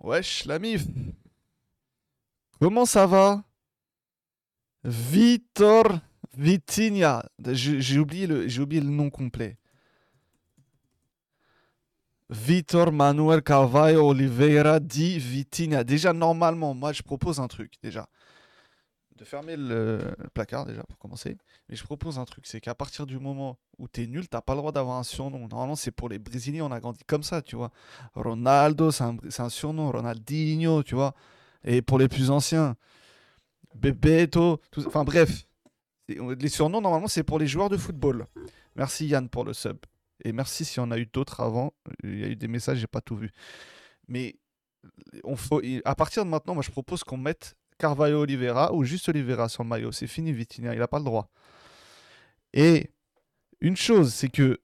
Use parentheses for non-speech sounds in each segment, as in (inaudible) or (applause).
Wesh, la mif. (laughs) Comment ça va? Vitor Vitinha. J'ai oublié, le, oublié le nom complet. Vitor Manuel Carvalho Oliveira di Vitinha. Déjà, normalement, moi, je propose un truc, déjà. De fermer le, placard, déjà, pour commencer. Mais je propose un truc, c'est qu'à partir du moment où t'es nul, t'as pas le droit d'avoir un surnom. Normalement, c'est pour les Brésiliens, on a grandi comme ça, tu vois. Ronaldo, c'est un, un surnom. Ronaldinho, tu vois. Et pour les plus anciens, Bebeto, tout... enfin bref. Les surnoms, normalement, c'est pour les joueurs de football. Merci Yann pour le sub. Et merci s'il y en a eu d'autres avant. Il y a eu des messages, j'ai pas tout vu. Mais on faut, à partir de maintenant, moi je propose qu'on mette Carvalho Oliveira ou juste Oliveira sur le maillot. C'est fini, Vitinha, il n'a pas le droit. Et une chose, c'est que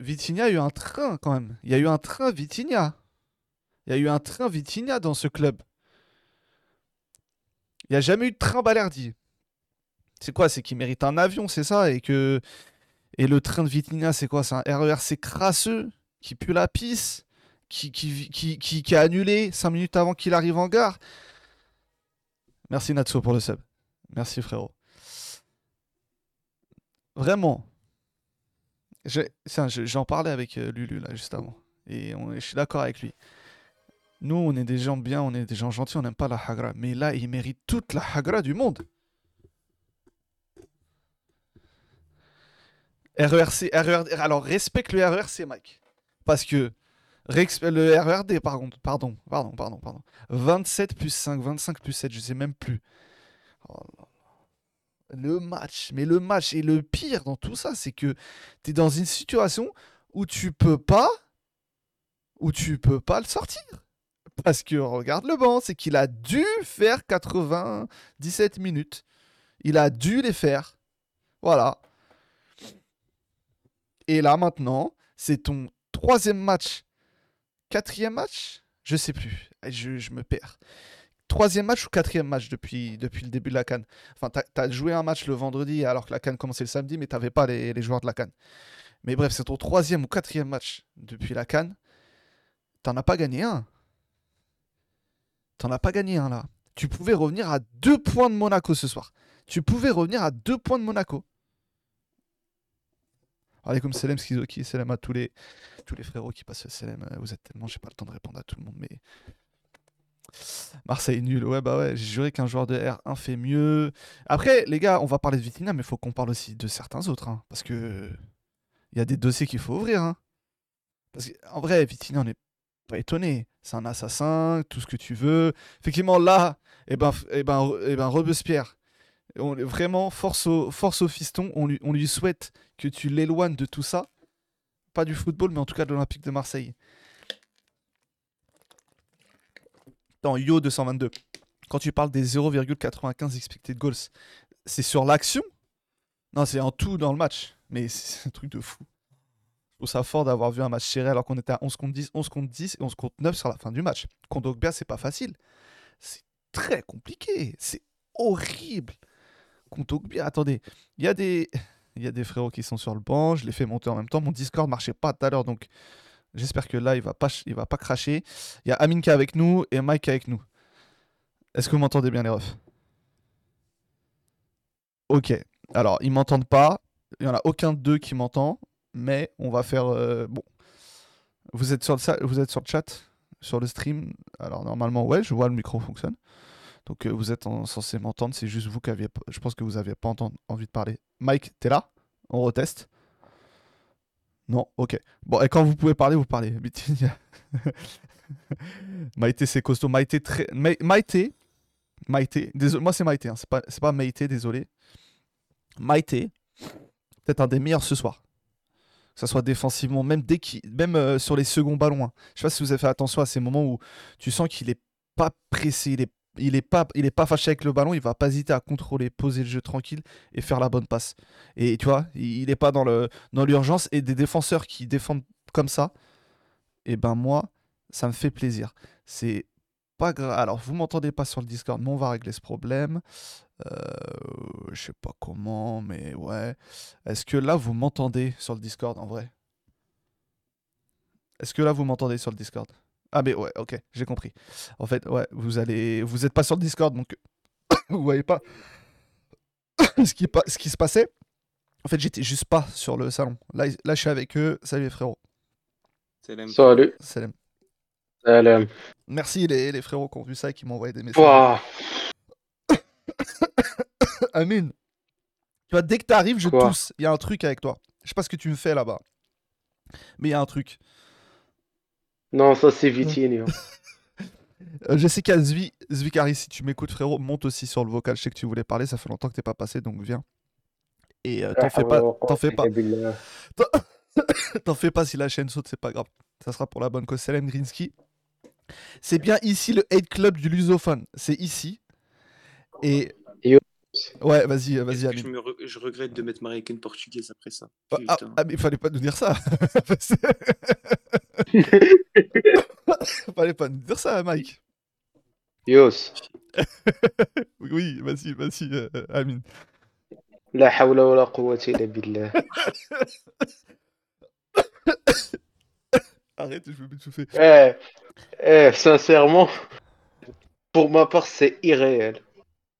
Vitinha a eu un train quand même. Il y a eu un train Vitinha. Il y a eu un train Vitinha dans ce club. Il n'y a jamais eu de train Balerdi. C'est quoi C'est qu'il mérite un avion, c'est ça Et que et le train de Vitinha, c'est quoi C'est un RERC crasseux qui pue la pisse, qui, qui, qui, qui, a annulé 5 minutes avant qu'il arrive en gare. Merci Natsu pour le sub. Merci frérot. Vraiment. J'en parlais avec euh, Lulu là juste avant. Et je suis d'accord avec lui. Nous, on est des gens bien, on est des gens gentils, on n'aime pas la hagra. Mais là, il mérite toute la hagra du monde. RERC, RERD, alors respecte le RERC, Mike. Parce que le RERD, pardon, pardon, pardon, pardon, pardon. 27 plus 5, 25 plus 7, je sais même plus. Oh le match, mais le match, et le pire dans tout ça, c'est que tu es dans une situation où tu peux pas, où tu peux pas le sortir. Parce que regarde le banc, c'est qu'il a dû faire 97 minutes. Il a dû les faire. Voilà. Et là maintenant, c'est ton troisième match. Quatrième match? Je sais plus. Je, me perds. Troisième match ou quatrième match depuis, depuis le début de la Cannes? Enfin, tu as, joué un match le vendredi alors que la Cannes commençait le samedi, mais tu n'avais pas les, les, joueurs de la Cannes. Mais bref, c'est ton troisième ou quatrième match depuis la Cannes. T'en as pas gagné un. T'en as pas gagné un là. Tu pouvais revenir à deux points de Monaco ce soir. Tu pouvais revenir à deux points de Monaco. Allez comme Selem Skizoki, Selem à tous les, tous les frérots qui passent Selem. Euh, vous êtes tellement, j'ai pas le temps de répondre à tout le monde, mais. Marseille nul, ouais bah ouais, j'ai juré qu'un joueur de R1 fait mieux. Après, les gars, on va parler de Vitina, mais il faut qu'on parle aussi de certains autres, hein, parce que il y a des dossiers qu'il faut ouvrir. Hein. Parce qu'en vrai, Vitina, on n'est pas étonné. C'est un assassin, tout ce que tu veux. Effectivement, là, eh ben, eh ben, eh ben Robespierre, on, vraiment, force au, fiston. On lui, on lui souhaite que tu l'éloignes de tout ça. Pas du football, mais en tout cas de l'Olympique de Marseille. Dans Yo 222, quand tu parles des 0,95 expected goals, c'est sur l'action? Non, c'est en tout dans le match. Mais c'est un truc de fou. Je trouve ça fort d'avoir vu un match serré alors qu'on était à 11 contre 10, 11 contre 10 et 11 contre 9 sur la fin du match. Contre Ogbia, c'est pas facile. C'est très compliqué. C'est horrible. Ogbia, attendez, il y a des. (laughs) Il y a des frérots qui sont sur le banc, je les fais monter en même temps. Mon Discord marchait pas tout à l'heure, donc j'espère que là, il va pas, il va pas cracher. Il y a Amin qui est avec nous et Mike avec nous. Est-ce que vous m'entendez bien, les refs? Ok. Alors, ils m'entendent pas. Il n'y en a aucun d'eux qui m'entend. Mais on va faire. Euh, bon. Vous êtes, sur le, vous êtes sur le chat Sur le stream Alors, normalement, ouais, je vois le micro fonctionne. Donc euh, vous êtes censé m'entendre, c'est juste vous qui aviez. Je pense que vous n'aviez pas envie de parler. Mike, t'es là? On reteste? Non Ok. Bon, et quand vous pouvez parler, vous parlez. (laughs) Maïté, c'est costaud. Maïté, très. Maïté. Maïté. Désolé, moi, c'est Maïté. Hein. C'est pas, pas Maïté, désolé. Maïté, peut-être un des meilleurs ce soir. Que ça soit défensivement, même, dès même euh, sur les seconds ballons. Hein. Je sais pas si vous avez fait attention à ces moments où tu sens qu'il est pas pressé, il est il est pas il est pas fâché avec le ballon, il va pas hésiter à contrôler, poser le jeu tranquille et faire la bonne passe. Et tu vois, il est pas dans l'urgence et des défenseurs qui défendent comme ça. Et eh ben moi, ça me fait plaisir. C'est pas grave. Alors vous m'entendez pas sur le Discord, mais on va régler ce problème. Euh, je sais pas comment, mais ouais. Est-ce que là vous m'entendez sur le Discord en vrai? Est-ce que là vous m'entendez sur le Discord? Ah, mais ouais, ok, j'ai compris. En fait, ouais, vous allez. Vous êtes pas sur le Discord, donc. (coughs) vous voyez pas (coughs) ce qui, ce qui se passait. En fait, j'étais juste pas sur le salon. Là, là je suis avec eux. Salut les frérots. Salut. Salam. Salam. Merci les, les frérots qui ont vu ça et qui m'ont envoyé des messages. Ouah. (coughs) Amine. Tu vois, dès que t'arrives, je Quoi? tousse. Il y a un truc avec toi. Je sais pas ce que tu me fais là-bas. Mais il y a un truc. Non, ça c'est (laughs) Vitinho. Euh, Jessica Zvi, Zvikari, si tu m'écoutes, frérot, monte aussi sur le vocal. Je sais que tu voulais parler, ça fait longtemps que t'es pas passé, donc viens. Et euh, t'en fais pas, t'en fais pas, (coughs) t'en fais pas si la chaîne saute, c'est pas grave. Ça sera pour la bonne cause. Selem Grinsky. C'est bien ici le hate club du lusophone. C'est ici. Et. Yo. Ouais, vas-y, euh, vas-y. Je, me re- je regrette de m'être marié avec une portugaise après ça. Ah, ah, ah, mais il fallait pas nous dire ça. (laughs) fallait pas nous dire ça, Mike. Yos. (laughs) Oui, vas-y, vas-y, euh, Amine. La hawla wa la quwwata illa billah. (coughs) Arrête, je veux m'étouffer. Eh, eh, sincèrement, pour ma part, c'est irréel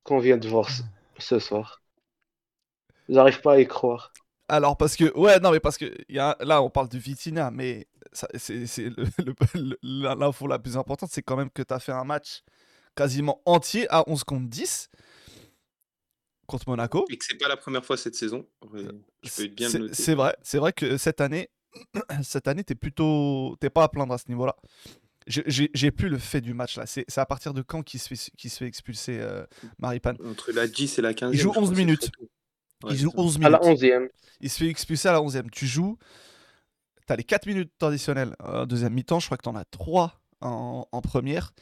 qu'on vient de voir ce, ce soir. J'arrive pas à y croire. Alors, parce que, ouais, non, mais parce que y a, là, on parle de Vitina, mais c'est (laughs) l'info la plus importante, c'est quand même que tu as fait un match quasiment entier à 11 contre 10 contre Monaco. Et que c'est pas la première fois cette saison. Ouais, je peux bien le C'est noter. c'est vrai, c'est vrai que cette année, (clears throat) cette année, t'es plutôt, t'es pas à plaindre à ce niveau-là. J'ai- plus le fait du match là. C'est à partir de quand qu'il se fait, qu'il se fait expulser euh, Maripane Entre la 10 et la 15 Il joue 11 minutes. Il joue 11 À la minutes. 11e. Il se fait expulser à la 11e. Tu joues, tu as les 4 minutes traditionnelles en deuxième mi-temps. Je crois que tu en as 3 en, en première.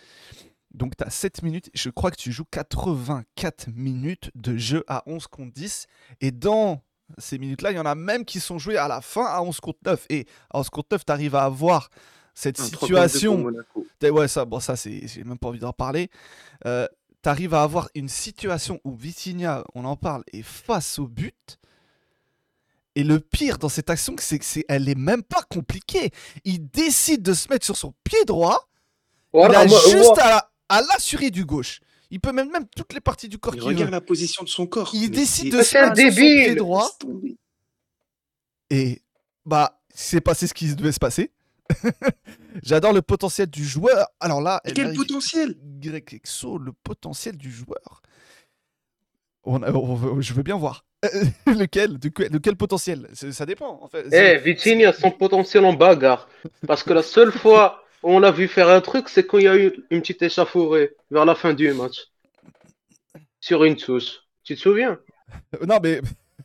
Donc tu as 7 minutes. Je crois que tu joues 84 minutes de jeu à 11 contre 10. Et dans ces minutes-là, il y en a même qui sont jouées à la fin à 11 contre 9. Et à 11 contre 9, tu arrives à avoir cette situation. Ouais, ça, bon, ça, c'est, j'ai même pas envie d'en parler. Euh, T'arrives à avoir une situation où Vitinha, on en parle, est face au but. Et le pire dans cette action, c'est que c'est, elle est même pas compliquée. Il décide de se mettre sur son pied droit. il Voilà, a moi- juste moi- à, à l'assurer du gauche. Il peut même, même toutes les parties du corps Il veut. regarde la position de son corps. Il décide de se mettre sur son pied droit. Et bah, c'est passé ce qui devait se passer. (laughs) J'adore le potentiel du joueur. Alors là, Quel potentiel? Greg Exo, le potentiel du joueur. On a- on veut- je veux bien voir. (laughs) lequel de, que- de quel potentiel? Ça dépend, en fait. Eh, Vitinha a son potentiel en bagarre. Parce que la seule (laughs) fois où on l'a vu faire un truc, c'est quand il y a eu une petite échauffourée vers la fin du match. Sur une touche. Tu te souviens? Non, mais...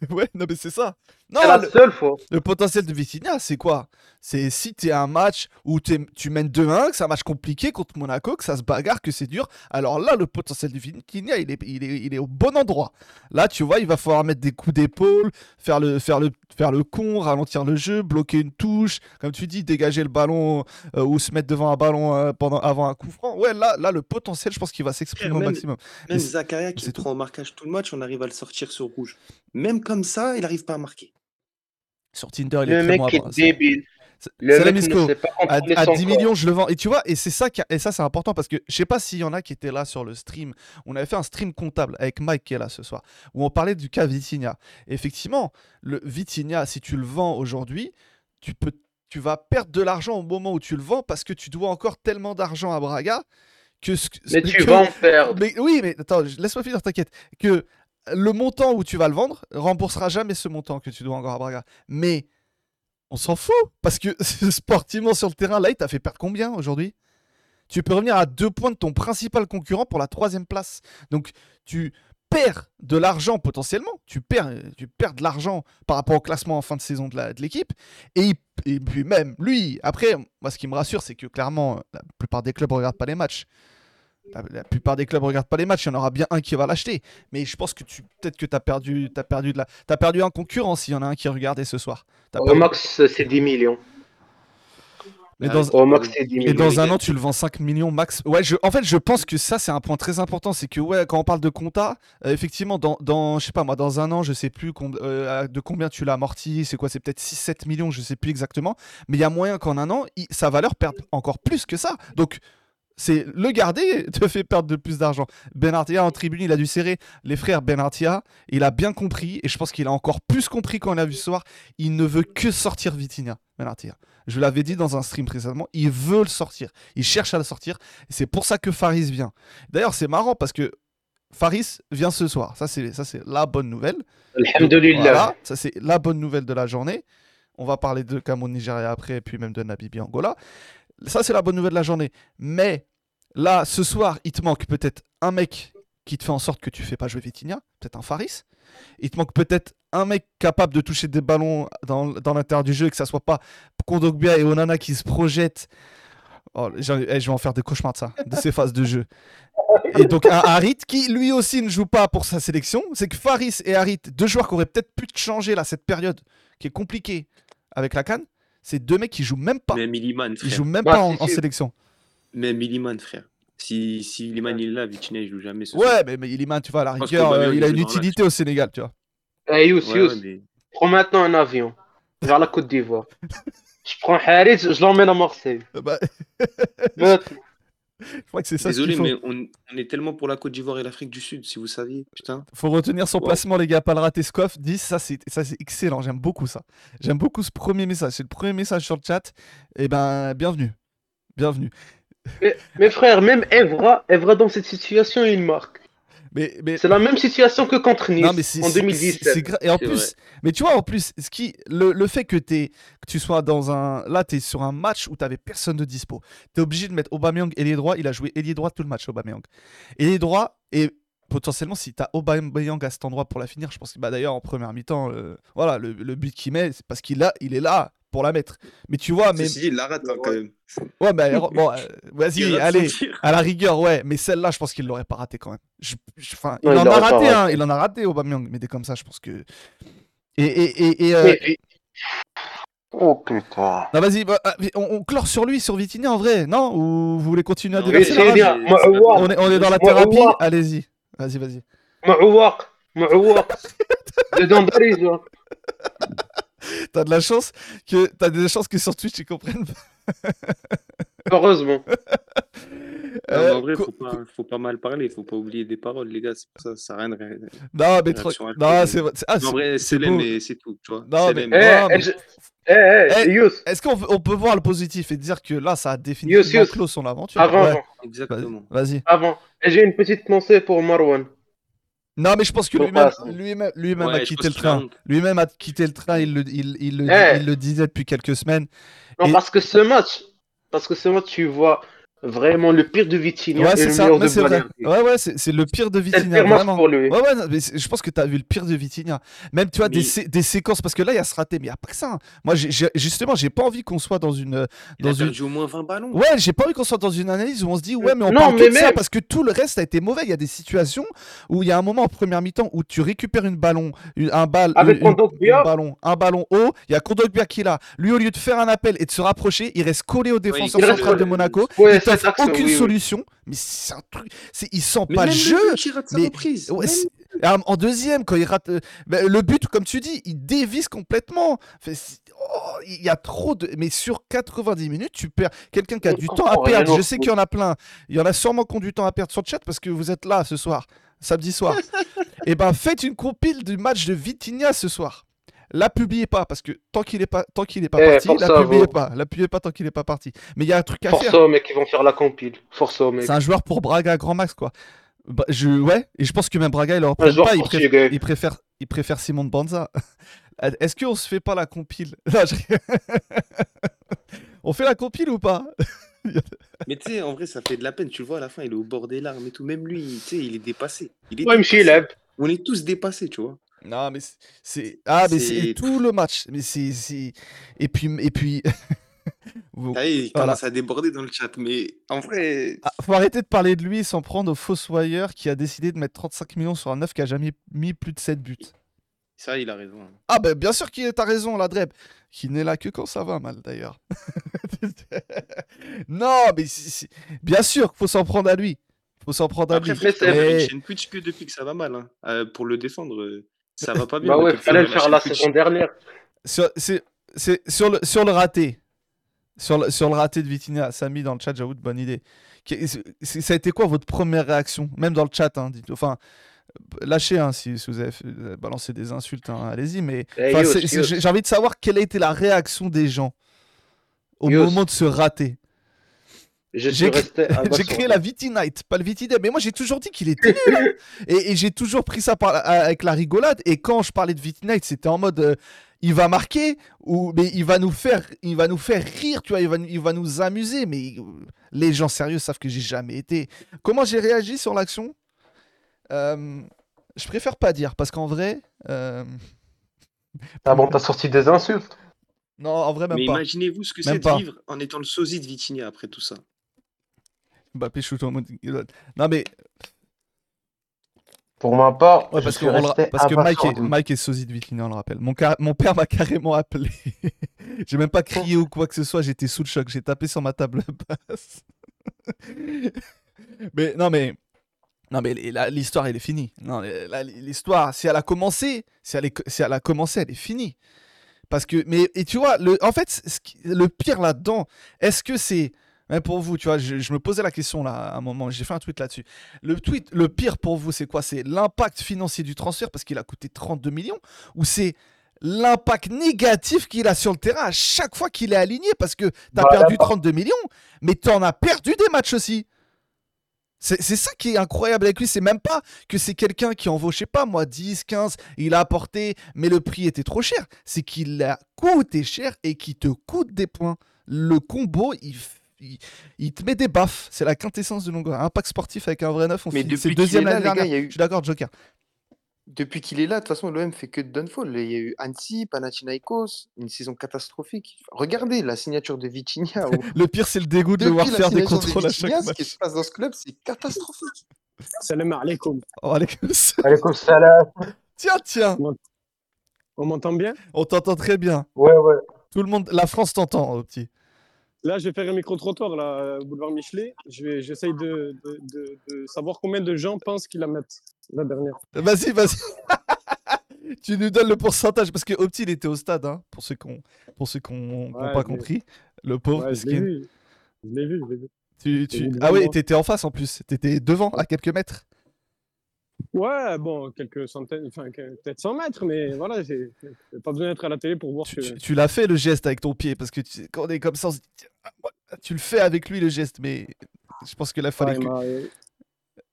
ouais, non, mais c'est ça. Non, la le, seule fois. le potentiel de Vitinha, c'est quoi? C'est si tu un match où t'es- tu mènes 2-1, que c'est un match compliqué contre Monaco, que ça se bagarre, que c'est dur. Alors là, le potentiel de Vitinha, il est, il, est, il est au bon endroit. Là, tu vois, il va falloir mettre des coups d'épaule, faire le, faire, le, faire le con, ralentir le jeu, bloquer une touche, comme tu dis, dégager le ballon euh, ou se mettre devant un ballon euh, pendant, avant un coup franc. Ouais, là, là le potentiel, je pense qu'il va s'exprimer au maximum. Même Zakaria qui prend au marquage tout le match, on arrive à le sortir sur rouge. Même comme ça, il n'arrive pas à marquer. Sur Tinder, il est Le très mec bon à est bras. débile. C'est- Le Salam mec Isco. ne sait pas à, à son 10 corps. millions, je le vends. Et tu vois, et c'est ça, qui a- et ça c'est important parce que je sais pas s'il y en a qui étaient là sur le stream. On avait fait un stream comptable avec Mike qui est là ce soir, où on parlait du cas Vitinha. Effectivement, le Vitinha, si tu le vends aujourd'hui, tu peux, tu vas perdre de l'argent au moment où tu le vends parce que tu dois encore tellement d'argent à Braga que ce, Mais tu que- vas en perdre. mais oui, mais attends, laisse-moi finir, t'inquiète. Que le montant où tu vas le vendre remboursera jamais ce montant que tu dois encore à Braga. Mais on s'en fout parce que (laughs) sportivement sur le terrain, là, il t'a fait perdre combien aujourd'hui? Tu peux revenir à deux points de ton principal concurrent pour la troisième place. Donc tu perds de l'argent potentiellement. Tu perds, de l'argent par rapport au classement en fin de saison de l'équipe. Et, et puis même lui, après, moi ce qui me rassure, c'est que clairement, la plupart des clubs ne regardent pas les matchs. La, la plupart des clubs regardent pas les matchs, il y en aura bien un qui va l'acheter. Mais je pense que tu peut-être que tu as perdu, as perdu de la, t'as perdu un concurrent s'il y en a un qui regardait ce soir. Au max, c'est 10 millions. Mais dans- c'est Au pas max, le- c'est 10 Et millions. dans un an, tu le vends 5 millions max. Ouais, je, en fait, je pense que ça, c'est un point très important. C'est que, ouais, quand on parle de compta, euh, effectivement, dans, dans, je sais pas moi, dans un an, je sais plus com- euh, de combien tu l'as amorti. C'est quoi C'est peut-être 6-7 millions, je sais plus exactement. Mais il y a moyen qu'en un an, il- sa valeur perde encore plus que ça. Donc, c'est le garder (laughs) te fait perdre de plus d'argent. Benartia en tribune, il a dû serrer les frères Benartia. Il a bien compris, et je pense qu'il a encore plus compris quand on l'a vu ce soir. Il ne veut que sortir Vitinha, Benartia. Je l'avais dit dans un stream précédemment, il veut le sortir. Il cherche à le sortir. Et c'est pour ça que Faris vient. D'ailleurs, c'est marrant parce que Faris vient ce soir. Ça, c'est ça, c'est la bonne nouvelle. Alhamdulillah. Voilà, ça c'est la bonne nouvelle de la journée. On va parler de Cameroun, Nigeria après, et puis même de Namibie, Angola. Ça, c'est la bonne nouvelle de la journée. Mais là, ce soir, il te manque peut-être un mec qui te fait en sorte que tu fais pas jouer Vitinha, peut-être un Faris. Il te manque peut-être un mec capable de toucher des ballons dans, dans l'intérieur du jeu et que ça soit pas Kondogbia et Onana qui se projettent. Oh, j'en- eh, je vais en faire des cauchemars de ça, de ces phases de jeu. Et donc un Harit qui lui aussi ne joue pas pour sa sélection. C'est que Faris et Harit, deux joueurs qui auraient peut-être pu changer là cette période qui est compliquée avec la Cannes, c'est deux mecs qui jouent même pas. Même Illiman, Ils jouent même Bah, pas en, sélection. Même Illiman, frère. Si, si Illiman il est là, Vitinha il joue jamais. ce. Ouais, mais, mais Iliman, tu vois, à la rigueur, euh, il a une utilité au Sénégal, tu vois. Eh, Yous, Ouais, Yous, mais- prends maintenant un avion vers la Côte d'Ivoire. Je prends Harit, je l'emmène à Marseille. (laughs) Bah, je crois que c'est ça Désolé, ce qu'il faut. mais on, on est tellement pour la Côte d'Ivoire et l'Afrique du Sud, si vous saviez. Putain. Faut retenir son placement, les gars. Pas le rater, Scoff. 10, ça c'est ça, c'est excellent. J'aime beaucoup ça. J'aime beaucoup ce premier message. C'est le premier message sur le chat. Et ben, bienvenue. Bienvenue. Mais, mais frère, même Evra, Evra dans cette situation, il marque. Mais, mais C'est la même situation que contre Nice Non, mais c'est en c'est- 2017. c'est- c'est gra- Et en plus, mais tu vois, en plus, ce qui, le, le fait que, t'es- que tu sois dans un. Là, tu es sur un match où tu personne de dispo. Tu es obligé de mettre Aubameyang ailier droit. Il a joué ailier droit tout le match, Aubameyang. Ailier droit, et potentiellement, si tu as Aubameyang à cet endroit pour la finir, je pense que bah, d'ailleurs, en première mi-temps, euh, voilà, le, le but qu'il met, c'est parce qu'il a- il est là pour la mettre. Mais tu vois, mais. Si, il l'arrête hein, quand même. Ouais, mais bon, euh, (laughs) vas-y, allez, à la rigueur, ouais. Mais celle-là, je pense qu'il l'aurait pas raté quand même. Je, je, il, en a raté, hein, il en a raté, Aubameyang. Mais dès comme ça, je pense que. Et. et, et, et. Euh, oh putain. Bah, vas-y, bah, ah, on, on, clore sur lui, sur Vitini en vrai, non? Ou vous voulez continuer à déverser on, est, dans la thérapie, allez-y. Vas-y, vas-y. (laughs) (laughs) T'as de la chance que t'as des chances que sur Twitch ils comprennent. pas. (laughs) Heureusement. Non, Euh, en vrai, faut pas, faut pas mal parler, faut pas oublier des paroles, les gars. Ça, ça sert à rien de rien. non, mais trop... non, c'est ah, En vrai, c'est l'aime, beau. mais c'est tout, tu vois. Non, C'est mais- Non, mais- je- eh, eh, Eh, Yous, Est-ce qu'on peut, on peut voir le positif et dire que là, ça a définitivement clos son aventure? Avant, Ouais, avant, Exactement. Vas-y. avant. Et J'ai une petite pensée pour Marwan. Non, mais je pense que lui-même, lui-même Ouais, a quitté le train. Lui-même a quitté le train. Il le, il, il le, Eh. il le disait depuis quelques semaines. Non, Et- parce que ce match, parce que ce match, tu vois vraiment le pire de Vitinha Ouais, et c'est le ça. meilleur mais de c'est vrai. Valerdi. Ouais, ouais, c'est c'est le pire de Vitinha, vraiment. pour lui. Ouais, ouais, mais je pense que tu as vu le pire de Vitinha. Même, tu vois, des, sé- des séquences, parce que là, il y a ce raté, mais il n'y a pas que ça. hein. Moi, j'ai- j'ai- justement, j'ai pas envie qu'on soit dans une. euh, Il a Dans une... perdu au moins 20 ballons. Ouais, j'ai pas envie qu'on soit dans une analyse où on se dit, ouais, mais on Non, parle mais ça parce que tout le reste a été mauvais. Il y a des situations où il y a un moment en première mi-temps où tu récupères une ballon, une- un, bal, Avec une- une- Kondogbia. un ballon, un ballon haut. Il y a Kondogbia qui est là. Lui, au lieu de faire un appel et de se rapprocher, il reste collé au défenseur central de. Monaco. Ouais, aucune oui, oui. solution. Mais c'est un truc. c'est- Il sent Mais pas le jeu. but qui rate sa mais- reprise. Ouais, Même- c'est- Ah, En deuxième, quand il rate euh, bah, le but, comme tu dis, il dévisse complètement. Oh, il y a trop de. Mais sur 90 minutes, tu perds quelqu'un qui a On du temps comprend à perdre. Je sais qu'il y en a plein. Il y en a sûrement qui ont du temps à perdre sur le chat parce que vous êtes là ce soir, samedi soir. (laughs) Et ben, faites une compile du match de Vitinha ce soir. La publiez pas parce que tant qu'il est pas tant qu'il est pas Eh, parti, force la publiez pas. La publiez pas tant qu'il est pas parti. Mais il y a un truc à Force faire. aux mecs qui vont faire la compile. Force mecs. C'est un joueur pour Braga grand max quoi. Bah, je ouais et je pense que même Braga il leur joueur pas, il, préfère, il préfère il préfère Simon de Banza. (laughs) Est-ce qu'on se fait pas la compile? (laughs) Non, je- (laughs) On fait la compile ou pas? Mais tu sais, en vrai, ça fait de la peine. Tu le vois, à la fin, il est au bord des larmes et tout. Même lui, tu sais, il est dépassé. Il est Ouais, dépassé. Michel, On est tous dépassés, tu vois. Non mais c'est- ah mais c'est tout le match mais c'est et puis et puis (laughs) Vous- Ah, il Voilà. commence à déborder dans le chat. Mais en vrai, Ah, faut arrêter de parler de lui sans prendre au fossoyeur qui a décidé de mettre 35 millions sur un neuf qui a jamais mis plus de 7 buts. Ça, il a raison. Ah ben bien sûr qu'il t'as raison, la Dreb. Qui n'est là que quand ça va mal d'ailleurs. (laughs) non, mais bien sûr qu'il faut s'en prendre à lui. faut s'en prendre à Après, lui. frère, c'est il a Mais- une Twitch que depuis que ça va mal. hein. Euh, pour le défendre, euh, ça va pas bien. Bah ouais, fallait le faire la saison dernière. Sur, c'est, c'est- sur, le, sur le raté. Sur le, sur le raté de Vitinha, Samy dans le chat, j'avoue, de bonne idée. C'est- ça a été quoi votre première réaction? Même dans le chat, hein, dites- enfin, lâchez hein, si, si vous avez balancé des insultes, hein, allez-y, mais Eh, c'est- j'ai envie de savoir quelle a été la réaction des gens au moment de se rater. J'ai créé (laughs) la Vitinite, pas le Vitidem. Mais moi, j'ai toujours dit qu'il était nul. hein. (laughs) et et j'ai toujours pris ça par, avec la rigolade. Et quand je parlais de Vitinite, c'était en mode euh, il va marquer ou mais il va nous faire, il va nous faire rire, tu vois, il va, nous- il va nous amuser. Mais euh, les gens sérieux savent que j'ai jamais été. Comment j'ai réagi sur l'action? Euh, Je préfère pas dire parce qu'en vrai, euh, Ah bon, t'as sorti des insultes? non, en vrai même Mais pas. imaginez-vous ce que c'est de vivre en étant le sosie de Vitinha après tout ça. Mbappé shoot en mode- Non mais Pour ma part, Ouais, je parce, le- resté parce que Mike est. Mike est sosie de Vitinha, on le rappelle. Mon, père m'a (laughs) carrément appelé. (laughs) j'ai même pas crié ou quoi que ce soit, j'étais sous le choc, j'ai tapé sur ma table (laughs) basse. mais non, mais. Non, mais l'histoire, elle est finie. Non, l'histoire, si elle a commencé, si elle, est- si elle a commencé, elle est finie. Parce que, mais, et tu vois, le, en fait, le pire là-dedans, est-ce que c'est. Hein, pour vous, tu vois, je, je me posais la question là à un moment, j'ai fait un tweet là-dessus. Le tweet, le pire pour vous, c'est quoi? C'est l'impact financier du transfert parce qu'il a coûté 32 millions? Ou c'est l'impact négatif qu'il a sur le terrain à chaque fois qu'il est aligné parce que tu as Bah, perdu l'impact- 32 millions, mais tu en as perdu des matchs aussi? C'est ça qui est incroyable avec lui. C'est même pas que c'est quelqu'un qui en vaut, je sais pas moi, 10, 15, il a apporté, mais le prix était trop cher. C'est qu'il a coûté cher et qui te coûte des points. Le combo, il, f- il, il te met des baffes. C'est la quintessence de longueur. Impact sportif avec un vrai neuf. On Mais depuis c'est qu'il deuxième est là, l'année gars, dernière. il y a eu- Je suis d'accord, Joker. Depuis qu'il est là, de toute façon, l'OM fait que de downfall. Il y a eu Annecy, Panathinaikos, une saison catastrophique. Regardez la signature de Vitinha. (laughs) au- Le pire, c'est le dégoût de le voir Depuis la faire des signature de contrôles à Vitinha, chaque ce qui match. se passe dans ce club, c'est catastrophique. Salam alaikum. Oh, Alaikum salam. tiens, tiens, On m'entend bien? On t'entend très bien. Ouais, ouais. Tout le monde, la France t'entend, au petit. Là, je vais faire un micro-trottoir, là, euh, boulevard Michelet. Je J'essaye de, de, de- de savoir combien de gens pensent qu'ils la mettent, la dernière. Vas-y, vas-y. (laughs) tu nous donnes le pourcentage parce que Opti il était au stade, hein, pour ceux qui n'ont ont Ouais, pas je compris. Le pauvre. Ouais, je l'ai vu. Je l'ai vu, je. Tu, tu... Ah oui, t'étais en face en plus. T'étais devant à quelques mètres. Ouais, bon, quelques centaines, enfin, peut-être 100 mètres, mais voilà, j'ai pas besoin d'être à la télé pour voir Tu, que. tu- tu l'as fait le geste avec ton pied parce que tu- quand on est comme ça, on se dit, ah, tu le fais avec lui le geste, mais je pense que là, Ah, fallait il que.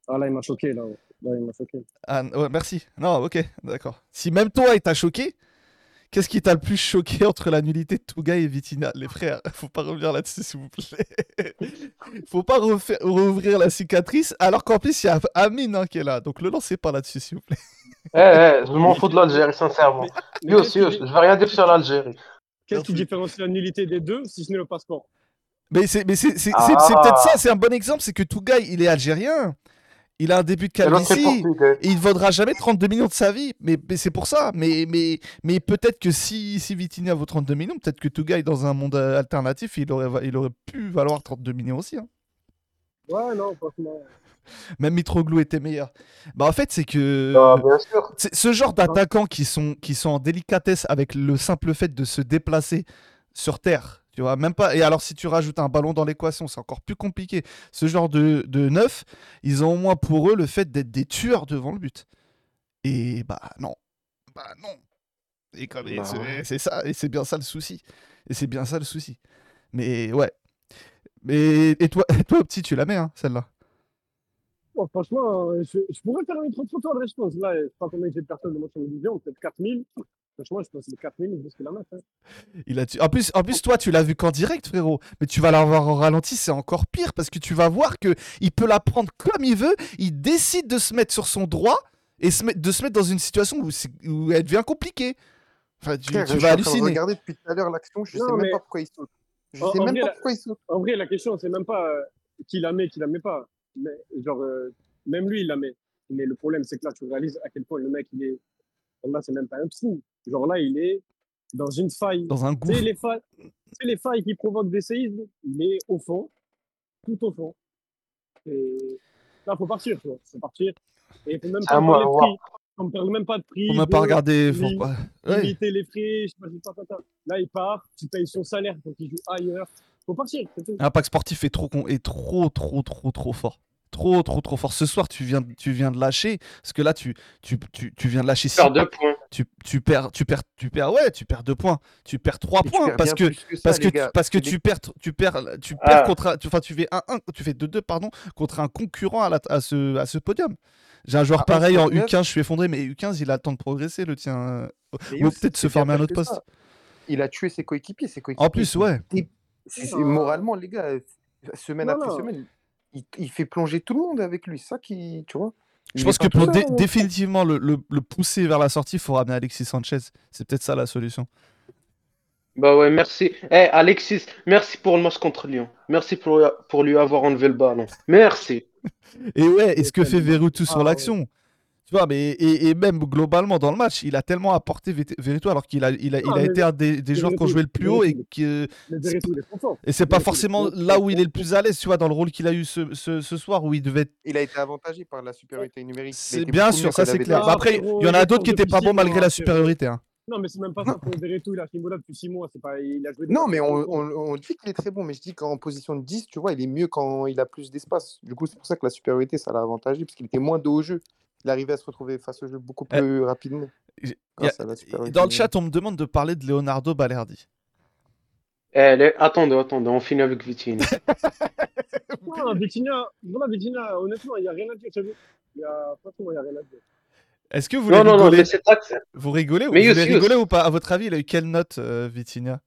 ah, là, il m'a choqué, là. Là, il m'a choqué. Ah, ouais, merci. Non, ok, d'accord. Si même toi, il t'a choqué, qu'est-ce qui t'a le plus choqué entre la nullité de Touga et Vitina Les frères, (laughs) faut pas revenir là-dessus, s'il vous plaît. (laughs) faut pas refaire- rouvrir la cicatrice, alors qu'en plus, il y a Amine hein, qui est là. Donc le lancez pas là-dessus, s'il vous plaît. Eh, eh, je m'en fous de l'Algérie, sincèrement. Yos, di- je vais rien dire sur l'Algérie. Qu'est-ce qui différencie la nullité des deux, si ce n'est le passeport? Mais c'est Ah. c'est- c'est peut-être ça, c'est un bon exemple, c'est que Touga, il est algérien. Il a un début de calvitie. il ne vaudra jamais 32 millions de sa vie. Mais, mais c'est pour ça. Mais, mais, mais peut-être que si, si Vitinha vaut 32 millions, peut-être que Touga est dans un monde euh, alternatif, il aurait, va- il aurait pu valoir 32 millions aussi. hein. Ouais, non, franchement. (laughs) Même Mitroglou était meilleur. Bah en fait, c'est que Ah, bien sûr. c'est- ce genre d'attaquants qui sont, qui sont en délicatesse avec le simple fait de se déplacer sur terre, tu vois, même pas. Et alors, si tu rajoutes un ballon dans l'équation, c'est encore plus compliqué. Ce genre de, de neuf, ils ont au moins pour eux le fait d'être des tueurs devant le but. Et bah non. Bah non. Et comme Bah c'est ouais. ça, et c'est bien ça le souci. Et c'est bien ça le souci. Mais ouais. Mais et toi, (laughs) toi petit, tu la mets, hein, celle-là? Bon, franchement, euh, je, je pourrais faire un micro-trottoir, je pense. Là, je sais pas combien j'ai de personnes de mon télévision, peut-être 4000. Franchement, je pense que les 4000, je risque la mettre. hein. Il a tu- en, plus, en plus, toi, tu l'as vu qu'en direct, frérot. Mais tu vas l'avoir en ralenti, c'est encore pire parce que tu vas voir que il peut la prendre comme il veut. Il décide de se mettre sur son droit et se met- de se mettre dans une situation où, où elle devient compliquée. Enfin, tu, Frère, tu je vas halluciner. regarder depuis tout à l'heure l'action, je sais mais- même pas pourquoi il saute. Je En- sais en même vrai, pas la- pourquoi il saute. En vrai, la question, c'est même pas euh, qui la met, qui la met pas. Mais, genre, euh, même lui, il la met. Mais le problème, c'est que là, tu réalises à quel point le mec, il est, Là, c'est même pas un trou. Genre là, il est dans une faille. Dans un gouffre. sais, les failles, les qui provoquent des séismes, il est au fond, tout au fond. Et là, faut partir, tu vois. Faut partir. Et il faut même C'est pas moi, prix. On parle même pas de prix. Faut même pas de regarder. Faut pas... Ouais. limiter les frais, je sais pas, je sais pas, pas, pas. Là, il part, tu payes son salaire pour qu'il joue ailleurs. Faut partir, c'est tout. L'impact sportif est trop, con- est trop, trop, trop, trop fort. Trop, trop, trop fort. Ce soir, tu viens, tu viens de lâcher. Parce que là, tu, tu, tu, tu viens de lâcher six Faire deux points. Tu, tu perds, tu perds, tu perds, ouais, tu perds deux points. Tu perds trois points perds parce que, plus que ça, parce que, tu, parce que tu perds, tu perds, tu Ah. perds contre, un- tu, enfin, tu fais un, un, tu fais 2-2 pardon contre un concurrent à, la, à ce, à ce podium. J'ai un joueur À pareil en 1,69. U15, je suis effondré, mais U15, il a le temps de progresser, le tien. Mais Ou peut-être se former à un autre poste. ça. Il a tué ses coéquipiers. Ses coéquipiers En plus, ouais. Moralement, les gars, semaine Non, après non. semaine, il, il fait plonger tout le monde avec lui. C'est ça qui, tu vois. Je pense que pour dé- définitivement le, le- le pousser vers la sortie, il faut ramener Alexis Sanchez. C'est peut-être ça la solution. Bah ouais, merci. Eh, Alexis, merci pour le match contre Lyon. Merci pour, pour lui avoir enlevé le ballon. Merci. (laughs) Et ouais, et ce que fait sur Ah, ouais. l'action? Tu vois, mais et, et même globalement dans le match, il a tellement apporté Veretout alors qu'il a, il a, il a été un des, des joueurs qui ont joué le plus haut et que fort. et c'est pas forcément là où il est le plus à l'aise, tu vois, dans le rôle qu'il a eu ce, ce, ce soir où il devait être. Il a été avantagé par la supériorité numérique. C'est bien sûr, ça c'est clair. Bah, après, il y en a d'autres qui étaient depuis pas bons malgré la supériorité. hein. Non, mais c'est même pas ça. Pour Veretout, il a Kimbola depuis 6 mois. C'est pas... Il a joué Non, mais on, on- on dit qu'il est très bon, mais je dis qu'en position de 10, tu vois, il est mieux quand il a plus d'espace. Du coup, c'est pour ça que la supériorité, ça l'a avantagé, parce qu'il était moins dos au jeu. Il arrivait à se retrouver face au jeu beaucoup Eh, plus rapidement. A- Dans le chat, on me demande de parler de Leonardo Balerdi. Eh, les- attendez, attendez, on finit avec Vitinha. (laughs) Non, Vitinha, voilà, Vitinha, honnêtement, il n'y a rien à dire. Il y a, franchement, il n'y a rien à dire. Est-ce que vous Non, voulez non, non, c'est taxe. Vous rigolez ou Mais vous rigoler ou pas? À votre avis, il a eu quelle note, euh, Vitinha?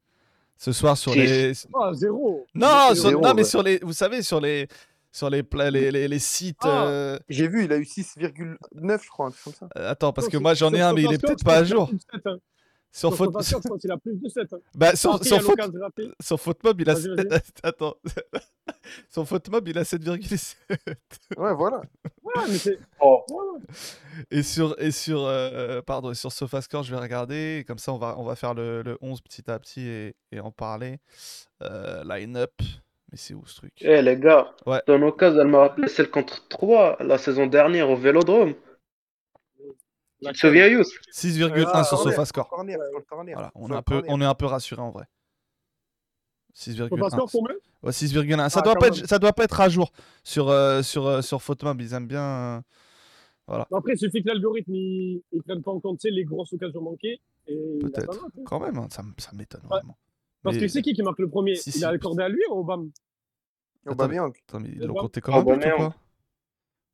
Ce soir sur Six. les. Ah, zéro. Non, Zéro. sur- non mais ouais. sur les. Vous savez, sur les. Sur les, pla- les, les, les sites. Ah. euh, J'ai vu, il a eu 6,9, je crois, comme ça. euh, Attends, parce Non, que sur- moi j'en ai sur un, mais il est peut-être pas à jour. hein. Sur, Sur faute... Qu'il a plus de 7. Hein. bah, sur, il y sur, a faute... l'occasion ratée. sur Faute-Mob, il a. (laughs) Attends. (laughs) sur Faute-Mob, il a 7,7. Ouais, voilà. Ouais, mais c'est. Oh. Et sur, et sur, euh, pardon, et sur SofaScore, je vais regarder. Comme ça, on va, on va faire le, le 11 petit à petit et, et en parler. Euh, Line-up. Mais c'est où ce truc? Eh, les gars, Ouais. ton occasion, elle m'a rappelé celle contre 3 la saison dernière au Vélodrome. Tu te souviens, Youss 6,1 Ah, sur SofaScore. Voilà, on est, un peu, corner. on est un peu rassuré en vrai. 6,1. SofaScore, combien Ouais, 6,1. Ça, Ah, doit pas être, ça doit pas être à jour sur, euh, sur, euh, sur. Ils aiment bien. euh, Après, il suffit que l'algorithme il prenne pas en compte les grosses occasions manquées. Peut-être. Quand même, hein, ça, m'étonne Ouais. vraiment. Parce Mais- que c'est qui qui marque le premier? Si, Il si. a accordé à lui ou au BAM Aubameyang. Attends, mais ils l'ont compté comme un but ou quoi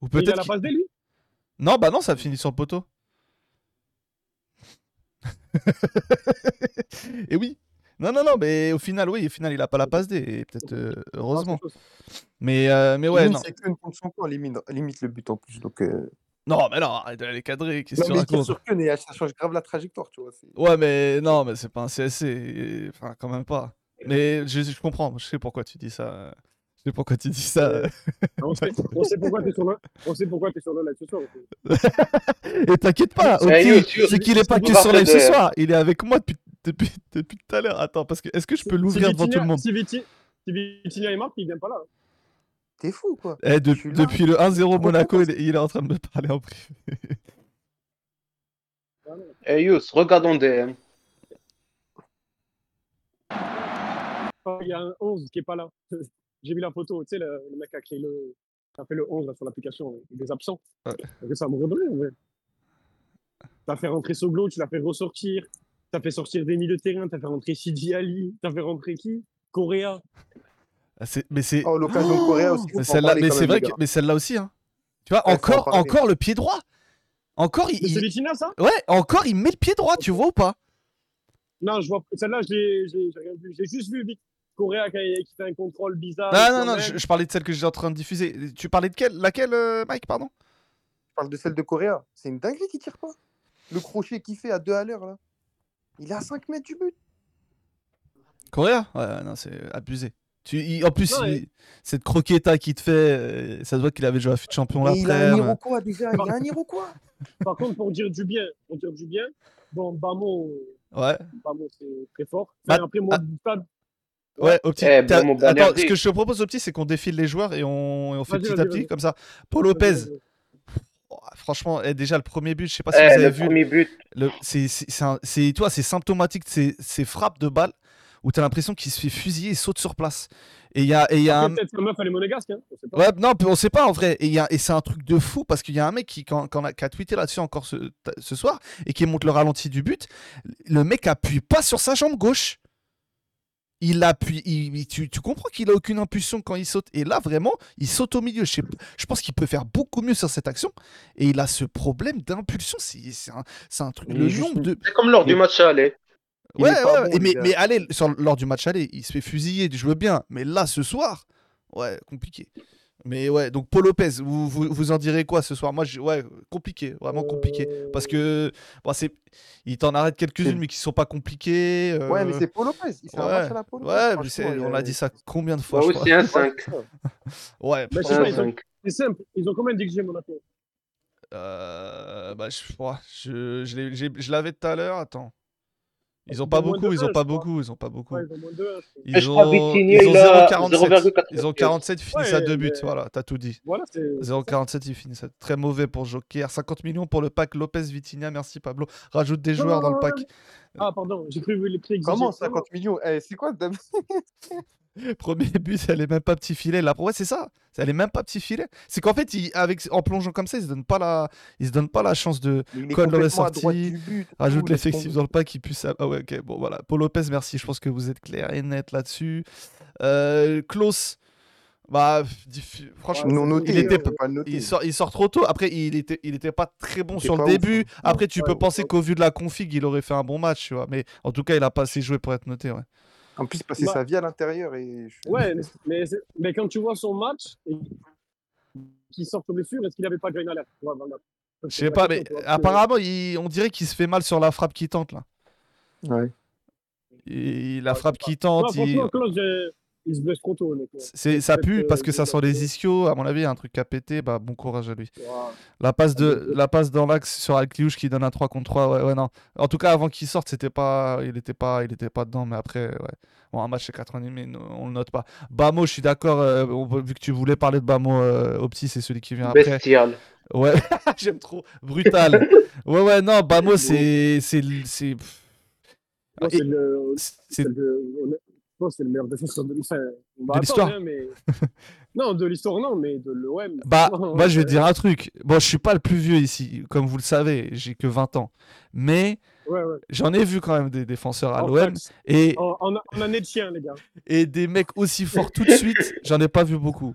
Ou Il a peut-être. la passe D, lui Non, bah non, ça finit sur le poteau. (laughs) et oui. Non, non, non, mais au final, oui, au final, il a pas la passe D. Et peut-être, euh, heureusement. Ah. Mais, euh, mais ouais, Limite, non. c'est qu'une contre son camp, limite, limite le but en plus. Donc, euh... Non, mais non, arrête d'aller cadrer. Qu'est-ce que non, tu mais il tire racontes sur mais ça change grave la trajectoire, tu vois. Ouais, mais non, mais c'est pas un CSC. et- Enfin, quand même pas. Mais je, je comprends. Je sais pourquoi tu dis ça. Je sais pourquoi tu dis ça. Euh, (laughs) On sait, on sait pourquoi t'es sur le, on sait pourquoi t'es sur le live ce soir. (laughs) Et t'inquiète pas, C'est qu'il est pas que sur live ce soir. Il est avec moi depuis, depuis, depuis tout à l'heure. Attends, parce que est-ce que je peux l'ouvrir devant tout le monde? Si Viti- si Vitinha est marque, il vient pas là. T'es fou, quoi. Eh, de- Je suis là. Depuis le 1-0 Trop Monaco, il, est- il est en train de me parler en privé. (laughs) Youss, regarde en DM. Oh, Il y a un 11 qui est pas là. (laughs) J'ai vu la photo, tu sais, le, le mec a créé le, a fait le 11 là, sur l'application euh, des absents. Ouais. Ça me redonne, en vrai. T'as fait rentrer Soglo, tu l'as fait ressortir. T'as fait sortir des milieux de terrain, t'as fait rentrer Sidi Ali, t'as fait rentrer qui? Correa. Ah, Mais c'est. Oh, l'occasion de Correa aussi. Mais celle-là, mais c'est vrai que, mais celle-là aussi, hein. Tu vois, Ouais, encore, encore le pied droit. Encore, il, c'est il- ça ouais, encore, il met le pied droit, tu vois ou pas? Non, je vois. Celle-là, je l'ai j'ai- j'ai rien vu. J'ai juste vu Vic- Correa qui, fait un contrôle bizarre. Non, non, non, je parlais de celle que j'étais en train de diffuser. Tu parlais de quelle Laquelle, euh, Mike, pardon? Je parle de celle de Correa. C'est une dinguerie qui tire pas. Le crochet qu'il fait à 2 à l'heure, là. Il est à 5 mètres du but. Correa Ouais, non, c'est abusé. Tu, il- en plus, Non, il- et- cette croqueta qu'il te fait, euh, ça se voit qu'il avait déjà fait de champion Mais il a un. Iroquois déjà, il a un Iroquois. (laughs) Par contre, pour dire du bien, pour dire du bien, bon, Bamo, Ouais, Bamo c'est très fort. Bah, Enfin, après, moi, ah. ouais, au petit. Eh, bon, mon Attends, ce que je te propose au petit, c'est qu'on défile les joueurs et on, et on fait petit à petit, comme ça. Paul Lopez, oh, franchement, eh, déjà le premier but, je sais pas si Eh, vous avez le vu. premier but. Le, c'est, c'est, c'est un- c'est- toi, c'est symptomatique de ces, ces frappes de balles où tu as l'impression qu'il se fait fusiller et saute sur place. Et il y a, et il y a un. Peut-être que la meuf, elle est monégasque, hein. on sait pas. Ouais, non, on sait pas en vrai. Et, il y a- et c'est un truc de fou parce qu'il y a un mec qui, quand, quand- qui a tweeté là-dessus encore ce, ce soir et qui montre le ralenti du but. Le mec appuie pas sur sa jambe gauche. Il appuie. il- tu, tu comprends qu'il a aucune impulsion quand il saute. Et là, vraiment, il saute au milieu. Je, sais- je pense qu'il peut faire beaucoup mieux sur cette action. Et il a ce problème d'impulsion. C'est, c'est un, c'est un truc. Le nombre de. C'est comme lors du match aller. Il Ouais, ouais, bon, mais, mais allez, sur, lors du match aller, il se fait fusiller, je veux bien. Mais là, ce soir, ouais, compliqué. Mais ouais, donc Paul Lopez, vous, vous, vous en direz quoi ce soir? Moi, je- ouais, compliqué, vraiment compliqué. Euh, Parce que, bon, c'est, il t'en arrête quelques-unes, C'est- mais qui sont pas compliquées. euh, Ouais, mais c'est Paul Lopez. C'est un ouais, à la Paul Lopez. Ouais, mais c'est- il on a- a dit ça combien de fois je aussi, crois? un Ouais, 5. c'est ça. Ouais, Bah, je sais Un pas, ils ont- 5. c'est simple. Ils ont combien d'XG, Monaco euh, bah, je, crois, je, je, je l'avais tout à l'heure, attends. Ils ont pas beaucoup, ils ont pas beaucoup, ils ont pas beaucoup. Ils ont moins de un, je crois. Mais Ils je crois ont, Vitinha, ils ont il a 0,47. 0,97. Ils ont 47, ils finissent à Ouais, 2 buts. mais- Voilà, t'as tout dit. Voilà, c'est. 0,47, ils finissent à- très mauvais pour Joker. 50 millions pour le pack Lopez Vitinha. Merci Pablo. Rajoute des Non, joueurs non, dans le non, pack. Ah, pardon, j'ai cru les prix. Comment 50 millions? Eh, C'est quoi Dam- (laughs) (laughs) Premier but, elle est même pas petit filet. Là, ouais, c'est ça. Elle est même pas petit filet. C'est qu'en fait, il- avec, en plongeant comme ça, ils se donnent pas la, ils se donnent pas la chance de Code. Rajoute tout, laisse l'effectif dans le pack qui puisse. Ah ouais, ok, bon voilà. Paul Lopez, merci. Je pense que vous êtes clair et net là-dessus. Euh, Klaus, bah, franchement, Non c'est- noté, il était le sort, il sort trop tôt. Après, il était, il était pas très bon sur le ouf, début. hein. Après, tu peux penser qu'au vu de la config, il aurait fait un bon match, tu vois. Mais en tout cas, il a pas assez joué pour être noté, ouais. En plus, passer Bah- sa vie à l'intérieur et. je- Ouais, mais, mais, quand tu vois son match et qu'il sort sur blessure, est-ce qu'il n'avait pas déjà une alerte Ouais, voilà. Je sais pas, mais apparemment, il- on dirait qu'il se fait mal sur la frappe qui tente là. Ouais. Et la Ouais, frappe qui tente, il... il se blesse trop tôt, c'est ça pue parce euh, que ça sent les ischios. À mon avis, il y a un truc à péter. Bah, bon courage à lui. La passe, Ah, de, la passe dans l'axe sur Alcliouche qui donne un 3 contre 3. Ouais, ouais, non. En tout cas, avant qu'il sorte, c'était pas, il était pas, il était pas dedans. Mais après, ouais. Bon, un match c'est 90 mais on le note pas. Bamo, je suis d'accord. euh, vu que tu voulais parler de Bamo euh, au petit, c'est celui qui vient après. Bestial. Ouais, (laughs) j'aime trop. Brutal. (laughs) ouais, ouais, non, Bamo, c'est, c'est, c'est, Non, Et- c'est le- c'est- c'est le- c'est le meilleur défenseur de l'histoire. hein, mais... Non, de l'histoire, non, mais de l'OM. (laughs) Bah, moi, je vais dire un truc. Bon, je suis pas le plus vieux ici, comme vous le savez, j'ai que 20 ans. Mais Ouais, ouais. j'en ai vu quand même des défenseurs à En l'OM. Et, En, en, en année de chien, les gars. et des mecs aussi forts tout de suite, (laughs) j'en ai pas vu beaucoup.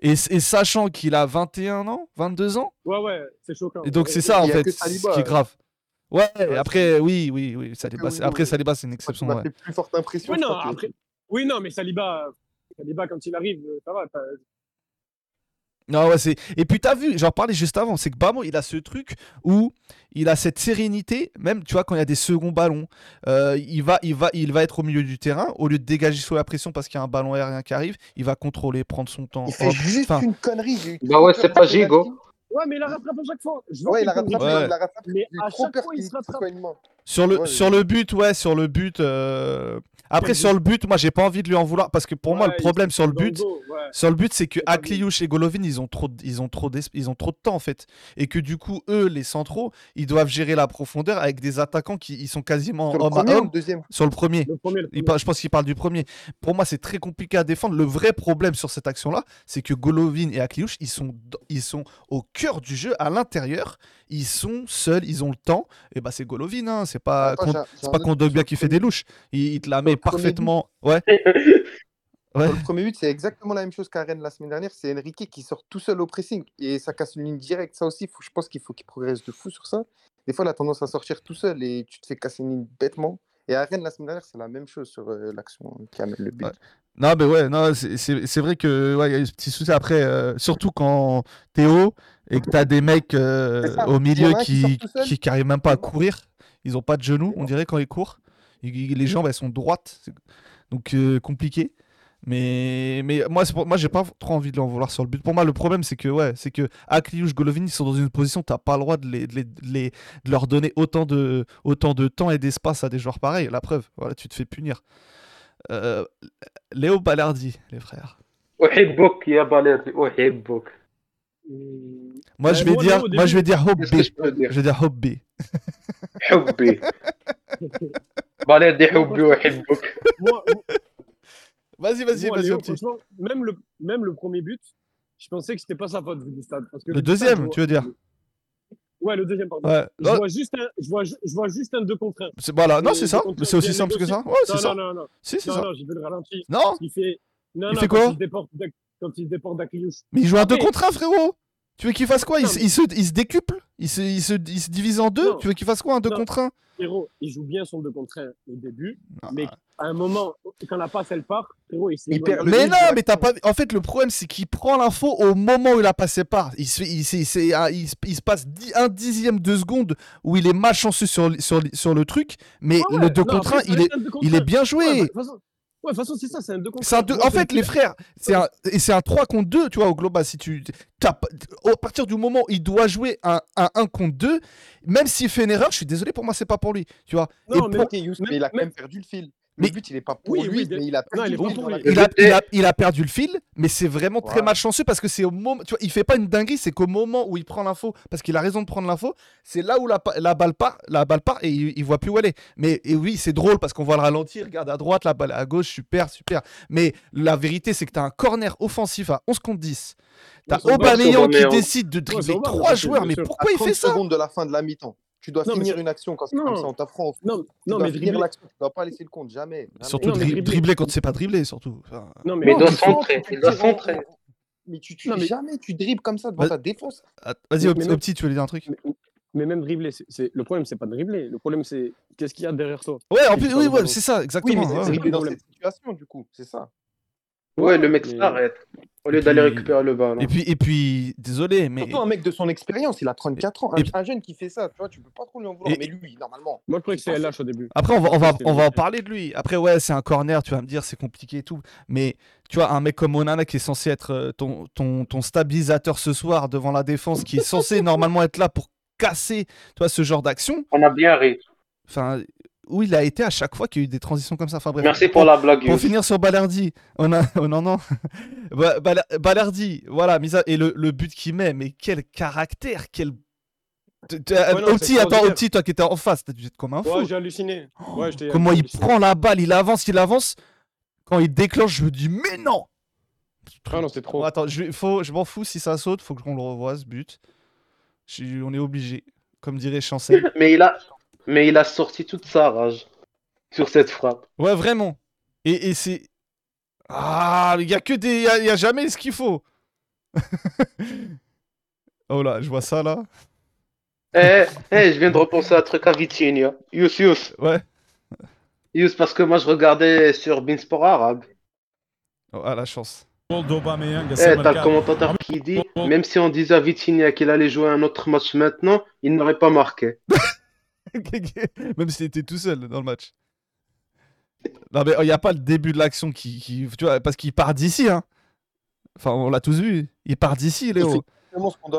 Et, et sachant qu'il a 21 ans, 22 ans, Ouais, ouais, c'est choquant. et donc c'est ça en fait, ce Saliba, qui est euh. grave. Ouais, Ouais, après, oui, oui, oui, Saliba, oui, c'est- oui, après oui. Saliba, c'est une exception. m'a ouais. fait plus forte impression. Oui, non, après... oui, non, mais Saliba, Saliba, quand il arrive, euh, ça va. Non, ouais, c'est... Et puis t'as vu, j'en parlais juste avant, c'est que Bamo, il a ce truc où il a cette sérénité, même tu vois, quand il y a des seconds ballons, euh, il, va, il, va, il va être au milieu du terrain, au lieu de dégager sous la pression parce qu'il y a un ballon aérien qui arrive, il va contrôler, prendre son temps. Il fait hop, juste une connerie. j'ai eu Bah ouais, c'est pas Gigo. Ouais, mais il la rattrape à chaque fois. Je Ouais, il qu'il a fait une rattrapé, Ouais. il a rattrapé. Mais à chaque fois, il se rattrape. Sur le, Ouais, sur le but, ouais, sur le but. euh, Après, sur le but, moi, j'ai pas envie de lui en vouloir parce que pour moi, le problème sur le but, dos, ouais. Sur le but, c'est que. Akliouche et Golovin, ils ont trop, de- ils ont trop, ils ont trop de temps en fait, et que du coup, eux, les centraux, ils doivent gérer la profondeur avec des attaquants qui, ils sont quasiment Sur le homme premier à ou homme. le deuxième Sur le premier, Le premier, le Il premier. par- je pense qu'il parle du premier. Pour moi, c'est très compliqué à défendre. Le vrai problème sur cette action-là, c'est que Golovin et Akliouche, ils sont, ils sont au cœur du jeu, à l'intérieur. Ils sont seuls, ils ont le temps. Et bah, c'est Golovin, hein, c'est pas, c'est pas Kondogbia qui fait des louches. Il, il te la met parfaitement. Ouais. Ouais. Le premier but, c'est exactement la même chose qu'à Rennes la semaine dernière. C'est Enrique qui sort tout seul au pressing et ça casse une ligne directe. Ça aussi, faut- je pense qu'il faut qu'il progresse de fou sur ça. Des fois, il a tendance à sortir tout seul et tu te fais casser une ligne bêtement. Et à Rennes la semaine dernière, c'est la même chose sur euh, l'action qui amène le but. Ouais. Non, mais ouais, non, c'est- vrai que ouais, y a eu ce petit souci après, euh, surtout quand t'es haut et que t'as des mecs euh, ça. au milieu qui qui, qui, qui arrivent même pas à courir. Ils ont pas de genoux, on dirait, quand ils courent. Les jambes, elles sont droites. Donc, euh, compliqué. Mais, mais moi, pour, moi j'ai pas trop envie de l'en vouloir sur le but. Pour moi, le problème, c'est que, ouais, c'est que Akliouche, Golovin, ils sont dans une position où t'as pas le droit de, les, de, les, de, leur donner autant de, autant de temps et d'espace à des joueurs pareils. La preuve, voilà, tu te fais punir. Euh, Léo Ballardi, les frères. Moi, je vais dire, moi, je vais dire Hobby. Je vais dire Hobby. Hobby. (laughs) باليري حبي وأحبك moi, Vas-y, vas-y, moi, vas-y, Léo, un petit. franchement, même le, même le premier but, je pensais que c'était pas sa faute vu du stade. Parce que Le vu du stade, deuxième, je tu veux dire Ouais, le deuxième, pardon. Ouais. Je Oh, vois juste un, je vois, ju- je vois juste un 2 contre 1. c'est- voilà, non, Et c'est ça. contre- Mais c'est aussi bien simple que négocié. ça. Ouais, c'est Non, ça. non, non, non. Si, c'est Non, ça. non, j'ai vu le ralenti. Non, Il fait. Non, Il non, fait quand quoi il se déporte d'Ak- Quand il se déporte d'Akliouche. mais il joue un 2 Après- contre 1, frérot. Tu veux qu'il fasse quoi il, Non, se- mais- il se, il se décuple il se, il, se, il se divise en deux Non. Tu veux qu'il fasse quoi un 2 Non. contre 1 Frérot, il joue bien son 2 contre 1 au début. Ah. Mais à un moment, quand la passe, elle part, frérot, il Il perd le Mais non, mais t'as pas. En fait, le problème, c'est qu'il prend l'info au moment où il a passé par. Il se, fait- il, c'est- c'est un- il, se- il se passe dix- un dixième de seconde où il est malchanceux sur, sur, sur le truc, mais Ouais, le 2 non, contre 1, après, ça il est, il est bien joué. Ouais, bah, de toute façon, ouais, de toute façon, c'est ça, c'est un 2 contre C'est un 1. deux- En fait, les frères, c'est un, et c'est un 3 contre 2, tu vois, au global. Si tu, à partir du moment où il doit jouer un, un 1 contre 2, même s'il fait une erreur, je suis désolé, pour moi, c'est pas pour lui. Tu vois. Non, Et mais- pour- il a quand même- même perdu le fil. Mais- Le but, il est pas pour Oui, lui, oui, mais il a perdu le fil pour dans la lui. il, a, Je- il, a, il a perdu le fil, mais c'est vraiment très malchanceux parce que c'est au moment. Tu vois, il fait pas une dinguerie, c'est qu'au moment où il prend l'info, parce qu'il a raison de prendre l'info, c'est là où la, balle part, la balle part et il, il voit plus où elle est. Mais et oui, c'est drôle parce qu'on voit le ralenti, regarde à droite, la balle à gauche, super, super. Mais la vérité, c'est que tu as un corner offensif à 11 contre 10. T'as Aubameyang qui décide de dribbler trois bien joueurs. Mais pourquoi il 30 fait ça? secondes de la fin de la mi-temps. Tu dois Non, finir c'est- une action quand c'est comme ça, on t'apprend. Non, Tu non, dois mais finir l'action, tu dois pas laisser le compte, jamais. jamais. Surtout Non, dri- dribbler- dribbler quand tu sais pas dribbler, surtout. Enfin, Non, Mais il doit tu centrer, il doit centrer. Mais tu, tu Non, mais- jamais tu dribbles comme ça devant Vas- ta défense. att- Vas-y, petit, tu voulais dire un truc Mais, mais même dribbler, c'est, c'est- le problème, c'est pas de dribbler. Le problème, c'est qu'est-ce qu'il y a derrière toi? Ouais, en plus, oui, ouais, c'est ça, Oui, exactement. mais c'est ouais, dans cette situation, du coup, c'est ça. Ouais, le mec mais- s'arrête. Au lieu d'aller récupérer le ballon. Et puis, et puis, désolé, mais. Surtout un mec de son expérience, il a 34 ans. Un, Et- un jeune qui fait ça, tu vois, tu peux pas trop lui en vouloir. Et- Mais lui, normalement. Moi, je croyais que C'est LH au début. Après, on va, on va, C'était on va en parler de lui. Après, ouais, c'est un corner, tu vas me dire, c'est compliqué et tout. Mais tu vois, un mec comme Onana qui est censé être euh, ton, ton, ton stabilisateur ce soir devant la défense, qui est censé (laughs) normalement être là pour casser tu vois, ce genre d'action, On a bien ri. enfin, où il a été à chaque fois qu'il y a eu des transitions comme ça. Enfin, bref. Merci pour la blague. Pour finir sur Balardi, on a, oh non, non. (laughs) Ba- Bala- Balardi, voilà, mise à- et le, le but qu'il met, mais quel caractère, quel. Petit, attends, petit, toi qui étais en face, t'as dû être comme un fou. Ouais, j'ai halluciné. Ouais, j'étais- Comment il prend la balle, il avance, il avance. Quand il déclenche, je me dis, mais non Ah non, c'est trop. Attends, je, faut, je m'en fous si ça saute, faut qu'on le revoie ce but. Je on est obligé. Comme dirait Chancel. (laughs) Mais il a, mais il a sorti toute sa rage sur cette frappe. Ouais, vraiment. Et, et c'est. Ah, il y a que des. Il y a, jamais ce qu'il faut. (laughs) oh là, je vois ça là. Eh, eh, je viens de repenser à un truc à Vitinha. Youss, Youss. Ouais. Youss, parce que moi je regardais sur Beansport Arabe. Oh, ah, la chance. Eh, t'as le commentateur qui dit, même si on disait à Vitinha qu'il allait jouer un autre match maintenant, il n'aurait pas marqué. (laughs) (laughs) Même s'il était tout seul dans le match. Non, mais il n'y a pas le début de l'action qui, qui- Tu vois, parce qu'il part d'ici, hein. Enfin, on l'a tous vu. Il part d'ici, Léo.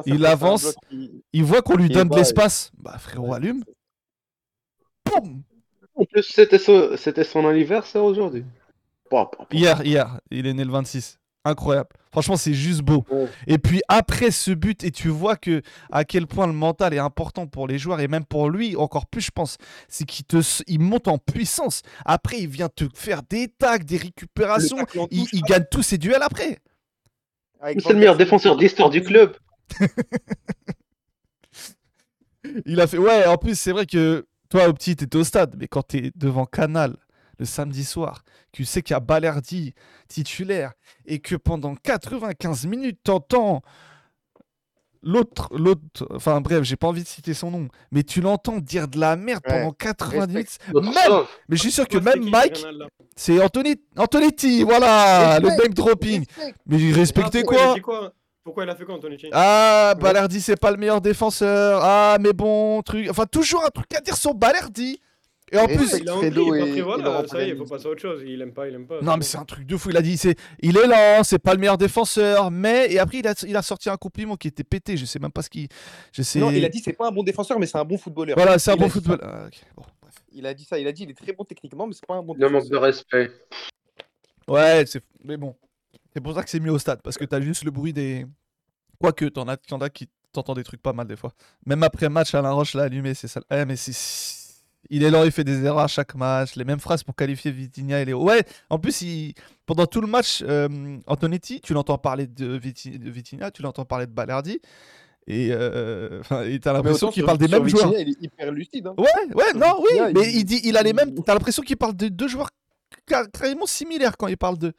Il avance. qui- Il voit qu'on lui donne de l'espace. Bah, frérot, allume. Boum En plus, c'était son, c'était son anniversaire aujourd'hui. Bon, bon, bon. Hier, hier, il est né le 26. Incroyable. Franchement, c'est juste beau. Ouais. Et puis après ce but, et tu vois que à quel point le mental est important pour les joueurs et même pour lui encore plus, je pense, c'est qu'il te, s- il monte en puissance. Après, il vient te faire des tacs, des récupérations. Il, il gagne tous ses duels après. C'est le meilleur défenseur Sar, d'histoire du club. (laughs) Il a fait. Ouais, en plus, c'est vrai que toi, au petit, t'étais au stade, mais quand t'es devant Canal le samedi soir, que tu sais qu'il y a Balerdi titulaire et que pendant 95 minutes, t'entends l'autre, l'autre, enfin bref, j'ai pas envie de citer son nom, mais tu l'entends dire de la merde Ouais, pendant 90 minutes. Même, mais je suis sûr que même Mike, c'est Anthony, Antonetti, voilà, le name dropping. respect. Mais il respectait Ah, quoi Pourquoi il a fait quoi, Anthony Ah, Balerdi, c'est pas le meilleur défenseur. Ah, mais bon, truc. Enfin, toujours un truc à dire sur Balerdi. Et en plus, Il a envie, et- après et voilà, Laurent ça y est, faut passer à autre chose. Il aime pas, il aime pas. Non, mais c'est un truc de fou. Il a dit, c'est, il est lent, c'est pas le meilleur défenseur, mais et après il a, il a sorti un compliment qui était pété. Je sais même pas ce qu'il. Je sais. Non, il a dit c'est pas un bon défenseur, mais c'est un bon footballeur. Voilà, c'est un Il bon a dit ça. football. Ah, ok, bon. Il a dit ça. Il a dit il est très bon techniquement, mais c'est pas un bon Le manque de défenseur. respect. Ouais, c'est. Mais bon, c'est pour ça que c'est mieux au stade parce que t'as juste le bruit des. Quoique, t'en as, t'en as qui t'entends des trucs pas mal des fois. Même après match, Alain Roche l'a allumé, c'est ça. Eh, mais c'est. Il est lent, il fait des erreurs à chaque match, les mêmes phrases pour qualifier Vitinha et Léo. Ouais, en plus, il... pendant tout le match, euh, Antonetti, tu l'entends parler de, Viti- de Vitinha, tu l'entends parler de Balerdi, et euh, t'as l'impression qu'il parle des mêmes joueurs. Il est hyper lucide. hein. Ouais, ouais, Sur non, oui, mais il- dit, il a les mêmes. T'as l'impression qu'il parle de deux joueurs car- carrément similaires quand il parle d'eux.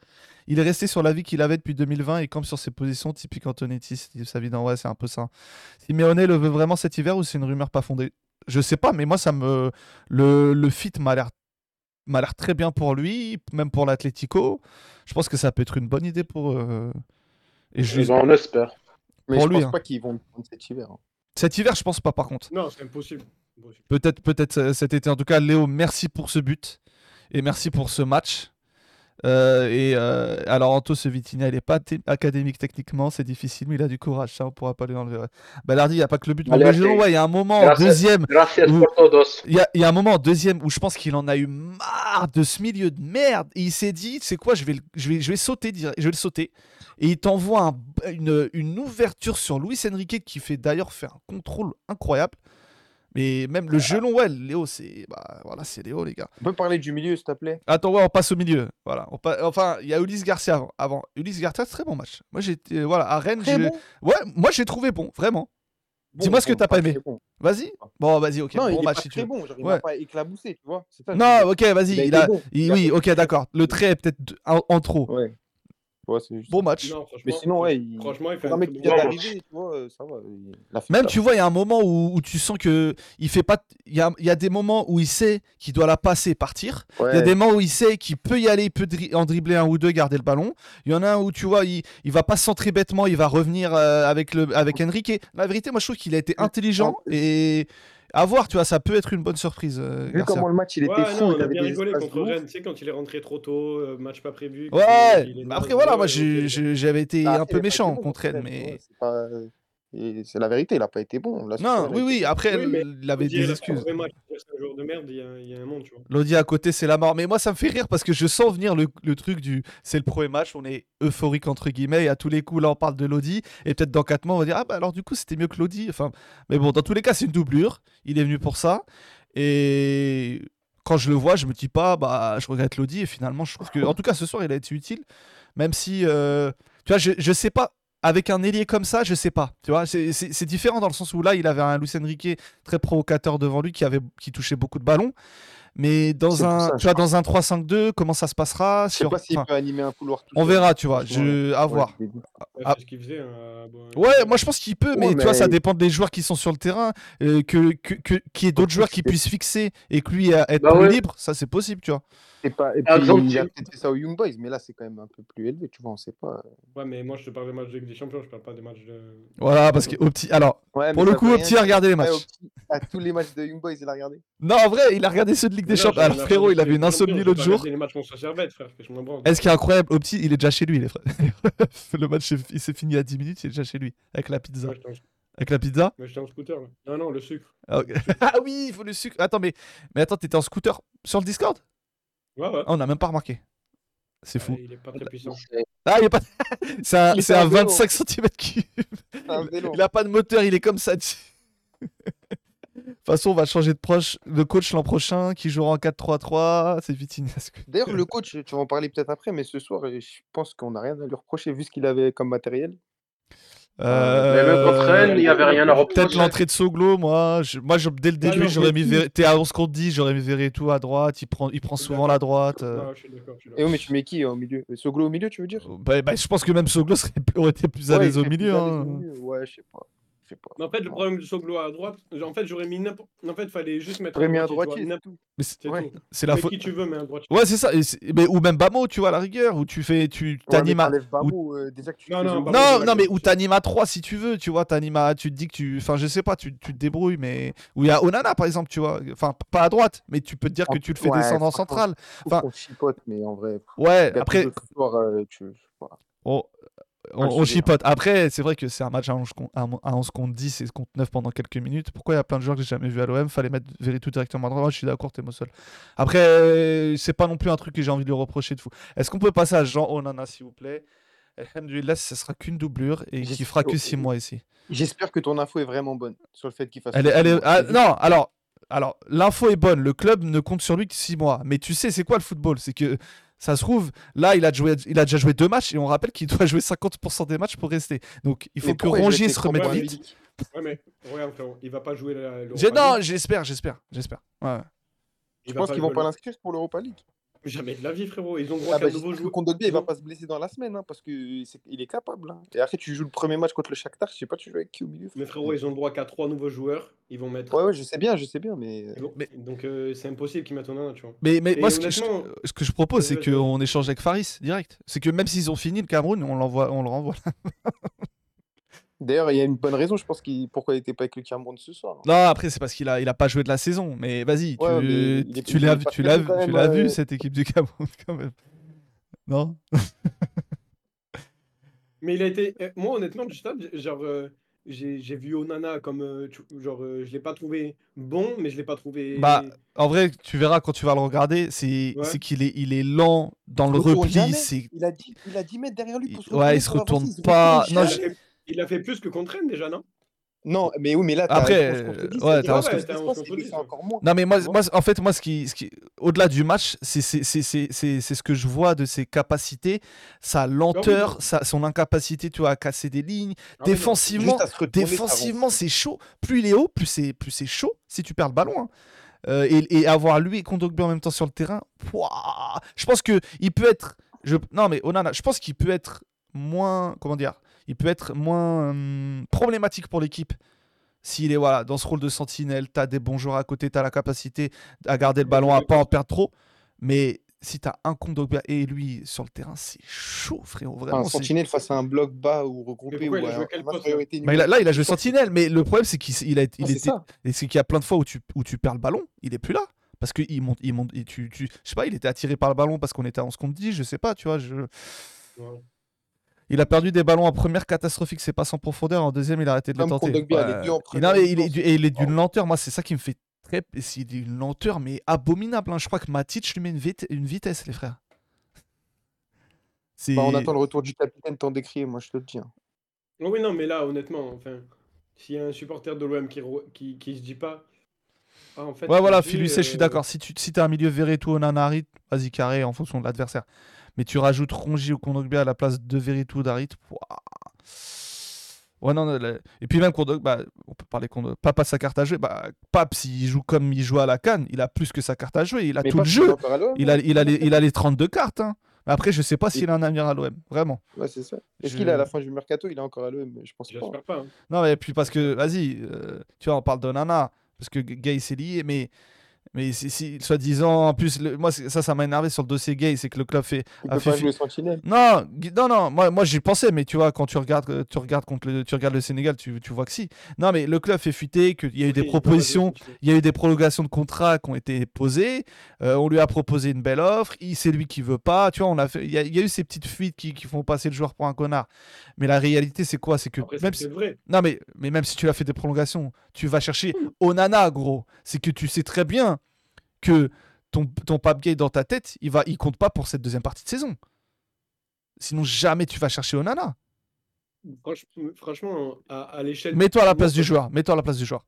Il est resté sur la vie qu'il avait depuis 2020 et comme sur ses positions typiques Antonetti, Steve Savidan, ouais, c'est un peu ça. Simeone le veut vraiment cet hiver ou c'est une rumeur pas fondée? Je sais pas, mais moi ça me le, le fit m'a l'air m'a l'air très bien pour lui, même pour l'Atlético. Je pense que ça peut être une bonne idée pour. euh, Et je... On espère. Mais Pour je lui, pense hein. pas qu'ils vont le prendre cet hiver. hein. Cet hiver, je pense pas par contre. Non, c'est impossible. Impossible. Peut-être, peut-être euh, cet été. En tout cas, Léo, merci pour ce but et merci pour ce match. Euh, et euh, alors, Anto, ce Vitinha, il est pas académique techniquement, c'est difficile, mais il a du courage, ça, on pourra pas lui enlever. Balardi, il n'y a pas que le but. Allez. Giron, ouais, il y a un moment en Gracias. deuxième. Gracias todos. Il y a, il y a un moment en deuxième où je pense qu'il en a eu marre de ce milieu de merde. Et il s'est dit, c'est quoi, je vais, je, vais, je vais sauter, je vais le sauter. Et il t'envoie un- une, une ouverture sur Luis Enrique qui fait d'ailleurs faire un contrôle incroyable. Mais même le gelon, ouais, Léo, c'est bah, voilà, c'est Léo, les gars. On peut parler du milieu, s'il te plaît? Attends, ouais, on passe au milieu. Voilà, on pa- Enfin, il y a Ulysse Garcia avant. avant. Ulysse Garcia, très bon match. Moi, j'ai été- voilà, à Rennes, bon? ouais, moi, j'ai trouvé bon, vraiment. Bon, Dis-moi ce que t'as pas aimé. bon. Vas-y. Bon, vas-y, ok. Non, bon il est pas si très bon. Genre, il Ouais. pas éclaboussé, tu vois. Ça, Non, ok, vas-y. Il Il a, il- oui, ok, d'accord. Le trait est peut-être en, en trop. Ouais. C'est juste Bon match. Non, Mais sinon, ouais, il... franchement, il fait un mec qui vient match. d'arriver, tu vois, euh, ça va. il Même, tu vois, il y a un moment où, où tu sens que il fait pas. Il y a, il y a des moments où il sait qu'il doit la passer et partir. Il y a des moments où il sait qu'il peut y aller, il peut dri- en dribbler un ou deux, garder le ballon. Il y en a un où tu vois, il, il va pas centrer bêtement, il va revenir euh, avec, le, avec Enrique. La vérité, moi je trouve qu'il a été intelligent et à voir, tu vois, ça peut être une bonne surprise. euh, Vu Garcia. comment le match il était Ouais, fou, non, il il a avait bien des rigolé espaces contre de ouf. Rennes, tu sais, quand il est rentré trop tôt, euh, match pas prévu. Ouais, il est après voilà, moi ouais, j'ai- ok. j'ai- j'avais été Bah, un après, peu il a pas méchant bon contre tu mais. c'est pas- et C'est la vérité, il a pas été bon. Là, Non, oui, oui, après, Oui, il avait des excuses. fait un vrai match, c'est un joueur de merde, il y a, il y a un monde, tu vois. Lodi à côté, c'est la mort. Mais moi, ça me fait rire parce que je sens venir le, le truc du. C'est le premier match, on est euphorique entre guillemets. Et à tous les coups, là, on parle de Lodi. Et peut-être dans 4 mois, on va dire Ah, bah alors du coup, c'était mieux que Lodi. Enfin, mais bon, dans tous les cas, c'est une doublure. Il est venu pour ça. Et quand je le vois, je me dis pas Bah, je regrette Lodi. Et finalement, je trouve que. En tout cas, ce soir, il a été utile. Même si. euh, Tu vois, je, je sais pas. Avec un ailier comme ça, je sais pas. Tu vois, c'est- différent dans le sens où là, il avait un Luis Enrique très provocateur devant lui qui, avait, qui touchait beaucoup de ballons. Mais dans un, ça, tu vois, dans un 3-5-2, comment ça se passera Je sais sur- pas s'il enfin, peut animer un couloir tout On seul. verra, tu vois. Je... À ouais, voir. Ouais, Ah. C'est ce qu'il faisait. hein, bon, Ouais, moi je pense qu'il peut, mais Ouais, tu vois, ça dépend des joueurs qui sont sur le terrain. euh, que, que, que- qu'il y ait d'autres joueurs qui puissent fixer et que lui euh, être Bah libre, ça c'est possible, tu vois. Et, pas, et Par puis, exemple, il a tu- peut-être fait ça aux Young Boys, mais là, c'est quand même un peu plus élevé, tu vois, on sait pas. Ouais, mais moi, je te parle des matchs de Ligue des Champions, je parle pas des matchs de. Voilà, parce que au petit. Alors, Ouais, pour mais le coup, au petit a regardé les matchs. à tous les matchs de Young Boys, il a regardé. Non, en vrai, il a regardé ceux de Ligue des Mais Champions. Alors, frérot, il avait une insomnie l'autre jour. les matchs contre Servette, frère, que je branle. Est-ce qui est incroyable, au petit, il est déjà chez lui, les frères. (laughs) le match, il s'est fini à 10 minutes, il est déjà chez lui, avec la pizza. Avec la pizza? Moi, j'étais en scooter, là. Non, non, le sucre. Ah. (laughs) Ah oui, il faut le sucre. Attends, mais, mais attends, t'étais en scooter sur le Discord? Ouais, ouais. Ah, On n'a même pas remarqué. C'est fou. Ouais, il est pas très puissant. C'est- Ah, il est pas. (laughs) C'est un, Il c'est fait un un vélo. 25 cm3. C'est un vélo. Il a pas de moteur, il est comme ça. De toute façon, on va changer de, proche, de coach l'an prochain qui jouera en 4-3-3. C'est Vitinesque. D'ailleurs, le coach, tu vas en parler peut-être après, mais ce soir, je pense qu'on n'a rien à lui reprocher vu ce qu'il avait comme matériel. Mais même contre Rennes, il y avait rien à Euh, Peut-être reprocher. l'entrée de Soglo, moi. Je, moi, je- dès le début, non, j'aurais mis. Verre- T'es à 11 contre 10, j'aurais mis Verretou à droite. Il prend, il prend souvent la droite. euh. Ouais, je suis d'accord. Et oui, mais tu mets qui au milieu? Soglo au milieu, tu veux dire? Bah, bah, je pense que même Soglo serait, (laughs) aurait été plus à Ouais, l'aise au serait plus milieu. au hein. milieu. Ouais, je sais pas. Je sais pas. Mais en fait, le problème de Soglo à droite, en fait, j'aurais mis n'importe. En fait, fallait juste mettre J'aurais mis un droitier. c'est Ouais. tout. c'est la faute. qui tu veux, mais un droitier. Ouais, c'est ça. mais, ou même Bamo, tu vois, à la rigueur, où tu fais, tu t'animes à. Bamo, euh, déjà que tu Non, non, Non, non, mais où t'animes à 3 si tu veux, tu vois, t'animes à, tu te dis que tu, enfin, je sais pas, tu, tu te débrouilles, mais où il y a Onana par exemple, tu vois, enfin, pas à droite, mais tu peux te dire que tu le fais ouais, descendre en centrale. Enfin- qu'on chipote, mais en vrai. Ouais, après, euh, tu- pas. On, hein. chipote. Après, c'est vrai que c'est un match à 11, con- à 11 contre 10 et contre 9 pendant quelques minutes. Pourquoi il y a plein de joueurs que j'ai jamais vu à l'OM Fallait mettre Veretout directement à droite. Je suis d'accord, t'es seul. Après, c'est pas non plus un truc que j'ai envie de lui reprocher de fou. Est-ce qu'on peut passer à Jean Onana, s'il vous plaît? Alhamdulillah, ce sera qu'une doublure et qui fera que oh, 6 mois ici. J'espère que ton info est vraiment bonne sur le fait qu'il fasse. Elle elle est- mois. ah, non, alors, alors l'info est bonne. Le club ne compte sur lui que 6 mois. Mais tu sais, c'est quoi le football? C'est que ça se trouve, là, il a, joué, il a déjà joué deux matchs et on rappelle qu'il doit jouer 50% des matchs pour rester. Donc, il faut Mais que Rongier se remette vite. Ouais, mais regarde, frérot, il va pas jouer la. l'Europa J'ai- Non, League. j'espère, j'espère, j'espère. Ouais. Je pense qu'ils vont pas l'inscrire pour l'Europa League. Jamais de la vie, frérot. Ils ont droit Ah qu'à bah, nouveau que jouer. Kondogbia, il va pas se blesser dans la semaine, hein, parce qu'il est capable. hein. Et après, tu joues le premier match contre le Shakhtar, je sais pas, tu joues avec qui au milieu Mais frérot, ils ont le droit qu'à trois nouveaux joueurs. Ils vont mettre. Ouais, ouais, je sais bien, je sais bien, mais. Mais- Donc euh, c'est impossible qu'ils mettent Onana, tu vois. Mais, mais Et moi, ce que, je, honnêtement- ce que je propose, c'est qu'on échange avec Faris direct. C'est que même s'ils ont fini le Cameroun, on, l'envoie, on le renvoie. (laughs) D'ailleurs, il y a une bonne raison, je pense, qu'il... pourquoi il était pas avec le Cameroun ce soir. hein. Non, après, c'est parce qu'il a, il a pas joué de la saison. Mais vas-y, tu, mais est- l'as, vu- tu l'as, l'as euh. vu, cette équipe du Cameroun, (laughs) quand même. Non? (laughs) Mais il a été. euh, Moi, honnêtement, du stade, j- genre, euh, j'ai j'ai vu Onana comme. euh, tu- Genre, euh, je l'ai pas trouvé bon, mais je l'ai pas trouvé. Bah, En vrai, tu verras quand tu vas le regarder, c'est, Ouais. c'est qu'il est, il est lent dans le repli. C'est... Il a 10, il a 10 mètres derrière lui pour se Il- ouais, il se pour retourne il se pas. Non, je- il a fait plus que contre Rennes déjà, non? Non, mais oui, mais là, t'as Après, 11 contre 10, euh, ouais, c'est-à-dire t'as que 11 ce qui se contre passe, 10, c'est que c'est ouais. encore moins. Non, mais moi, moi, en fait, moi, ce qui, ce qui- au-delà du match, c'est, c'est, c'est, c'est, c'est- c'est ce que je vois de ses capacités, sa lenteur, non. sa, son incapacité, tu vois, à casser des lignes. Ah non. Défensivement, c'est chaud. Plus il est haut, plus c'est, plus c'est chaud si tu perds le ballon. hein. Euh, et, et avoir lui et Kondogbia en même temps sur le terrain, pouah, je pense que il peut être. Je, non, mais Onana, je pense qu'il peut être moins. Comment dire Il peut être moins hum, problématique pour l'équipe. S'il est voilà, dans ce rôle de sentinelle, tu as des bons joueurs à côté, tu as la capacité à garder le ballon, à pas en perdre trop. Mais si tu as un Kondogbia et lui sur le terrain, c'est chaud, frérot. Vraiment, Un sentinelle face à un bloc bas ou regroupé ou il a là, là, il a joué que- sentinelle, mais le problème, c'est qu'il il a, il Ah, était, et qu'il y a plein de fois où tu, où tu perds le ballon, il est plus là. Parce qu'il monte, il monte, et tu, tu, je sais pas, il était attiré par le ballon parce qu'on était en ce qu'on dit, je sais pas, tu vois. Je... Ouais. Il a perdu des ballons en première catastrophique, c'est pas sans profondeur. En deuxième, il a arrêté de les Comme tenter. En Il, a- est, il d'une Oh. lenteur, moi, c'est ça qui me fait très. C'est d'une lenteur, mais abominable. hein. Je crois que Matic lui met une, vite- une vitesse, les frères. Bah, on attend le retour du capitaine tant décrié, moi je te le dis. hein. Oh oui, non, mais là, honnêtement, enfin, s'il y a un supporter de l'OM qui, qui, qui se dit pas. Ah, en fait, Ouais, voilà, Philus, je suis euh, d'accord. Si tu si as un milieu Veretout ou Nanari, vas-y carré en fonction de l'adversaire. Mais tu rajoutes Rongi ou Kondogbia à la place de Veretout pouah. Ouais, non, et puis même Kondogbia, bah, on peut parler Kondogbia. Papa sa carte à jouer. Bah, Pape, s'il joue comme il joue à la canne, il a plus que sa carte à jouer. Il a Mais tout le jeu. Il a, il, a les, il a les 32 cartes. hein. Après, je sais pas s'il a un avenir à l'OM. Vraiment. Ouais, c'est ça. Est-ce Je- qu'il est à la fin du mercato? Il est encore à l'OM, mais je pense pas. J'espère pas. hein. Non, mais puis parce que, vas-y, euh, tu vois, on parle de Nana, parce que Gay s'est lié, mais, mais si, si, soi-disant, en plus, le- moi, ça, ça m'a énervé sur le dossier Gay, c'est que le club fait. Il a peut fait pas fi- jouer sentinelle. Non, non, non, moi, moi j'y pensais, mais tu vois, quand tu regardes, euh, tu regardes, contre le, tu regardes le Sénégal, tu, tu vois que si. Non, mais le club fait fuiter, qu'il y a eu des Oui, propositions, il y a eu des prolongations de contrats qui ont été posées. euh, on lui a proposé une belle offre. C'est lui qui veut pas. Tu vois, on a fait. Il y, a, il y a eu ces petites fuites qui, qui font passer le joueur pour un connard. Mais la réalité, c'est quoi? C'est que Après, même c'est si, vrai. non, mais, mais même si tu as fait des prolongations, tu vas chercher. Onana, gros. C'est que tu sais très bien que ton, ton Pape Gay dans ta tête, il va, il compte pas pour cette deuxième partie de saison. Sinon, jamais tu vas chercher Onana. Franch- franchement, à, à l'échelle. Mets-toi à la place du joueur. Mets-toi à la place du joueur.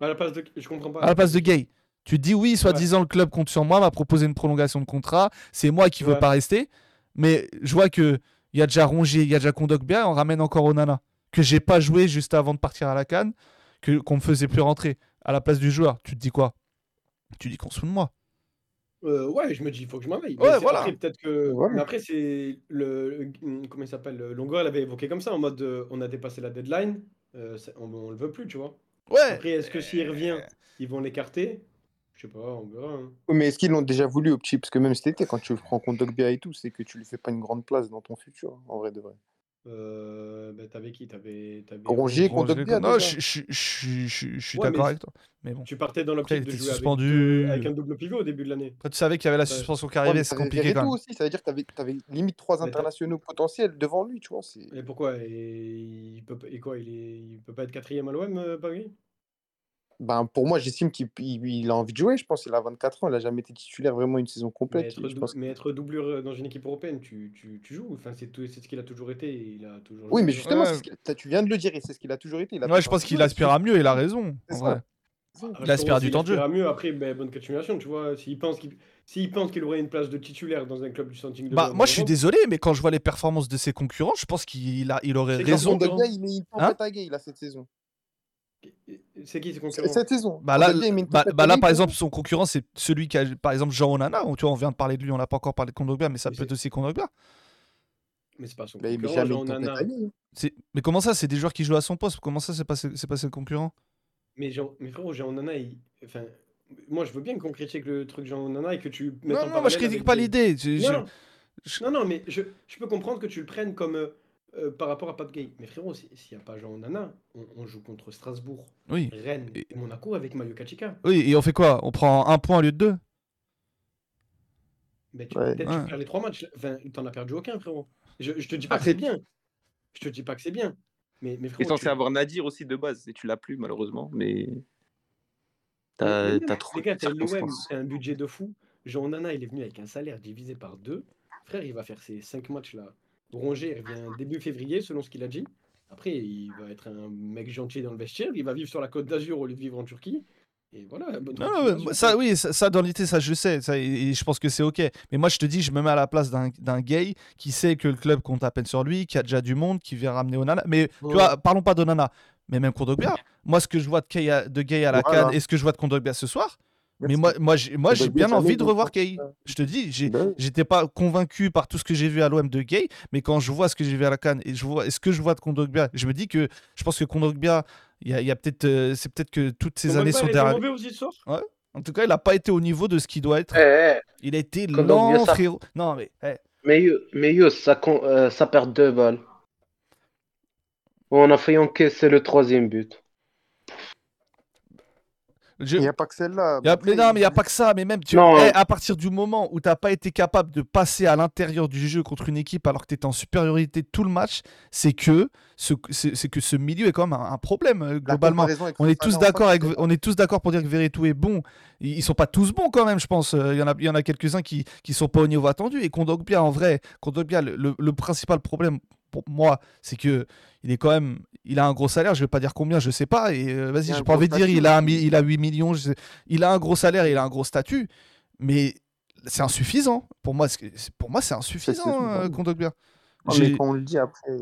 À la place de. Je comprends pas. À la place de Gay. Tu te dis oui, soi-disant le club compte sur moi, m'a proposé une prolongation de contrat. C'est moi qui veux Ouais. pas rester. Mais je vois que il y a déjà Rongier, il y a déjà Kondogbia, on ramène encore Onana que j'ai pas joué juste avant de partir à la canne, que qu'on me faisait plus rentrer à la place du joueur. Tu te dis quoi? Tu dis qu'on se fout de moi. Euh, ouais, je me dis, il faut que je m'en aille. Ouais, voilà. Après, peut-être que. Ouais. Mais après, c'est le. Comment il s'appelle Longoria l'avait évoqué comme ça, en mode euh, on a dépassé la deadline. euh, on, on le veut plus, tu vois. Ouais. Après, est-ce que s'il revient, ils vont l'écarter? Je sais pas, on verra. hein. Oui, Mais est-ce qu'ils l'ont déjà voulu au petit? Parce que même cet été, quand tu prends Kondogbia et tout, c'est que tu lui fais pas une grande place dans ton futur, en vrai de vrai. Euh, bah, t'avais qui? T'avais t'avais Rongier, Kondogbia, l'ai- non, déjà. je, je, je, je- je suis Ouais, d'accord avec toi. Mais bon. Tu partais dans Après, l'optique il de était jouer avec, suspendu. deux- avec un double pivot au début de l'année. Après, tu savais qu'il y avait la Ouais. suspension qui Ouais, arrivait, mais c'est t'avais compliqué Verretou quand même. aussi, ça veut dire que t'avais, t'avais limite trois Mais t'as- internationaux potentiels devant lui, tu vois. c'est- Et pourquoi? Et, il peut, pas- et quoi il, est, il peut pas être quatrième à l'OM, euh, Pagui Ben, pour moi, j'estime qu'il il- il a envie de jouer, je pense. Il a 24 ans, il a jamais été titulaire vraiment une saison mais complète. être, je dou- pense. mais être doublure euh, dans une équipe européenne, tu, tu, tu joues. Enfin, c'est tout- c'est ce qu'il a toujours été. et Il a toujours Oui, joué. mais justement, Ouais. c'est ce qu'il- t'as- tu viens de le dire, et c'est ce qu'il a toujours été. Il a Ouais, fait je pense qu'il de- aspire à mieux, il a raison. C'est ça. vrai. Ah, il aspire pense du qu'il temps de jeu. aspirera mieux après, ben, bonne continuation, tu vois. S'il pense qu'il s'il pense qu'il aurait une place de titulaire dans un club du Standing de Bah, moi, je suis désolé, mais quand je vois les performances de ses concurrents, je pense qu'il a, il aurait C'est raison. Kondogbia, il met une Hein à Gay, là, cette saison. C'est qui ses C'est- concurrents Cette saison. Bah là, bah, bah là, par exemple, son concurrent, c'est celui qui a, par exemple, Jean Onana. Tu vois, on vient de parler de lui, on n'a pas encore parlé de Kondogbia, mais ça Mais peut être aussi Kondogbia. Mais c'est pas son met concurrent, Jean Onana. hein. Mais comment ça, c'est des joueurs qui jouent à son poste? Comment ça, c'est pas, c'est pas ses concurrents? Mais, Jean... mais frérot, Jean Onana, il... enfin, moi je veux bien qu'on critique le truc Jean Onana et que tu mettes Non, en non, moi, je critique pas l'idée. Je- je- Non, non, je- non, non, mais je, je peux comprendre que tu le prennes comme euh, euh, par rapport à Pape Gay. Mais frérot, si- s'il n'y a pas Jean Onana, on, on joue contre Strasbourg, Oui. Rennes Et- et Monaco avec Mario Kachika. Oui, et on fait quoi? On prend un point au lieu de deux? Mais tu, Ouais. peut-être Ouais. tu perds les trois matchs. Enfin, t'en as perdu aucun, frérot. Je, je te dis pas que Après- c'est bien. Je te dis pas que c'est bien. Mais, mais frérot, censé tu- avoir Nadir aussi de base, et tu l'as plus malheureusement, mais. T'as trop Les gars, t'as l'OM, circonstances. t'as un budget de fou. Jean Nana, il est venu avec un salaire divisé par deux. Frère, il va faire ces cinq matchs-là. Rongier il revient début février, selon ce qu'il a dit. Après, il va être un mec gentil dans le vestiaire. Il va vivre sur la côte d'Azur au lieu de vivre en Turquie. Et voilà, bonne Non, ça, oui, ça, ça, dans l'idée, ça, je sais. Ça, et, et je pense que c'est OK. Mais moi, je te dis, je me mets à la place d'un gay qui sait que le club compte à peine sur lui, qui a déjà du monde, qui vient ramener Onana. Mais tu vois, parlons pas d'Onana, mais même Kondogbia. Moi, ce que je vois de, Kay à- de gay à la Voilà. canne et ce que je vois de Kondogbia ce soir, mais moi, moi, j'ai moi, j'ai Kondogbia, bien envie de revoir Kay. Je te dis, j'ai- Bah oui. j'étais pas convaincu par tout ce que j'ai vu à l'OM de Gay, mais quand je vois ce que j'ai vu à la Cannes et je vois et ce que je vois de Kondogbia, je me dis que je pense que Kondogbia, il y a, il y a peut-être, euh, c'est peut-être que toutes ces années sont derrière. mauvais soir? En tout cas, il n'a pas été au niveau de ce qu'il doit être. Eh, eh, Il a été lent, ça- frérot. Non, mais eh, mais, ça, con- euh, ça perd deux balles. On a failli encaisser le troisième but. Je- Il n'y a pas que celle-là. a- mais non, mais il n'y a pas que ça. Mais même, tu, Non. à partir du moment où tu n'as pas été capable de passer à l'intérieur du jeu contre une équipe alors que tu étais en supériorité tout le match, c'est que ce, c'est, c'est que ce milieu est quand même un, un problème euh, globalement. On est tous d'accord avec, on est tous d'accord pour dire que Verretou est bon. Ils ils sont pas tous bons quand même, je pense. Euh, Il y en a, il y en a quelques-uns qui qui sont pas au niveau attendu. Et Kondogbia, en vrai, Kondogbia, le, le, le principal problème pour moi, c'est que il est quand même, il a un gros salaire. Je vais pas dire combien, je sais pas. Et euh, vas-y, j'ai pas envie de dire, il a un mi- il a 8 millions. je sais- il a un gros salaire, et il a un gros statut, mais c'est insuffisant. Pour moi, pour moi, c'est insuffisant, euh, mais quand on le dit après.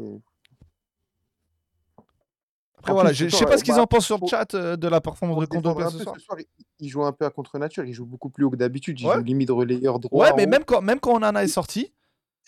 Après En voilà, je, c'est sais pas ce qu'ils bah, en pensent sur le chat euh, de la performance de Kondogbia ce soir. ce soir, il- joue un peu à contre-nature. Il joue beaucoup plus haut que d'habitude. Il Ouais. joue limite relayeur droit. Ouais, mais haut. même quand, même quand Onana est sorti,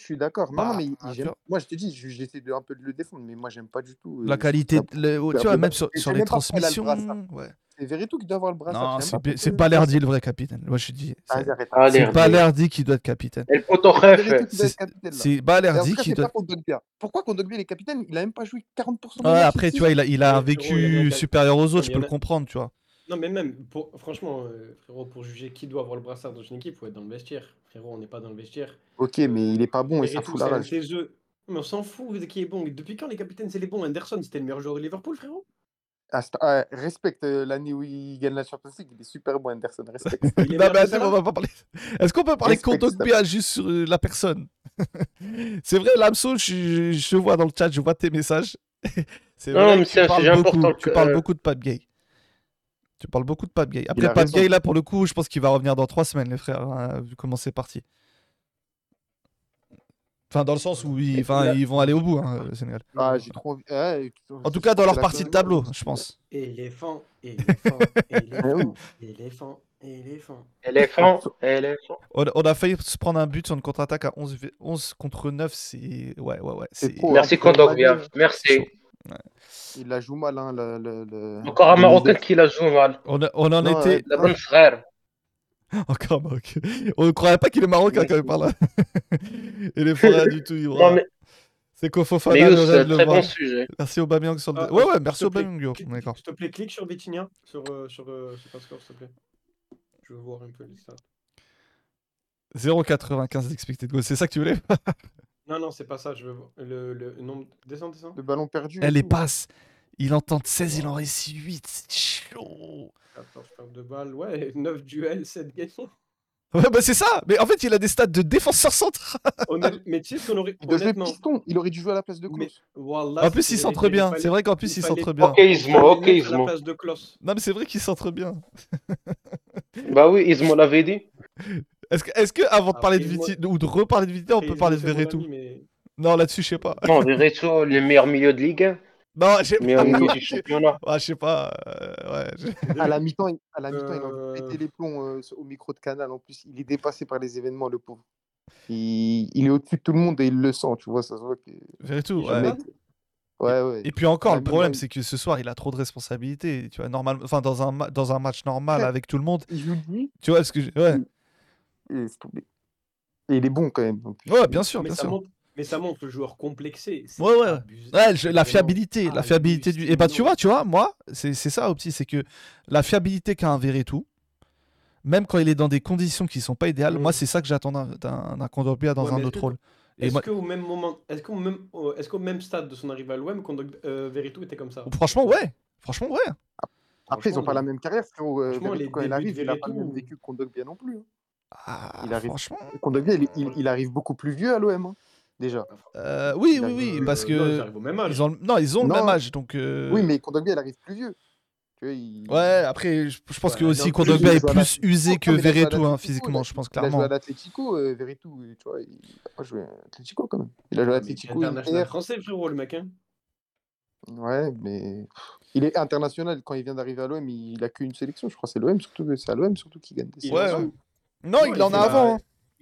Je suis d'accord. Non, Bah, non, mais il- moi, je te dis, je- j'essaie de, un peu de le défendre, mais moi, j'aime pas du tout. euh, la je qualité, de- le- c'est tu vois, même sur, Et sur c'est les même pas pourquoi il a le transmissions. Ouais. C'est Verretou qui doit avoir le brassard. Non, c'est pas c'est pourquoi- Balerdi le vrai capitaine. Moi, je dis. c'est- Vas-y, arrête. Allez, C'est Balerdi. Balerdi qui doit être capitaine. Et le poteau C'est Verretou ref. qui doit être capitaine, là. c'est Et en Balerdi tout cas, qui c'est doit. pas Kondogbia. Pourquoi Kondogbia il est capitaine? Il a même pas joué 40% des Ouais, matchs après, tu vois, il a, il a un il a vécu supérieur aux autres, je peux le comprendre, tu vois. Non, mais même, pour, franchement, euh, frérot, pour juger qui doit avoir le brassard dans une équipe, il faut être dans le vestiaire. Frérot, on n'est pas dans le vestiaire. Ok, mais il est pas bon et ça fout la rage. Mais on s'en fout de qui est bon. Depuis quand les capitaines, c'est les bons? Anderson, c'était le meilleur joueur de Liverpool, frérot Ah, ah, respecte euh, l'année où il gagne la Champions League. Il est super bon, Anderson. Respecte. (laughs) Non, mais attends, on va pas parler. Est-ce qu'on peut parler Kondogbia juste sur euh, la personne? (laughs) C'est vrai, Lamso, je, vois dans le chat, je vois tes messages. (laughs) C'est Non, vrai mais c'est tu un parles sujet beaucoup, important tu parles euh, beaucoup de Pape Gay. Tu parles beaucoup de Pape Gay. Après, Pape raison. Gay, là, pour le coup, je pense qu'il va revenir dans trois semaines, les frères, hein, vu comment c'est parti. Enfin, dans le sens où ils, enfin, là- ils vont aller au bout, hein, le Sénégal. Ah, j'ai trop En tout cas, dans leur partie de tableau, je pense. Éléphant, éléphant, (laughs) éléphant, éléphant, éléphant. Éléphant. Éléphant. On, on a failli se prendre un but sur une contre-attaque à 11, v- 11 contre 9, c'est... Ouais, ouais, ouais. C'est c'est- trop, hein. Merci Kondogbia. Manu, Merci. Il la joue mal, hein, le, le- le- Encore un Marocain qui la joue mal. On, a- on en Non, était. ouais. La bonne frère. (laughs) Encore un Marocain. On ne croyait pas qu'il est marocain quand il parle là. (laughs) il est pas du tout, Non, mais, C'est qu'au Fofana, mais le voir. bon sujet. Merci Aubameyang sur le. Ah, ouais, ouais, merci Aubameyang, D'accord. S'il te plaît, clique sur Vitinha, sur, euh, sur euh, s'il te plaît. Je veux voir un peu les stats. 0,95 d'expected goal. C'est ça que tu voulais? (laughs) Non, non, c'est pas ça, je veux voir. Le, le nombre. Descends, descends. Le ballon perdu. Elle les passe. Il en tente 16, il en réussit 8. C'est chaud. 14 pertes de balles, ouais, (laughs) 9 duels, 7 gagnants. Ouais, bah c'est ça. Mais en fait, il a des stats de défenseur central. Honnête- mais tu sais ce qu'on aurait. Il jouer Honnêtement. piston. Il aurait dû jouer à la place de Mais. Wallah, En plus, c'est il centre bien. fallait- C'est vrai qu'en plus, il il centre fallait- bien. Ok, Ismo, ok, à la Ismo. place de Klaus. Non, mais c'est vrai qu'il centre bien. Bah oui, Ismo l'avait dit. (laughs) Est-ce que, avant de Après, parler de Viti ou de reparler de Viti, on peut je parler de ami, mais- Non, là-dessus, je sais pas. Non, Verretou, le meilleur milieu de Ligue 1. Non, je sais pas. Meilleur (laughs) milieu Ouais, du championnat. je sais pas. euh, ouais, je- (laughs) À la mi-temps, il- à la mi-temps, il a envie de Euh. péter les plombs euh, au micro de canal. En plus, il est dépassé par les événements, le pauvre. Il, il est au-dessus de tout le monde et il le sent, tu vois. Ça se voit que. Verretou, Il ouais. Ouais, ouais. Et puis encore, Ah, le problème, c'est que ce soir, il a trop de responsabilités. Tu vois, normal... enfin, dans un, ma- dans un match normal avec tout le monde. Il joue lui. Tu vois ce que je... Ouais, Et il est bon quand même. ouais bien sûr, mais bien ça sûr. montre, mais ça montre le joueur complexé. Ouais, ouais. Ouais, je- la fiabilité, la Ah, fiabilité du. Et bah, tu vois, tu vois, moi, c'est c'est ça, Opti, c'est que la fiabilité qu'a un Verretou, même quand il est dans des conditions qui sont pas idéales, Mm. moi, c'est ça que j'attends d'un- Kondogbia dans Ouais, un autre rôle. Est-ce moi, qu'au même moment, est-ce qu'au même, au- est-ce qu'au même stade de son arrivée à l'OM, euh, était comme ça? Franchement, ouais. Franchement, ouais. Après, ils n'ont pas la même carrière, frérot. euh, franchement, les quand il débuts arrive, il n'a pas le même vécu que Kondogbia non plus. Ah, Il arrive- franchement. Kondogbia, il, il- il arrive beaucoup plus vieux à l'OM, hein, déjà. Euh, oui, Il oui, oui, euh, parce non, ils que. arrivent au même âge. Ils ont, non, ils ont le Non. même âge, donc. euh, Oui, mais Kondogbia, il arrive plus vieux. Il... Ouais, après, je, je pense Ouais, que aussi Kondogbia est plus usé que Non, a Verretou, hein, physiquement, il a- je pense Il a joué clairement. à l'Atlético, euh, Verretou, et tu vois, il pas joué à l'Atlético quand même. Il a joué à Mais il est international français, frérot, le mec. Hein. Ouais, mais il est international. Quand il vient d'arriver à l'OM, il a qu'une sélection. Je crois que c'est l'OM surtout. C'est à l'OM surtout qui gagne des Ouais, sélections. a- Non, il en a avant. hein.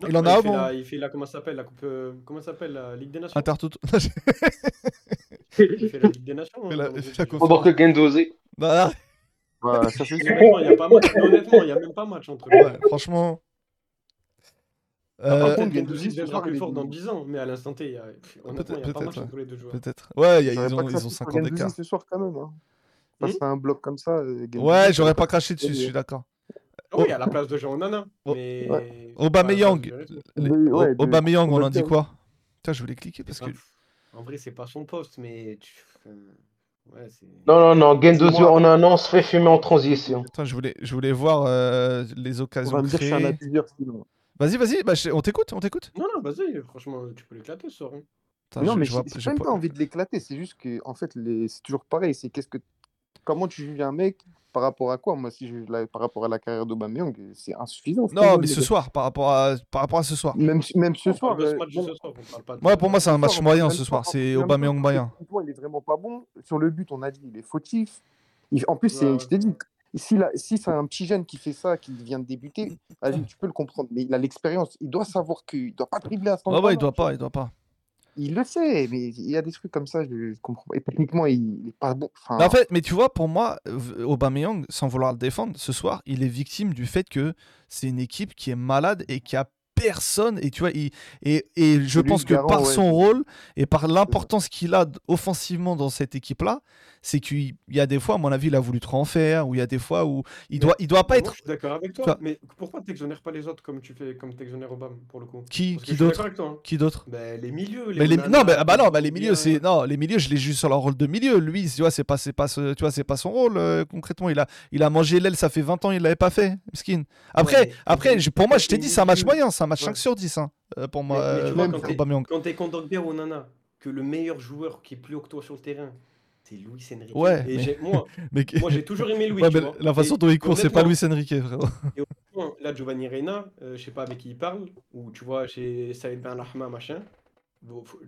Il en a fait avant. la- il fait la, comment ça s'appelle, la coupe, euh, comment s'appelle, la Ligue des Nations? Intertoto. (laughs) Il fait la Ligue des Nations. hein, que Gendouzi. Bah, Ouais, ça, c'est sûr. Honnêtement, il n'y a pas match. Honnêtement, il n'y a même pas match entre eux. ouais, franchement. Par Euh, contre, contre, Gendouzi deviendra plus fort dans venu. 10 ans, mais à l'instant T, il y a- pff, honnêtement, il n'y a pas peut-être, match ouais. entre les deux joueurs. Peut-être. Ouais, y ils ont, craché ils ont sur 50 Gendouzi d'écart. ce soir quand même. Hein. Face Hmm à un bloc comme ça. Ouais, j'aurais j'aurais pas craché dessus, je suis d'accord. Ah Oui, à la place de Jean Onana. Oh, Mais... ouais. Aubameyang. de. Les- ouais, de- Aubameyang, on en dit quoi? Putain, je voulais cliquer parce que. En vrai, c'est pas son poste, mais. Ouais. Non, non, non, Gendouzi Moi- en un an se fait fumer en transition. Attends, je voulais, je voulais voir euh, les On occasions va me dire suis un créées. sinon. Vas-y, vas-y, bah, je- on t'écoute, on t'écoute. Non, non, vas-y, franchement, tu peux l'éclater soir. hein. Attends, non, je- mais j'ai pas- pas envie de l'éclater. C'est juste que, en fait, les... c'est toujours pareil. C'est qu'est-ce que. Comment tu juges un mec par rapport à quoi? Moi, si je par rapport à la carrière d'Aubameyang, c'est insuffisant. Non, mais ce soir, par rapport à, par rapport à ce soir. Même, même ce On soir. ce euh, bon, ce soir, on parle pas de. Ouais, pour moi, c'est un match soir, moyen ce soir. C'est Aubameyang moyen. il est vraiment pas bon. Sur le but, on a dit, il est fautif. Il- En plus, Ouais, ouais. je t'ai dit, si, la- si c'est un petit jeune qui fait ça, qui vient de débuter, tu peux le comprendre. Mais il a l'expérience. Il doit savoir qu'il doit pas dribbler à ce Ouais, moment-là. ouais, il doit pas, il doit pas. Il le sait, mais il y a des trucs comme ça, je, je comprends. Et techniquement, il, il est pas bon. Enfin, Mais en fait, mais tu vois, pour moi, Aubameyang, sans vouloir le défendre, ce soir, il est victime du fait que c'est une équipe qui est malade et qui a personne. Et tu vois, il, et, et je pense que garant, par ouais. son rôle et par l'importance qu'il a offensivement dans cette équipe-là, c'est qu'il il y a des fois, à mon avis, il a voulu trop en faire, ou il y a des fois où il Mais doit, il doit pas Moi, être. Je suis d'accord avec toi, mais pourquoi t'exonères pas les autres comme tu fais, comme t'exonères Obama pour le coup Qui, que qui d'autre hein. Qui d'autre Ben, les milieux, les mais les, Onana, non, mais, ah bah non, bah les milieux, c'est non, les milieux, je les juge sur leur rôle de milieu. Lui, tu vois, c'est pas, c'est pas, ce- tu vois, c'est pas son rôle euh, concrètement. Il a, il a mangé l'aile, ça fait 20 ans, il l'avait pas fait, skin. Après, après, je- pour moi, je t'ai dit, c'est un match moyen, c'est un match Ouais. 5 sur 10 hein, euh, pour moi. Mais- mais tu euh, vois, quand t'es- Aubameyang. Quand t'es Kondogbia ou Nana, que le meilleur joueur qui est plus haut que toi sur le terrain, c'est Luis Enrique. Ouais, Et mais- j'ai- moi, (laughs) Mais moi j'ai toujours aimé Luis. Ouais, tu mais vois. la façon Et dont il court, c'est pas Luis Enrique, frérot. (laughs) Bon, Là, Giovanni Reina, euh, je sais pas avec qui il parle, ou tu vois, chez Saïd Ben Lahma, machin,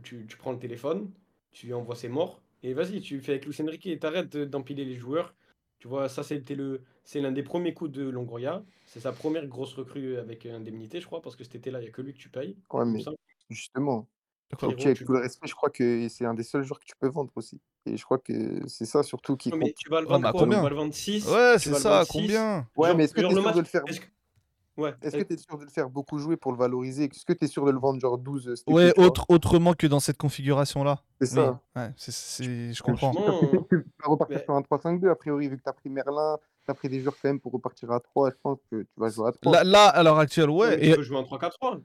tu, tu prends le téléphone, tu lui envoies ses morts, et vas-y, tu fais avec Luis Enrique et t'arrêtes de- d'empiler les joueurs. Tu vois, ça, c'était le, c'est l'un des premiers coups de Longoria. C'est sa première grosse recrue avec indemnité, je crois, parce que cet été-là, il n'y a que lui que tu payes. ouais, mais justement, avec tu- tout le respect, je crois que c'est un des seuls joueurs que tu peux vendre aussi. Et je crois que c'est ça surtout qui Non, compte. mais tu vas le Ouais, vendre à quoi? combien? Tu vas le vendre 6 Ouais, c'est ça, combien? Ouais, Genre- mais est-ce que tu es sûr match- de le faire est-ce que- Ouais, Est-ce euh, que tu es sûr de le faire beaucoup jouer pour le valoriser? Est-ce que tu es sûr de le vendre genre 12 cet été, Ouais, autre, autrement que dans cette configuration-là. C'est ça. ouais, c'est- c'est- je comprends. Franchement, tu vas repartir mais- sur un 3-5-2, a priori, vu que tu as pris Merlin, tu as pris des joueurs quand même pour repartir à 3, je pense que tu vas jouer à 3. Là, là, à l'heure actuelle, ouais, ouais. et- tu peux jouer en 3-4-3.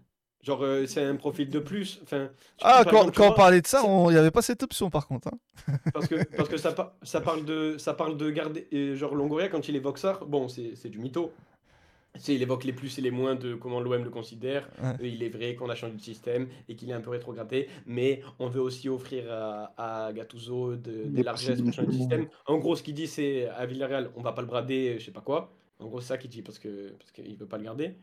Genre, euh, c'est un profil de plus. Enfin, Ah, quand, exemple, quand on parlait de ça, il n'y avait pas cette option par contre. hein. (laughs) Parce que, parce que ça, pa- ça, parle de, ça parle de garder. et genre, Longoria, quand il évoque ça, bon, c'est c'est du mytho. C'est, il évoque les plus et les moins de comment l'OM le considère. Ouais. Il est vrai qu'on a changé de système et qu'il est un peu rétrogradé, mais on veut aussi offrir à, à Gattuso de, des largesses pour changer de système. En gros, ce qu'il dit, c'est à Villarreal, on va pas le brader, je sais pas quoi. En gros, c'est ça qu'il dit parce que parce qu'il veut pas le garder.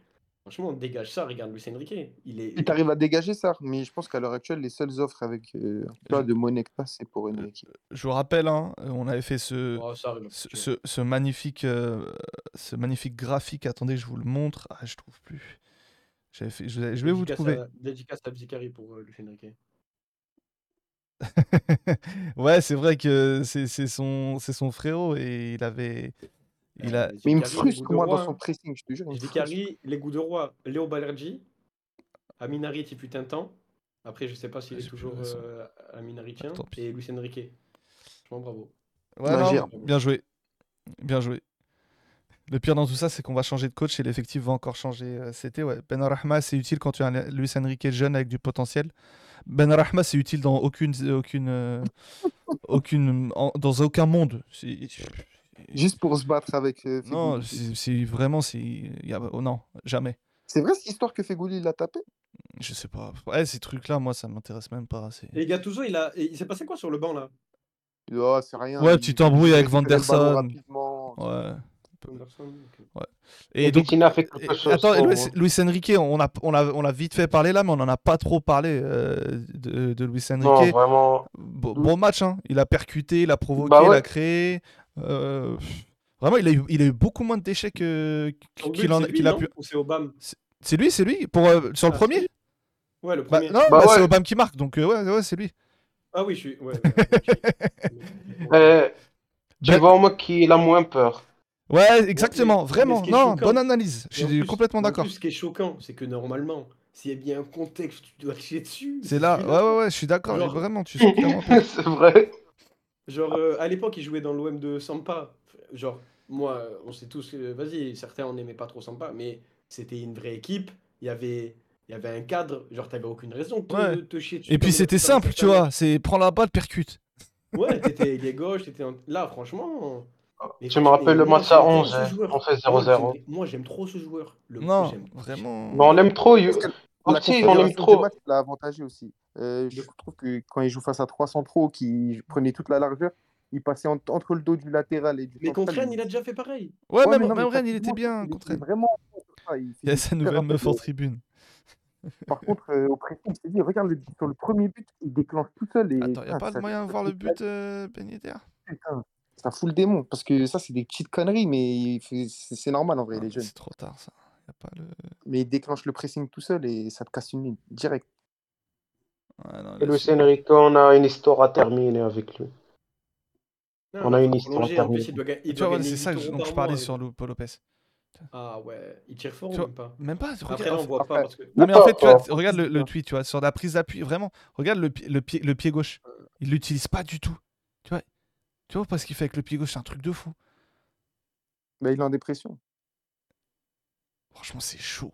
Franchement, on dégage ça, regarde Luis Enrique. Il est. Et tu arrives à dégager ça, mais je pense qu'à l'heure actuelle, les seules offres avec euh, Je- de monnaie que t'as, c'est pour une équipe. Je vous rappelle, hein, on avait fait ce, Oh, ça arrive. ce, ce- ce magnifique, euh, ce magnifique graphique. Attendez, je vous le montre. Ah, je trouve plus. J'avais fait, je, vais- je vais vous Dédicace trouver. à- Dédicace à Bzikari pour euh, Luis Enrique. (laughs) ouais, c'est vrai que c'est c'est son, c'est son frérot et il avait. Il a... Euh, Mais il me Zicari, frustre, moi, dans son pressing, je te jure. Vicari, les goûts de roi, Léo Balerdi, Aminari il fut un temps. Après, je sais pas s'il Je est toujours euh, Aminaritien. Tant pis. Et Luis Enrique. Franchement, bravo. Ouais, bien joué. Bien joué. Le pire dans tout ça, c'est qu'on va changer de coach et l'effectif va encore changer. Euh, C'était ouais. Ben Rahma, c'est utile quand tu as un Luis Enrique jeune avec du potentiel. Ben Rahma, c'est utile dans aucune, aucune, euh, aucune, en- dans aucun monde. Juste pour se battre avec. euh, Non, c'est vraiment, y a- oh non, jamais. C'est vrai cette histoire que Fegouli l'a tapé? Je sais pas. Ouais, ces trucs-là, moi, ça m'intéresse même pas. Et Gattuso, il, a... il s'est passé quoi sur le banc là? Oh, c'est rien. Ouais, il- petite embrouille il avec Vanderson. Ouais. Ok. Et, Et donc, fait chose. attends, pour Luis. Luis Enrique, on a, on, a, on a vite fait parler là, mais on en a pas trop parlé euh, de, de Luis Non, Enrique. vraiment. Bon, bon match, hein. Il a percuté, il a provoqué, Bah il ouais. a créé. Euh, Vraiment, il a, eu, il a eu beaucoup moins de déchets que- qu'il en- a pu. C'est Obama C'est lui, c'est lui pour, euh, Sur le Ah, premier Ouais, le Bah, premier. Non, Bah bah, c'est. Obama qui marque, donc euh, ouais, ouais c'est lui. Ah oui, je suis. Ouais, ouais, ok. (laughs) Euh, tu Ben- vois, moi qui a moins peur. Ouais, exactement, vraiment. Non, choquant- bonne analyse. Je suis plus- complètement en d'accord. ce qui est choquant, c'est que normalement, s'il y a bien un contexte, tu dois chier dessus. C'est là, ouais, ouais, ouais, je suis d'accord. Vraiment, tu sens (laughs) clairement c'est vrai. Genre, euh, à l'époque, il jouait dans l'OM de Sampa. Genre, moi, euh, on sait tous, que- vas-y, certains, on n'aimait pas trop Sampa, mais c'était une vraie équipe. Il y avait, il y avait un cadre. Genre, t'avais aucune raison de te, Ouais. te chier dessus. Et puis c'était simple, tu vois. C'est prends la balle, percute. Ouais, (laughs) t'étais il gauche, t'étais en- là, franchement. mais Tu me rappelles le match à j'aime trop 11, ce hein. joueur. on fait Moi, 0-0. j'aime- Moi, j'aime trop ce joueur. Le Non, j'aime- vraiment. Mais on l'aime trop. La Aussi, on l'aime trop. match l'a avantagé aussi. Euh, je trouve que quand il joue face à trois centraux qui prenaient toute la largeur, il passait en- entre le dos du latéral et du Mais contre Rennes, il a déjà fait pareil. Ouais, Ouais, même, mais non, même Rennes, il était bien il contre était Rennes. vraiment il Il y a sa nouvelle meuf en tribune. Par contre, euh, au pressing, je te dis, regarde le, sur le premier but, il déclenche tout seul. Et, Attends, il n'y a pas de moyen de voir le but, euh, Ben putain, ça fout le démon. Parce que ça, c'est des petites conneries, mais il c'est normal en vrai, Ah, il est mais jeune. C'est trop tard, ça. Y a pas le... Mais il déclenche le pressing tout seul et ça te casse une ligne direct. Ouais, non, Et Luis Enrique, on a une histoire à terminer avec lui. Non, On a une histoire il doit, il vois, gagner c'est ça 8 que je- euros dont je par parlais sur Lupo Lopez. Ah ouais, il tire fort Tu ou vois, même pas Même pas. Après, regarde, là, on voit pas Après- parce que. Non mais en fait, tu vois, regarde le, tweet, tu vois, sur la prise d'appui, vraiment, regarde le, le, pied, le pied gauche. Il l'utilise pas du tout. Tu vois, tu vois pas ce qu'il fait avec le pied gauche, c'est un truc de fou. Bah, il est en dépression. Franchement, c'est chaud.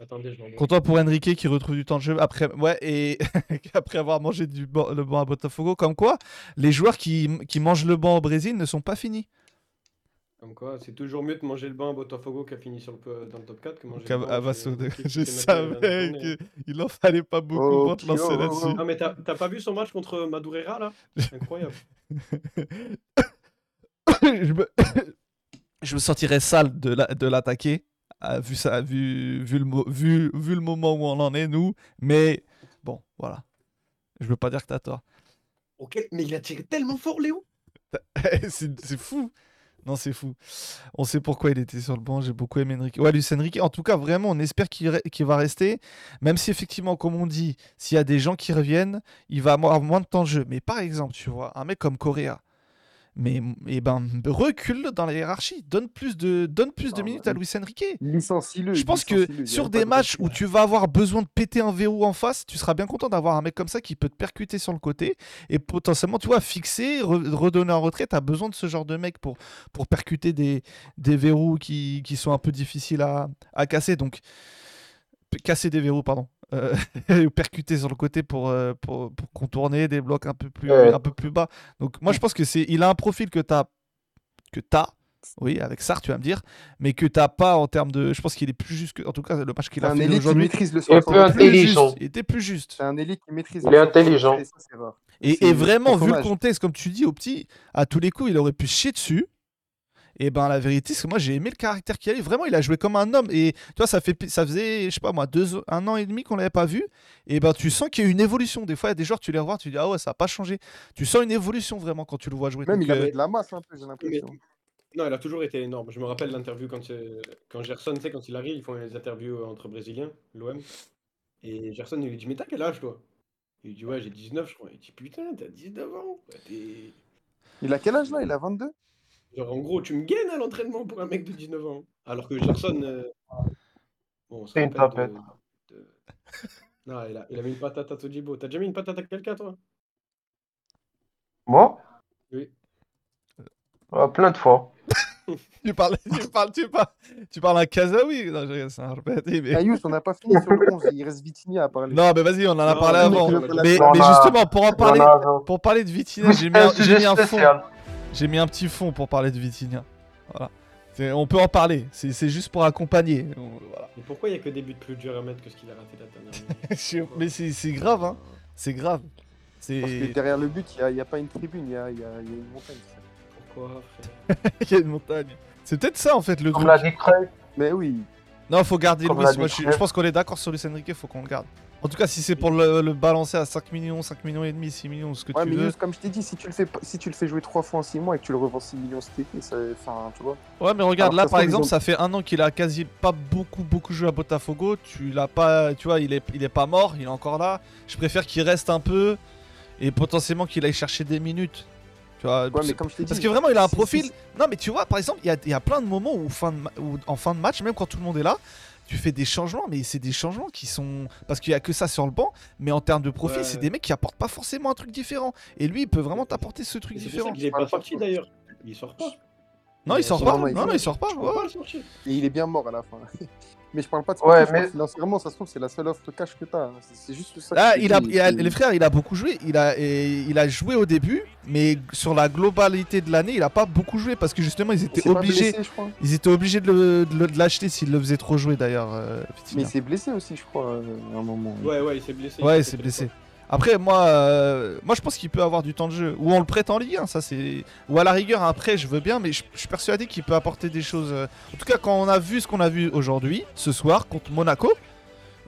Attendez, je l'envoie. Content pour Enrique qui retrouve du temps de jeu après, ouais, et (laughs) après avoir mangé du ban- le banc à Botafogo. Comme quoi, les joueurs qui, qui mangent le banc au Brésil ne sont pas finis. Comme quoi, c'est toujours mieux de manger le bain à Botafogo qui a fini sur le, dans le top 4 que manger Donc, le banc (laughs) à chez- Vasso de- qui- qui Je savais qu'il en fallait pas beaucoup Oh, pour te lancer Pio. là-dessus. Ah, mais t'as t'as pas vu son match contre Madureira là? (laughs) Incroyable. je, me... (coughs) je me sentirais sale de la- de l'attaquer, vu, ça, vu, vu, le vu, vu le moment où on en est, nous. Mais bon, voilà. Je veux pas dire que t'as tort. Ok, mais il a tiré tellement fort, Léo (laughs) c'est fou. Non, c'est fou. On sait pourquoi il était sur le banc. J'ai beaucoup aimé Enrique. Ouais, Luis Enrique. En tout cas, vraiment, on espère qu'il re- qu'il va rester. Même si, effectivement, comme on dit, s'il y a des gens qui reviennent, il va avoir moins de temps de jeu. Mais par exemple, tu vois, un mec comme Correa, mais eh ben, recule dans la hiérarchie. Donne plus de, donne plus de Ah, minutes bah, à Luis Enrique. Licencie-le. Je pense que sur des de matchs où tu vas avoir besoin de péter un verrou en face, tu seras bien content d'avoir un mec comme ça qui peut te percuter sur le côté et potentiellement, tu vois, fixer, re- redonner en retrait. Tu as besoin de ce genre de mec pour, pour percuter des, des verrous qui, qui sont un peu difficiles à, à casser. Donc, casser des verrous, pardon. Euh, (laughs) ou percuter sur le côté pour, euh, pour, pour contourner des blocs un peu plus, Ouais. un peu plus bas. Donc, moi, je pense que c'est il a un profil que tu as. Que t'as, oui, avec Sar, tu vas me dire, mais que t'as pas en termes de. Je pense qu'il est plus juste que. En tout cas, le match qu'il a un fait élite qui aujourd'hui. maîtrise le Il est peu intelligent. Il était plus juste. C'est un élite qui maîtrise Il est intelligent. et vraiment, vu le contexte, comme tu dis, au petit, à tous les coups, il aurait pu chier dessus. Et ben la vérité, c'est que moi j'ai aimé le caractère qu'il avait. Vraiment, il a joué comme un homme. Et tu vois, ça, fait, ça faisait, je sais pas moi, deux, un an et demi qu'on l'avait pas vu. Et ben tu sens qu'il y a eu une évolution. Des fois, il y a des joueurs, tu les revois, tu dis, ah ouais, ça a pas changé. Tu sens une évolution vraiment quand tu le vois jouer. Même Donc, il avait euh, de la masse un peu, j'ai l'impression. Non, il a toujours été énorme. Je me rappelle l'interview quand, euh, quand Gerson, tu sais, quand il arrive, ils font les interviews entre Brésiliens, l'OM. Et Gerson, il lui dit Mais t'as quel âge, toi? Il lui dit Ouais, j'ai 19, je crois. Il dit Putain, t'as 19 ans Il a quel âge là? Il a 22 Genre, en gros, tu me gaines à l'entraînement pour un mec de 19 ans. Alors que Gerson. euh, Bon, C'est une de- tapette. de- Non, il a, il a mis une patate à Tojibo. T'as déjà mis une patate à quelqu'un, toi? Moi? Oui. Ah, Plein de fois. (laughs) tu parles, tu parles, tu parles, tu parles un Kazaoui. Non, c'est un répété, mais- Ayus, on n'a pas fini sur le 11, il reste Vitinha à parler. Non, mais vas-y, on en a Non, parlé avant. Mais, faire. mais justement, pour en parler, pour parler de Vitinha, j'ai mis un fond. J'ai mis un petit fond pour parler de Vitinha. Voilà. On peut en parler. C'est juste pour accompagner. Voilà. Mais pourquoi il n'y a que des buts plus durs à mettre que ce qu'il a raté la dernière minute (laughs) Mais c'est grave, hein. C'est grave. Parce que C'est. derrière le but, il n'y a, pas une tribune, il y a, il y a- il y a une montagne. Pourquoi, frère (laughs) Il y a une montagne. C'est peut-être ça en fait le Comme truc. l'a. Mais oui, Non, faut garder Comme Luis. Moi, je, je pense qu'on est d'accord sur Luis Enrique, faut qu'on le garde. En tout cas, si c'est pour le, le balancer à 5 millions, 5 millions et demi, 6 millions, ce que ouais, tu mais veux. Yous, comme je t'ai dit, si tu, le fais, si tu le fais jouer trois fois en 6 mois et que tu le revends 6 millions cet été, ça, enfin, tu vois. Ouais, mais regarde, Alors, là par exemple, ont- ça fait un an qu'il a quasi pas beaucoup, beaucoup joué à Botafogo. Tu l'as pas, tu vois, il est, il est pas mort, il est encore là. Je préfère qu'il reste un peu et potentiellement qu'il aille chercher des minutes. Tu vois, Ouais, parce- mais comme je t'ai dit. parce que vraiment, il a un profil. Non, mais tu vois, par exemple, il y a, il y a plein de moments où, fin de ma- où en fin de match, même quand tout le monde est là, tu fais des changements, mais c'est des changements qui sont. Parce qu'il y a que ça sur le banc, mais en termes de profil, Ouais. c'est des mecs qui apportent pas forcément un truc différent. Et lui, il peut vraiment t'apporter ce truc pour différent. ça qu'il est pas sorti d'ailleurs. Il sort pas. Non, il sort pas. non, il Non, sort non, pas. il sort pas. Ouais, il est bien mort à la fin. Mais je parle pas de Ouais, sportif, je mais- parle financièrement, ça se trouve, c'est la seule offre cash que t'as. C'est c'est juste ça. Ah, il a, il a- les frères, il a beaucoup joué. Il a, et il a joué au début, mais sur la globalité de l'année, il a pas beaucoup joué parce que justement, ils il étaient obligés. blessé, je crois. Ils étaient obligés de le- de le- de l'acheter s'il le faisait trop jouer d'ailleurs. euh, Mais il s'est blessé aussi, je crois, euh, à un moment. Ouais, ouais, il s'est blessé. Ouais, il s'est blessé. Après, moi, euh, moi, je pense qu'il peut avoir du temps de jeu. Ou on le prête en Ligue 1, ça c'est. Ou à la rigueur, après, je veux bien, mais je, je suis persuadé qu'il peut apporter des choses. euh, En tout cas, quand on a vu ce qu'on a vu aujourd'hui, ce soir, contre Monaco,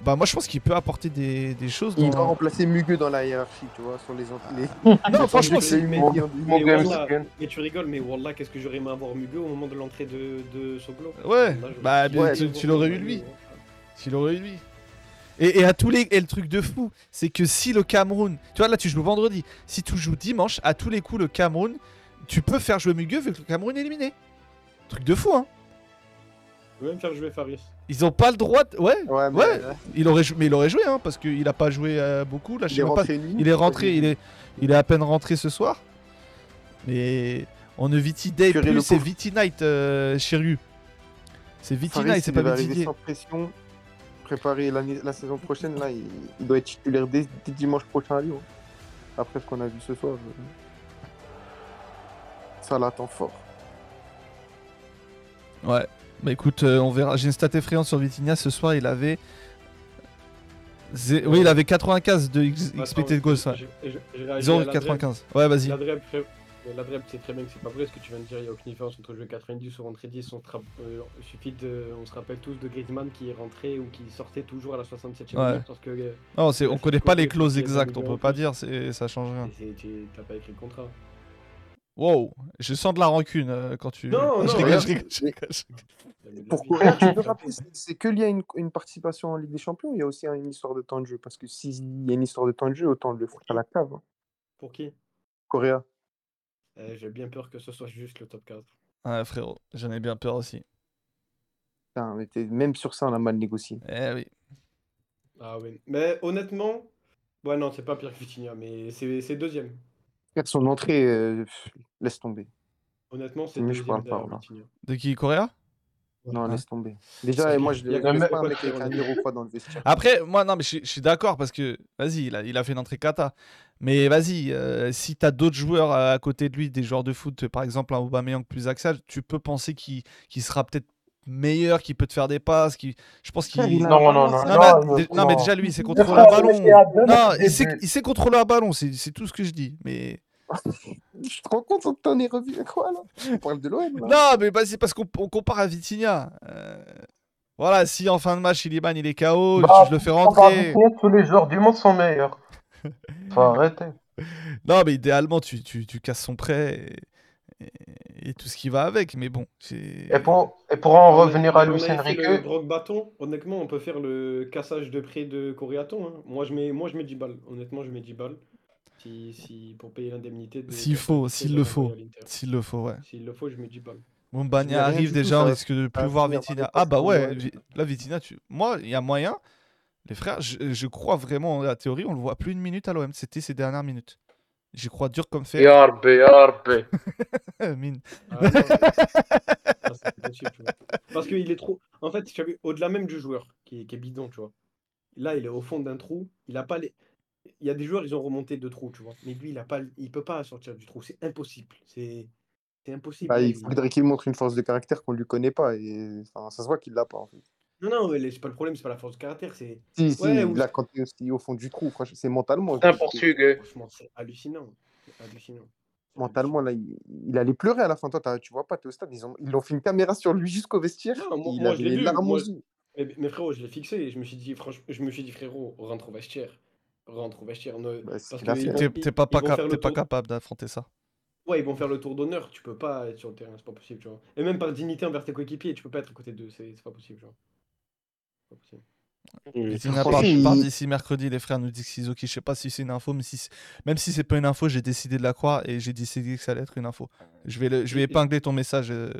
bah moi, je pense qu'il peut apporter des, des choses. Il doit Dans... remplacer Mugueux dans la hiérarchie, tu vois, sur les autres. (laughs) Les... Non, franchement, c'est Mais tu rigoles, mais Wallah, qu'est-ce que j'aurais aimé avoir Mugo au moment de l'entrée de, de Soglo? Ouais, bah, Ouais, tu, tu l'aurais eu lui. Tu l'aurais eu lui. Et, et à tous les et le truc de fou, c'est que si le Cameroun, tu vois là tu joues vendredi, si tu joues dimanche, à tous les coups le Cameroun, tu peux faire jouer Mugueux vu que le Cameroun est éliminé. Truc de fou hein. Je veux même faire jouer Faris. Ils ont pas le droit, de... ouais, Ouais, mais Ouais. euh, il aurait jou- mais il aurait joué hein parce qu'il a pas joué euh, beaucoup là. Je il sais est même pas. Il est rentré, il est il est à peine rentré ce soir. Mais on ne Viti Day plus, c'est. Viti Night euh, chez Ryu. C'est Viti Night, c'est pas Viti Day. sans pression, préparer la saison prochaine. Là, il, il doit être titulaire dès, dès dimanche prochain à Lyon. Après ce qu'on a vu ce soir, ça l'attend fort. Ouais. Bah écoute, euh, on verra. J'ai une stat effrayante sur Vitinha. Ce soir, il avait. zé- Oui, il avait 95 de X- Attends, expected goals. ouais. à la 0,95. Ouais, vas-y. Mais la Dreb, c'est très bien que c'est pas vrai ce que tu viens de dire. Il n'y a aucune différence entre jouer 90 ou rentrer 10. On, se ra- euh, il suffit de, on se rappelle tous de Griezmann qui est rentré ou qui sortait toujours à la 67e Ouais. minute parce que euh, Non, c'est, on Ouais, connaît pas les clauses exactes. On des peut pas dire. C'est, ça change rien. tu n'as pas écrit le contrat. Wow, je sens de la rancune euh, quand tu. Non, je non, je rigole, je rigole, je rigole. Pour Coréa, tu peux (laughs) rappeler, c'est- c'est que lié à une, une participation en Ligue des Champions, il y a aussi une histoire de temps de jeu. Parce que s'il y a une histoire de temps de jeu, autant le foutre à la cave. hein. Pour qui? Coréa. Euh, J'ai bien peur que ce soit juste le top 4. Ouais, frérot, j'en ai bien peur aussi. Putain, mais t'es- même sur ça, on a mal négocié. Eh oui. Ah oui. Mais honnêtement, ouais, non, c'est pas pire que Vitinha, mais c'est c'est deuxième. Son entrée, euh, laisse tomber. Honnêtement, c'est Mais je deuxième parle pas. Vitinha. De qui Coréa Non, Ouais. laisse tomber. Déjà, moi, je ne le pas avec un qui- numéro quoi dans le vestiaire. Après, moi, non, mais je, suis- je suis d'accord parce que, vas-y, il a, il a fait une entrée kata. Mais vas-y, euh, si tu as d'autres joueurs à, à côté de lui, des joueurs de foot, par exemple un Aubameyang plus axial, tu peux penser qu'il qu'il sera peut-être meilleur, qu'il peut te faire des passes. Je pense qu'il. (laughs) Non, non, non. Non, non, mais, non, mais déjà, lui, il sait Le contrôler un ballon. Non, il sait, il sait contrôler un ballon, c'est c'est tout ce que je dis. Mais (laughs) Je te rends compte que t'en es revu à quoi là? On parle de l'OM là. non, mais vas-y, parce qu'on on compare à Vitinha. Euh, Voilà, si en fin de match, Iliman il est KO, Bah, je le fais On rentrer. dire tous les joueurs du monde sont meilleurs. (laughs) Faut arrêter. Non, mais idéalement, tu, tu, tu casses son prêt et, et- et tout ce qui va avec. Mais bon, c'est. Et pour, et pour en On a- revenir à on Luis avait fait le Enrique, Brock bâton. Honnêtement, on peut faire le cassage de près de Coréaton. hein. Moi, je mets, moi, je mets 10 balles. Honnêtement, je mets 10 balles. Si, si, pour payer l'indemnité. de S'il faut, s'il le faut. S'il le faut, ouais. S'il le faut, je mets 10 balles. Bon, Bagna arrive du tout, déjà, on risque de plus voir des Ah bah ouais, Noël. là Vitinha, tu... moi, il y a moyen. Les frères, je, je crois vraiment, la théorie, on le voit plus une minute à l'OM. C'était ses dernières minutes. J'y crois dur comme fer. Ya Rabbi, ya Rabbi. Mine. Ah, non. Possible. Parce qu'il est trop. En fait, tu as vu, au-delà même du joueur qui est, qui est bidon, tu vois. Là, il est au fond d'un trou. Il a pas les. Il y a des joueurs, ils ont remonté deux trous, tu vois. Mais lui, il a pas, il peut pas sortir du trou. C'est impossible. C'est, c'est impossible. Bah, il il- faudrait qu'il montre une force de caractère qu'on lui connaît pas. Et enfin, ça se voit qu'il l'a pas en fait. Non, non, c'est pas le problème, c'est pas la force de caractère, c'est. Si, si, Ouais, ou- là, quand tu es aussi au fond du trou, franchement, c'est mentalement. C'est un je- portugais. Franchement, c'est hallucinant. Mentalement, là, il, il allait pleurer à la fin. Toi, tu vois pas, t'es au stade. Ils ont, ils ont fait une caméra sur lui jusqu'au vestiaire. Non, moi- il moi, avait je l'ai les larmes aux yeux. Mais, mais frérot, je l'ai fixé et je me suis dit, franchement, je me suis dit, frérot, rentre au vestiaire. Rentre au vestiaire. Ne- Bah, parce que T'es pas, cap- tour- capable d'affronter ça. Ouais, ils vont faire le tour d'honneur, tu peux pas être sur le terrain, c'est pas possible, tu vois. Et même par dignité envers tes coéquipiers, tu peux pas être à côté d'eux, c'est pas possible, tu vois. C'est pas possible. Franchement, part, il- part d'ici mercredi, les frères nous disent Kizoki. Je sais pas si c'est une info, mais si même si c'est pas une info, j'ai décidé de la croire et j'ai décidé que ça allait être une info. Je vais, le- je vais Et- épingler ton message. euh,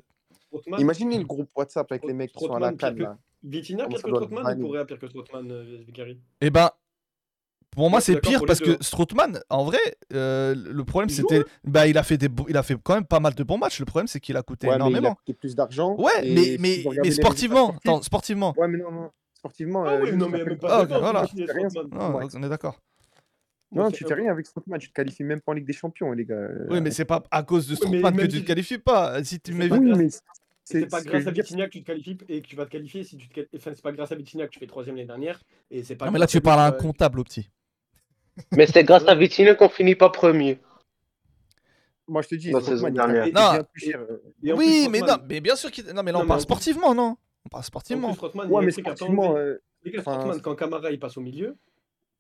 Imaginez le groupe WhatsApp avec les mecs qui sont à la canne que- Comment pire que vanner. ou Correa pire que Strootman, euh, Vicari Eh ben, pour moi, c'est pire parce que hein. Strootman, en vrai, euh, le problème c'était. Bah, il a, fait des beaux- il a fait quand même pas mal de bons matchs. Le problème, c'est qu'il a coûté Ouais, mais il a énormément. coûté plus d'argent. Ouais, mais, si mais, mais sportivement, sportifs- attends, sportivement. Ouais, mais non, non. Sportivement, Ah euh, oui, non, mais même pas- Ah, voilà. Rien. Non, Ouais. on est d'accord. Non, tu fais rien avec Strootman, tu te qualifies même pas en Ligue des Champions, les gars. Euh, Oui, mais c'est pas à cause de Strootman que tu te qualifies pas. Si tu C'est mets. C'est pas grâce à. Vitinha que tu te qualifies et que tu vas te qualifier si tu te enfin, c'est pas grâce à Vitinha que tu fais troisième l'année dernière et c'est pas Non, mais là, tu parles à un comptable, au petit. Mais c'est grâce à Vitinha qu'on finit pas premier. Moi, je te dis, Strootman, il dernière. Non. bien plus cher. euh. Et Oui, plus, mais non, mais bien sûr qu'il. Non, mais là, on parle sportivement, non? On parle En sportivement. plus, Ouais, mais sportivement, euh, Les gars, Enfin, Strootman, quand Camara il passe au milieu,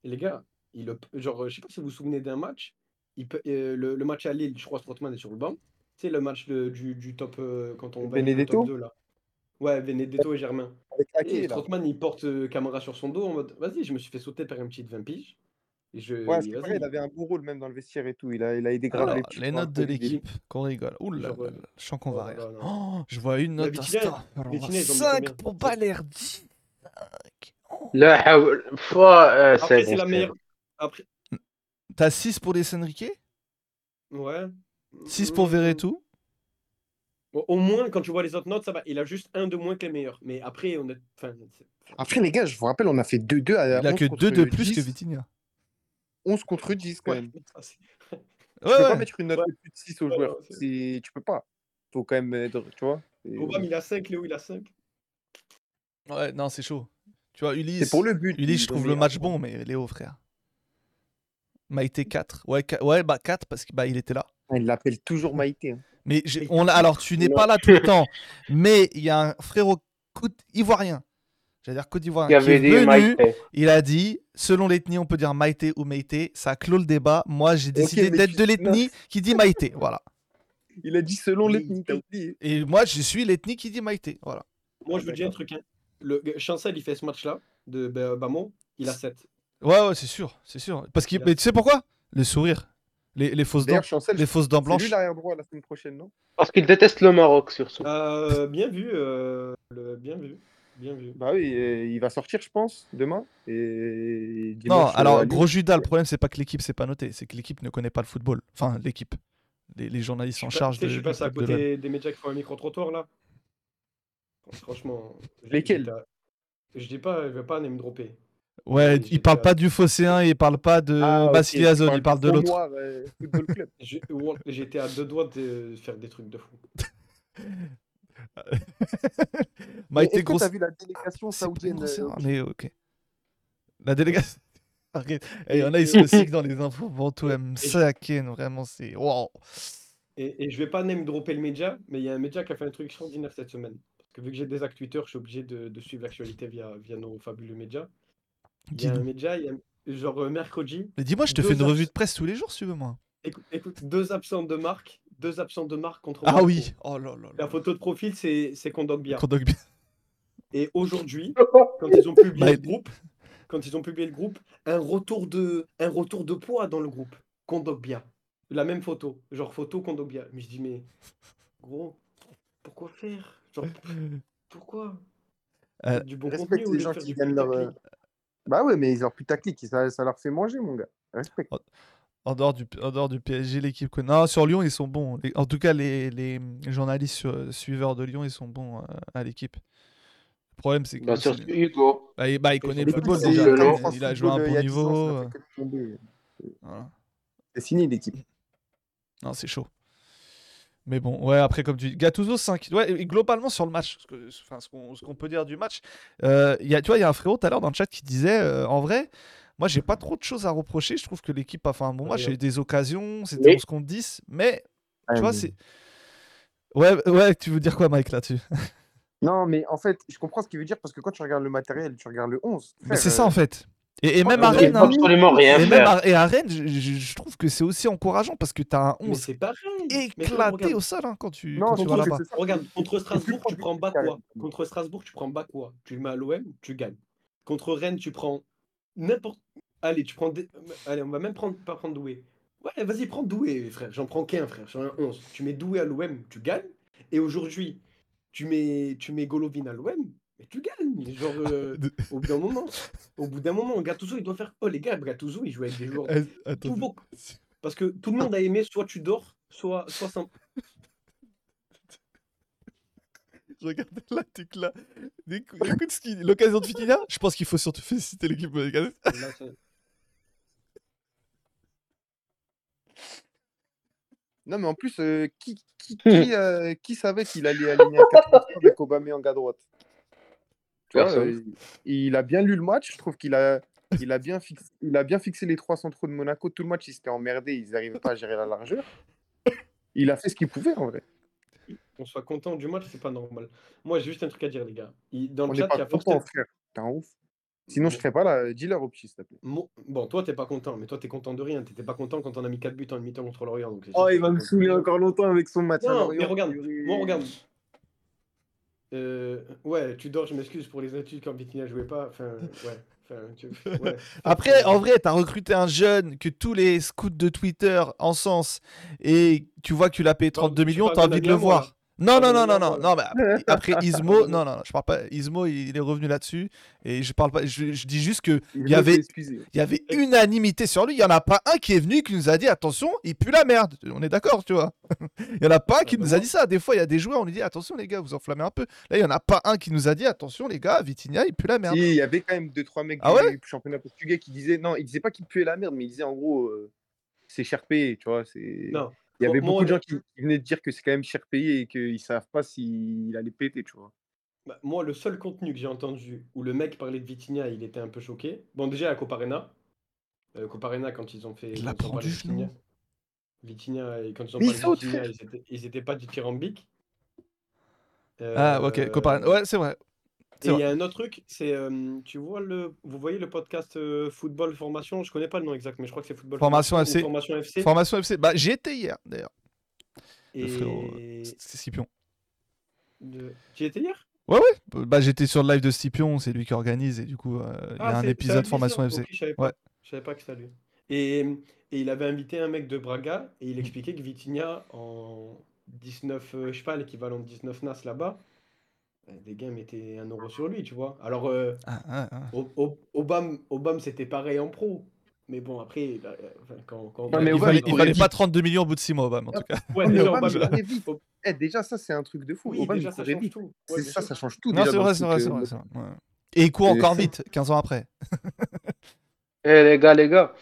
les gars, il, genre, je sais pas si vous vous souvenez d'un match, il peut, euh, le, le match à Lille, je crois Strootman est sur le banc. C'est le match de- du, du top euh, quand on Benedetto top 2 là. Ouais, Benedetto et Germain. avec Et. Strootman il porte euh, Camara sur son dos en mode vas-y, je me suis fait sauter par un petit de 20 piges. Je, Ouais, c'est vrai, il avait un beau rôle même dans le vestiaire et tout. Il a, il a aidé grave Alors, les les notes de l'équipe, qu'on rigole. Ouh là là euh, là, je sens qu'on va oh rire. là là. Oh, je vois une note Insta. Alors, Vitinha, ils ont mis 5 combien pour Balerdi. La haoul- Fois, euh, Après, c'est bon, la meilleure. Après, T'as 6 pour les Enrique, ouais. 6 pour Mm, Verretou. Au moins, quand tu vois les autres notes, ça va. Il a juste un de moins que les meilleurs. Mais après, on est. Enfin, Après, les gars, je vous rappelle, on a fait 2-2 à Il a 11 que contre 2 de plus 10, que Vitinha. 11 contre 10 quand Ouais, même. (laughs) Ouais, Tu peux pas mettre une note Ouais. de plus de 6 aux joueurs. Tu peux pas. Faut quand même être, tu vois. Obama, il a 5, Léo, il a 5. Ouais, non, c'est chaud. Tu vois, Ulysse. C'est pour le but. Ulysse, je trouve le match bon, mais Léo, frère. Maïté 4. Ouais, qua- ouais bah 4 parce qu'il bah, il était là. Il l'appelle toujours Maïté. hein. Mais on alors, tu n'es pas là tout le (laughs) temps, mais il y a un frérot ivoirien, j'allais dire Côte d'Ivoirien, qui est venu, Maïté. il a dit, selon l'ethnie, on peut dire Maïté ou Maïté, ça clôt le débat. Moi, j'ai décidé d'être tu- de l'ethnie (laughs) qui dit Maïté, voilà. Il a dit selon l'ethnie, t'as oublié. Et moi, je suis l'ethnie qui dit Maïté. Voilà. Moi, je vous dis un truc. Hein. Le Chancel, il fait ce match-là de Ba- Bamon, il a 7. Ouais, ouais, c'est sûr, c'est sûr. Parce qu'il, Il a- mais tu sais pourquoi? Le sourire, les, les fausses dents, Chancel, les fausses dents c'est blanches. lui l'arrière droit la semaine prochaine, non? Parce qu'il déteste le Maroc, surtout. Euh, bien vu, euh, le- bien vu, bien vu. Bah oui, il va sortir, je pense, demain. Et Non, dimanche, alors gros Judas, le problème c'est pas que l'équipe c'est pas noté, c'est que l'équipe ne connaît pas le football. Enfin, l'équipe, les, les journalistes en charge de. Je suis passé à de côté des médias qui font un micro-trottoir là. Franchement. je- Lesquels? Je dis pas, je vais pas name dropper. Ouais, il parle pas du Phocéen et il parle pas de Ah, il parle de l'autre. (laughs) Euh, J'étais à deux doigts de faire des trucs de fou. (laughs) (laughs) Maïté t'as vu la délégation saoudienne euh, mais ok. La délégation. (laughs) Arrête. Eh, Il y en a, ils se dans les infos. Bon, tout aime Et- ça, Ken, vraiment, c'est. Wow. Et, et je vais pas name dropper le média, mais il y a un média qui a fait un truc extraordinaire cette semaine. Parce que vu que j'ai des actes Twitter, je suis obligé de, de suivre l'actualité via, via nos fabuleux médias. Il y a un média, il y a, genre euh, mercredi, Mais dis-moi, je te fais une abs- revue de presse tous les jours si tu veux, moi. écoute, écoute, deux absents de marque, deux absents de marque contre Ah oui. Oh là là La photo de profil, c'est c'est Kondogbia. Kondogbia. Et aujourd'hui, (laughs) quand ils ont publié Bah, le groupe, quand ils ont publié le groupe, un retour de, un retour de poids dans le groupe. Kondogbia. La même photo. Genre photo Kondogbia. Mais je dis, mais gros, pourquoi faire? Genre, pourquoi? Euh, Du bon contenu les gens qui gagnent leur. euh. Bah ouais, mais ils ont putaclic, ça, ça leur fait manger, mon gars. Respecte. En dehors du, en dehors du PSG, l'équipe. que- Non, sur Lyon, ils sont bons. Les- En tout cas, les, les journalistes sur- suiveurs de Lyon, ils sont bons euh, à l'équipe. Le problème, c'est que. Bah, surtout Hugo. Bah, il, bah, il connaît le football déjà. Il- a joué à un bon a 10 ans, niveau. euh, voilà. C'est fini l'équipe. Non, c'est chaud. Mais bon, ouais, après, comme tu dis, Gattuso 5. Ouais, et globalement, sur le match, ce qu'on ce peut dire du match, euh, il y a, tu vois, il y a un frérot tout à l'heure dans le chat qui disait euh, en vrai, moi, j'ai pas trop de choses à reprocher. Je trouve que l'équipe a fait un bon match. Il y a eu des occasions, c'était Oui. 11 contre 10. Mais, Ah, tu vois, c'est. Ouais, ouais, tu veux dire quoi, Mike, là-dessus? Non, mais en fait, je comprends ce qu'il veut dire parce que quand tu regardes le matériel, tu regardes le 11. Mais c'est ça, euh, en fait. Et, même à Rennes, hein, Absolument rien et même faire. à, et à Rennes, je, trouve que c'est aussi encourageant parce que tu as un Mais 11 c'est pareil. Mais frère, éclaté au sol hein, quand tu, Non, quand tu vas là-bas. Regarde, contre Strasbourg, tu prends quoi Contre Strasbourg, tu prends bas quoi Tu le mets à l'OM, tu gagnes. Contre Rennes, tu prends n'importe. Allez, tu prends. des- Allez, on va même prendre... pas prendre Doué. Ouais, vas-y, prends Doué, frère. J'en prends qu'un, frère. J'en ai un 11. Tu mets Doué à l'OM, tu gagnes. Et aujourd'hui, tu mets, tu mets Golovin à l'OM, mais tu gagnes. Genre, euh, (laughs) au bout d'un moment, au bout d'un moment, Gattuso, il doit faire. Oh les gars, Gattuso, il joue avec des joueurs. (laughs) Attends, Tout beau. Parce que tout le monde a aimé, soit tu dors, soit, soit sans- Je regarde l'article là. Écoute, écoute ce qu'il- l'occasion de Vitinha. Je pense qu'il faut surtout féliciter l'équipe monégasque. Non, mais en plus, euh, qui, qui, qui, euh, qui savait qu'il allait aligner un 4 avec Aubameyang (laughs) à droite? Tu vois, euh, il a bien lu le match. Je trouve qu'il a, il a, bien fixé, il a bien fixé les trois centraux de Monaco. Tout le match, ils s'étaient emmerdés. Ils n'arrivaient pas à gérer la largeur. Il a fait ce qu'il pouvait, en vrai. Qu'on soit content du match, c'est pas normal. Moi, j'ai juste un truc à dire, les gars. Il- Dans le chat, il y pas a forcément. frère. T'es un ouf. Sinon, je serais pas là. Dis-leur au petit, s'il te plaît. Bon, toi, t'es pas content, mais toi, t'es content de rien. T'étais pas content quand on a mis 4 buts en mi-temps contre l'Orient. donc Oh, il va me saouler encore longtemps avec son match. Non, mais regarde, moi, regarde. Euh, ouais, tu dors, je m'excuse pour les études quand Vitinha jouait pas. Enfin, ouais. Enfin, tu- ouais. (laughs) Après, en vrai, t'as recruté un jeune que tous les scouts de Twitter encensent et tu vois que tu l'as payé 32 tu millions, t'as envie de le voir. Non, non, non, non, non, non, mais après, Ismo, non, non, je parle pas. Ismo, il est revenu là-dessus et je parle pas. Je, je dis juste que il y avait, il y avait unanimité sur lui. Il y en a pas un qui est venu qui nous a dit attention, il pue la merde. On est d'accord, tu vois. (laughs) Il y en a pas un qui bah nous a dit ça. Des fois, il y a des joueurs, on lui dit attention les gars, vous enflammez un peu. Là, il y en a pas un qui nous a dit attention les gars, Vitinha, il pue la merde. Il y avait quand même deux trois mecs Ah du championnat portugais qui disaient non, ils disaient pas qu'il puait la merde, mais ils disaient en gros euh, c'est cher payé, tu vois. C'est Non. Il y avait Moi- beaucoup de gens qui, qui venaient de dire que c'est quand même cher payé et qu'ils savent pas s'il allait péter, tu vois. Bah, moi, le seul contenu que j'ai entendu où le mec parlait de Vitinha, il était un peu choqué. Bon, déjà, à Coparena. Euh, Coparena, quand ils ont fait. Il parlé du de Vitinha, genou. Vitinha, et quand ils ont parlé de Vitinha, ils étaient, ils étaient pas dithyrambiques. Ah, ok, Euh, Copain. Ouais, c'est vrai. Et il y a un autre truc, c'est, euh, tu vois le, vous voyez le podcast euh, football formation, je connais pas le nom exact, mais je crois que c'est football Formation FC. formation FC. Formation FC. Bah, j'y étais hier d'ailleurs. Le frérot, euh, Et. c'est Scipion. de- Tu y étais hier? Bah, j'étais sur le live de Scipion, c'est lui qui organise, et du coup, euh, il y Ah, a un c'est- c'est épisode formation FC. Je savais Ouais. Je savais pas que c'était lui. Et, et il avait invité un mec de Braga et il expliquait que Vitinha en 19, euh, je sais pas, l'équivalent de 19 NAS là-bas, les gars mettaient un euro sur lui, tu vois. Alors, euh, Ah, ah, ah. Obama, Obama c'était pareil en pro. Mais bon, après, euh, enfin, quand, quand mais il Obama, fallait, il fallait pas 32 millions au bout de 6 mois, Obama, en tout cas. (laughs) Ouais, déjà, Obama, Obama, il courait vite. Eh, déjà, ça, c'est un truc de fou. oui, Obama, déjà, ça change vite. tout. Ouais, C'est bien ça, ça change tout. Non, déjà, c'est dans vrai, le c'est foot, vrai, c'est vrai, c'est vrai. ouais. Et il court Et- encore vite, 15 ans après. Eh les gars, les gars.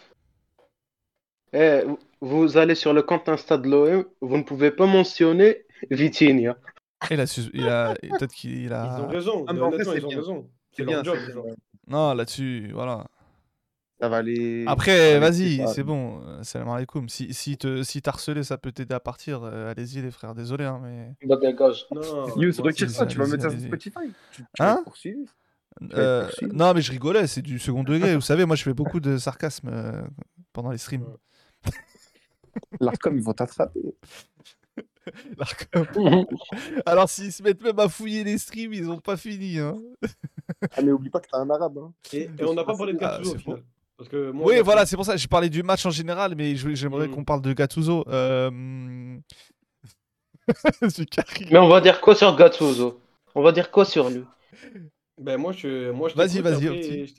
Eh, vous- vous allez sur le compte Insta de l'OM, vous ne pouvez pas mentionner Vitinha. Il a, su- il a peut-être qu'il Ils ont a. raison. Ah, mais honnêtement, c'est ils ont bien. raison. C'est bien, job. bien. Non, là-dessus, voilà. Ça va aller. Après, vas-y, c'est bon. euh, Salam alaikum. Si, si te, si harcelé, ça peut t'aider à partir. euh, Allez-y, les frères. Désolé, hein, mais. Bah, dégage. Non, Yous, moi, retire ça, tu vas mettre ça sur. Spotify. Tu, tu Hein Euh, non, mais je rigolais. C'est du second degré. Vous savez, moi, je fais beaucoup de sarcasme euh, pendant les streams. (laughs) L'ARCOM, ils vont t'attraper. (laughs) L'Arcom. (laughs) Alors, s'ils se mettent même à fouiller les streams, ils ont pas fini. Hein. Ah, mais oublie pas que t'as un arabe. Hein. Et, et on n'a pas parlé de Ah, Gattuso c'est au faux. final. Parce que moi, Oui, voilà, c'est pour ça. J'ai parlé du match en général, mais j'aimerais Mm. qu'on parle de Gattuso. Euh... (laughs) Mais on va dire quoi sur Gattuso? On va dire quoi sur lui? Ben moi je moi je Vas-y, vas-y,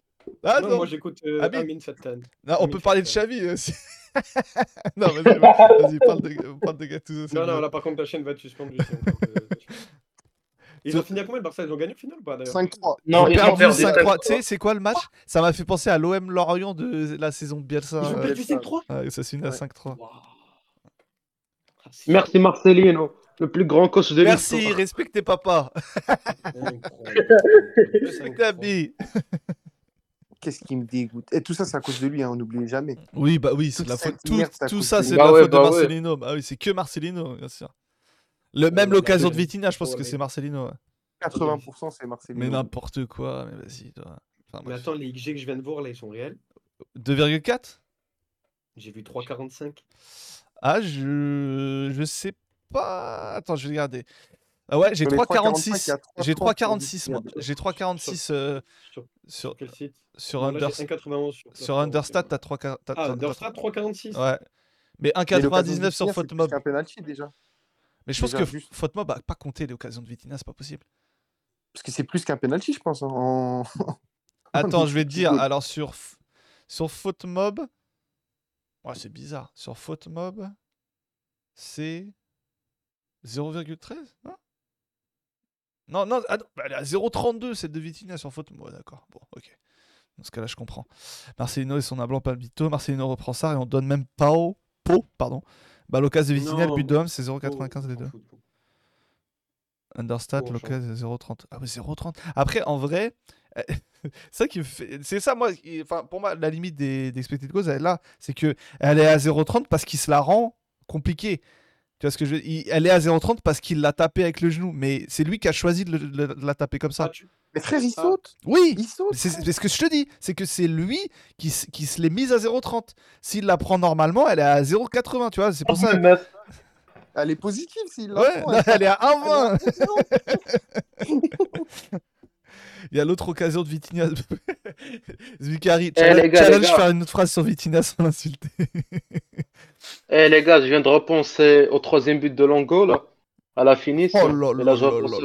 Ah non, non, moi j'écoute euh, Amine. Non, on Amine peut parler de. Xavi aussi. (laughs) non, vas-y, vas-y, parle de, parle de Gattuso. Non, non, bien. là par contre ta chaîne va être suspendue. Ils ont fini à combien le Barça? Ils ont gagné au final ou pas d'ailleurs? 5-3. Non, Ils ont perdu perdu 5-3. Tu 5-3. sais, c'est quoi le match? Ça m'a fait penser à l'OM Lorient de la saison de Bielsa. Ils ont euh, perdu 5-3 ouais, ça se finit à Ouais. 5-3. Waouh. Ah, Merci Marcelino, le plus grand coach de Merci, l'histoire. respectez papa. Respectez Abdi. Qu'est-ce qui me dégoûte? Et tout ça, c'est à cause de lui, hein, on n'oublie jamais. Oui, bah oui, c'est de la faute. Tout, merde, tout cause ça, de c'est de la Bah ouais, faute de bah ouais. Marcelino. Ah oui, c'est que Marcelino, bien sûr. Le, même ouais, l'occasion de Vitinha, je pense Ouais, que c'est Marcelino. ouais. 80%, c'est Marcelino. Mais n'importe quoi, mais vas-y. toi. Enfin, Mais attends, les XG que je viens de voir là, ils sont réels? 2,4 J'ai vu 3,45. Ah, je... je sais pas. Attends, je vais regarder. Ah ouais, j'ai Sur les 3,46. 3,45, il y a J'ai 3,30 3,46 moi. sur J'ai 3,46 euh, Sur, sur, sur quel site? sur, Non, là, j'ai Unders- 1,91 sur, sur plateforme, Understat, t'as 3, t'as- t'as- Ah, t'as- Understat 3,46 Ouais. Mais Mais l'occasion de 1,99 sur Vitinha, c'est qu'un penalty déjà. Mais je pense déjà, que juste. Footmob a pas compté l'occasion de Vitinha, c'est pas possible. Parce que c'est plus qu'un penalty, je pense. hein, En... (laughs) Attends, je vais te dire. Alors sur sur Footmob, ouais, c'est bizarre. Sur Footmob, c'est 0,13 non? Non, non, ah non, elle est à 0,32 cette de Vitinha sur Footmob. Ouais, d'accord. Bon, ok. Dans ce cas-là, je comprends. Marcelino et son blanc Palmito. Marcelino reprend ça et on donne même Pau, Pau, pardon. Bah, l'occasion de Vitinha, le but de Homme, c'est Oh, 0,95 les deux. Understat, Bon, l'occasion 0,30. Ah oui, 0,30. Après, en vrai, c'est (laughs) ça qui me fait. C'est ça, moi, enfin, pour moi, la limite des, des expected goals, elle est là. C'est que elle est à 0,30 parce qu'il se la rend compliquée. Tu vois ce que je veux il- Elle est à 0,30 parce qu'il l'a tapé avec le genou. Mais c'est lui qui a choisi de, le- de la taper comme ça. Ah, tu- Mais frère, il Ah. saute. Oui Il saute. c'est c'est ce que je te dis, c'est que c'est lui qui, se l'est mise à 0,30. S'il la prend normalement, elle est à 0,80, tu vois, c'est pour ça. Elle est positive s'il la Ouais, prend, non, elle- (laughs) elle est à elle 1,20. (laughs) Il y a l'autre occasion de Vitinha. (laughs) Zukari, Eh, challenge, gars, faire une autre phrase sur Vitinha sans l'insulter. Eh les gars, je viens de repenser au troisième but de Longo là, à la. Oh là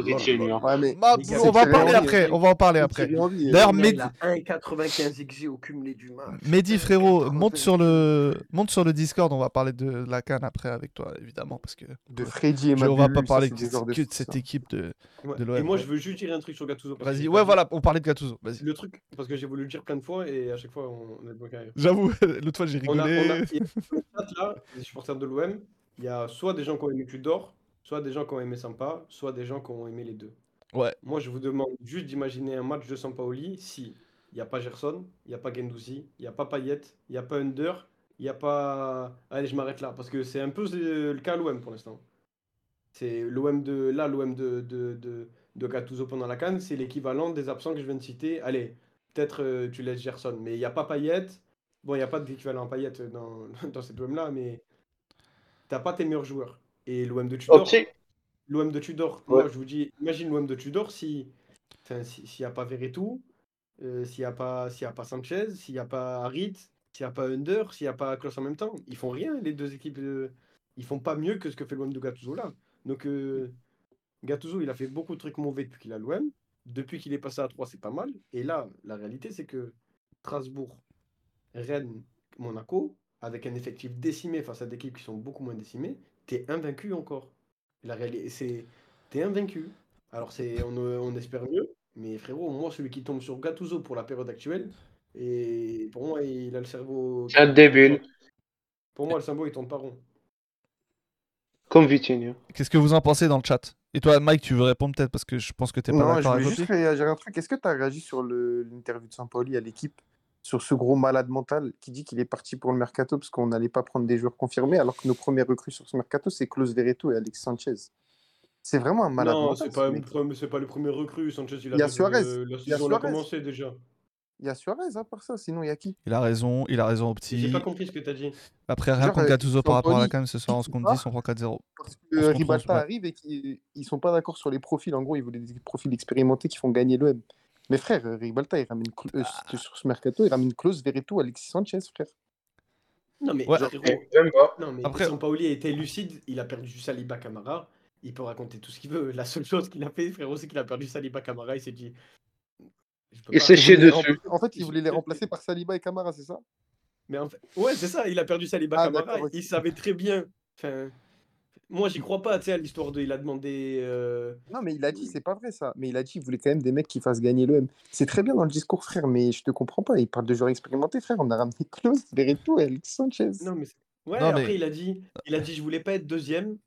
Vitinha. là Ouais, gars, on va en c'est parler après, on va en parler c'est après. D'ailleurs, Mehdi- il a 1,95 XG au cumulé du match. Mehdi frérot, monte sur le monte sur le Discord, on va parler de la canne après avec toi évidemment parce que de Freddy et je- on va Mabulu, pas parler c'est que, de de cette équipe de. Ouais. de Et l'OM, moi, je veux juste dire un truc sur Gattuso. Vas-y, ouais voilà, on parlait de Gattuso, vas-y. Le truc, parce que j'ai voulu le dire plein de fois et à chaque fois, on, on est bloqué. J'avoue, (laughs) l'autre fois j'ai On a, on a, rigolé. il y a là, les supporters de l'OM, il y a soit des gens qui ont aimé Tudor, soit des gens qui ont aimé Sampa, soit des gens qui ont aimé les deux. Ouais. Moi, je vous demande juste d'imaginer un match de Sampaoli si il n'y a pas Gerson, il n'y a pas Gendouzi, il n'y a pas Payet, il n'y a pas Under, il n'y a pas. Allez, je m'arrête là, parce que c'est un peu euh, le cas à l'OM pour l'instant. C'est l'OM de. Là, l'OM de, de, de, de Gattuso pendant la Cannes, c'est l'équivalent des absents que je viens de citer. Allez, peut-être euh, tu laisses Gerson, mais il n'y a pas Payet. Bon, il n'y a pas d'équivalent Payet dans, (laughs) dans cette OM là, mais t'as pas tes meilleurs joueurs. Et l'OM de Tudor. L'OM de Tudor, Ouais. moi je vous dis, imagine l'OM de Tudor si. S'il n'y a pas Verretou, euh, s'il n'y a, pas- y a pas Sanchez, s'il n'y a pas Harit, s'il n'y a pas Under, s'il n'y a pas Klaus en même temps. Ils font rien, les deux équipes. euh, ils font pas mieux que ce que fait l'OM de Gattuso là. Donc euh, Gattuso, il a fait beaucoup de trucs mauvais depuis qu'il a l'OM. Depuis qu'il est passé à 3, c'est pas mal. Et là, la réalité, c'est que Strasbourg, Rennes, Monaco, avec un effectif décimé face à des équipes qui sont beaucoup moins décimées, t'es invaincu encore. La réalité, c'est. T'es invaincu. Alors, c'est, on, on espère mieux, mais frérot, moi, celui qui tombe sur Gattuso pour la période actuelle, et pour moi, il a le cerveau. Un débile. Pour moi, le cerveau, il tourne pas rond. Comme Vitinha. Qu'est-ce que vous en pensez dans le chat? Et toi, Mike, tu veux répondre peut-être parce que je pense que t'es pas Non, je d'accord voulais juste réagir à un truc. Est-ce que tu as réagi sur l'interview de Saint-Pauli à l'équipe? Sur ce gros malade mental qui dit qu'il est parti pour le mercato parce qu'on n'allait pas prendre des joueurs confirmés alors que nos premiers recrues sur ce mercato c'est Klaus Verreto et Alex Sanchez. C'est vraiment un malade non, mental. le premier- c'est pas le premier recrue. Sanchez, il Il y a Suarez, euh, la il y a saison a commencé déjà. Il y a Suarez à part ça, sinon il y a qui? Il a raison, il a raison, J'ai Opti. pas compris ce que t'as dit. Après, rien contre euh, Gattuso par rapport à la CAM ce soir, on se compte part 10, on prend 4-0. Parce que ouais. arrive et qu'ils ils sont pas d'accord sur les profils. En gros, ils voulaient des profils expérimentés qui font gagner l'OM. Mais frère, euh, Ribalta, il ramène Cl- euh, Ah. sur ce mercato, il ramène Klaus Verreto, Alexis Sanchez, frère. Non, mais Ouais. pas. Non, mais Après- Sampaoli a été lucide, il a perdu Saliba Camara, il peut raconter tout ce qu'il veut. La seule chose qu'il a fait, frérot, c'est qu'il a perdu Saliba Camara, il s'est dit. voulait les dessus. En fait, il voulait les remplacer par Saliba et Camara, c'est ça? Mais en fait, ouais, c'est ça, il a perdu Saliba Ah, Camara, il savait très bien. Enfin, moi, j'y crois pas, tu sais, à l'histoire de. Il a demandé. euh, Non, mais il a dit, c'est pas vrai ça. Mais il a dit, il voulait quand même des mecs qui fassent gagner l'OM. C'est très bien dans le discours, frère, mais je te comprends pas. Il parle de joueurs expérimentés, frère. On a ramené Klaus, Verreto et Alexis Sanchez. Non, mais. c'est- Ouais, Non, après, mais- il a dit, il a dit, je voulais pas être deuxième.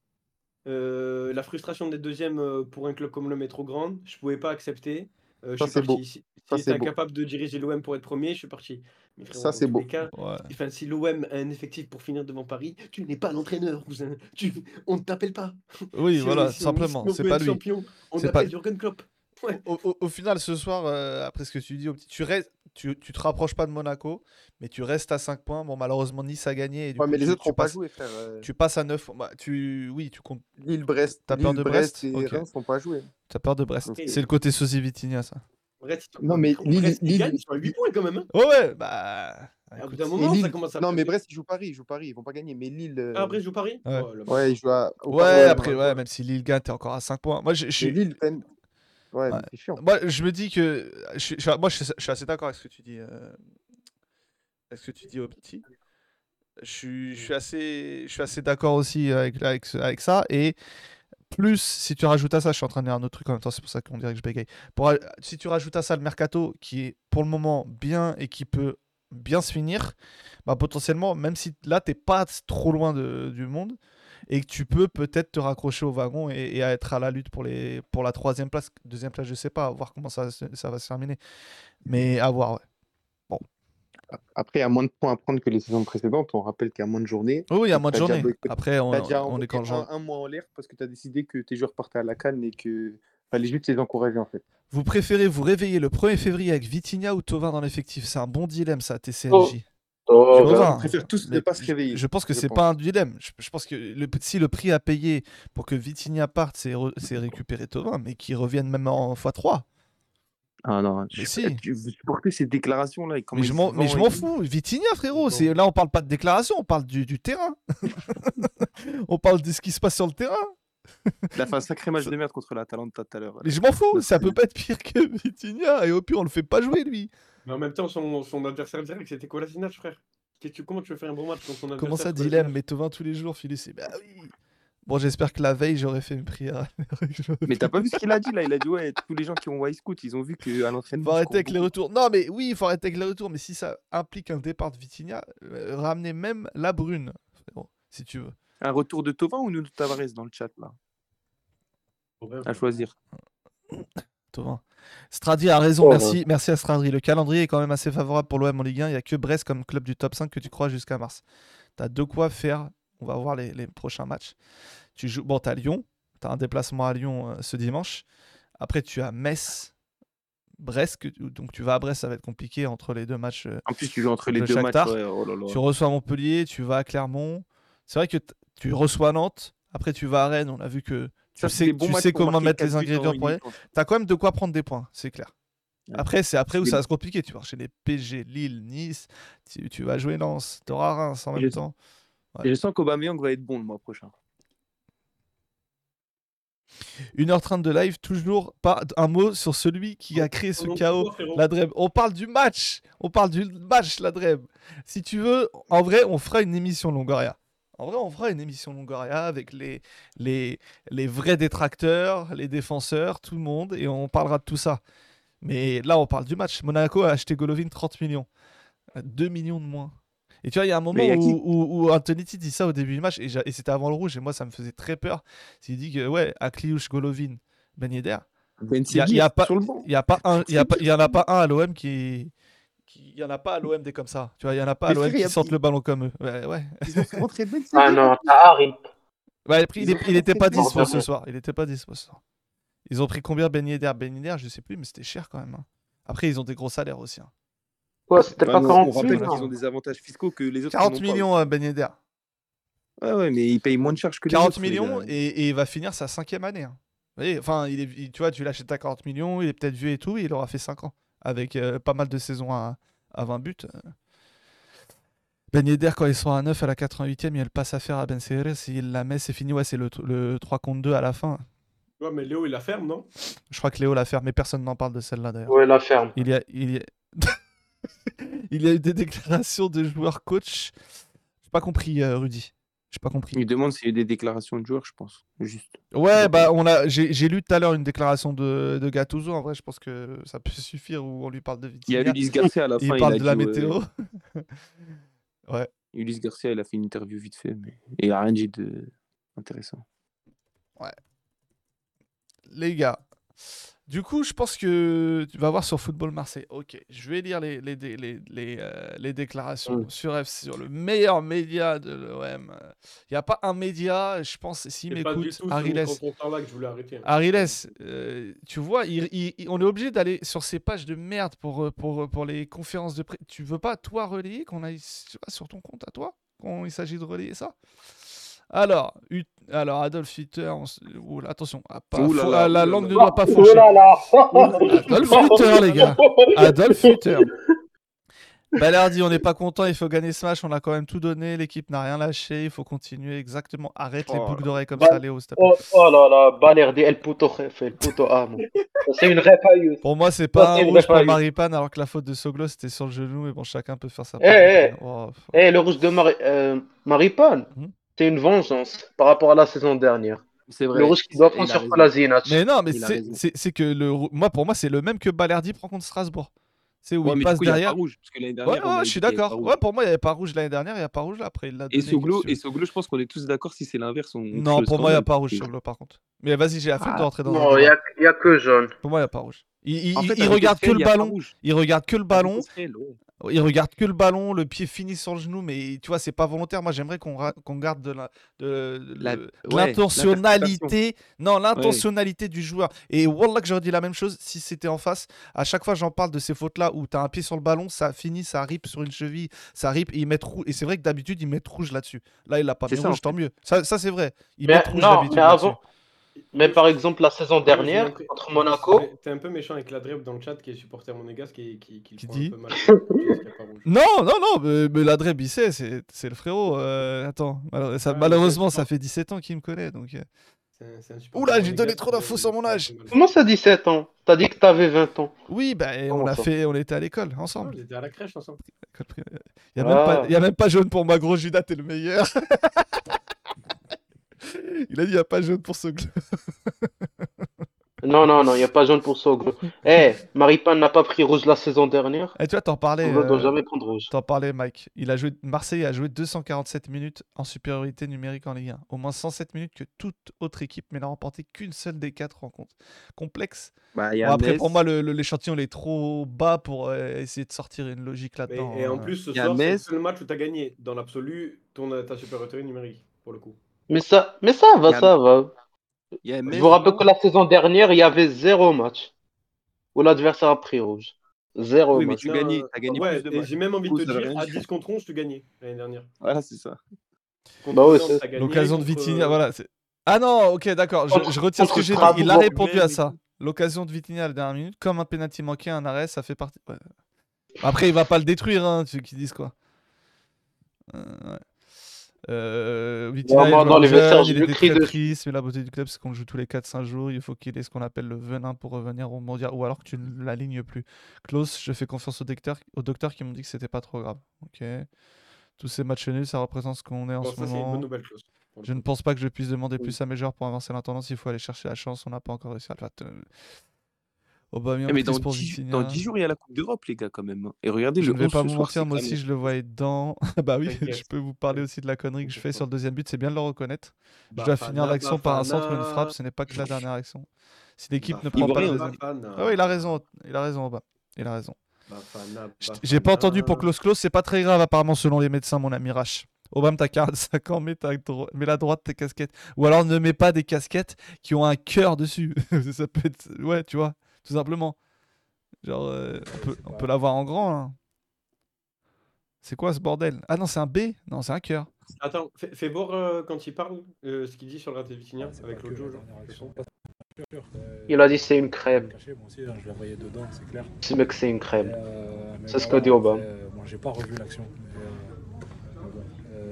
Euh, la frustration d'être deuxième euh, pour un club comme l'OM est trop grande. Je pouvais pas accepter. Euh, Ça, je suis c'est beau. parti. Si, Ça, si c'est j'étais beau. incapable de diriger l'OM pour être premier, je suis parti. Mais frérot, Ça, c'est beau. les cas, Ouais. Enfin, si l'OM a un effectif pour finir devant Paris, tu n'es pas l'entraîneur, cousin. Tu... On ne t'appelle pas. Oui, Si voilà, on- simplement, si c'est pas lui. champion, on C'est appelle pas- Jurgen Klopp. Ouais. Au, au- au final, ce soir, euh, après ce que tu dis, tu, restes, tu, tu te rapproches pas de Monaco, mais tu restes à 5 points. Bon, malheureusement, Nice a gagné. Et du Ouais, coup, mais les tu, autres n'ont pas passes, joué, frère. Euh, tu passes à 9. Bah, tu, oui, tu comptes. Lille, Brest, T'as peur de Brest, Brest et Ok. Reims n'ont pas joué. T'as peur de Brest. C'est le côté Sosi Vitinha, ça. Brest, ils Non, mais Lille- ils Lille- ils sont à 8 points quand même. hein. Ouais, ouais, bah. À bout d'un moment, Lille- ça commence à Non, mais. Brest, ils jouent Paris. Ils jouent Paris. Ils vont pas gagner. Mais Lille. euh, Ah, après, je joue Paris Ouais. Oh, Ouais, ils jouent à. au Ouais, Paris, après, ouais. ouais, même si Lille gagne, t'es encore à 5 points. Moi, je, suis. Lille. Ouais, Ouais. c'est chiant. Moi, je me dis que. Je suis- je moi, je suis, je suis assez d'accord avec ce que tu dis. Euh... Avec ce que tu dis. Je suis, je suis assez, je suis assez d'accord aussi avec, avec, avec ça. Et plus, si tu rajoutes à ça, je suis en train de dire un autre truc en même temps, c'est pour ça qu'on dirait que je bégaye. Pour, si tu rajoutes à ça le mercato qui est pour le moment bien et qui peut bien se finir, bah, potentiellement, même si là, t'es pas trop loin du monde et que tu peux peut-être te raccrocher au wagon et, être à la lutte pour, les, pour la troisième place, deuxième place, je sais pas, voir comment ça, ça va se terminer. Mais à voir, ouais. Après, il y a moins de points à prendre que les saisons précédentes. On rappelle qu'il y a moins de journées. Oui, il y a moins de déjà journées. Après, on, déjà on est quand un, un mois en l'air parce que tu as décidé que tes joueurs partaient à la canne et que fallait juste les encourager en fait. Vous préférez vous réveiller le 1er février avec Vitinha ou Tovin dans l'effectif? C'est un bon dilemme, ça, TCNJ. Oh, bah, On préfère tous ne pas se réveiller. Je pense que je c'est pas un dilemme. Je, je pense que le, si le prix à payer pour que Vitinha parte, c'est récupérer Tovin, mais qu'il revienne même en x3. Ah non, Mais je si. tu veux supporter ces déclarations là. Mais je m'en mais je m'en fous. Vitinha, frérot. C'est Là, on parle pas de déclaration, on parle du, du terrain. (laughs) on parle de ce qui se passe sur le terrain. Il a fait un sacré match (laughs) de merde contre l'Atalanta tout à l'heure. Mais je m'en fous. Ça peut pas être pire que (laughs) Vitinha. Et au pire, on le fait pas jouer, lui. Mais en même temps, son, son adversaire direct, c'était Kolasinac, frère. Qu'est-ce que tu- comment tu veux faire un bon match contre son adversaire Comment ça, dilemme Mais Tovin tous les jours, Philippe, c'est bah oui. Bon, j'espère que la veille, j'aurais fait mes prières. (laughs) Mais t'as pas vu ce qu'il a dit là? Il a dit ouais, tous les gens qui ont White Scout, ils ont vu qu'à l'entraînement. Faut je arrêter avec les retours. Non, mais oui, il faut arrêter avec les retours. Mais si ça implique un départ de Vitinha, euh, ramener même la brune, si tu veux. Un retour de Tovin ou Nuno Tavares dans le chat là? À choisir. Tovin. Stradi a raison, Oh, merci, merci à Stradi. Le calendrier est quand même assez favorable pour l'OM en Ligue 1. Il n'y a que Brest comme club du top 5 que tu crois jusqu'à mars. Tu as de quoi faire. On va voir les, les prochains matchs. Tu joues, bon, tu as Lyon. Tu as un déplacement à Lyon euh, ce dimanche. Après, tu as Metz, Brest. que- donc, tu vas à Brest, ça va être compliqué entre les deux matchs. euh, En plus, tu joues entre les Le deux matchs. ouais, oh là là. Tu reçois Montpellier, tu vas à Clermont. C'est vrai que tu reçois Nantes. Après, tu vas à Rennes, on a vu que tu Ça, sais, tu comment mettre les ingrédients pour aller. mi-temps. T'as quand même de quoi prendre des points, c'est clair. Après, c'est après où ça va se compliquer. Tu vas chez les PSG, Lille, Nice, tu, tu vas jouer Lens, t'auras Reims en même sais. Temps. Et Je sens qu'Aubameyang va être bon le mois prochain. 1h30 de live, toujours pas un mot sur celui qui a créé ce chaos. La Dreb. On parle du match. On parle du match, la Dreb. Si tu veux, en vrai, on fera une émission Longoria. En vrai, on fera une émission Longoria avec les, les, les vrais détracteurs, les défenseurs, tout le monde, et on parlera de tout ça. Mais là, on parle du match. Monaco a acheté Golovin 30 millions. 2 millions de moins. Et tu vois, il y a un moment a où, qui où, où Antonetti dit ça au début du match, et, c'était avant le rouge, et moi, ça me faisait très peur. Il dit que, ouais, Akliouche, Golovin, Ben Yedder, Ben il y a- il y Seguir, a pas- sur le banc. il y a pas un, il y a pas, il y en a pas un à l'OM qui, il y en a pas à l'OM des comme ça. Tu vois, il y en a pas à l'OM qui sortent le ballon comme eux. Ouais, ouais. Ils ont rentrer Ben Ah non, t'as Harry. Ouais, après, il, Ils ont est- fait il était pas dispo ce soir. Il était pas dispo ce soir. Ils ont pris combien Ben Yedder Ben Yedder, je sais plus, mais c'était cher quand même. hein. Après, ils ont des gros salaires aussi. hein. Ouais, c'était Ouais, pas mais on- 40 on rappelle qu'ils ont des avantages fiscaux que les autres. 40 n'ont pas. millions euh, Ben Yedder. Ouais, ouais, mais ils payent moins de charges que les 40 autres. les millions et, et il va finir sa cinquième année. hein. Vous voyez, enfin, il est, il- tu vois, tu l'achètes à 40 millions, il est peut-être vieux et tout, il aura fait 5 ans avec euh, pas mal de saisons à, à 20 buts. euh. Ben Yedder, quand ils sont à 9 à la 88e, il y a le passe à faire à Ben Serer, s'il la met, c'est fini. Ouais, c'est le, le 3 contre 2 à la fin. Ouais, mais Léo, il la ferme, non? Je crois que Léo l'a fait, mais personne n'en parle de celle-là d'ailleurs. Ouais, la ferme. Il y a, il y a... (laughs) il y a eu des déclarations de joueurs coach. J'ai pas compris, euh, Rudy. J'ai pas compris. Ils demandent s'il y a eu des déclarations de joueurs, je pense. Juste. Ouais, bah on a, j'ai lu tout à l'heure une déclaration de, de Gattuso. En vrai, je pense que ça peut (laughs) suffire où on lui parle de Il y a Vitinha. Ulysse Garcia à la fin. Il parle a de la ouais, météo. (laughs) ouais. Ulysse Garcia, il a fait une interview vite fait, mais il a rien dit de intéressant. Les gars, du coup, je pense que tu vas voir sur Football Marseille. Ok, je vais lire les, les, les, les, les, euh, les déclarations Mm. sur, F, sur le meilleur média de l'OM. Il n'y a pas un média, je pense, s'il m'écoute, Ariles. là que je voulais arrêter. hein. Ariles, euh, tu vois, il- il- il- on est obligé d'aller sur ces pages de merde pour, euh, pour, pour les conférences de presse. Tu veux pas, toi, relayer, qu'on aille sur ton compte à toi, quand il s'agit de relayer ça? Alors, Ut- alors, Adolf Hitler, on attention, ah, pas- Ouh là faut- là, ouh la là langue là. ne doit pas Oh faucher. Adolf Hitler, les gars. Adolf Hitler. (laughs) Balardi, on n'est pas content, il faut gagner ce match, on a quand même tout donné, l'équipe n'a rien lâché, il faut continuer exactement. Arrête les Oh boucles d'oreilles comme ça, Léo. Oh, oh là là, Balerdi, El Puto Jefe, El Puto Amo. C'est une répailleuse. Pour moi, c'est pas un rouge pour. Maripane, alors que la faute de Soglo, c'était sur le genou, mais bon, chacun peut faire sa Eh, eh. part. Oh, f- Eh, le rouge de Mari- euh, Maripane, Mhm. C'est une vengeance par rapport à la saison dernière. C'est vrai. Le rouge qui doit prendre sur. Kolasinac. Mais non, mais c'est- que le moi pour moi c'est le même que Balerdi prend contre Strasbourg. C'est où Ouais, il passe coup, il y a derrière. pas rouge. Parce que l'année Ouais, dernière, ouais, je suis d'accord. Ouais, pour moi il n'y avait pas rouge l'année dernière, il n'y a pas rouge là. Après il l'a Et donné. Soglo, et Soglo, je pense qu'on est tous d'accord si c'est l'inverse. Non, pour moi il n'y a pas rouge sur le par contre. Mais vas-y, j'ai la flemme de Ah, rentrer dans Non, un il n'y a, y a que jaune. Pour moi il n'y a pas rouge. Il, il- En il- fait, il à regarde que le ballon. rouge. Il regarde que le ballon. Il regarde que le ballon, le pied finit sur le genou, mais tu vois, c'est pas volontaire. Moi, j'aimerais qu'on ra- qu'on garde de la- de- de- La- de ouais, l'intentionnalité. Non, l'intentionnalité du joueur. Et Wallah, que j'aurais dit la même chose si c'était en face. À chaque fois, j'en parle de ces fautes-là où tu as un pied sur le ballon, ça finit, ça rip sur une cheville, ça rip et ils mettent rouge. Et c'est vrai que d'habitude, ils mettent rouge là-dessus. Là, il l'a pas C'est mis ça, rouge, en tant mieux. Ça, ça, c'est vrai. Ils Mais mettent rouge non, d'habitude. Mais par exemple, la saison Moi, dernière, l'impression- contre Monaco, T'es- un peu méchant avec la Dreb dans le chat qui est supporter monégasque qui, qui, qui, le Qui dit un peu mal. Non, non, non, mais, mais la Dreb, il sait, c'est c'est le frérot. euh, attends, ça- Ouais, malheureusement, ça fait 17 ans qu'il me connaît. Donc, euh, Oula, j'ai donné trop d'infos le- sur mon âge. comment ça 17 ans? T'as dit que t'avais 20 ans. Oui, bah, on Comment a ça? fait, on était à l'école Ah, ensemble. On était à la crèche ensemble. Il y a, même pas- Ah. y a même pas jaune pour ma gros Judas, t'es le meilleur. (laughs) (laughs) Il a dit il y a pas jaune pour ce Non, non, non, il n'y a pas jaune pour Soglo. (laughs) Eh, Maripane n'a pas pris rouge la saison dernière. Et tu vois, t'en parlais, Soglo ne doit euh, jamais prendre rouge. t'en parlais, Mike. Il a joué, Marseille a joué 247 minutes en supériorité numérique en Ligue 1. Au moins 107 minutes que toute autre équipe, mais n'a remporté qu'une seule des quatre rencontres. Complexe. Bah, Bon, après, Metz, pour moi, le- le- l'échantillon il est trop bas pour euh, essayer de sortir une logique là-dedans. et en euh. plus, ce soir, c'est le seul match où t'as gagné. Dans l'absolu, ton, ta supériorité numérique, pour le coup. Mais ça, mais ça va, ça va. Je vous rappelle que la saison dernière, il y avait zéro match où l'adversaire a pris rouge. Zéro Oui, mais tu gagnes, t'as gagné ouais, plus de j'ai même envie de te dire, à dire. 10 contre 11, tu gagnais l'année dernière. Voilà, c'est ça. Contre Bah ouais, Nantes, c'est- t'as gagné, L'occasion de contre- Vitinha, voilà. c'est- Ah non, ok, d'accord. Je, je retire ce que j'ai dit. Il a répondu à ça. L'occasion de Vitinha à la dernière minute, comme un penalty manqué, un arrêt, ça fait partie. ouais. Après, il va pas le détruire, hein, ceux qui disent quoi. Euh, ouais. Euh, est joueur dans les vestiaires, il crie très triste, mais la beauté du club, c'est qu'on joue tous les 4-5 jours. Il faut qu'il ait ce qu'on appelle le venin pour revenir au mondial, ou alors que tu ne l'alignes plus. Klaus, je fais confiance au docteur, au docteur qui m'ont dit que c'était pas trop grave. Ok. Tous ces matchs nuls, ça représente ce qu'on est en Bon, ce ça, c'est une moment. bonne nouvelle Je ne pense pas que je puisse demander Oui. plus à mes joueurs pour avancer la tendance. Il faut aller chercher la chance. On n'a pas encore réussi à le faire. Aubameyang, Eh, mais dans pour 10, Vitinha. dans 10 jours, il y a la Coupe d'Europe, les gars, quand même. hein. Et regardez, Je le ne vais 11 pas vous mentir, moi aussi je le voyais dedans. (laughs) bah oui, je peux vous parler aussi de la connerie que je fais sur le deuxième but. C'est bien de le reconnaître. Je dois finir l'action par un centre ou une frappe. Ce n'est pas que la dernière action. Si l'équipe ne prend pas le deuxième. Ah oui, il a raison. Il a raison, Aubin. Il a raison. J'ai pas entendu pour. Close Close. C'est pas très grave, apparemment, selon les médecins, mon ami Rash. Obama, t'as 45 ans, mets, ta dro- mets la droite de tes casquettes. Ou alors ne mets pas des casquettes qui ont un cœur dessus. (laughs) ça peut être. Ouais, tu vois, tout simplement. Genre, euh, on peut, on peut l'avoir en grand. hein. C'est quoi ce bordel? Ah non, c'est un B Non, c'est un cœur. Attends, fais, fais voir euh, quand il parle euh, ce qu'il dit sur le raté Vitinha C'est avec l'autre que Il a dit c'est une crème. caché, hein, je dedans, c'est clair. C'est une crème. C'est ce qu'a dit Obama. Moi, j'ai pas revu l'action.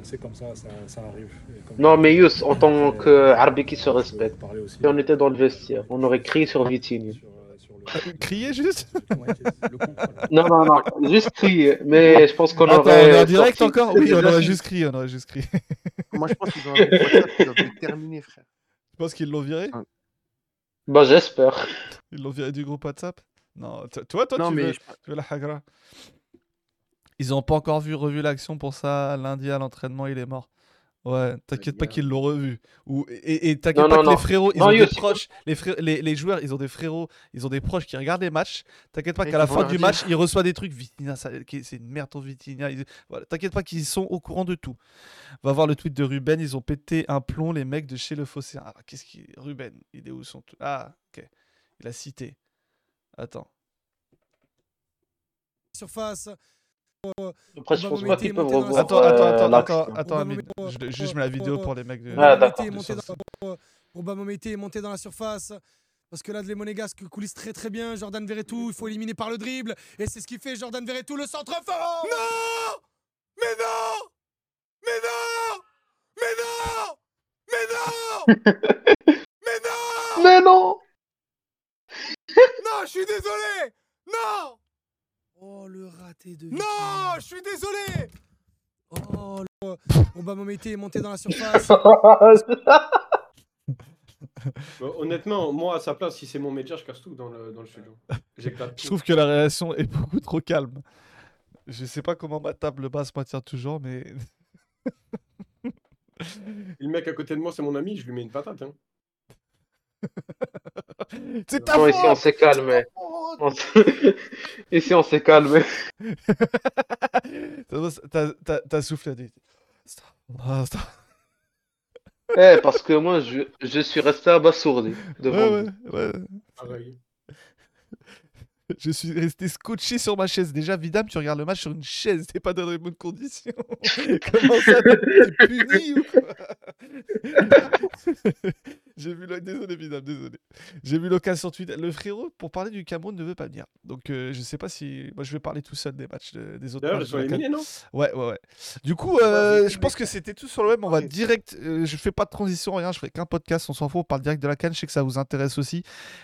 c'est comme ça, ça, ça arrive. Comme Non, mais Yous, en (laughs) tant euh, que Arbi qui se respecte, parler aussi, si on était dans le vestiaire, on aurait crié sur Vitinha. Crier juste. Non, non, non, juste crier. Mais je pense qu'on Attends, on aurait. est en direct sorti encore (laughs) Oui, on aurait juste crié, on aurait juste crié. (laughs) Moi, je pense qu'ils ont un groupe WhatsApp qui doivent le terminer, frère. Tu penses qu'ils l'ont viré Bah, j'espère. Ils l'ont viré du groupe WhatsApp Non, toi, toi, non, tu, mais veux, je- tu veux la hagra? Ils n'ont pas encore vu, revu l'action pour ça. Lundi à l'entraînement, il est mort. Ouais, t'inquiète pas bien. qu'ils l'ont revu. Ou, et et t'inquiète pas non, que les non. frérots, ils Non, ont des proches, les, fré- les, les joueurs, ils ont des frérots, ils ont des proches qui regardent les matchs. T'inquiète pas qu'à la fin du dire. match, ils reçoivent des trucs. Ça- qui- c'est une merde ton. Ils- Voilà, T'inquiète pas qu'ils sont au courant de tout. Va voir le tweet de Ruben, ils ont pété un plomb, les mecs de chez le Phocéen. Alors, qu'est-ce qui. Ruben, il est où son. Ah, ok. Il a cité. Attends. surface. Après, je pense pas qu'ils peuvent revoir Attends, attends, euh, attends, attends, attends. Je, juste mets la vidéo pour les mecs de. Ah, est monté dans- est monté dans la surface. Parce que là, les Monégasques coulissent très très bien. Jordan Verretou, il faut éliminer par le dribble. Et c'est ce qui fait Jordan Verretou, le centre fort Non Mais non Mais non Mais non Mais non Mais non (laughs) Mais non Non, je suis désolé Non Oh, le raté de Non, je suis désolé Oh, le... Aubameyang est monté dans la surface. Bon, honnêtement, moi à sa place, si c'est mon média, je casse tout dans le, dans le studio. J'éclate (laughs) Je trouve que la réaction est beaucoup trop calme. Je sais pas comment ma table basse maintient toujours, mais. Le mec à côté de moi, c'est mon ami, je lui mets une patate. Hein. (laughs) C'est ta Non, ici, on s'est calmé. On (laughs) Ici, on s'est calmé. (laughs) T'as- soufflé. dit, Stop. Ah, stop. Eh, parce que moi, je, je suis resté abasourdi devant Ouais, ouais, ouais. Pareil. Je suis resté scotché sur ma chaise. Déjà, Vidam, tu regardes le match sur une chaise. T'es pas dans les bonnes conditions. Comment ça, t'es puni ou quoi? J'ai vu le... Désolé, Vidam, désolé. J'ai vu sur Twitter. Le frérot, pour parler du Cameroun, ne veut pas venir. Donc, euh, je sais pas si. Moi, je vais parler tout seul des matchs, de- des autres D'ailleurs, matchs. ils sont de éliminés, non? Ouais, ouais, ouais. Du coup, euh, je pense que c'était tout sur le web. On va direct. euh, je fais pas de transition, rien. Je ferai qu'un podcast. On s'en fout. On parle direct de la canne. Je sais que ça vous intéresse aussi.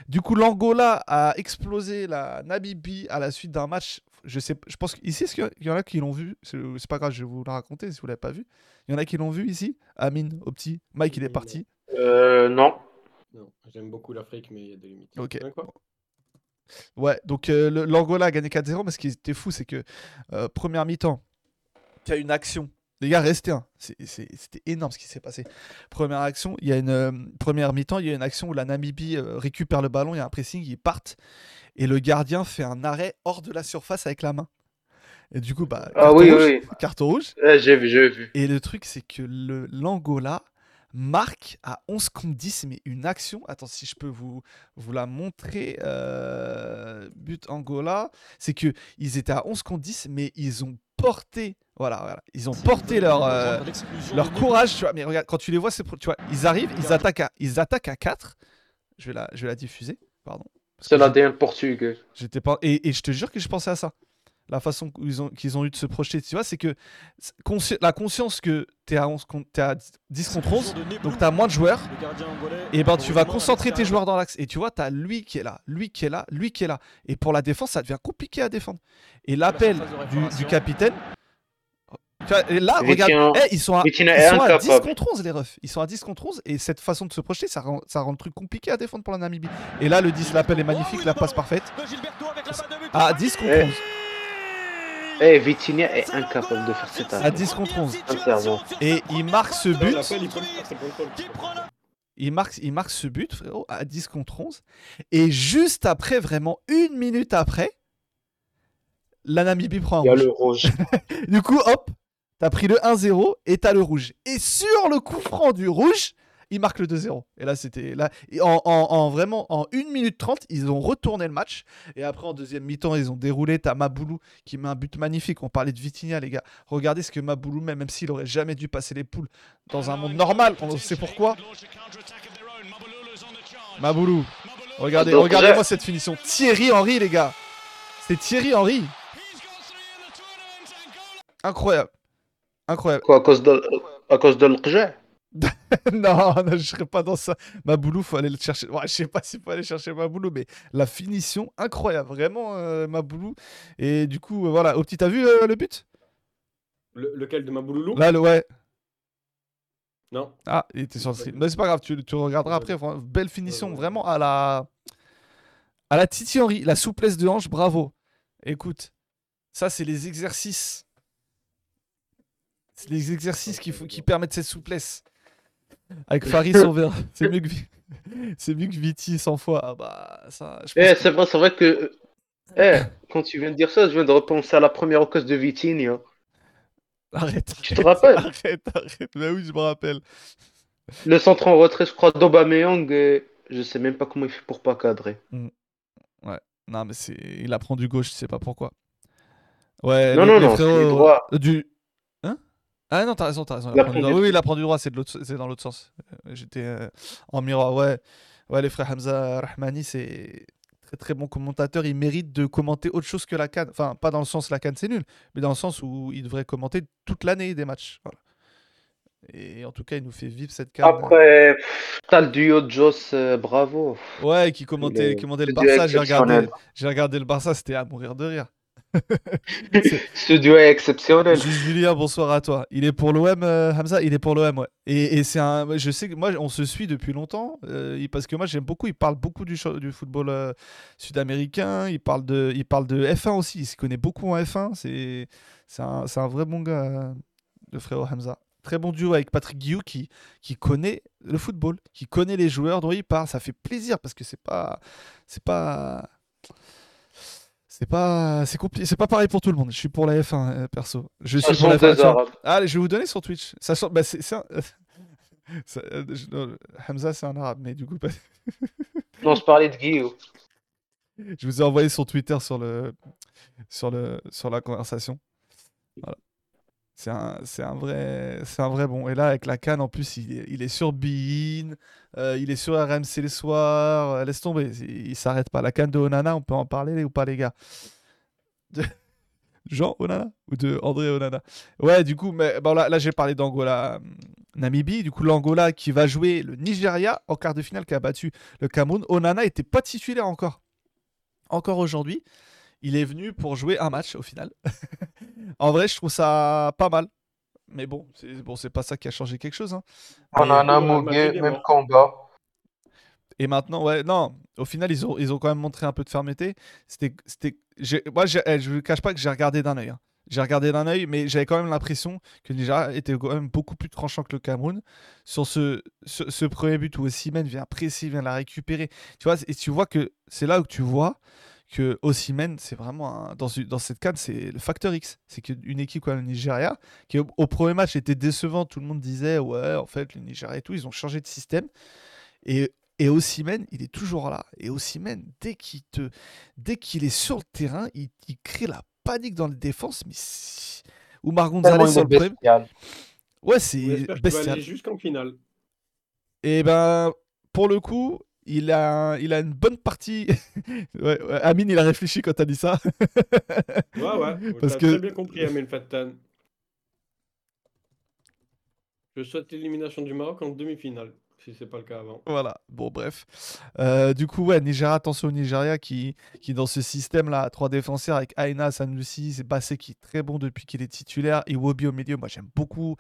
Du coup, l'Angola a explosé la Namibie à la suite d'un match. Je sais, je pense qu'ici, est-ce qu'il y en a qui l'ont vu? C'est pas grave, je vais vous le raconter si vous l'avez pas vu. Il y en a qui l'ont vu ici? Amine, Opti, Mike, il est parti. Euh, non. Non, j'aime beaucoup l'Afrique, mais il y a des limites. Ok. Quoi? Ouais, donc euh, l'Angola a gagné 4-0, mais ce qui était fou, c'est que euh, première mi-temps, il y a une action. Les gars, restez. hein. C'était énorme ce qui s'est passé. Première action, il y a une euh, première mi-temps, il y a une action où la Namibie euh, récupère le ballon, il y a un pressing, ils partent et le gardien fait un arrêt hors de la surface avec la main. Et du coup, bah, Ah carton oui, rouge, oui. carton rouge. Eh, j'ai vu, j'ai vu. Et le truc, c'est que l'Angola marque à 11 contre 10, mais une action. Attends, si je peux vous, vous la montrer. euh, but Angola. C'est que ils étaient à 11 contre 10, mais ils ont porté Voilà, voilà. Ils ont porté leur, euh, leur courage, tu vois. Mais regarde, quand tu les vois, c'est tu vois, ils arrivent, ils attaquent à, ils attaquent à 4. Je vais la, je vais la diffuser, pardon. C'est l'ADN portugais. J'étais pas et, et je te jure que je pensais à ça. La façon qu'ils ont, qu'ils ont eu de se projeter, tu vois, c'est que consci- la conscience que tu es à, 11 con- t'es à 10 contre 11, donc tu as moins de joueurs, et ben tu vas concentrer tes joueurs dans l'axe. Et tu vois, tu as lui qui est là, lui qui est là, lui qui est là. Et pour la défense, ça devient compliqué à défendre. Et l'appel du, du capitaine. Tu vois, et là, regarde, eh, ils sont à, ils sont à 10 incapable. contre 11, les refs. Ils sont à 10 contre 11, et cette façon de se projeter, ça rend, ça rend le truc compliqué à défendre pour la Namibie. Et là, le 10, l'appel est magnifique, la passe parfaite. À 10 contre Eh. 11. Eh, Vitinha est incapable de faire cette À attaque. 10 contre 11. Sincèrement. Et il marque ce but. il marque, il marque ce but, frérot, à 10 contre 11. Et juste après, vraiment une minute après, la Namibie prend un Il y a rouge. le rouge. (laughs) Du coup, hop, t'as pris le 1-0 et t'as le rouge. Et sur le coup franc du rouge, il marque le 2-0. Et là, c'était. là et en, en- en vraiment, en 1 minute 30, ils ont retourné le match. Et après, en deuxième mi-temps, ils ont déroulé. T'as Maboulou qui met un but magnifique. On parlait de Vitinha, les gars. Regardez ce que Maboulou met, même s'il aurait jamais dû passer les poules dans un monde normal. On sait pourquoi. Maboulou. Regardez, regardez-moi cette finition. Thierry Henry, les gars. C'est Thierry Henry. Incroyable. Incroyable. Quoi, à cause de, à cause de (laughs) non, non, je serais pas dans ça. Maboulou, faut aller le chercher. Ouais, je sais pas s'il faut aller chercher Maboulou, mais la finition, incroyable. Vraiment, euh, Maboulou. Et du coup, euh, voilà. Opti, t'as vu euh, le but? Le- lequel de ma bouloulou Là, le ouais. Non. Ah, il était sur le stream. Mais c'est pas grave, tu, tu regarderas après. Belle finition, vraiment à la. À la Titi Henry, la souplesse de hanche, bravo. Écoute, ça, c'est les exercices. C'est les exercices qui, faut, qui permettent cette souplesse. Avec Faris Sauveur. (laughs) C'est mieux que, (laughs) c'est mieux que Viti 100 fois. Ah bah, ça. Je Eh, que- c'est vrai, c'est vrai que. Eh, quand tu viens de dire ça, je viens de repenser à la première occasion de Vitinha. Arrête. Tu te rappelles? (laughs) Arrête, arrête. Bah oui, je me rappelle. Le centre en retrait, je crois, d'Aubameyang, et je sais même pas comment il fait pour pas cadrer. Non, mais c'est. Il apprend du gauche, je sais pas pourquoi. Ouais, Non, les- non, les non, c'est Du. Ah non, t'as raison, t'as raison. Apprend apprend du droit. Oui, oui, il apprend du droit, c'est de l'autre- c'est dans l'autre sens. Euh, J'étais euh, en miroir, ouais. Ouais, les frères Hamza Rahmani, c'est très très bon commentateur. Il mérite de commenter autre chose que la canne. Enfin, pas dans le sens la canne c'est nul, mais dans le sens où il devrait commenter toute l'année des matchs. Voilà. Et en tout cas, il nous fait vivre cette canne. Après, t'as le duo de Joss, euh, bravo. Ouais, qui commentait, qui commentait le Barça. J'ai regardé, regardé le Barça, c'était à mourir de rire. Ce (laughs) duo est exceptionnel. Ju- Julien, bonsoir à toi. Il est pour l'OM, euh, Hamza Il est pour l'OM, ouais. Et, et c'est un. Je sais que moi, on se suit depuis longtemps. euh, parce que moi, j'aime beaucoup. Il parle beaucoup du, football euh, sud-américain. Il parle, de, il parle de F1 aussi. Il se connaît beaucoup en F1. C'est c'est un, c'est un vrai bon gars, le frérot Hamza. Très bon duo avec Patrick Guillou qui, qui connaît le football, qui connaît les joueurs dont il parle. Ça fait plaisir parce que c'est pas. C'est pas. C'est pas, c'est compliqué, c'est pas pareil pour tout le monde. Je suis pour la F1 euh, perso. Je suis pour la change des F1. Tiens, Arabes. Allez, je vais vous donner sur Twitch. Ça sort- bah, c'est, un- (laughs) euh, je- non, Hamza, c'est un arabe, mais du coup, pas- (laughs) Non, je parlais de Guillaume. je vous ai envoyé sur Twitter sur le, sur le, sur la conversation. Voilà. C'est un, un vrai, c'est un vrai bon. Et là, avec la canne, en plus, il est, sur Bein, euh, il est sur RMC le soir. euh, laisse tomber, il, il s'arrête pas. La canne de Onana, on peut en parler ou pas, les gars? De- (laughs) Jean Onana ou de André Onana? Ouais, du coup, mais bon, là, là j'ai parlé d'Angola, hum, Namibie. Du coup, l'Angola qui va jouer le Nigeria en quart de finale, qui a battu le Cameroun. Onana était pas titulaire encore. Encore aujourd'hui. Il est venu pour jouer un match au final. (laughs) en vrai, je trouve ça pas mal. Mais bon, c'est bon, c'est pas ça qui a changé quelque chose. hein. On en a Muguet, est même combat. Et maintenant, ouais, non, au final, ils ont, ils ont quand même montré un peu de fermeté. C'était, moi, eh, je ne cache pas que j'ai regardé d'un œil. hein. J'ai regardé d'un œil, mais j'avais quand même l'impression que Nigeria était quand même beaucoup plus tranchant que le Cameroun sur ce, ce, ce premier but où Osimhen vient presser, vient la récupérer. Tu vois, et tu vois que c'est là où tu vois que Osimhen, c'est vraiment un- dans, dans cette canne, c'est le facteur X. C'est qu'une équipe comme le Nigeria, qui au, au premier match était décevant, tout le monde disait ouais, en fait, le Nigeria et tout, ils ont changé de système. Et et Osimhen, il est toujours là. Et Osimhen, dès qu'il te, dès qu'il est sur le terrain, il, il crée la panique dans les défenses. Mais si- Oumar Tellement Gonzalez sur est le premier. Ouais, c'est bestial. jusqu'en finale? Et ben, pour le coup, il a, il a une bonne partie. (laughs) ouais, ouais, Amine, il a réfléchi quand t'as dit ça. Ouais, ouais. (laughs) Parce que- très bien compris, Amel Fattan. Je souhaite l'élimination du Maroc en demi-finale, si c'est pas le cas avant. Voilà, bon bref. Euh, du coup, ouais, Nigeria, attention au Nigeria qui, qui dans ce système-là, trois défenseurs avec Aina, Sanusi, c'est Bassé qui est très bon depuis qu'il est titulaire, Iwobi au milieu, moi j'aime beaucoup.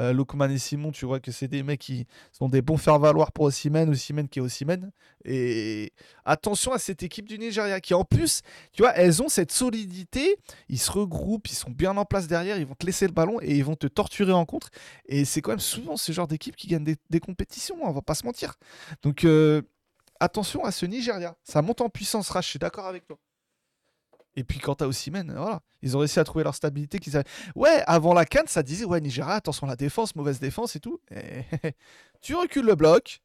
Euh, Lokman et Simon, tu vois que c'est des mecs qui sont des bons faire-valoir pour Osimhen, Osimhen qui est Osimhen. Et attention à cette équipe du Nigeria qui en plus, tu vois, elles ont cette solidité, ils se regroupent, ils sont bien en place derrière, ils vont te laisser le ballon et ils vont te torturer en contre. Et c'est quand même souvent ce genre d'équipe qui gagne des, compétitions, on va pas se mentir. Donc euh, attention à ce Nigeria. Ça monte en puissance, Rach, je suis d'accord avec toi. Et puis quant à Osimhen, voilà, ils ont réussi à trouver leur stabilité. Qu'ils avaient... Ouais, avant la canne, ça disait ouais Nigeria, attention la défense, mauvaise défense et tout. Et tu recules le bloc,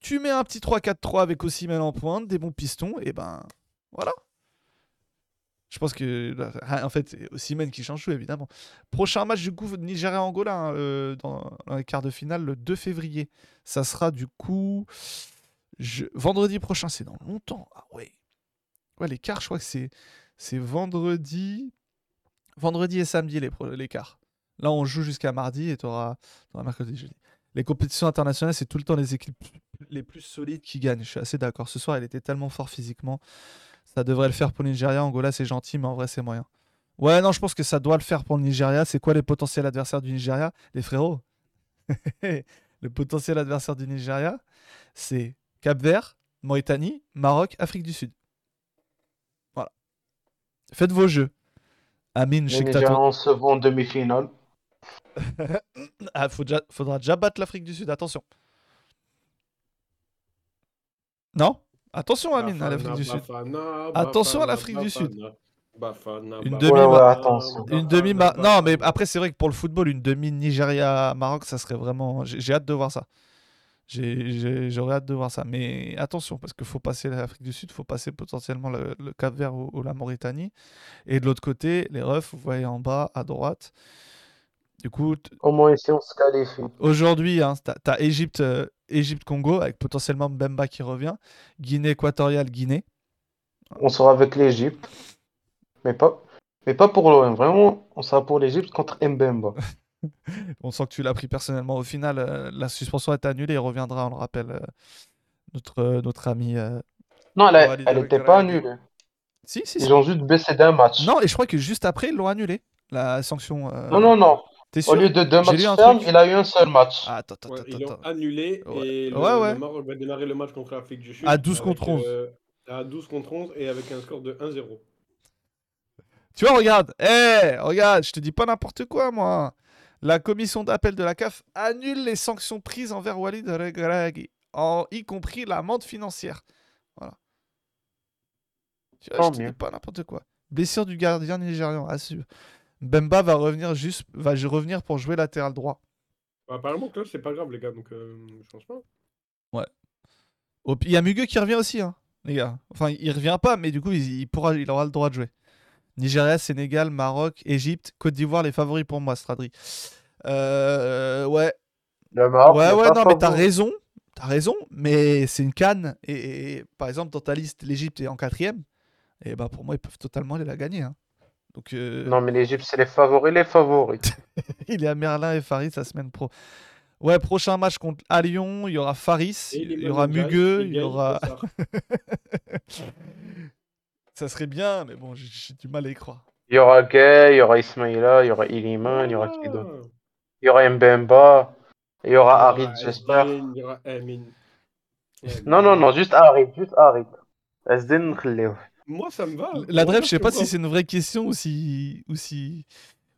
tu mets un petit 3-4-3 avec Osimhen en pointe, des bons pistons, et ben voilà. Je pense que en fait Osimhen qui change tout évidemment. Prochain match du coup Nigeria-Angola hein, euh, dans, les quarts de finale le 2 février. Ça sera du coup vendredi prochain, c'est dans longtemps. Ah ouais. Ouais, les quarts, je crois que c'est c'est vendredi vendredi et samedi les les quarts. Là, on joue jusqu'à mardi et tu auras, mercredi, jeudi. Les compétitions internationales, c'est tout le temps les équipes les plus solides qui gagnent. Je suis assez d'accord. Ce soir, elle était tellement fort physiquement. Ça devrait le faire pour le Nigeria. Angola, c'est gentil, mais en vrai, c'est moyen. Ouais, non, je pense que ça doit le faire pour le Nigeria. C'est quoi les potentiels adversaires du Nigeria? Les frérots (laughs) Le potentiel adversaire du Nigeria, c'est Cap-Vert, Mauritanie, Maroc, Afrique du Sud. Voilà. Faites vos jeux. Amine, je sais que ton- se en demi-finale. (laughs) ah, faudra déjà battre l'Afrique du Sud, attention. Non? Attention, Amine, à l'Afrique du Sud. Bafana, Attention à l'Afrique du Sud. Bafana, Une demi- Ouais, ouais, attention. Une demi Non, mais après, c'est vrai que pour le football, une demi Nigeria-Maroc, ça serait vraiment. J'ai hâte de voir ça. J'ai- j'ai- J'aurais hâte de voir ça. Mais attention, parce qu'il faut passer l'Afrique du Sud, il faut passer potentiellement le, le Cap Vert ou, ou la Mauritanie. Et de l'autre côté, les refs, vous voyez en bas, à droite. Du coup, Au moins ici, on se qualifie. aujourd'hui, hein, t'as as Égypte, euh, Égypte-Congo, avec potentiellement Mbemba qui revient. Guinée équatoriale, Guinée. On sera avec l'Égypte. Mais pas, mais pas pour l'OM. Vraiment, on sera pour l'Égypte contre Mbemba. (laughs) On sent que tu l'as pris personnellement. Au final, euh, la suspension est annulée. Il reviendra, on le rappelle, euh, notre, euh, notre ami. Non, elle, a- Walid elle était pas annulée. Si, si, si. Ils ont juste baissé d'un match. Non, et je crois que juste après, ils l'ont annulé, la sanction. non, non. non. T'es Au sûr lieu de deux matchs fermes, il a eu un seul match. Ah, attends, attends, Ouais, attends. ils l'ont annulé Ouais. et le, Ouais, ouais. le Maroc va démarrer le match contre l'Afrique du Sud. À 12 avec, contre 11. euh, à 12 contre 11 et avec un score de 1-0. Tu vois, regarde. Eh, regarde, je te dis pas n'importe quoi, moi. La commission d'appel de la CAF annule les sanctions prises envers Walid Regragui, en y compris l'amende financière. Voilà. Tu vois, je te dis pas n'importe quoi. Blessure du gardien nigérian, à suivre. Bemba va revenir juste, va revenir pour jouer latéral droit. Bah, apparemment, que là, c'est pas grave, les gars, donc euh, je pense pas. Pi- Il y a Mugue qui revient aussi, hein, les gars. Enfin, il revient pas, mais du coup, il, il pourra, il aura le droit de jouer. Nigeria, Sénégal, Maroc, Égypte, Côte d'Ivoire, les favoris pour moi, Stradri. Euh, ouais, Le Maroc ouais, ouais, non, mais t'as raison. T'as raison, mais c'est une canne. Et, et, par exemple, dans ta liste, l'Égypte est en quatrième. Et ben pour moi, ils peuvent totalement aller la gagner. hein. Non, mais l'Égypte, c'est les favoris, les favoris. il est à Merlin et Faris la semaine pro. Ouais, prochain match contre à Lyon, il y aura Faris, il y aura Mugueux, il y aura. ça serait bien, mais bon, j'ai du mal à y croire. Il y aura Gay, il y aura Ismaïla, il y aura Iliman, il y aura Il y aura Mbemba, il y aura Harit, j'espère. Non, non, non, juste Harit, juste Harit. Asden Khlew. Moi, ça me va. La Moi, drève, je sais pas si c'est une vraie question ou si, ou si,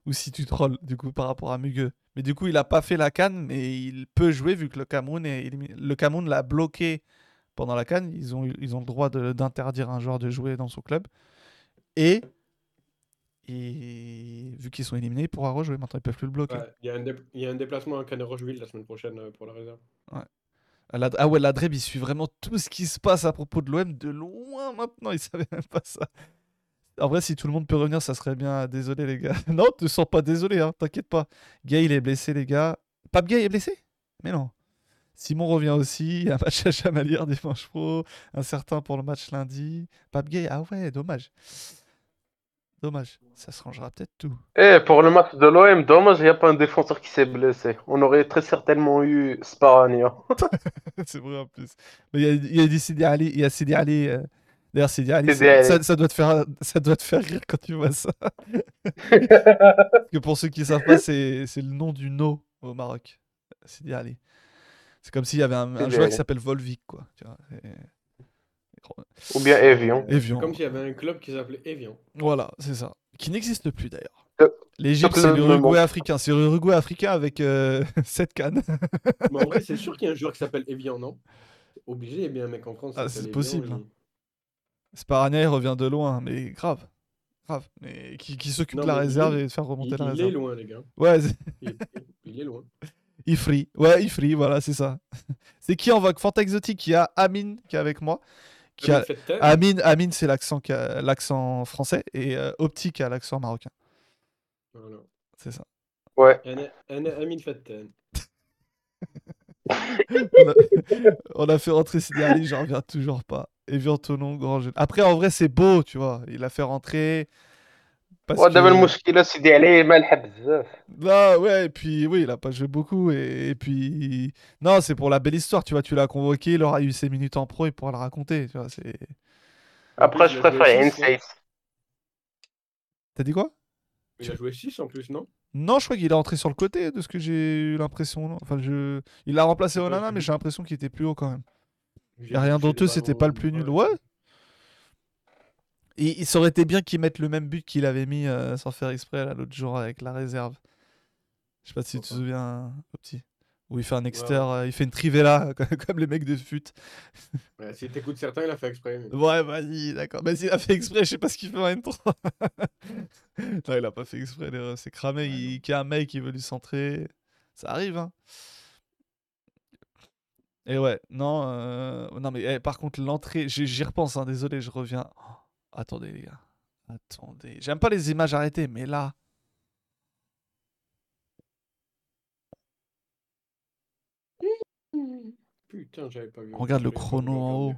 ou si tu trolls du coup par rapport à Mugueux. Mais du coup, il a pas fait la canne, mais il peut jouer vu que le Cameroun est éliminé. Le Cameroun l'a bloqué pendant la canne. Ils ont, ils ont le droit d'interdire un joueur de jouer dans son club. Et, et vu qu'ils sont éliminés, il pourra rejouer. Maintenant, ils peuvent plus le bloquer. Ouais, Il y, a un dé- il y a un déplacement à Canet-Rocheville la semaine prochaine euh, pour la réserve. Ah, ah ouais, la Dreb, il suit vraiment tout ce qui se passe à propos de l'OM de loin maintenant. Il savait même pas ça. En vrai, si tout le monde peut revenir, ça serait bien. Désolé, les gars. (laughs) Non, te sens pas désolé, hein. T'inquiète pas. Gay, il est blessé, les gars. Pape Gay est blessé? Mais non. Simon revient aussi. Un match à Chamalière dimanche pro. Un certain pour le match lundi. Pape Gay, ah ouais, dommage. Dommage. Ça se rangera peut-être tout. Eh, pour le match de l'OM, dommage, il n'y a pas un défenseur qui s'est blessé. On aurait très certainement eu Sparania. (laughs) (laughs) C'est vrai en plus. Mais il y a, Sidi Ali. Il y a Sidi Ali. euh, D'ailleurs, Sidi Ali. Ça, ça doit te faire, ça doit te faire rire quand tu vois ça. (laughs) Parce que pour ceux qui ne savent pas, c'est le nom du no au Maroc. Sidi Ali. C'est comme s'il y avait un, joueur qui s'appelle Volvic, quoi. Tu vois, et- Ou bien Evian. Evian. Comme s'il y avait un club qui s'appelait Evian. Voilà, c'est ça. Qui n'existe plus d'ailleurs. Euh, L'Égypte, ce c'est l'Uruguay africain. C'est l'Uruguay africain avec (laughs) 7 cannes. Mais en vrai, c'est sûr qu'il y a un joueur qui s'appelle Evian, non? Obligé, il y a bien un mec en France. Ah, c'est Evian, possible, il- hein. Sparania, il revient de loin, mais grave. Grave. Mais qui, qui s'occupe de la il réserve est- et de faire remonter il, la il réserve. est loin, les gars. Ouais, Il, il est loin. (laughs) Ifri. Ouais, Ifri, voilà, c'est ça. (laughs) c'est qui en vogue? Fanta Exotique, il y a Amine qui est avec moi. Qui Amine a... Amine, Amine c'est l'accent l'accent français et euh, Opti qui a l'accent marocain. Voilà. C'est ça. Ouais. Amine Fetter. (laughs) on, a... on a fait rentrer Sidi Ali, j'en reviens toujours pas. Evian Tonon, grand jeu. Après, en vrai, c'est beau, tu vois. Il a fait rentrer. Parce ودابا que- المشكلة سيدي عليه مالحة بزاف. Là, ouais, et puis oui, il a pas joué beaucoup. Et, et puis, non, c'est pour la belle histoire, tu vois. Tu l'as convoqué, il aura eu ses minutes en pro, il pourra le raconter, tu vois. C'est... Après, je il a joué préfère six, non Insane. T'as dit quoi Il a joué 6 en plus, non Non, je crois qu'il est rentré sur le côté, de ce que j'ai eu l'impression. non Enfin, je... Il a remplacé Ouais, Onana, j'ai mais vu. j'ai l'impression qu'il était plus haut quand même. J'ai Y a rien touché d'honteux, les c'était ballons, pas le plus nul. ouais. Il ça aurait été bien qu'il mette le même but qu'il avait mis euh, sans faire exprès l'autre jour avec la réserve. Je sais pas si tu te souviens, au petit. Où il fait un Ouais, exter, euh, il fait une trivella (laughs) comme, les mecs de fut. (laughs) Ouais, si t'écoutes certains, il a fait exprès. mais- Ouais, vas-y, d'accord. Mais s'il a fait exprès, je sais pas ce qu'il fait en même temps. (laughs) non, il a pas fait exprès, c'est cramé. il... Y a un mec qui veut lui centrer. Ça arrive, hein. Et ouais, non, euh, non mais eh, par contre, l'entrée, j'y j'y repense, hein, désolé, je reviens. Oh, attendez, les gars. Attendez. J'aime pas les images arrêtées, mais là. Putain, j'avais pas vu. Regarde le chrono en haut.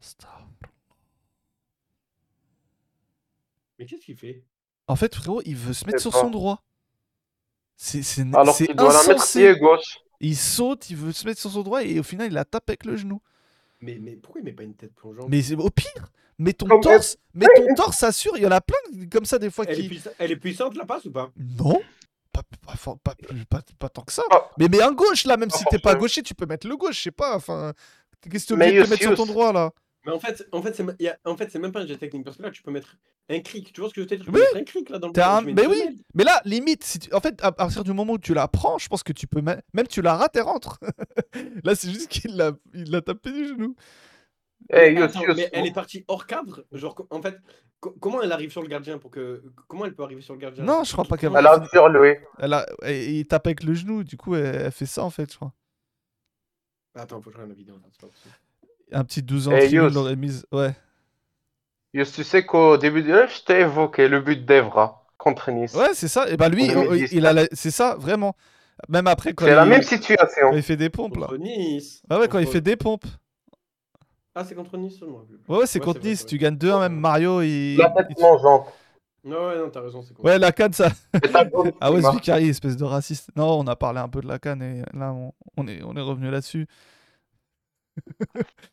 Stop. Mais qu'est-ce qu'il fait? En fait, frérot, il veut se mettre sur pas. son droit. C'est c'est Alors qu'il doit la mettre pied gauche. Il saute, il veut se mettre sur son droit et au final, il la tape avec le genou. Mais, mais pourquoi il met pas une tête plongeante? Mais au pire, mais ton Comme torse, mais ton torse assure, il y en a plein comme ça des fois elle, est qui. puissa- elle est puissante la passe ou pas? Non, pas, pas, pas, pas- pas tant que ça. Ah. Mais mets un gauche là, même Pas si t'es pas gaucher, tu peux mettre le gauche, je sais pas. Enfin, qu'est-ce que tu Mais obligé de te mettre sur ton droit là? Mais en fait, en fait, c'est y a- en fait, c'est même pas un jet technique parce que là, tu peux mettre un cric. Tu vois ce que je veux te dire? Tu peux Oui. mettre un cric là dans le T'as un- tu mets une Mais oui, semelle. mais là, limite, si tu- en fait, à partir du moment où tu la prends, je pense que tu peux même, même tu la rates et rentre. (laughs) là, c'est juste qu'il l'a, il l'a tapé du genou. Eh, Mais Yos, attends, Yos, mais elle est partie hors cadre? Genre, co- en fait, co- comment elle arrive sur le gardien pour que comment elle peut arriver sur le gardien? Non, je crois pas qu'elle Comment Elle va- a sur. Elle a, et- il tape avec le genou, du coup, elle, elle fait ça en fait, je crois. Attends, faut que je regarde la vidéo. là, c'est pas possible. Un petit 12 ans Eh, tribune Yos. l'aurait mise. Ouais. Yos, tu sais qu'au début du live, je t'ai évoqué le but d'Evra contre Nice. Ouais, c'est ça. Et bah lui, 2010, il a la- c'est ça, vraiment. Même après, quand C'est la il... même situation. quand il fait des pompes là. Contre Nice. Ah ouais, quand il Contre- fait des pompes. Ah, c'est contre Nice, plus. Ouais, ouais, c'est Ouais, contre vrai, Nice. c'est Tu vrai. gagnes 2-1, même Mario. Il... La tête mangeante. Non, ouais, non, t'as raison, c'est contre. Ouais, la canne, ça. (laughs) Ah ouais. Vicari, espèce de raciste. Non, on a parlé un peu de la canne et là, on, on est, on est revenu là-dessus. (laughs)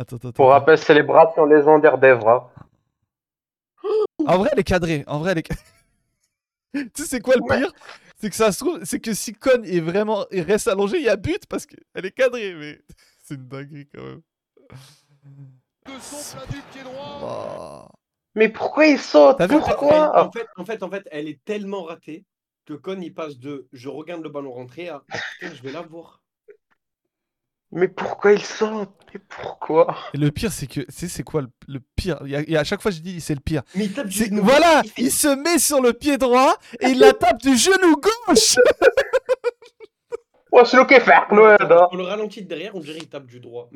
attends, attends, Pour rappel, célébration légendaire d'Evra. (gasps) En vrai, elle est cadrée. En vrai, elle est (laughs) Tu sais, quoi le Ouais. pire? C'est que ça se trouve, c'est que si Con est vraiment, il reste allongé, il y a but parce qu'elle est cadrée. Mais (laughs) c'est une dinguerie quand même. Oh. Mais pourquoi il saute? T'as vu En fait, elle- Pourquoi en, fait, en fait, en fait, elle est tellement ratée que Con il passe de je regarde le ballon rentrer à je vais la voir. Mais pourquoi il sortent? Mais pourquoi? Et le pire, c'est que. Tu sais, c'est quoi le, le pire? Il À chaque fois, je dis, c'est le pire. Mais il tape du genou Voilà il, se met sur le pied droit et il la tape du genou gauche (laughs) c'est le On le ralentit de derrière, on dirait qu'il tape du droit.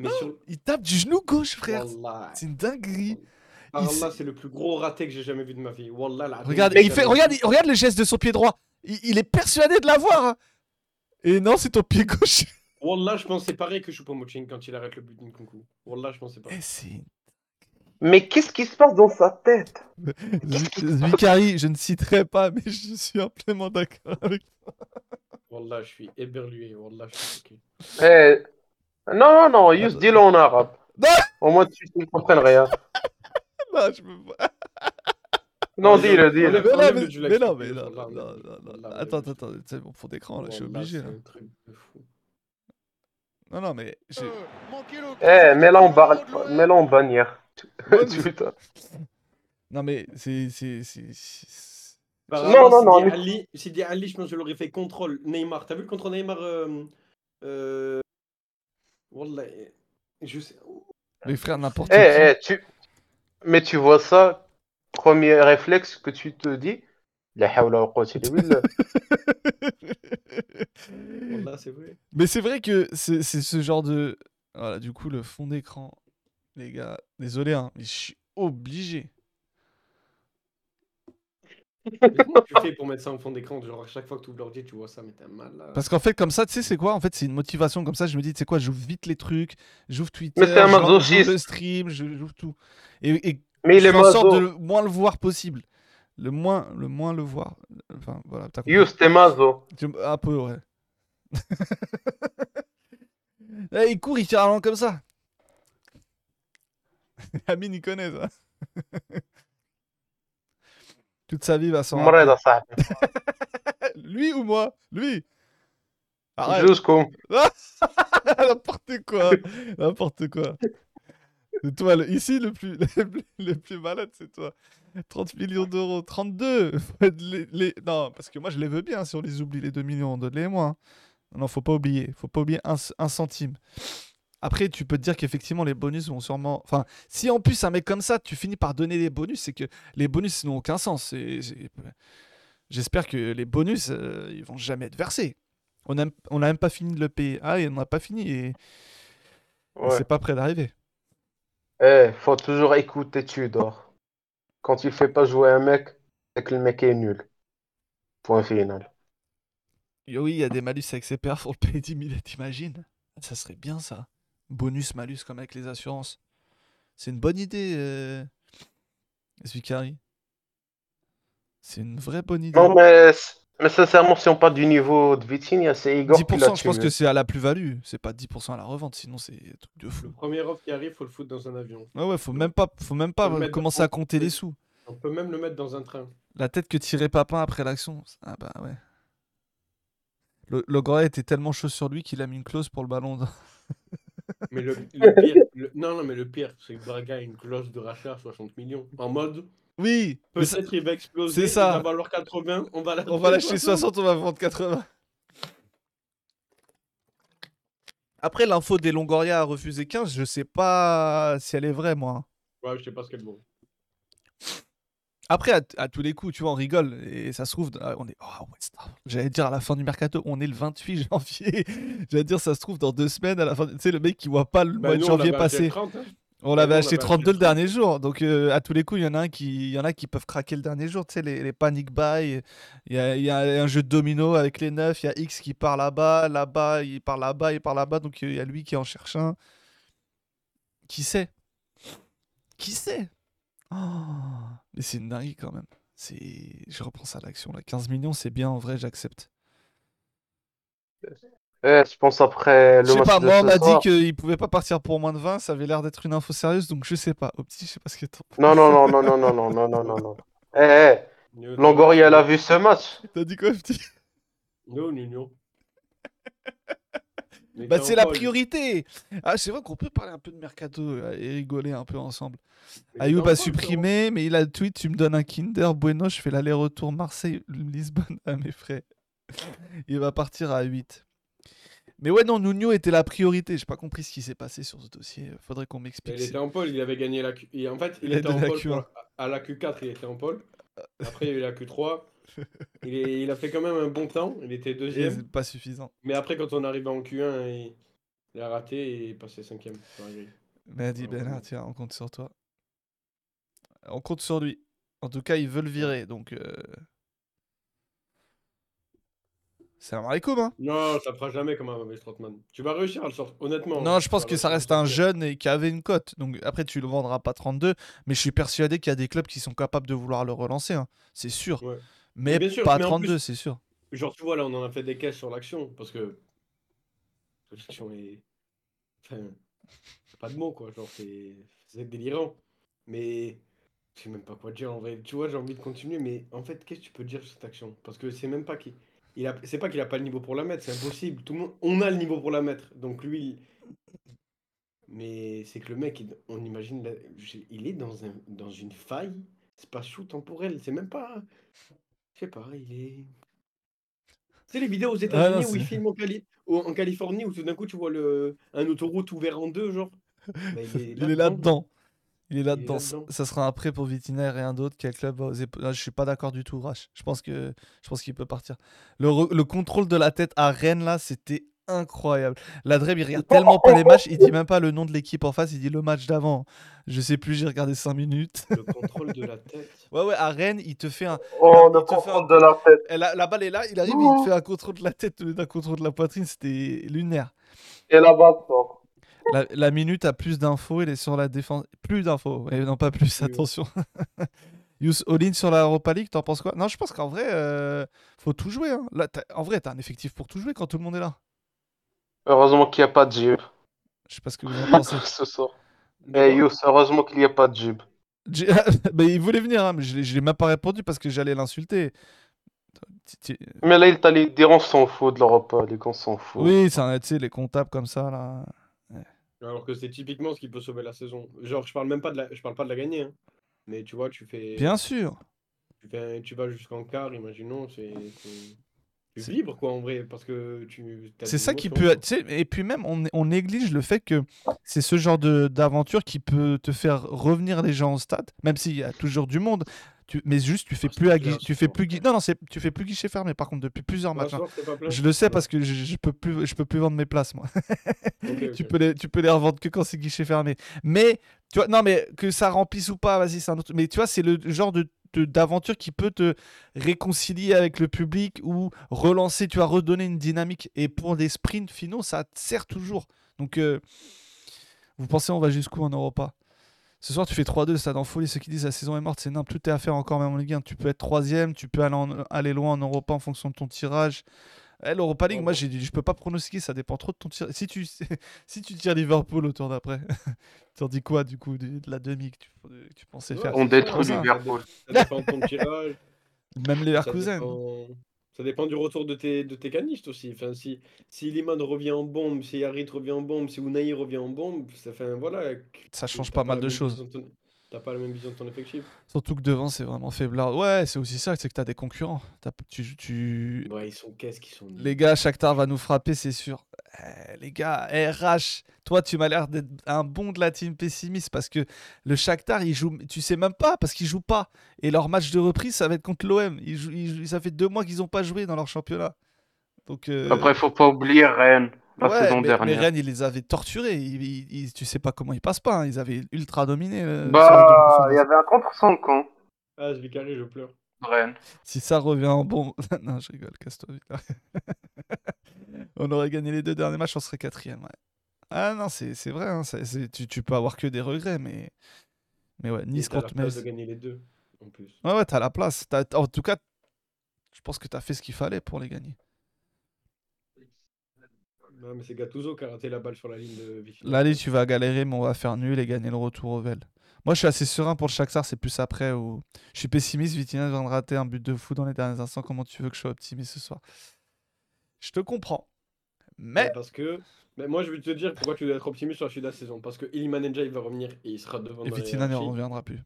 Il tape du genou gauche, frère C'est une dinguerie ah, Allah, c'est le plus gros raté que j'ai jamais vu de ma vie. Wallah, regarde, il fait, regarde, regarde le geste de son pied droit. Il, il est persuadé de l'avoir. Hein. Et non, c'est ton pied gauche. (laughs) Wallah, je pensais pareil que Choupo-Moting quand il arrête le but d'Nkunku. Wallah, je pensais pas. Eh, Mais qu'est-ce qui se passe dans sa tête? (laughs) Zvicari, je ne citerai pas, mais je suis amplement d'accord avec. (laughs) Wallah, je suis éberlué. Wallah, je suis choqué. Eh, Non, non, non, juste dis-le en arabe. (laughs) Non. Au moins, tu ne comprends rien. Non, je peux pas. Non, Enlève- dis-le, dis-le. Mais non, mais, non, mais non, non, non, enlève- non, non. Wallah, Attends, attends, attends, c'est bon fond d'écran là, je suis obligé c'est là. un truc de fou. Non, non, mais j'ai- Eh, mets-le en, bar... mets-le en bannière. Putain. (laughs) (laughs) non, mais c'est, c'est, c'est, c'est- Par Non, non, non, mais- Ali, Sidi Ali, je pense que je l'aurais fait contrôle Neymar. T'as vu le contrôle Neymar euh, euh... Wallah, je sais. Mais frère, n'importe Eh, qui. eh, tu... Mais tu vois ça, premier réflexe que tu te dis, la hawla wa quwwata illa billah. (laughs) Wallah, c'est vrai. Mais c'est vrai que c'est c'est ce genre de. Voilà, du coup, le fond d'écran, les gars, désolé, hein, mais je suis obligé. Mais comment tu fais pour mettre ça en fond d'écran? Genre, à chaque fois que tu ouvres l'ordi, tu vois ça, mais t'es mal là. Parce qu'en fait, comme ça, tu sais, c'est quoi? En fait, c'est une motivation comme ça. Je me dis, tu sais quoi, j'ouvre vite les trucs, j'ouvre Twitter, Mais c'est un j'en- j'ouvre masochiste. le stream, je- j'ouvre tout. Et, et Mais il je est fais en sorte de le moins le voir possible le moins le moins le voir. Enfin voilà. Yus Temazo. Un peu ouais. (laughs) Eh, il court, il tire à l'an comme ça. (laughs) Amine, il connaît ça. (laughs) Toute sa vie va s'en. Lui ou moi? Lui Arrête. Jusqu'au. N'importe quoi. N'importe quoi. Toi, le- ici, le plus, (laughs) le, plus- le plus malade, c'est toi. 30 millions d'euros, 32. Faut être les- les- Non, parce que moi, je les veux bien si on les oublie, les 2 millions. Donne-les-moi. hein. Non, faut pas oublier. Faut pas oublier un, centime. Après, tu peux te dire qu'effectivement, les bonus vont sûrement. Enfin, si en plus, un mec comme ça, tu finis par donner des bonus, c'est que les bonus n'ont aucun sens. J'espère que les bonus, euh, ils vont jamais être versés. On n'a on a même pas fini de le payer. Ah, et on n'a pas fini et, Ouais. c'est pas prêt d'arriver. Eh, faut toujours écouter Tudor. Quand il fait pas jouer un mec, c'est que le mec est nul. Point final. Yo, oui, il y a des malus avec ses perfs pour le payer 10 000, t'imagines? Ça serait bien ça. Bonus, malus comme avec les assurances. C'est une bonne idée, euh... Zvicari. C'est une vraie bonne idée. Non, mais, mais sincèrement, si on parle du niveau de Vitinha, c'est Igor qui l'a 10%, je pense que c'est à la plus-value. C'est pas 10% à la revente, sinon c'est un truc de fou. Le premier offre qui arrive, faut le foutre dans un avion. Ouais, ouais, faut même pas, faut même pas Faut commencer à compter les sous. On peut même le mettre dans un train. La tête que tirait Papin après l'action. Ah bah ouais. Le, le gars était tellement chaud sur lui qu'il a mis une clause pour le ballon. (laughs) Mais le, le pire, le- non, non, mais le pire, c'est que Braga a une clause de rachat à 60 millions. En mode, Oui, peut-être il va exploser, c'est ça. il va valoir 80, on va on va l'acheter 60, on va vendre 80. Après, l'info des Longoria a refusé 15, je sais pas si elle est vraie, moi. Ouais, je sais pas ce qu'elle vaut. Après, à, à tous les coups, tu vois, on rigole. Et ça se trouve, on est. Oh. J'allais dire à la fin du mercato, on est le 28 janvier. (laughs) J'allais dire, ça se trouve, dans deux semaines, à la fin. Tu sais, le mec qui voit pas le Bah, mois de nous, on janvier le 30, hein. On l'avait acheté l'avait 32 le dernier jour. Donc, euh, à tous les coups, il y en a un qui, il y en a qui peuvent craquer le dernier jour. Tu sais, les, les panic buy. Il y a, il y a un jeu de domino avec les neufs. Il y a X qui part là-bas, là-bas, il part là-bas, il part là-bas. Donc, euh, il y a lui qui en cherche un. Qui sait? Qui sait? Oh, Mais c'est une dinguerie quand même. C'est... Je reprends ça à l'action là. 15 millions, c'est bien en vrai, j'accepte. Eh, je pense après Je le sais match pas, de moi on m'a dit qu'il pouvait pas partir pour moins de 20, ça avait l'air d'être une info sérieuse, donc je sais pas. Au petit, je sais pas ce que t'en penses. Non, non, non, non, non, non, non, non, non, non, non. Eh, eh, Longoria, elle a vu ce match. T'as dit quoi, petit? Non, non, non. Bah c'est la priorité Ah c'est vrai qu'on peut parler un peu de Mercato euh, et rigoler un peu ensemble. Ayoub a supprimé, mais il a le tweet, tu me donnes un Kinder Bueno, je fais l'aller-retour Marseille-Lisbonne (laughs) à mes frais. il va partir à 8. Mais ouais non, Nuno était la priorité, j'ai pas compris ce qui s'est passé sur ce dossier, faudrait qu'on m'explique. Il était en pôle, il avait gagné la Q. et en fait, il était en pôle. Q1. pour- À la Q4, il était en pôle. Après, il y a eu la Q3. (laughs) Il, est- il a fait quand même un bon temps. Il était deuxième. c'est pas suffisant. Mais après, quand on arrive en Q1, il, il a raté et il est passé cinquième. sur la grille. Mais a dit Alors, Ben, bon. tiens, on compte sur toi. On compte sur lui. En tout cas, il veut le virer, donc. euh, Salam alaikum, hein. Non, ça fera jamais comme un Maurice Trotman. Tu vas réussir à le sortir, honnêtement. Non, je pense que ça reste un jeune et qui avait une cote. Donc après, tu le vendras pas 32, mais je suis persuadé qu'il y a des clubs qui sont capables de vouloir le relancer, hein. c'est sûr. Ouais. Mais sûr, pas à mais en 32, plus- c'est sûr. Genre, tu vois, là, on en a fait des caisses sur l'action, parce que l'action est... Enfin, c'est pas de mots, quoi, genre, c'est c'est délirant. Mais je sais même pas quoi dire, en vrai. Tu vois, j'ai envie de continuer, mais en fait, qu'est-ce que tu peux dire sur cette action? Parce que c'est même pas qu'il... Il a... C'est pas qu'il a pas le niveau pour la mettre, c'est impossible. Tout le monde... On a le niveau pour la mettre, donc lui... Mais c'est que le mec, il- on imagine, la- il est dans, un... dans une faille spatio-temporelle, c'est même pas... Je sais pas, il est... Tu sais, les vidéos aux États-Unis non, où ils filment en, Cali- au- en Californie, où tout d'un coup tu vois le... un autoroute ouvert en deux, genre. (laughs) Bah, il Il est là-dedans. Il est là-dedans. Ça sera un prêt pour Vitiner et un d'autre. Quel club Ah, Je suis pas d'accord du tout, Rash. Je pense que je pense qu'il peut partir. Le, re- le contrôle de la tête à Rennes, là, c'était incroyable. La Dreb, il regarde tellement pas les matchs, il dit même pas le nom de l'équipe en face, il dit le match d'avant. Je sais plus, j'ai regardé 5 minutes. Le contrôle de la tête. (laughs) Ouais, ouais, à Rennes, il te fait un. Oh, le un- contrôle de la tête. Eh, La, la balle est là, il arrive, il te fait un contrôle de la tête lieu d'un contrôle de la poitrine, c'était lunaire. Et la balle sort. La, la minute a plus d'infos, il est sur la défense. Plus d'infos, et non pas plus, Oui, attention. (laughs) Yous All-in sur la Europa League, t'en penses quoi? Non, je pense qu'en vrai, euh, faut tout jouer. hein. Là, en vrai, t'as un effectif pour tout jouer quand tout le monde est là. Heureusement qu'il n'y a pas de jib Je sais pas ce que vous en pensez. (laughs) ce soir. De Eh Yous, heureusement qu'il n'y a pas de jib. Bah, (laughs) il voulait venir, hein, mais je je l'ai même pas répondu parce que j'allais l'insulter. Mais là, il t'a dit dire on s'en fout de l'Europa League, on s'en fout. Oui, c'est un- tu sais, les comptables comme ça, là. Alors que c'est typiquement ce qui peut sauver la saison. Genre, je parle même pas de la, je parle pas de la gagner, hein. Mais tu vois, tu fais, Bien sûr. tu fais, tu vas jusqu'en quart, imaginons, c'est, c'est- tu vibres quoi en vrai, parce que tu. C'est ça qui peut. et puis même, on, on néglige le fait que c'est ce genre de- d'aventure qui peut te faire revenir les gens au stade, même s'il y a toujours du monde. Tu, mais juste, tu fais Ah, plus, à clair, tu fais plus, non non, c'est, tu fais plus guichet fermé. Par contre, depuis plusieurs Ah, matchs. Je le sais Ouais. parce que je, je peux plus, je peux plus vendre mes places moi. (laughs) Tu peux les, tu peux les revendre que quand c'est guichet fermé. Mais tu vois, non mais que ça remplisse ou pas, vas-y, c'est un autre. Mais tu vois, c'est le genre de d'aventure qui peut te réconcilier avec le public ou relancer, tu vas redonner une dynamique. Et pour des sprints finaux, ça te sert toujours. Donc, euh, vous pensez on va jusqu'où en Europa? Ce soir, tu fais 3-2, stade en folie. Ceux qui disent la saison est morte, c'est n'importe Tout est à faire encore, même en Ligue 1. Tu peux être troisième, tu peux aller, en- aller loin en Europa en fonction de ton tirage. Eh, L'Europa League, moi, bon. j'ai dit, je peux pas pronostiquer, ça dépend trop de ton tir. Si tu, (laughs) si tu tires Liverpool au tour d'après, (laughs) tu en dis quoi du coup de, de la demi que tu, que tu pensais faire? On ça, détruit ça Liverpool. Ça dépend de ton tirage. (laughs) Même les Ça dépend... ça dépend du retour de tes, de tes canistes aussi. Enfin, si, si Liman revient en bombe, si Harit revient en bombe, si Unai revient en bombe, ça fait un- voilà. Ça change pas mal de choses. T'as pas la même vision de ton effectif. Surtout que devant, c'est vraiment faiblard. Ouais, c'est aussi ça, c'est que t'as des concurrents. T'as- tu, tu... Ouais, ils sont qu'est-ce qu'ils sont. Les gars, Shakhtar va nous frapper, c'est sûr. Eh, les gars, RH, toi, tu m'as l'air d'être un bon de la team pessimiste parce que le Shakhtar, il joue, tu sais même pas parce qu'ils jouent pas. Et leur match de reprise, ça va être contre l'OM. Ils jouent- ils ça fait deux mois qu'ils ont pas joué dans leur championnat. Donc, euh, Après, faut pas oublier Rennes, la ouais, saison mais, mais dernière. Rennes, ils les avaient torturés. Ils, ils- ils- tu sais pas comment ils passent pas. hein. Ils avaient ultra dominé. euh, Bah, il y avait un contre son camp, Ah, je vais carré, je pleure. Rennes. Si ça revient en bon. (laughs) non, je rigole, casse-toi (laughs) on aurait gagné les deux derniers matchs, on serait quatrième. Ouais. Ah non, c'est c'est vrai, hein, tu, tu peux avoir que des regrets, mais. Mais ouais, Nice contre place Metz. de gagner les deux, en plus. Ouais, ouais, t'as la place. T'as- En tout cas, je pense que t'as fait ce qu'il fallait pour les gagner. Non, mais c'est Gattuso qui a raté la balle sur la ligne de Vicky. Là, allez, tu vas galérer, mais on va faire nul et gagner le retour au Vel. Moi, je suis assez serein pour le Shakhtar, c'est plus après où. Je suis pessimiste, Vitinha vient de rater un but de fou dans les derniers instants. Comment tu veux que je sois optimiste ce soir? Je te comprends. Mais. Ouais, parce que. Mais moi, je vais te dire pourquoi tu dois être optimiste sur la suite de la saison. Parce que Iliman Ndiaye il va revenir et il sera devant Et Vitinha ne reviendra plus.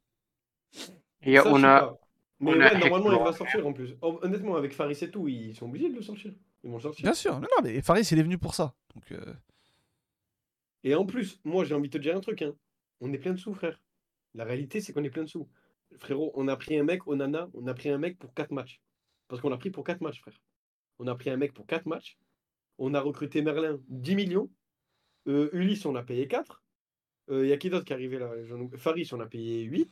Il y a, Ça, je on a, pas. Mais ouais, normalement, il va sortir en plus. Hon- Honnêtement, avec Faris et tout, ils sont obligés de le sortir. Ils vont le sortir. Bien sûr, mais non, mais Faris, il est venu pour ça. Donc, euh, Et en plus, moi, j'ai envie de te dire un truc. Hein. On est plein de sous, frère. La réalité, c'est qu'on est plein de sous. Frérot, on a pris un mec, Onana, on a pris un mec pour 4 matchs. Parce qu'on l'a pris pour 4 matchs, frère. On a pris un mec pour 4 matchs. On a recruté Merlin 10 millions. Euh, Ulysse, on a payé 4. Il y a qui d'autre qui est arrivé là Faris, on a payé 8.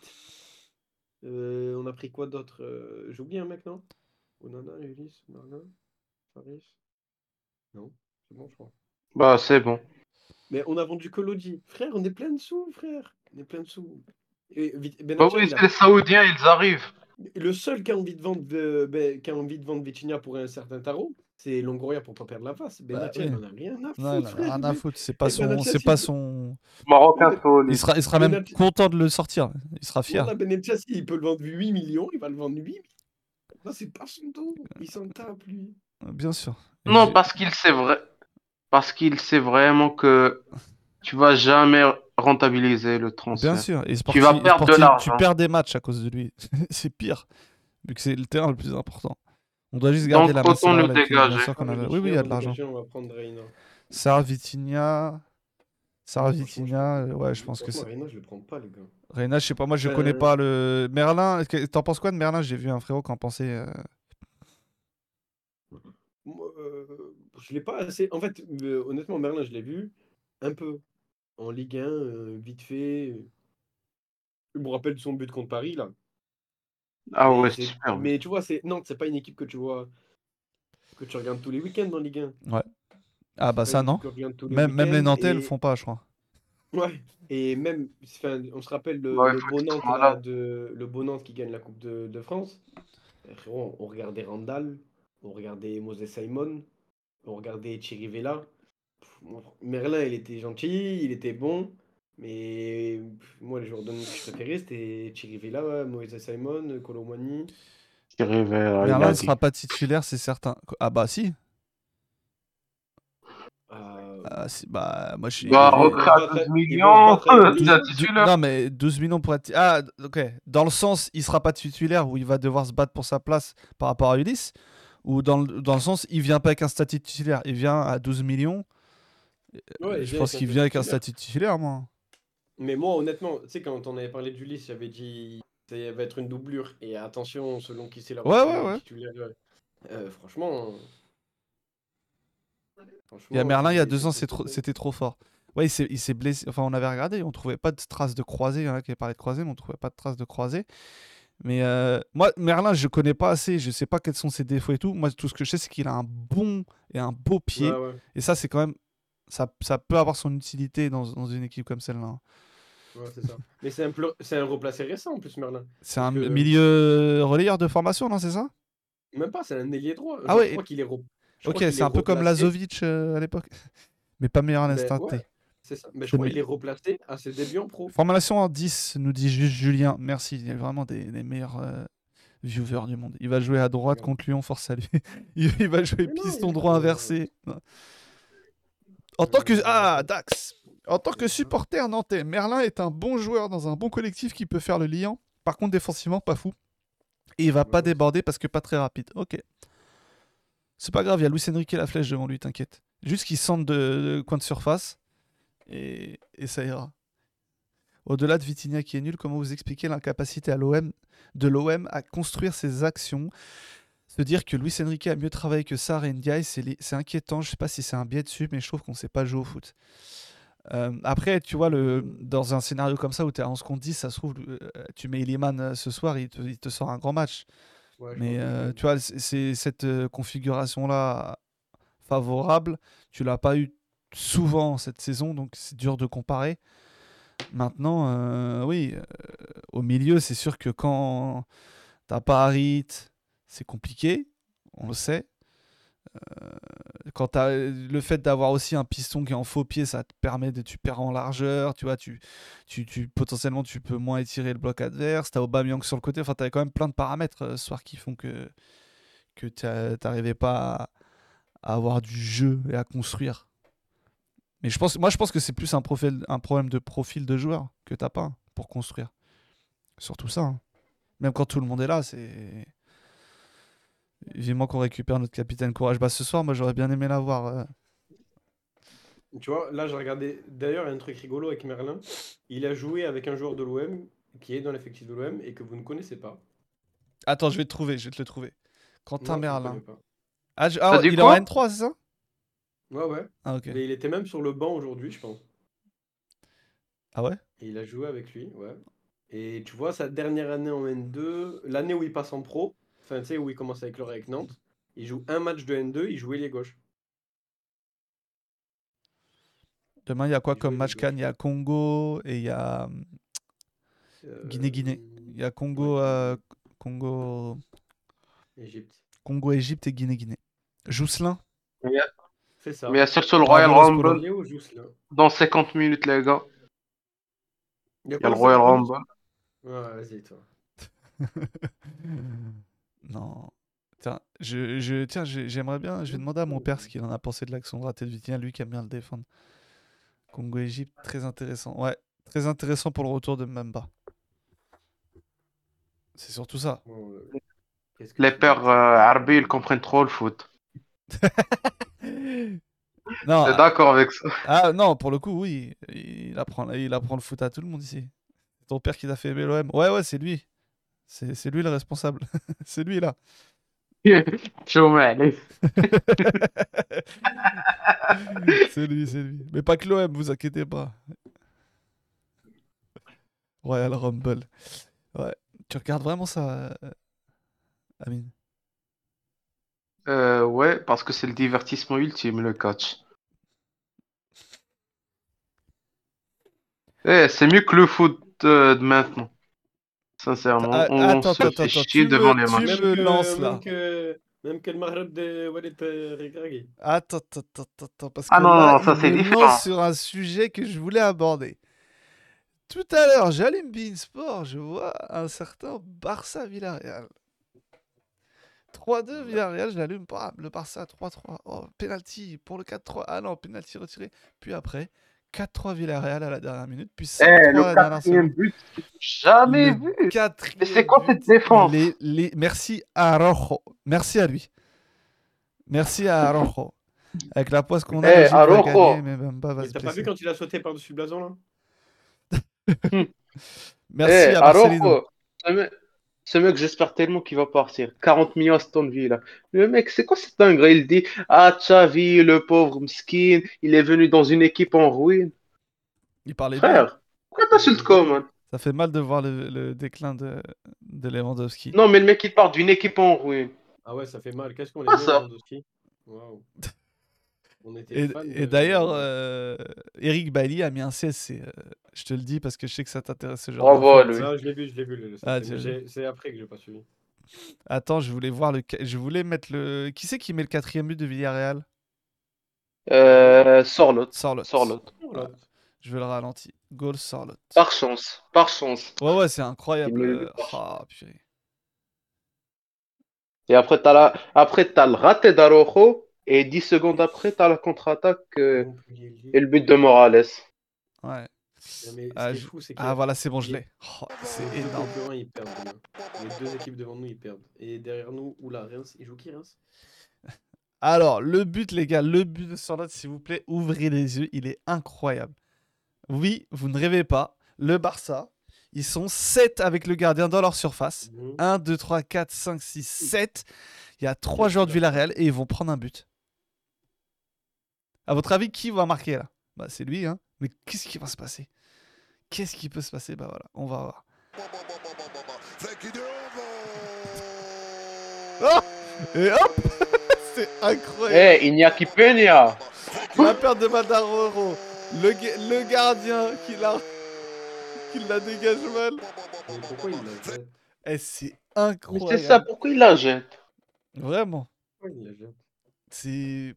Euh, on a pris quoi d'autre Euh, J'ai oublié un mec, non? Onana, Ulysse, Marlin, Faris Non, c'est bon, je crois. Bah, c'est bon. Mais on a vendu Kolodi. Frère, on est plein de sous, frère. On est plein de sous. Et Vit- Bah Benatia, oui, il a- c'est les Saoudiens, ils arrivent. Le seul qui a envie de vendre, euh, ben, qui a envie de vendre Vitinha pour un certain tarot, c'est Longoria pour pas perdre la face. Benatia, oui. il en a rien à foutre, Non, il en a frère. rien à foutre. C'est pas Et son. C'est pas son. Marocain. Il sera, il sera même Benatia- content de le sortir. Il sera fier. Voilà, Benatia, s'il peut le vendre 8 millions, il va le vendre 8 millions. Non, c'est pas son dos. Il s'en tape, lui. Bien sûr. Et Non, parce qu'il sait vrai. Parce qu'il sait vraiment que tu vas jamais rentabiliser le transfert. Bien sûr. Et Tu vas sportif- perdre de l'argent. Tu perds des matchs à cause de lui. (laughs) c'est pire. Vu que c'est le terrain le plus important. On doit juste garder Donc, la autant avec a- Ah, Oui, oui, il y a de l'argent. on va prendre Reina. Sarah Vitinha. Franchement, Vitinha, euh, ouais, je pense que c'est. Reina, je le prends pas, les gars. Reina, je sais pas, moi je Euh, connais pas le. Merlin, t'en penses quoi de Merlin? J'ai vu un frérot qui en pensait. euh, euh, je l'ai pas assez. En fait, euh, honnêtement, Merlin, je l'ai vu un peu en Ligue 1, euh, vite fait. Je me rappelle de son but contre Paris, là. Ah Mais ouais, c'est- super. Mais tu vois, c'est Nantes, c'est pas une équipe que tu vois que tu regardes tous les week-ends en Ligue 1. Ah bah ça non. Même, même les Nantais et- le font pas, je crois. Ouais. Et même, enfin, on se rappelle le, Ouais, le faut beau qu'ils Nantes, soient là, malades. de, le beau Nantes qui gagne la Coupe de, de France. Eh, on regardait Randall, on regardait Moses Simon, on regardait Chirivella. Pff, moi, Merlin, il était gentil, il était bon, mais pff, moi, les joueurs de que je préférais, c'était Chirivella, Moses Simon, Colomani. Il Merlin a ne sera pas titulaire, c'est certain. Ah bah si. Euh, Ah, si, bah moi je suis. Bah, vont 12 battre- ils vont millions, (laughs) Du- titulaire. Non mais 12 millions pour être. Ah ok. Dans le sens, il sera pas titulaire où il va devoir se battre pour sa place par rapport à Ulysse Ou dans le, dans le sens, il vient pas avec un statut titulaire, il vient à 12 millions. Ouais, je pense qu'il vient avec un statut titulaire, moi. Mais moi, honnêtement, tu sais, quand on avait parlé d'Ulysse, j'avais dit ça va être une doublure. Et attention, selon qui c'est la Ouais, ouais, ouais. titulaire, euh, franchement. Il y a Merlin, il y a deux ans, trop- trop. c'était trop fort. Ouais, il s'est blessé. Enfin, on avait regardé, on trouvait pas de traces de croisé. Il y en a qui avaient parlé de croisé, mais on trouvait pas de traces de croisé. Mais euh, moi, Merlin, je connais pas assez. Je sais pas quels sont ses défauts et tout. Moi, tout ce que je sais, c'est qu'il a un bon et un beau pied. Et ça, c'est quand même. Ça, ça peut avoir son utilité dans, dans une équipe comme celle-là. Ouais, c'est ça. (laughs) Mais c'est un, pleu- c'est un replacé récent en plus, Merlin. C'est un que- milieu relayeur de formation, non C'est ça? Même pas, c'est un ailier droit. Ah ouais, Je crois qu'il est. re- je Ok, c'est est un peu comme. Lazovic euh, à l'époque. (laughs) Mais pas meilleur à Ben, l'instant ouais. T. C'est ça. Mais je crois qu'il est replacé à ses débuts en pro. Formation en 10, nous dit juste Julien. Merci, il y a vraiment des, des meilleurs euh, viewers du monde. Il va jouer à droite contre Lyon, force à lui. (laughs) il, va jouer Mais piston droit inversé. Non. En tant que. Ah, Dax En tant que supporter nantais, Merlin est un bon joueur dans un bon collectif qui peut faire le liant. Par contre, défensivement, pas fou. Et il va pas déborder parce que pas très rapide. Ok. C'est pas grave, il y a Luis Enrique la flèche devant lui, t'inquiète. Juste qu'il sente de, de coin de surface et, et ça ira. Au-delà de Vitinha qui est nul, comment vous expliquez l'incapacité à l'OM de l'OM à construire ses actions? Se dire que Luis Enrique a mieux travaillé que Sarr et Ndiaye, c'est inquiétant. Je sais pas si c'est un biais dessus, mais je trouve qu'on sait pas jouer au foot. Euh, après, tu vois, le, dans un scénario comme ça où tu es à 11 contre 10, ça se trouve, euh, tu mets Iliman euh, ce soir, il te, il te sort un grand match. Ouais, Mais euh, tu vois, c'est- cette configuration-là favorable. Tu l'as pas eu souvent cette saison, donc c'est dur de comparer. Maintenant, euh, oui, au milieu, c'est sûr que quand t'as pas Harit, c'est compliqué, on le sait. Euh, quand t'as le fait d'avoir aussi un piston qui est en faux pied, ça te permet de tu perds en largeur, tu vois, tu, tu, potentiellement tu peux moins étirer le bloc adverse. T'as Aubameyang sur le côté, enfin t'avais quand même plein de paramètres euh, ce soir qui font que que t'a- t'arrivais pas à, avoir du jeu et à construire. Mais je pense, moi je pense que c'est plus un problème de profil de joueur que t'as pas pour construire. Surtout ça. hein. Même quand tout le monde est là, c'est vivement qu'on récupère notre capitaine Courage. Bah ce soir, moi j'aurais bien aimé l'avoir. euh. Tu vois, là, j'ai regardé. D'ailleurs, il y a un truc rigolo avec Merlin. Il a joué avec un joueur de l'OM qui est dans l'effectif de l'OM et que vous ne connaissez pas. Attends, je vais te trouver, je vais te le trouver. Quentin Non, Merlin. Ah, je- ah, il est en N3, c'est ça? Ouais, ouais. Ah ok. Mais il était même sur le banc aujourd'hui, je pense. Ah ouais? Et il a joué avec lui, ouais. Et tu vois, sa dernière année en N2, l'année où il passe en pro, enfin, tu sais, où il commence avec l'or avec Nantes, il joue un match de N2, il joue ailier gauche. Demain, il y a quoi Il comme match les Cannes? Il y a Congo et il y a hum, Guinée-Guinée. Il y a Congo, ouais, euh, Congo, Égypte. Congo, Égypte et Guinée-Guinée. Jousselin C'est ça. Mais il y a surtout le Royal. Rumble dans 50 minutes, les gars. Il y a Il y a le Royal Rumble. Ouais, vas-y, toi. (laughs) non. Tiens, je, je, tiens j'ai- j'aimerais bien. Je vais demander à mon père ce qu'il en a pensé de l'action de raté de Vitinha, lui qui aime bien le défendre. Congo-Égypte, très intéressant. Ouais, très intéressant pour le retour de Mbamba. C'est surtout ça. Bon, qu'est-ce que Les pères euh, Arbi, ils comprennent trop le foot. (laughs) Non, T'es ah, d'accord avec ça ah, non, pour le coup, oui. Il apprend, il apprend le foot à tout le monde ici. C'est ton père qui t'a fait aimer l'OM. Ouais, ouais, c'est lui. C'est c'est lui le responsable. (laughs) c'est lui là. (laughs) (laughs) C'est lui, c'est lui. Mais pas que l'OM, vous inquiétez pas. Royal Rumble. Ouais. Tu regardes vraiment ça, euh, Amine? Euh, ouais, parce que c'est le divertissement ultime, le catch. Eh, c'est mieux que le foot euh, de maintenant. Sincèrement, Ah, on attends, se attends, fait attends, chier tu devant me- les tu matchs. me- Même que, lance, là. Même que, même que le Maghreb de Walid euh, Regragui. Attends, attends, attends, attends, parce Ah que non, là, non, ça, c'est me différent. sur un sujet que je voulais aborder. Tout à l'heure, j'allume Beansport, je vois un certain Barça-Villarreal. 3-2 Villarreal, je l'allume pas. Le Barça 3-3. Oh, penalty pour le 4-3. Ah non, penalty retiré. Puis après, 4-3 Villarreal à la dernière minute. Puis 5-3 Eh, à le la dernière quatrième seconde. but, jamais Le vu. Mais c'est quoi cette défense les- les- Merci à Araujo. Merci à lui. Merci à Araujo. Avec la poisse qu'on a, Eh, gagner, mais Bamba va Mais se T'as pas vu quand il a sauté par-dessus le blason là (laughs) Merci Eh, à Marcelino. Araujo, ce mec, j'espère tellement qu'il va partir. 40 millions à Aston Villa. Le mec, c'est quoi cette dinguerie? Il dit, ah, Xavi, le pauvre Mskin, il est venu dans une équipe en ruine. Il parlait bien. Frère, pourquoi t'insultes comme, man? Ça fait mal de voir le, le déclin de, de Lewandowski. Non, mais le mec, il part d'une équipe en ruine. Ah ouais, ça fait mal. Qu'est-ce qu'on Ah, est. Lewandowski? Waouh. On était Et, de- d'ailleurs, euh, Eric Bailly a mis un CSC. euh, je te le dis parce que je sais que ça t'intéresse ce genre Bravo d'infos. lui. Ça, je l'ai vu, je l'ai vu. Le, Ah, j'ai- C'est après que j'ai pas suivi. Attends, je voulais voir le. Je voulais mettre le. Qui c'est qui met le quatrième but de Villarreal? Euh, Sorlotte. Sorlotte. Sorlotte. Voilà. Je vais le ralentir. Goal Sorlotte. Par chance. Par chance. Ouais, ouais, c'est incroyable. Euh, Ah, purée. Et après, t'as la... après, t'as le raté d'Araujo. Et 10 secondes après, t'as la contre-attaque euh, et le but de Morales. Ouais. Non, mais ce Ah, je- fou, Ah, voilà, c'est bon, je l'ai. Oh, c'est les deux énorme. ils perdent demain. Les deux équipes devant nous, ils perdent. Et derrière nous, oula, Reims, ils jouent qui Reims? (laughs) Alors, le but, les gars, le but de Sorlotte, s'il vous plaît, ouvrez les yeux, il est incroyable. Oui, vous ne rêvez pas. Le Barça, ils sont 7 avec le gardien dans leur surface. Mhm. 1, 2, 3, 4, 5, 6, 7. Il y a 3 joueurs de Villarreal et ils vont prendre un but. À votre avis, qui va marquer là? Bah, c'est lui, hein. Mais qu'est-ce qui va se passer? Qu'est-ce qui peut se passer? Bah voilà, on va voir. Oh (laughs) Et hop (laughs) C'est incroyable Eh, Iñaki Peña (laughs) La perte de Madaroro le, ga- le gardien qui la, qui la dégage mal. Mais pourquoi il la jette? Eh, c'est Mais incroyable. c'est ça, pourquoi il la jette? Vraiment. Pourquoi il la jette? C'est.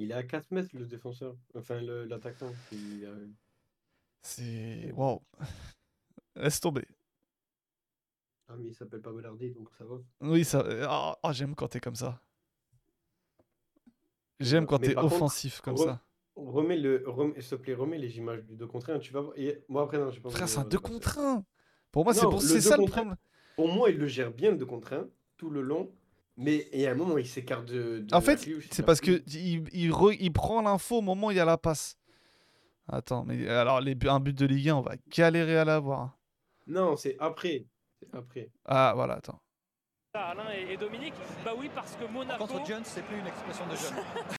Il est à 4 mètres, le défenseur. Enfin, l'attaquant. euh, C'est. Waouh. Laisse tomber. Ah, mais il s'appelle pas Bellardi, donc ça va. Oui, ça. Oh, oh, j'aime quand t'es comme ça. J'aime quand t'es par contre, offensif comme re- ça. Remets le, s'il te plaît, remets les images du 2 contre 1, tu vas voir. Et moi après, non, j'ai pas Frère, c'est un de- 2 de passer. contre 1. Pour moi, c'est pour... ça le problème. Pour moi, il le gère bien le 2 contre 1, tout le long. Mais il y a un moment, il s'écarte de, de En fait, c'est parce que il, il, re- il prend l'info au moment où il y a la passe. Attends, mais alors les, un but de Ligue 1, on va galérer à l'avoir. Non, c'est après. Après. Ah, voilà, attends. Alain et, et Dominique Bah oui, parce que Monaco. Contre Jones, c'est plus une expression de jeune. (laughs)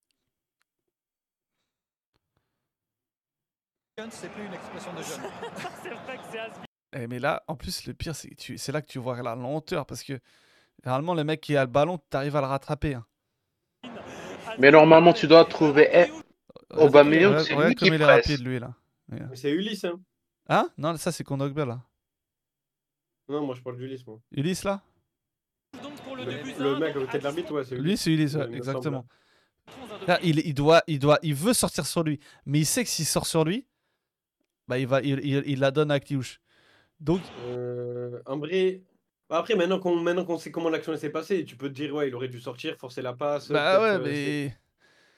Jones, c'est plus une expression de jeune. (laughs) c'est vrai que c'est has Eh, mais là, en plus, le pire, c'est que tu... c'est là que tu vois la lenteur. Parce que généralement, le mec qui a le ballon, tu arrives à le rattraper. hein. Mais normalement, tu dois trouver. Eh, Aubameyang, c'est lui qui il est presse. rapide, lui, là. C'est Ulysse, hein. Hein? Non, ça, c'est Kondogbia, là. Non, moi je parle d'Ulysse, moi. Ulysse, là? Le, le mec côté de l'arbitre, ouais, c'est Lui, c'est Ulysse, ouais, exactement. Là, il, il, doit, il, doit, il veut sortir sur lui, mais il sait que s'il sort sur lui, bah, il, va, il, il, il la donne à Kliouche. Donc, Euh, en vrai, bah après, maintenant qu'on maintenant qu'on sait comment l'action s'est passée, tu peux te dire, ouais, il aurait dû sortir, forcer la passe. bah ouais, euh, mais.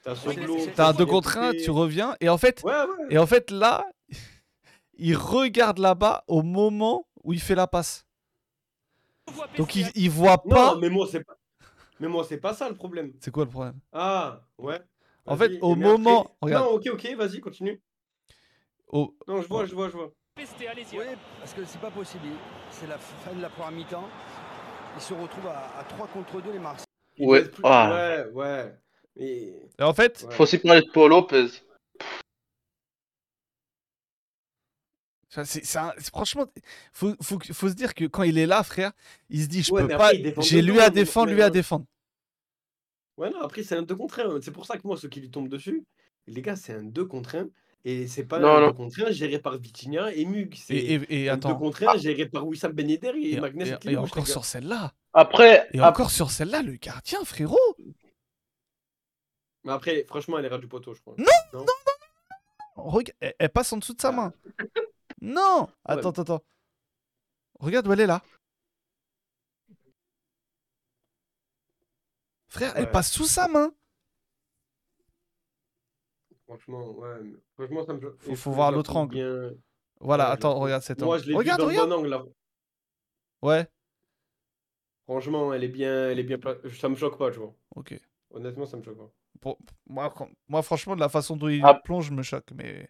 T'as un peut-être 2 qu'il contre a 1, poussé. tu reviens, et en fait, Ouais, ouais. et en fait là, (laughs) il regarde là-bas au moment où il fait la passe. Donc il, il voit pas. Non, mais moi, c'est pas. Mais moi, c'est pas ça le problème. C'est quoi le problème? Ah, ouais. En fait, au après- moment- regarde. Non, ok, ok, vas-y, continue. Non, je vois, je vois, je vois. Oui, parce que c'est pas possible. C'est la fin de la première mi-temps. Ils se retrouvent à, à 3 contre 2 les Marseillais. Il Ouais, ah. ouais, ouais. Et en fait, Faut aussi parler de Paul Lopez. Ça, c'est- c'est un- c'est- franchement, faut, faut, faut se dire que quand il est là, frère, il se dit je Ouais, peux pas. J'ai lui à défendre, lui à ouais. défendre. Ouais, non, après, c'est un 2 contre 1. C'est pour ça que moi, ceux qui lui tombent dessus, les gars, c'est un 2 contre 1. Et c'est pas Non, un non. 2 contre 1 géré par Vitinha et Mug. C'est Et, et, et un 2 attends. contre 1 géré par Wissam Ben Yedder et, Et, Magnus et- encore sur celle-là. Après, Et ap- encore sur celle-là, le gardien, frérot. Mais après, franchement, elle est ras du poteau, je crois. Non, non, non, Regarde, elle, elle passe en dessous de sa main. Non Attends, attends, attends. Regarde où elle est là. Frère, elle passe sous sa main. Franchement, ouais. Franchement, ça me Faut- faut je voir la l'autre angle. bien- Voilà, Ouais, je attends, regarde cet Moi, angle. je l'ai Regarde, vu dans regarde. bon angle, là. Ouais, Franchement, elle est bien, elle est bien pla- Ça me choque pas, tu vois. ok. Honnêtement, ça me choque pas. Pour- moi, moi, franchement, de la façon dont il Ah. plonge me choque, mais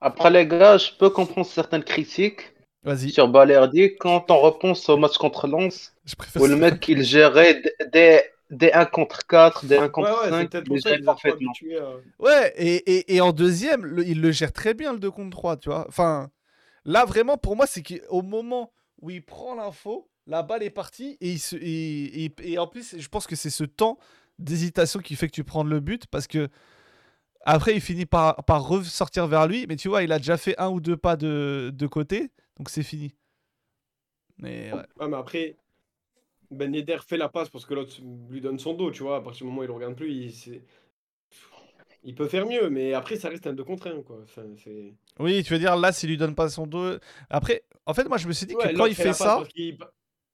après les gars, je peux comprendre certaines critiques vas-y. sur Balerdi quand on repense au match contre Lens, Je où le mec il gérait des, des 1 contre 4, des 1 Ouais, contre ouais, c'est 5, peut-être il pour les ça parfaitement. à... Ouais, et, et, et en deuxième, le- il le gère très bien le 2 contre 3, tu vois. Enfin, là, vraiment, pour moi, c'est qu'au moment où il prend l'info, la balle est partie, et, il se, et, et- et en plus, je pense que c'est ce temps d'hésitation qui fait que tu prends le but, parce que après, il finit par, par ressortir vers lui, mais tu vois, il a déjà fait un ou deux pas de, de côté, donc c'est fini. Mais ouais. Ouais, mais après, Ben Yedder fait la passe parce que l'autre lui donne son dos, tu vois. À partir du moment où il le regarde plus, il, il peut faire mieux, mais après, ça reste un 2 contre 1, quoi. Enfin. Oui, tu veux dire, là, s'il lui donne pas son dos. Après, en fait, moi, je me suis dit Ouais, que quand il fait ça. qu'il-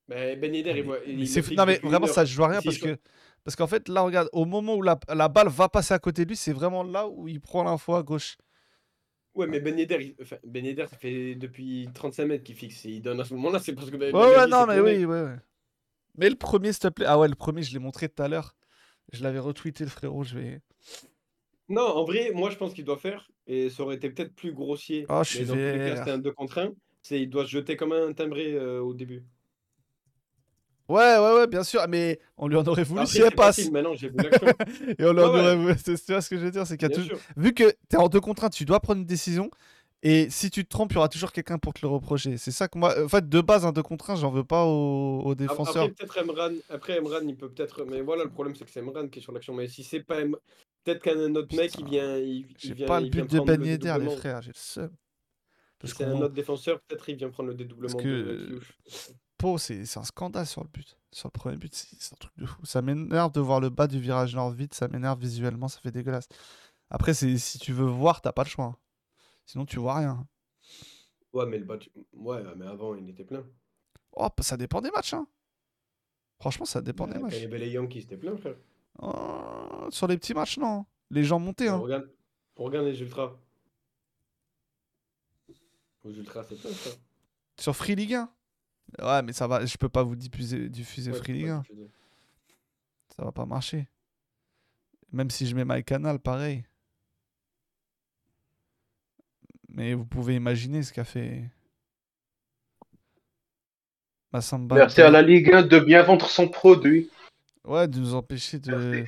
Ben, ben Yedder, il voit. il non mais vraiment ça je vois rien parce que parce qu'en fait là regarde au moment où la, la balle va passer à côté de lui c'est vraiment là où il prend l'info à gauche. Ouais, mais Ben Yedder, il- enfin, Ben Yedder, ça fait depuis 35 mètres qu'il fixe. Et il donne à ce moment-là, c'est parce que. Ben, Ouais ouais Balerdi non mais oui ouais, ouais. Mais le premier s'il te plaît ah ouais le premier je l'ai montré tout à l'heure je l'avais retweeté le frérot je vais Non, en vrai, moi, je pense qu'il doit faire, et ça aurait été peut-être plus grossier. Oh, je suis c'était un 2 contre 1. C'est, il doit se jeter comme un timbré euh, au début. ouais ouais ouais bien sûr mais on lui en aurait voulu si elle c'est passe facile, maintenant, j'ai (laughs) et on lui en Ouais, ouais. aurait voulu (laughs) c'est- tu vois ce que je veux dire c'est qu'il y a toujours- vu que t'es en deux contre un, tu dois prendre une décision et si tu te trompes il y aura toujours quelqu'un pour te le reprocher c'est ça que moi en fait de base un deux contre un j'en veux pas aux, aux défenseurs Après, peut-être Emran, après Emran, il peut peut-être. Mais voilà, le problème, c'est que c'est Emran qui est sur l'action. Mais si c'est pas Em- peut-être qu'un autre mec, il vient. Il, il j'ai vient, pas le but de Ben Yedder les frères j'ai le seum parce c'est un autre défenseur, peut-être il vient prendre le dédoublement Parce de que Kliouche. Pau, c'est c'est un scandale sur le but. Sur le premier but, c'est c'est un truc de fou. Ça m'énerve de voir le bas du virage nord vide, ça m'énerve visuellement, ça fait dégueulasse. Après, c'est si tu veux voir, t'as pas le choix. Sinon, tu vois rien. Ouais, mais le bâti- Ouais, mais avant, il était plein. Oh, ça dépend des matchs. Hein. Franchement, ça dépend Bah, des matchs. les Yankees, c'était plein, frère. Oh, sur les petits matchs, non. Les gens montaient. Hein. Regarde, regarde les Ultras. Aux Ultras, c'est plein, frère. Sur Free League 1. Ouais, mais ça va, je peux pas vous diffuser, diffuser Ouais, Free League pas 1. diffuser. Ça va pas marcher. Même si je mets MyCanal, pareil. Mais vous pouvez imaginer ce qu'a fait Massamba. Merci à la Ligue 1 de bien vendre son produit. Ouais, de nous empêcher de,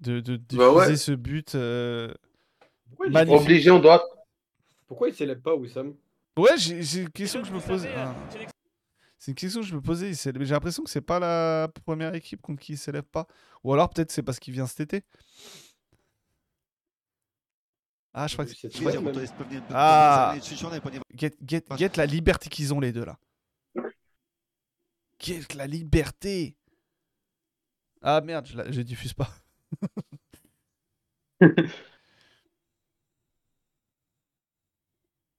de, de diffuser Bah ouais. ce but euh. Obligé, on doit. Pourquoi il célèbre pas, Wissam? Ouais, j'ai j'ai une question que je me euh, ah. c'est C'est une question que je me posais. s'élève- J'ai l'impression que c'est pas la première équipe contre qui il s'élève pas. Ou alors peut-être c'est parce qu'il vient cet été. Ah, je crois que C'est Ah. Get, get, get la liberté qu'ils ont les deux là. Get la liberté. Ah merde, je, la- je diffuse pas.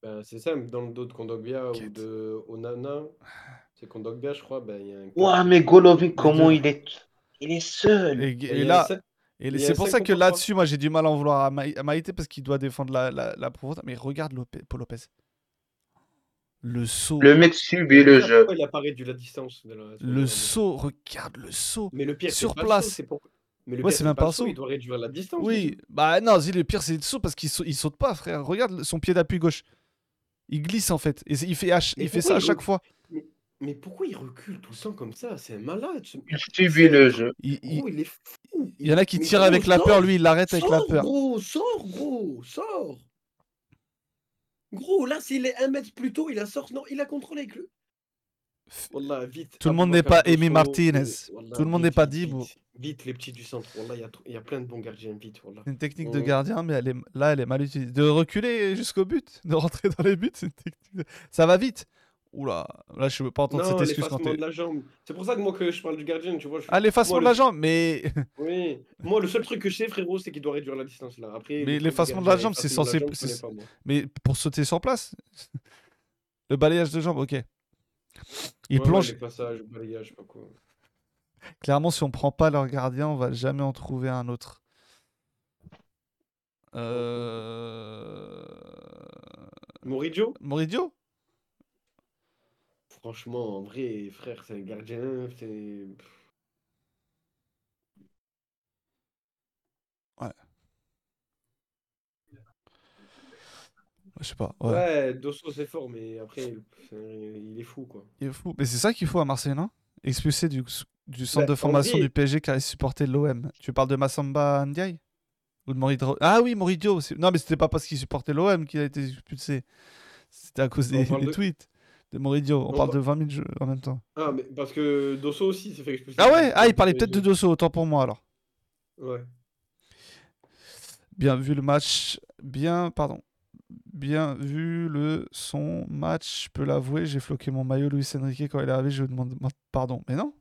Ben, c'est ça, dans le dos de Kondogbia ou de Onana, c'est Kondogbia, je crois, ben, il y a un. Ouah, mais Golovin, comment il est. Il est seul. Et, là, et c'est pour ça que là-dessus, moi j'ai du mal à en vouloir à, à Maïté parce qu'il doit défendre la, la, la profondeur. Mais regarde Lopez, Paul Lopez. Le saut. Le mec subit le jeu. Pourquoi il a pas réduit la distance de la- Le saut, regarde le saut. Mais le pire, sur pas le place. saut, pour- Mais le ouais, pire, c'est même pas un saut. Il doit réduire la distance. Oui, bah non, si, le pire c'est le saut parce qu'il saute, pas, frère. Regarde son pied d'appui gauche. Il glisse en fait. Et il fait, H- Mais il fait pourquoi ça à chaque fois. Mais, pourquoi il recule tout le temps comme ça? C'est un malade. ce- Il subit le jeu. Il, il- Gros, il est fou. il y en a qui tirent gros, avec la sors, peur, lui il l'arrête avec la sors, peur. Gros, sors, gros, sors. Gros, là, s'il est un mètre plus tôt, il a sorti. Non, il a contrôlé avec le. Wallah, vite. Tout le monde n'est pas Amy Martinez. wallah, Tout le monde vite, n'est pas Dibou. Vite, vite, les petits du centre. Il y a y, plein de bons gardiens. Vite, wallah. Une technique de gardien, mais elle est, là elle est mal utilisée. De reculer jusqu'au but, de rentrer dans les buts, c'est une technique. de- Ça va vite. Oula, là je veux pas entendre Non, cette excuse quand t'es. de la jambe. C'est pour ça que moi que je parle du gardien, tu vois. je- Ah, l'effacement de le- la jambe, mais. (laughs) Oui, moi le seul truc que je sais, frérot, c'est qu'il doit réduire la distance là. Après, Mais l'effacement de la jambe, c'est censé. pas. Mais pour sauter sur place (laughs) Le balayage de jambe, ok. Il Ouais, plonge. passages, balayage, pas quoi. Clairement, si on prend pas leur gardien, on va jamais en trouver un autre. Euh... Moridio Moridio Franchement, en vrai, frère, c'est un gardien, c'est. Ouais. Je sais pas. Ouais. Ouais, Dosso c'est fort, mais après, c'est- il est fou quoi. Il est fou. Mais c'est ça qu'il faut à Marseille, non? Expulsé du, du centre Bah, de en formation vrai- du PSG car il supportait l'OM. Tu parles de Massamba Ndiaye? Ou de Moridio Ah oui, Moridio. c'est- Non, mais c'était pas parce qu'il supportait l'OM qu'il a été expulsé. C'était à cause On des, parle des de- tweets de Moridio. On, On parle par- de 20 000 jeux en même temps. Ah, mais parce que Dosso aussi s'est fait expulser. Ah ouais Ah, il parlait peut-être de. Dosso, autant pour moi alors. Ouais. Bien vu le match. Bien, pardon. Bien vu le son match. Je peux l'avouer, j'ai floqué mon maillot Luis Enrique quand il est arrivé. Je lui demande pardon. Mais non.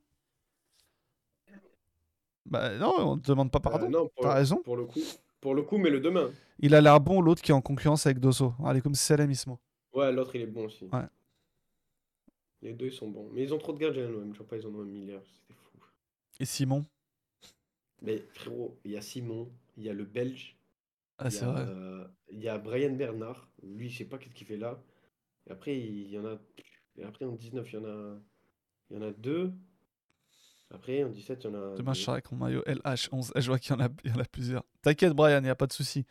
Bah non, on te demande pas pardon. Euh, non, T'as raison. Pour le coup, pour le coup, mais le demain. Il a l'air bon, l'autre qui est en concurrence avec Dosso. Allez, comme Salam Ismo. Ouais, l'autre il est bon aussi. Ouais. Les deux ils sont bons. Mais ils ont trop de gardiens, l'OM. Je vois pas, ils en ont un milliard. C'était fou. Et Simon Mais frérot, il y a Simon, il y a le Belge. Ah, il y c'est a, vrai. euh, Il y a Brian Bernard. Lui, je sais pas qu'est-ce qu'il fait là. Et après, il y en a. Et après, en 19, il y en a. Il y en a deux. Après, en 17, il y en a. Demain, je serai avec mon maillot LH11. Eh, Je vois qu'il y, en a- il y en a plusieurs. T'inquiète, Brian, il n'y a pas de souci.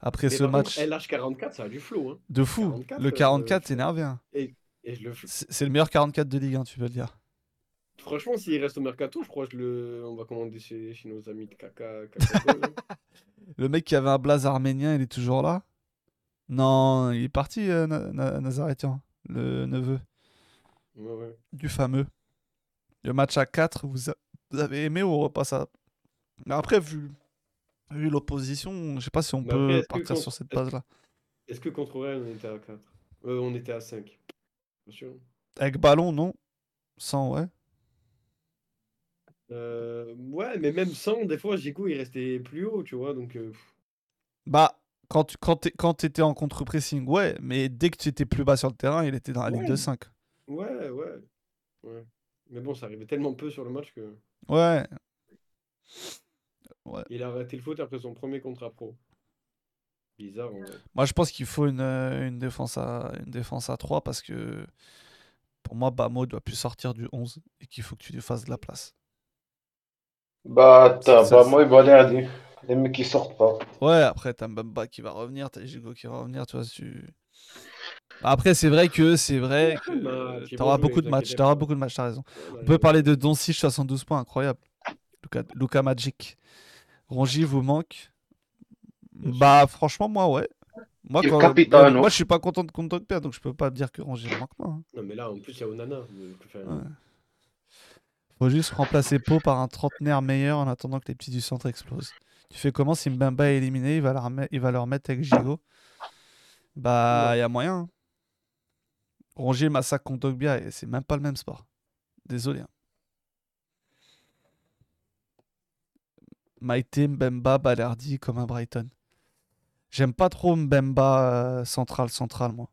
Après Mais ce match contre, LH44, ça a du flow. Hein. de fou, 44, le euh, 44, je- t'es énervé. hein. Et, et je le C'est c'est le meilleur 44 de Ligue 1, tu peux le dire. Franchement, s'il reste au mercato, je crois que je le... on va commander chez, chez nos amis de Kaka. Hein. (laughs) Le mec qui avait un blaze arménien, il est toujours là? Non, il est parti, euh, Na- Na- Nazaretian, le neveu Ouais, ouais. du fameux. Le match à 4, vous, a- vous avez aimé ou on repasse à. Mais après, vu, vu l'opposition, je sais pas si on Mais peut après, partir contre- sur cette base-là. Est-ce que contre Real, on était à 4 euh, On était à 5. Bien sûr. Avec ballon, non? Sans, ouais. Euh, ouais, mais même sans, des fois, Gico, il restait plus haut, tu vois. Donc, euh, Bah, quand tu quand t'es- quand t'étais en contre-pressing, ouais, mais dès que tu étais plus bas sur le terrain, il était dans la ligne de Ouais. 5. ouais, ouais, ouais. Mais bon, ça arrivait tellement peu sur le match que Ouais. Ouais. il a arrêté le foot après son premier contrat pro. Bizarre, en vrai. Moi, je pense qu'il faut une, euh, une, défense à, une défense à 3 parce que pour moi, Bamo doit plus sortir du 11 et qu'il faut que tu lui fasses de la place. Bah, t'as bah, va l'air dit. Les mecs qui sortent pas. Ouais, après, t'as Mbamba qui va revenir, t'as Jigo qui va revenir, tu vois. Tu... Après, c'est vrai que c'est vrai que ils t'auras beaucoup de matchs, t'auras beaucoup de matchs, t'as raison. Ouais, On peut parler de Doncic 72 points, incroyable. Luka, Luka Magic. Rongi vous manque Bah, franchement, moi, ouais. Moi, quand- capitano. moi, je suis pas content de Kondogbia, donc je peux pas dire que Rongier manque pas. hein. Non, mais là, en plus, il y a Onana. mais- enfin, Ouais. Faut juste remplacer Pau par un trentenaire meilleur en attendant que les petits du centre explosent. Tu fais comment si Mbemba est éliminé il va, la remettre- il va le remettre avec Gigot? Bah, il y a moyen. hein. Rongier massacre Kondogbia et c'est même pas le même sport. Désolé. hein. Maïté, Mbemba, Balerdi comme un Brighton. J'aime pas trop Mbemba euh, central central moi.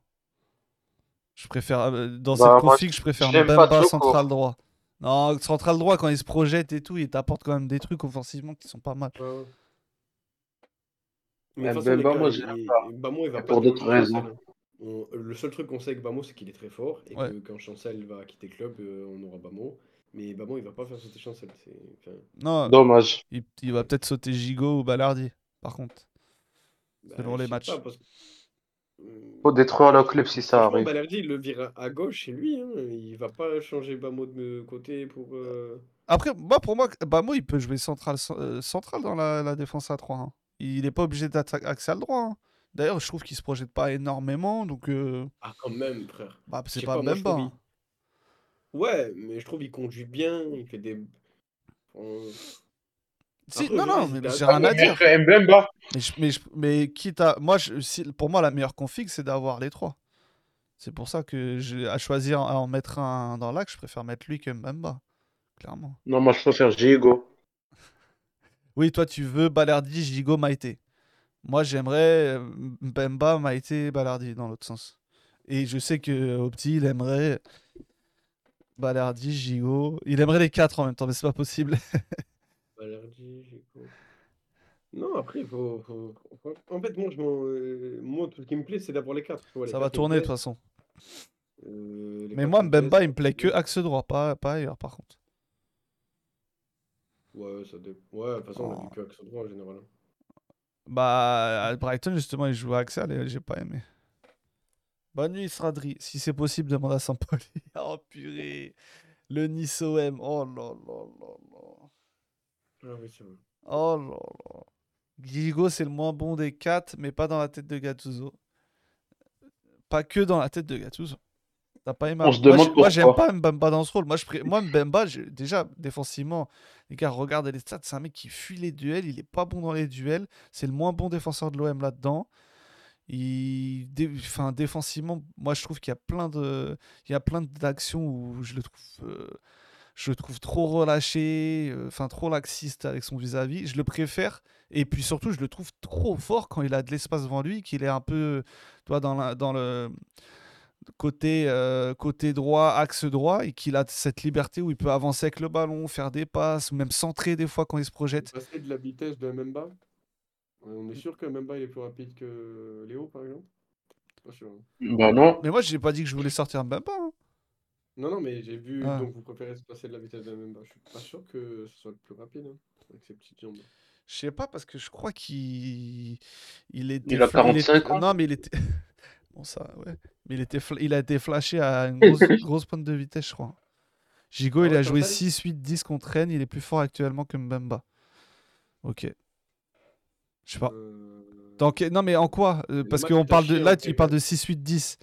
Je préfère euh, dans Bah, cette moi, config, je préfère Mbemba central droit. Non, central droit quand il se projette et tout, il t'apporte quand même des trucs offensivement qui sont pas mal. Mais façon, ben, gars, moi, il- j'aime il- pas. Bamo, il va pas pour d'autres Chancel, raisons. hein. On- Le seul truc qu'on sait avec Bamo, c'est qu'il est très fort et Ouais. que quand Chancel va quitter le club, euh, on aura Bamo. Mais Bamo, il va pas faire sauter Chancel. enfin, Non, Dommage. il, il va peut-être sauter Gigot ou Balardi, par contre. Bah, Selon les matchs. pas, parce Euh, Faut détruire le club si ça arrive. Balerdi, il le vire à gauche chez lui. Hein. Il va pas changer Bamo de côté pour. euh, Après, moi, pour moi, Bamo, il peut jouer central, euh, central dans la, la défense à 3. hein. Il n'est pas obligé d'être axial droit. hein. D'ailleurs, je trouve qu'il se projette pas énormément, donc euh, Ah, quand même, frère. bah, c'est pas, pas, moi, Mbemba. trouve hein. Ouais, mais je trouve qu'il conduit bien. Il fait des. Si, non, non, mais j'ai rien à dire. Mais, je- mais, je- mais quitte à. Moi, je- si- pour moi, la meilleure config, c'est d'avoir les trois. C'est pour ça que, je- à choisir à en mettre un dans l'axe, je préfère mettre lui que Mbemba. Clairement. Non, moi je préfère Gigo. (laughs) Oui, toi, tu veux Balardi, Gigo, Maïté. Moi, j'aimerais euh, Mbemba, Maïté, Balardi dans l'autre sens. Et je sais que Opti, il aimerait Balardi, Gigo. Il aimerait les quatre en même temps, mais c'est pas possible. (laughs) Balerdi, Gigot. Non, après, il faut, faut- faut- En fait, moi, je m'en- euh, moi, tout ce qui me plaît, c'est d'avoir les quatre. tu vois, les Ça va quatre me tourner de toute plaisent. façon. Euh, les Mais quatre moi, me plaisent, Mbemba, il me plaît que axe droit, pas, pas ailleurs par contre. Ouais, ça dépend. Ouais, de toute façon, on a Oh. vu que axe droit en général. hein. Bah, à Brighton, justement, il joue à Axel et j'ai pas aimé. Bonne nuit, Stradri. Si c'est possible, demande à Sampoli. (laughs) oh purée. Le Nice OM. Oh là là là là. C'est. Oh là là. Guigo, c'est le moins bon des quatre, mais pas dans la tête de Gattuso. Pas que dans la tête de Gattuso. T'as pas aimé On se moi, demande j'ai- moi, j'aime pas Mbemba dans ce rôle. Moi, je pré- moi Mbemba, déjà, défensivement, les gars, regardez les stats. C'est un mec qui fuit les duels. Il est pas bon dans les duels. C'est le moins bon défenseur de l'OM là-dedans. Il... dé- Enfin, défensivement, moi, je trouve qu'il y a plein de... Il y a plein d'actions où je le trouve... euh, Je le trouve trop relâché, euh, enfin trop laxiste avec son vis-à-vis. Je le préfère. Et puis surtout, je le trouve trop fort quand il a de l'espace devant lui, qu'il est un peu toi, dans, la- dans le côté, euh, côté droit, axe droit, et qu'il a cette liberté où il peut avancer avec le ballon, faire des passes, ou même centrer des fois quand il se projette. Passer de la vitesse de Memba. On est sûr que Memba il est plus rapide que Léo, par exemple? Pas sûr. hein. Bah non. Mais moi, j'ai pas dit que je voulais sortir Mbemba. hein. Non, non, mais j'ai vu. Ah. Donc, vous préférez se passer de la vitesse de Memba. Je suis pas sûr que ce soit le plus rapide. hein, avec ses petites jambes. Je sais pas parce que je crois qu'il il était Il a fla- il 45 était- ans. Non, mais il était (laughs) bon ça ouais. Mais il était fla- il a été flashé à une grosse, (laughs) grosse pointe de vitesse, je crois. Gigo, Ah il ouais, a joué Chancel 6 8 10 contre Rennes, il est plus fort actuellement que Mbemba. OK. Je sais pas. Euh, Non mais en quoi? Euh, Le Parce match qu'on parle de là en il parle de 6 8 10.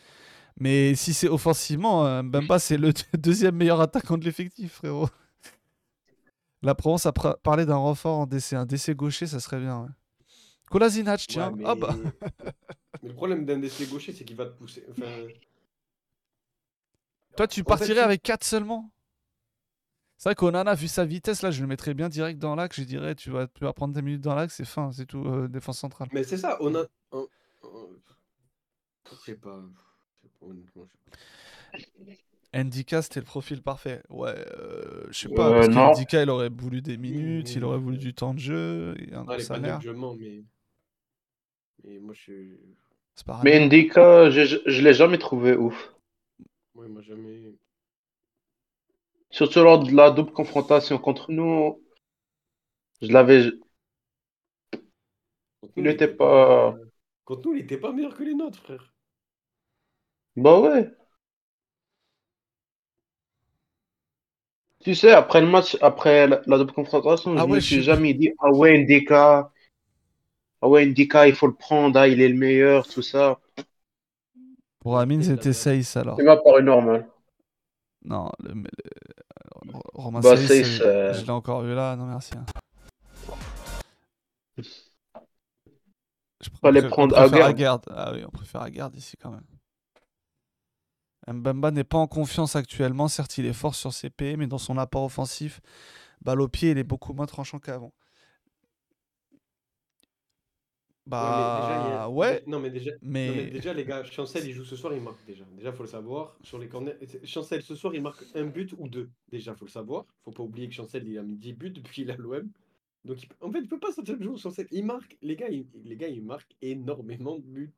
Mais si c'est offensivement, euh, Mbemba c'est le deuxième meilleur attaquant de l'effectif, frérot. La Provence a parlé d'un renfort en DC, un DC gaucher, ça serait bien. Ouais. Kolasinac, ouais, tiens. mais... Ah bah. mais le problème d'un décès gaucher, c'est qu'il va te pousser. Enfin, Toi, tu En fait, partirais avec 4 seulement? C'est vrai qu'Onana, vu sa vitesse, là, je le mettrais bien direct dans l'axe. Je dirais, tu vas, tu vas prendre tes minutes dans l'axe, c'est fin, c'est tout, euh, défense centrale. Mais c'est ça, on a. on- on- Je sais pas. Pas, honnêtement, pas. Ndika, c'était le profil parfait. Ouais, euh, je sais Euh, pas, parce que non. Ndika, il aurait voulu des minutes, il aurait voulu du temps de jeu, et un Ah, gros salaire. je mens, mais. Mais moi, je suis. C'est pareil. Mais Ndika, je, je, je l'ai jamais trouvé ouf. Moi, il m'a jamais. Surtout lors de la double confrontation contre nous, je l'avais. Il nous, était était pas. Contre nous, il était pas meilleur que les nôtres, frère. Bah ouais. Tu sais, après le match, après la, la double confrontation, Ah je me ouais, suis je- jamais dit, ah ouais, Ndika, Ah ouais, Ndika, il faut le prendre, ah, il est le meilleur, tout ça. Pour Amine, c'était Saïs alors. Ça m'a paru normal. Non, le, le- le- Romain Bah, Saïs, Saïs, euh, euh, je l'ai encore vu là, non merci. hein. Je Fallait préfère- prendre préfère Aguerd. Aguerd. Ah oui, on préfère Aguerd ici quand même. Mbemba n'est pas en confiance actuellement. Certes, il est fort sur ses pieds, mais dans son apport offensif, balle au pied, il est beaucoup moins tranchant qu'avant. Bah ouais. Non, mais déjà, mais- non, mais déjà, les gars, Chancel, il joue ce soir, il marque déjà. Déjà, faut le savoir. Sur les corners, Chancel, ce soir, il marque un but ou deux. Déjà, faut le savoir. Faut pas oublier que Chancel, il a mis 10 buts depuis (laughs) qu'il a l'OM. Donc, il en fait, il peut pas sortir le jour. Chancel, il marque. Les gars, il... les gars, il marque énormément de buts.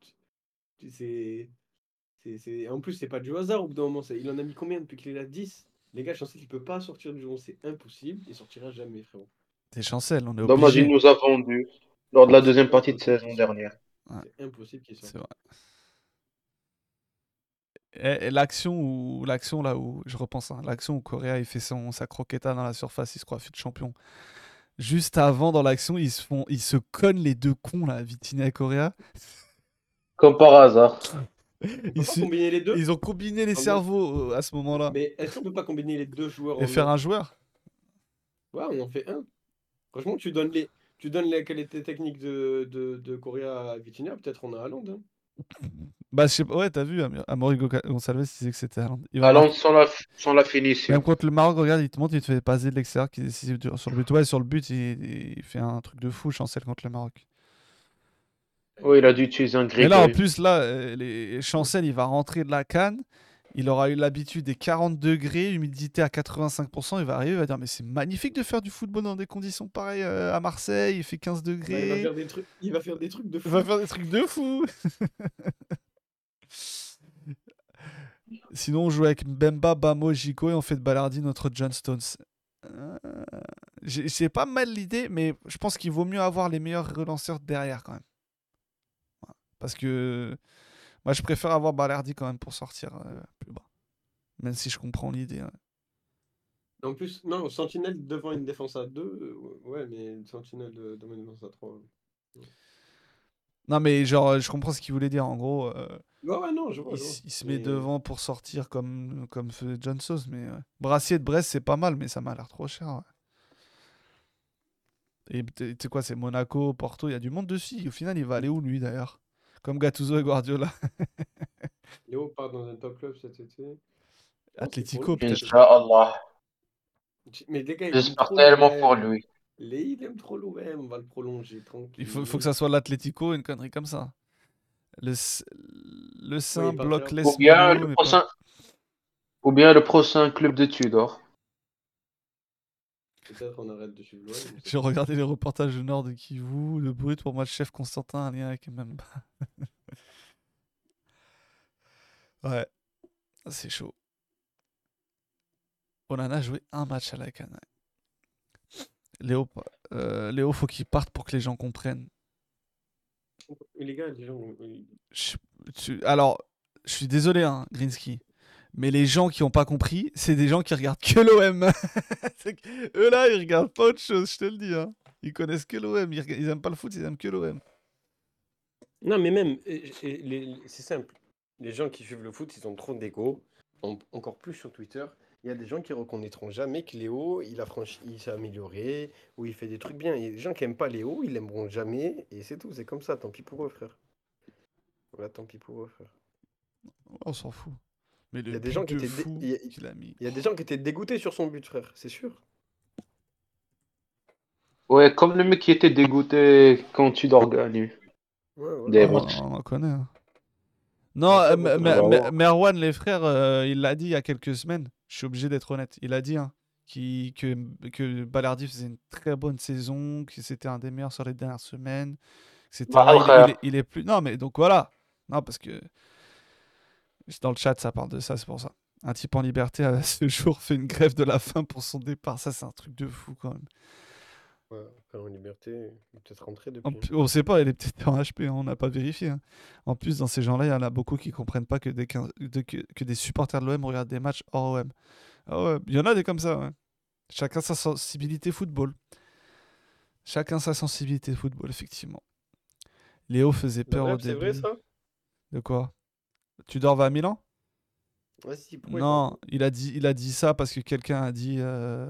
C'est. C'est- c'est- En plus, c'est pas du hasard au bout d'un moment. c'est- Il en a mis combien depuis qu'il est là? 10 Les gars, Chancel, il peut pas sortir du jour. C'est impossible. Il sortira jamais, frérot. T'es chancel, on est Dommage, obligé. il nous a vendu lors de la deuxième partie de saison dernière. C'est impossible qu'il sorte. C'est vrai. Et, et l'action où l'action là où je repense hein, l'action où Correa il fait son sa croqueta dans la surface, il se croit fut champion. Juste avant dans l'action, ils se font ils se connent les deux cons là, Vitinha et Correa. Comme par hasard. (laughs) Ils, pas se- combiner les deux ils ont combiné les En cerveaux euh, à ce moment-là. Mais est-ce qu'on peut pas combiner les deux joueurs Et en faire un joueur? Ouais, on en fait un. Franchement, tu donnes les, tu donnes la qualité technique de, de, de Correa à Vitinha, peut-être on a Haaland. Hein. Bah je sais pas, ouais, t'as vu Am- Amaury il disait que c'était Haaland. Il va Haaland marquer- sans la, sans la finition. Même contre le Maroc, regarde, il te montre, il te fait passer de l'extérieur qui est décisif dur. sur le but. Ouais, sur le but, il, il fait un truc de fou, Chancel contre le Maroc. Oui, il a dû utiliser un Et grille. là, en plus, là, euh, les... Chancel, il va rentrer de la canne. Il aura eu l'habitude des 40 degrés, humidité à 85%. Il va arriver, il va dire Mais c'est magnifique de faire du football dans des conditions pareilles euh, à Marseille. Il fait 15 Bah, il, va degrés. faire des trucs, il va faire des trucs de fou. Il va faire des trucs de fou. (laughs) Sinon, on joue avec Mbemba, Bamo, Jico et on fait de Ballardi notre John Stones. Euh, J'ai j'ai pas mal l'idée, mais je pense qu'il vaut mieux avoir les meilleurs relanceurs derrière quand même. Parce que moi, je préfère avoir Ballardi quand même pour sortir euh, plus bas. Même si je comprends l'idée. ouais. En plus, non, Sentinelle devant une défense à 2, ouais, mais Sentinelle de- devant une défense à 3. Non, mais genre, je comprends ce qu'il voulait dire. En gros, euh, Ouais, ouais, non, je vois. il, je s- vois. il se met Mais- devant pour sortir comme, comme John Sauce. Mais ouais. Brassier de Brest, c'est pas mal, mais ça m'a l'air trop cher. Et tu sais quoi, c'est Monaco, Porto, il y a du monde dessus. Au final, il va aller où lui d'ailleurs? Comme Gattuso et Guardiola. (laughs) Léo part dans un top club cet été. Pour lui. peut-être. Inch'Allah. Mais les gars, J'espère tellement pour lui. Les, il aime trop l'OM, on va le prolonger tranquille. Il faut, faut que ça soit l'Atlético, une connerie comme ça. Le, le Saint il bloque partira. les Ou bien, le pas- prochain... Ou bien le prochain club de Tudor. Peut-être on arrête de suivre l'OM. on J'ai regardé les reportages du Nord de Kivu. Le brut pour moi, le chef Constantin, un lien avec Mbemba. (laughs) ouais, c'est chaud. Onana a joué un match à la ouais. Léo, euh, Léo, faut qu'il parte pour que les gens comprennent. Les gars, les gens, Je- tu- alors, je suis désolé, hein, Grinsky. Mais les gens qui n'ont pas compris, c'est des gens qui regardent que l'OM. (laughs) Eux là, ils regardent pas autre chose, je te le dis. Hein. Ils connaissent que l'OM. Ils, ils aiment pas le foot, ils aiment que l'OM. Non, mais même, c'est simple. Les gens qui suivent le foot, ils ont trop d'ego. En- Encore plus sur Twitter. Il y a des gens qui reconnaîtront jamais que Léo, il a franchi, il s'est amélioré, ou il fait des trucs bien. Il y a des gens qui aiment pas Léo, ils l'aimeront jamais, et c'est tout. C'est comme ça. Tant pis pour eux, frère. Voilà, tant pis pour eux, frère. On s'en fout. Mais le Il y a des but gens qui étaient il y a- qu'il a mis. Il y a des gens qui étaient dégoûtés sur son but, frère. C'est sûr. Ouais, comme le mec qui était dégoûté quand Tudor gagne. Ouais, ouais. Des Ah, matchs. on en connaît. hein. Non, euh, bon, Me- on va Me- voir. Merwan, les frères, euh, il l'a dit il y a quelques semaines. Je suis obligé d'être honnête. Il a dit hein, que, que Ballardi faisait une très bonne saison, que c'était un des meilleurs sur les dernières semaines. etc. Bah, il, frère. il est, il est plus. Non, mais donc voilà. Non, parce que dans le chat, ça parle de ça, c'est pour ça. Un type en liberté a ce (laughs) jour fait une grève de la faim pour son départ. Ça, c'est un truc de fou quand même. Ouais, en liberté, il peut-être rentré En depuis. plus- on sait pas, elle est peut-être en HP, hein, on n'a pas vérifié. hein. En plus, dans ces gens-là, il y en a beaucoup qui comprennent pas que des, de- que, que des supporters de l'OM regardent des matchs hors OM. Ah ouais, il y en a des comme ça, ouais. Chacun sa sensibilité football. Chacun sa sensibilité football, effectivement. Léo faisait peur au Bref, c'est début. vrai ça? De quoi? Tudor va à Milan? Non, il a dit, il a dit ça parce que quelqu'un a dit euh,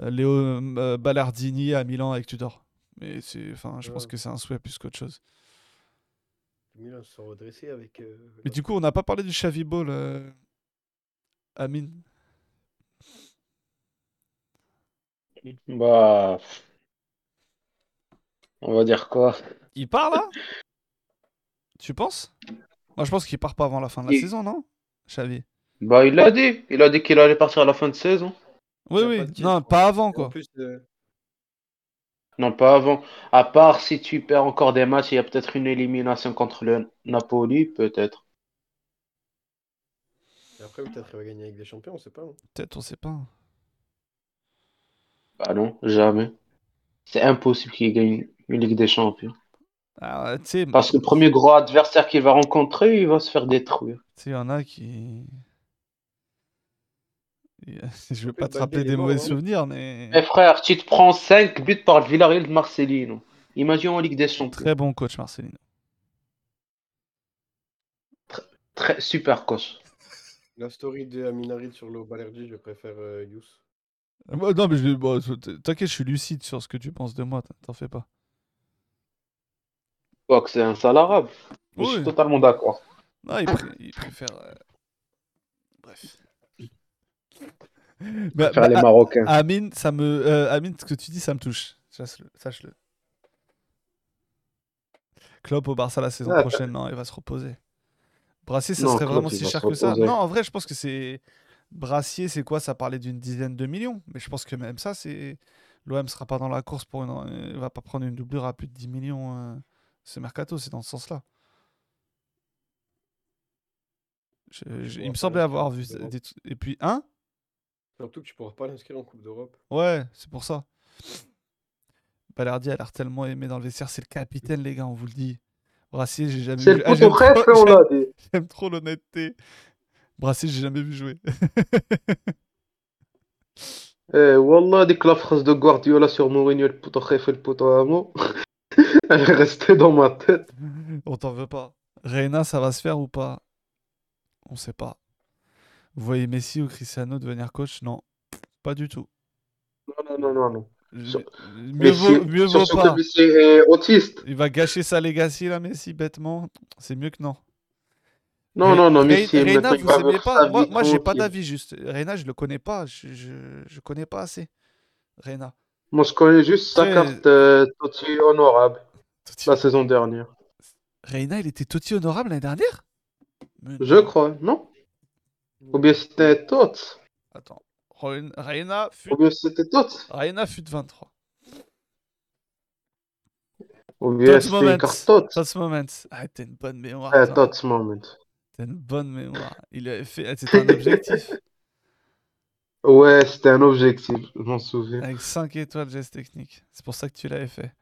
euh, Léo euh, Ballardini à Milan avec Tudor. Mais c'est, enfin, je pense Ah. que c'est un souhait plus qu'autre chose. parle Milan se sont redressés avec. euh, Mais du coup, on n'a pas parlé du Xavi Ball, euh, Amine. Bah. On va dire quoi? Il part là? Tu penses? Moi, je pense qu'il part pas avant la fin de la Il- saison, non Xavi? Bah, il l'a dit. Il a dit qu'il allait partir à la fin de saison. Oui, oui. pas non, pas avant En quoi. plus, euh, Non, pas avant. À part si tu perds encore des matchs, il y a peut-être une élimination contre le Napoli, peut-être. et après, peut-être il va gagner avec des champions, on sait pas. hein. Peut-être, on sait pas. Bah non, jamais. C'est impossible qu'il gagne une Ligue des Champions. Alors, Ah, sais, Parce que le premier gros adversaire qu'il va rencontrer, il va se faire détruire. tu sais, il y en a qui. Euh, (laughs) Je vais plus, pas te rappeler des mauvais hein. souvenirs, mais. Eh frère, tu te prends 5 buts par le Villarreal de Marcelino. Imagine en Ligue des Champions. Très bon coach, Marcelino. Très, super coach. (laughs) La story de Aminarid sur le Balerdi, je préfère euh, Yous. Euh, bah, non, mais je... bon, t- t'inquiète, je suis lucide sur ce que tu penses de moi, t'en fais pas. Quoi que c'est un sale arabe. Je suis Oui. totalement d'accord. Non, il, pré- il préfère. euh, Bref. (laughs) Bah, bah, les A- Marocains. Amine, ça me, euh, Amine, ce que tu dis, ça me touche. Sache-le. sache-le. Klopp au Barça la saison Ah, prochaine, non, il va se reposer. Brassier, ça Non, serait Klopp, vraiment si cher que ça. Non, en vrai, je pense que c'est. Brassier, c'est quoi? Ça parlait d'une dizaine de millions. Mais je pense que même ça, c'est. L'OM sera pas dans la course pour une. Il va pas prendre une doublure à plus de 10 millions. Euh, Ce mercato, c'est dans ce sens-là. Je- je- il me semblait avoir vu des trucs- Et puis, hein? Surtout que tu pourras pas l'inscrire en Coupe d'Europe. Ouais, c'est pour ça. Balardi a l'air tellement aimé dans le vestiaire. C'est le capitaine, les gars, on vous le dit. Brassier, j'ai jamais C'est vu. le Ah, j'aime trop- on l'a j'aime- dit. (laughs) J'aime trop l'honnêteté. Brassier, j'ai jamais vu jouer. Eh, Wallah, dès que la phrase de Guardiola sur Mourinho, le poteau rêve et le poteau amo, elle est restée dans ma tête. On t'en veut pas. Reina, ça va se faire ou pas? On sait pas. Vous voyez Messi ou Cristiano devenir coach? Non, pas du tout. Non, non, non, non. Je- Mieux Messi- vaut, mieux vaut surtout pas. Messi est autiste. Il va gâcher sa legacy là, Messi, bêtement. C'est mieux que non. Non, non, non, Re- Messi, Reina, vous aimez pas Moi, moi j'ai pas d'avis juste. Reina, je le connais pas. Je, je, je connais pas assez. Reina. Moi, je connais juste sa carte euh, honorable Totti- la saison dernière. Reina, il était Totti honorable l'année dernière? Mais Je crois, non? Ou bien c'était Tots? Attends. Reina- fut, Ou bien c'était Tots? Reina fut 23. Ou bien c'était Tots? Tots moment. Ah, t'as une bonne mémoire. Toi. Tots moment. T'as une bonne mémoire. Il avait fait. C'était un objectif. (laughs) Ouais, c'était un objectif, je m'en souviens. Avec 5 étoiles geste technique. C'est pour ça que tu l'avais fait.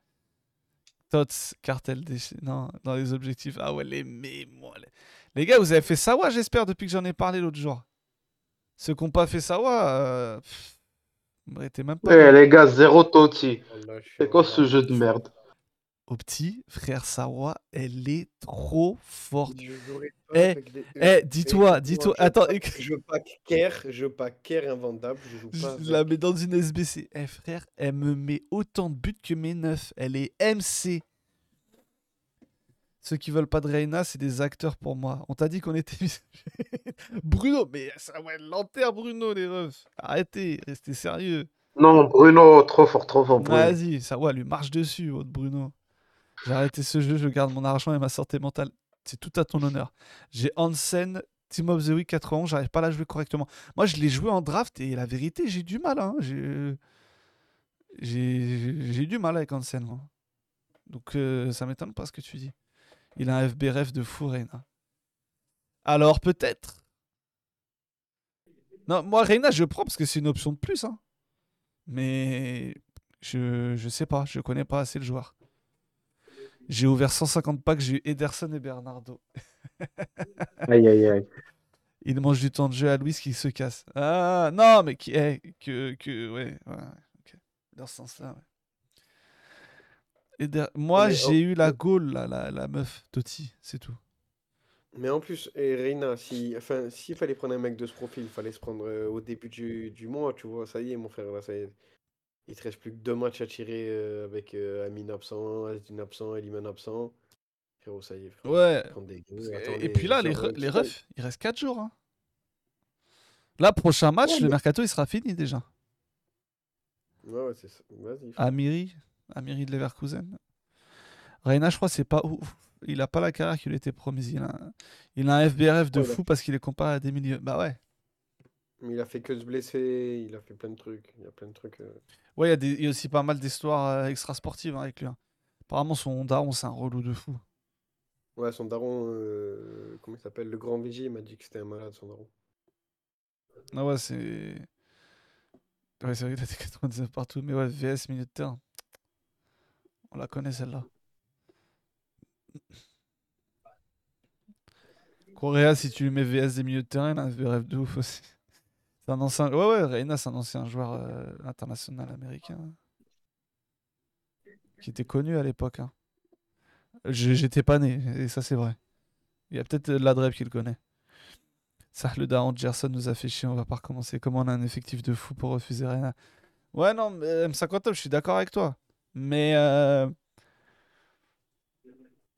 Tots, cartel des... Non, dans les objectifs. Ah ouais, les mémoires. Les... les gars, vous avez fait Sawa, j'espère, depuis que j'en ai parlé l'autre jour. Ceux qui n'ont pas fait Sawa, euh... pff, même pas. Eh, les gars, zéro je suis C'est quoi ce jeu de merde? Au petit, frère Sawa, elle est trop forte. Je Eh, eh, dis-toi, dis-toi. je Attends, pack- éc- Je pack Kerr, je pack Kerr invendable, je joue Je pas la avec. mets dans une SBC. Eh frère, elle me met autant de buts que mes neufs. Elle est MC. Ceux qui veulent pas de Reina, c'est des acteurs pour moi. On t'a dit qu'on était. (laughs) Bruno, mais ça va être l'enterre, Bruno, les refs. Arrêtez, restez sérieux. Non, Bruno, trop fort, trop fort, Bruno. Vas-y, ça ouais, lui marche dessus, votre Bruno. J'ai arrêté ce jeu, je garde mon argent et ma santé mentale. C'est tout à ton honneur. J'ai Hansen, Team of the Week 91, j'arrive pas à la jouer correctement. Moi, je l'ai joué en draft et la vérité, j'ai du mal. Hein. J'ai du mal avec Hansen. Donc, euh, ça m'étonne pas ce que tu dis. Il a un FBRF de fou, Reina. Alors, peut-être. Non, moi, Reina, je prends parce que c'est une option de plus. Hein. Mais je, je sais pas, je connais pas assez le joueur. J'ai ouvert 150 packs, j'ai eu Ederson et Bernardo. (laughs) Aïe, aïe, aïe. Il mange du temps de jeu à Louis qui se casse. Ah, non, mais qui est que, que ouais, ouais, ok. Dans ce sens-là, ouais. Et Moi, mais j'ai en- eu la Gaule, là, la, la meuf, Totti, c'est tout. Mais en plus, et Reina, si, enfin, s'il fallait prendre un mec de ce profil, il fallait se prendre euh, au début du, du mois, tu vois. Ça y est, mon frère, là, ça y est. Il te reste plus que deux matchs à tirer euh, avec euh, Amine absent, Asdin absent, Eliman absent. Frérot, ça y est. frérot. Ouais. Et puis là, les, re- refs, il reste 4 jours. hein. Là, prochain match, Ouais, le mercato, il sera fini déjà. Ouais, ouais, c'est ça. Vas-y. Amiri, Amiri de Leverkusen. Reina, je crois, c'est pas ouf. Il a pas la carrière qui lui était promise. Il a, un- il a un FBRF de Ouais, fou parce qu'il est comparé à des milieux. Bah ouais. Mais il a fait que se blesser, il a fait plein de trucs. Il y a plein de trucs. euh. Ouais, il y, a des- il y a aussi pas mal d'histoires euh, extra-sportives hein, avec lui. hein. Apparemment, son daron, c'est un relou de fou. Ouais, son daron, euh, comment il s'appelle? Le grand Vigie, il m'a dit que c'était un malade, son daron. Ah ouais, c'est. Ouais, c'est vrai qu'il a des 99 partout. Mais ouais, VS, milieu de terrain. On la connaît celle-là. Correa, si tu lui mets VS des milieux de terrain, il a un rêve de ouf aussi. Un ancien. Ouais, ouais, Reina, c'est un ancien joueur euh, international américain. Qui était connu à l'époque. hein. J'étais pas né, et ça, c'est vrai. Il y a peut-être euh, Ladreb qui le connaît. Ça, le daron Gerson nous a fait chier, on va pas recommencer. Comment on a un effectif de fou pour refuser Reina? Ouais, non, mais M50, je suis d'accord avec toi. Mais. euh,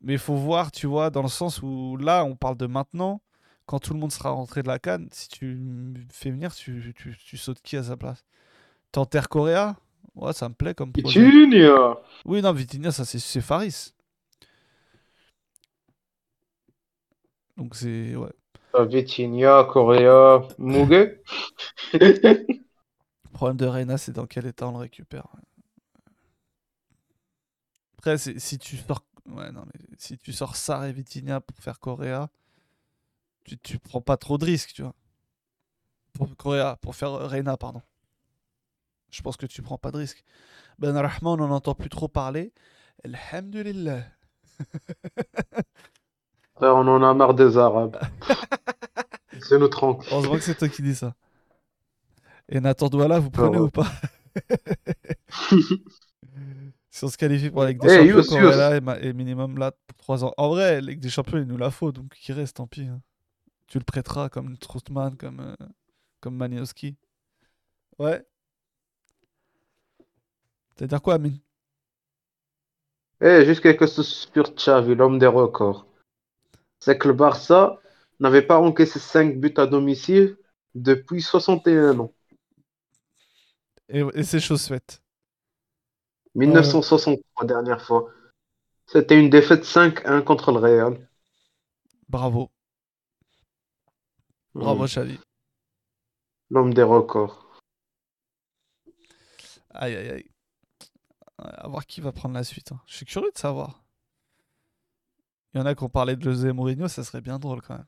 Mais il faut voir, tu vois, dans le sens où là, on parle de maintenant. Quand tout le monde sera rentré de la canne, si tu fais venir, tu, tu, tu sautes qui à sa place? T'enterres Correa? Ouais, ça me plaît comme projet. Vitinha Oui, non, Vitinha, ça c'est Faris. Donc c'est. Ouais. Ah, Vitinha, Correa, Mugue? (laughs) Le problème de Reina, c'est dans quel état on le récupère. Après, si tu sors. Ouais, non, mais si tu sors Sarr et Vitinha pour faire Correa, tu, tu prends pas trop de risques, tu vois. Pour Correa, pour faire Reina, pardon. Je pense que tu prends pas de risques. Ben Rahman, on n'en entend plus trop parler. Alhamdulillah. (laughs) Frère, on en a marre des Arabes. (laughs) C'est nous tranquille. Heureusement que c'est toi qui dis ça. Et Nathan Douala, vous prenez ouais. ou pas? (laughs) Si on se qualifie pour la Ligue des Eh, Champions, est, minimum là pour 3 ans. En vrai, la Ligue des Champions, il nous la faut, donc qui reste, tant pis. hein. Tu le prêteras comme Troutman, comme, euh, comme Maniowski. Ouais. C'est-à-dire quoi, Amine? Eh, juste quelque chose sur Xavi, l'homme des records. C'est que le Barça n'avait pas encaissé 5 buts à domicile depuis 61 ans. Et, et c'est chose faite. 1963, dernière fois. C'était une défaite 5-1 contre le Real. Bravo. Bravo, Mm. Xavi. L'homme des records. Aïe, aïe, aïe. À voir qui va prendre la suite. hein. Je suis curieux de savoir. Il y en a qui ont parlé de José Mourinho, ça serait bien drôle quand même.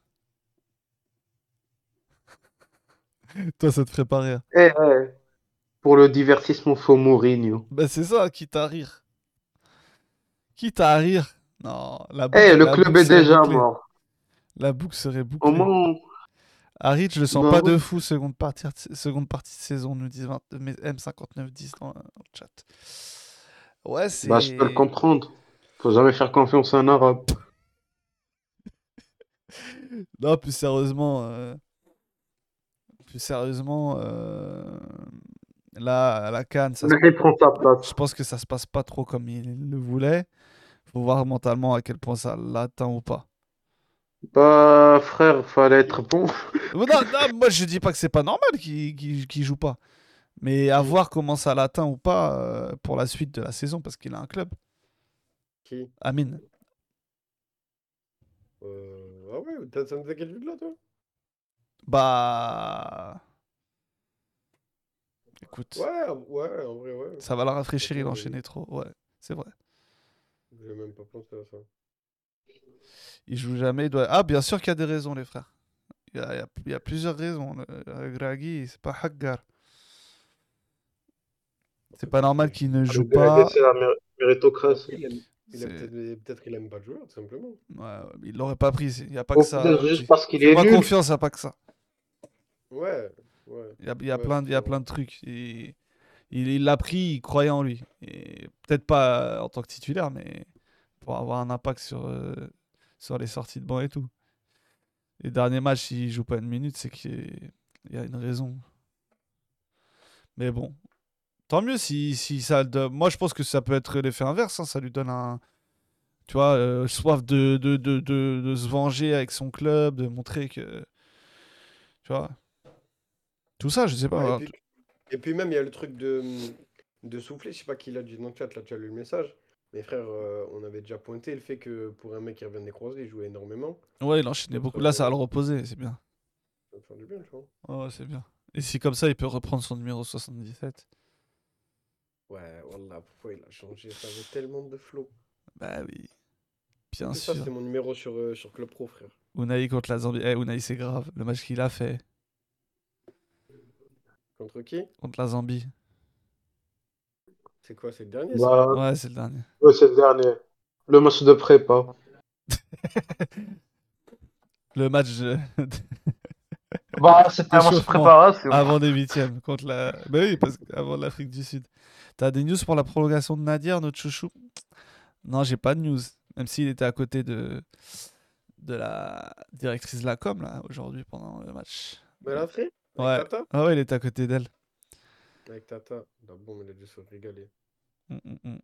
(laughs) Toi, ça te ferait pas rire. Eh, eh, pour le divertissement, faut Mourinho. Bah, c'est ça, quitte à rire. Quitte à rire. Non, la Eh, boucle- le la club est déjà bouclée. mort. La boucle serait bouclée. Au moins, Harit, je le sens Bah pas de fou, seconde partie, seconde partie de saison, nous disent 20 mais M5910 dans, dans le chat. Ouais, c'est. bah, je peux le comprendre. Faut jamais faire confiance à un arabe. (laughs) Non, plus sérieusement. euh, Plus sérieusement. euh, Là, à la Cannes, ça se- je pense que ça se passe pas trop comme il le voulait. Faut voir mentalement à quel point ça l'atteint ou pas. Bah, frère, fallait être bon. (laughs) Non, non, moi je dis pas que c'est pas normal qu'il joue pas. Mais à voir comment ça l'atteint ou pas euh, pour la suite de la saison parce qu'il a un club. Qui? Amine. Euh, Ah ouais, t'as- ça nous a quel but là, toi? Bah. Écoute, Ouais, ouais, en vrai, ouais. ça va la rafraîchir, il enchaînait trop. Ouais, c'est vrai. J'ai même pas pensé à ça. Il joue jamais. il doit- Ah, bien sûr qu'il y a des raisons, les frères. Il y a, il y a- il y a plusieurs raisons. Le Gragui, c'est pas Haggar. C'est pas normal qu'il ne joue pas. C'est la mér- méritocratie. Peut-être qu'il aime pas le joueur, tout simplement. Ouais, il l'aurait pas pris. Il n'y a pas que ça. juste parce qu'il est Fais-moi nul. confiance, il n'y a pas que ça. Ouais, ouais. Il y a, il y a Ouais, plein, il y a plein de trucs. Il il l'a pris, il croyait en lui. Et peut-être pas en tant que titulaire, mais pour avoir un impact sur, euh, sur les sorties de banc et tout. Les derniers matchs, s'il joue pas une minute, c'est qu'il y a une raison. Mais bon, tant mieux si, si ça. donne- Moi, je pense que ça peut être l'effet inverse. hein, Ça lui donne un. Tu vois, euh, soif de, de, de, de, de se venger avec son club, de montrer que. Tu vois. Tout ça, je sais pas. Et, puis, même, il y a le truc de, de souffler. Je sais pas qui l'a dit dans le chat, tu as lu le message. Mais frère, euh, on avait déjà pointé le fait que pour un mec qui revient des croisés, il jouait énormément. Ouais, il enchaînait beaucoup. Là, ça va le reposer, c'est bien. Ça va faire du bien, tu vois. Ouais, c'est bien. Et si comme ça, il peut reprendre son numéro 77. Ouais, voilà, pourquoi il a changé? Ça avait tellement de flow. Bah oui. Bien Et ça, sûr. c'est mon numéro sur, euh, sur Club Pro, frère. Unai contre la Zambie. Eh, Unai, c'est grave. Le match qu'il a fait Contre qui? Contre la Zambie. C'est quoi C'est le dernier ça Bah, Ouais, c'est le dernier. ouais, c'est le dernier. Le match de prépa. (laughs) Le match euh, (laughs) Bah, c'était un match de préparation. avant des huitièmes contre la. Bah oui, parce qu'avant l'Afrique du Sud. T'as des news pour la prolongation de Nadir, notre chouchou? Non, j'ai pas de news. Même s'il était à côté de de la directrice de la com là aujourd'hui pendant le match. Mais elle a fait Ouais. Ah ouais, il était à côté d'elle. Avec Tata. Bah bon, mais il a dû se régaler. Mm, mm, mm.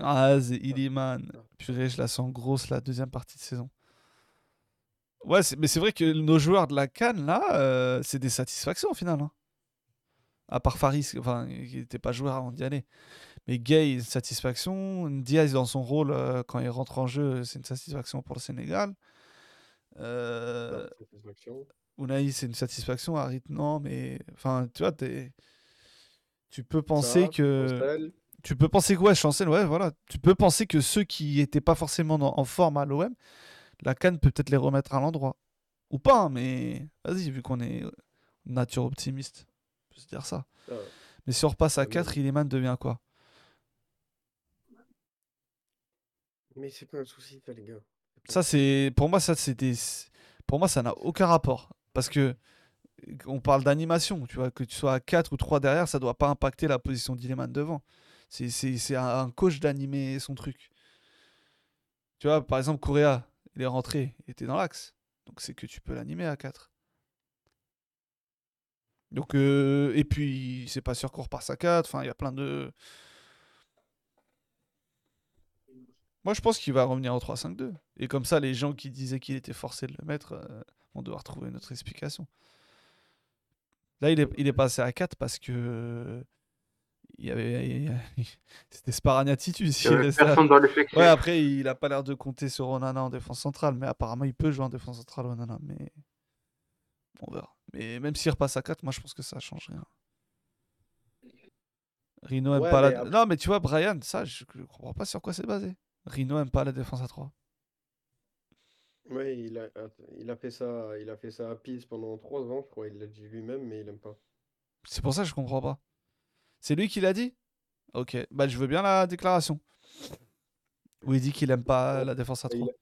Ah, c'est Illiman. Purée, je la sens grosse la deuxième partie de saison. Ouais, mais c'est vrai que nos joueurs de la Cannes, là, euh, c'est des satisfactions au final. hein. À part Faris, enfin, qui n'était pas joueur avant d'y aller. Mais Gay, une satisfaction. Diaz, dans son rôle, euh, quand il rentre en jeu, c'est une satisfaction pour le Sénégal. Euh, satisfaction. Unai, c'est une satisfaction. Harit, non, mais. Enfin, tu vois, t'es- tu peux penser Ça, que. Tu peux penser que, ouais, Chancel, ouais, voilà. Tu peux penser que ceux qui étaient pas forcément en, en forme à l'OM, la canne peut peut-être les remettre à l'endroit. Ou pas, hein, mais vas-y, vu qu'on est euh, nature optimiste, on peut se dire ça. Ah ouais. Mais si on repasse à Ah, mais- 4, Iliman devient quoi? Mais c'est pas un souci, ça, les gars. Ça, c'est. Pour moi, ça, c'est des- Pour moi, ça n'a aucun rapport. Parce que. On parle d'animation, tu vois, que tu sois à 4 ou 3 derrière, ça doit pas impacter la position d'Iliman devant. C'est- un coach d'animer son truc. Tu vois, par exemple, Correa, il est rentré, il était dans l'axe. Donc c'est que tu peux l'animer à 4. Donc, euh, et puis, c'est pas sûr qu'on repasse à 4. Enfin, il y a plein de. Moi, je pense qu'il va revenir au 3-5-2. Et comme ça, les gens qui disaient qu'il était forcé de le mettre euh, vont devoir trouver une autre explication. Là, il est, il est passé à 4 parce que. Il y avait. (laughs) C'était personne dans l'effectif. Ouais, après, il a pas l'air de compter sur Onana en défense centrale. Mais apparemment, il peut jouer en défense centrale, Onana. Mais. On verra. Mais même s'il repasse à 4, moi, je pense que ça change rien. Rino aime Ouais, pas la. après- Non, mais tu vois, Brian, ça, je, je comprends pas sur quoi c'est basé. Rino aime pas la défense à 3. Ouais, il a, att- il a fait ça, il a fait ça à Pise pendant 3 ans, je crois. Il l'a dit lui-même, mais il aime pas. C'est pour ça que je comprends pas. C'est lui qui l'a dit? Ok, bah je veux bien la déclaration. Où il dit qu'il aime pas la défense à Et 3. Il a,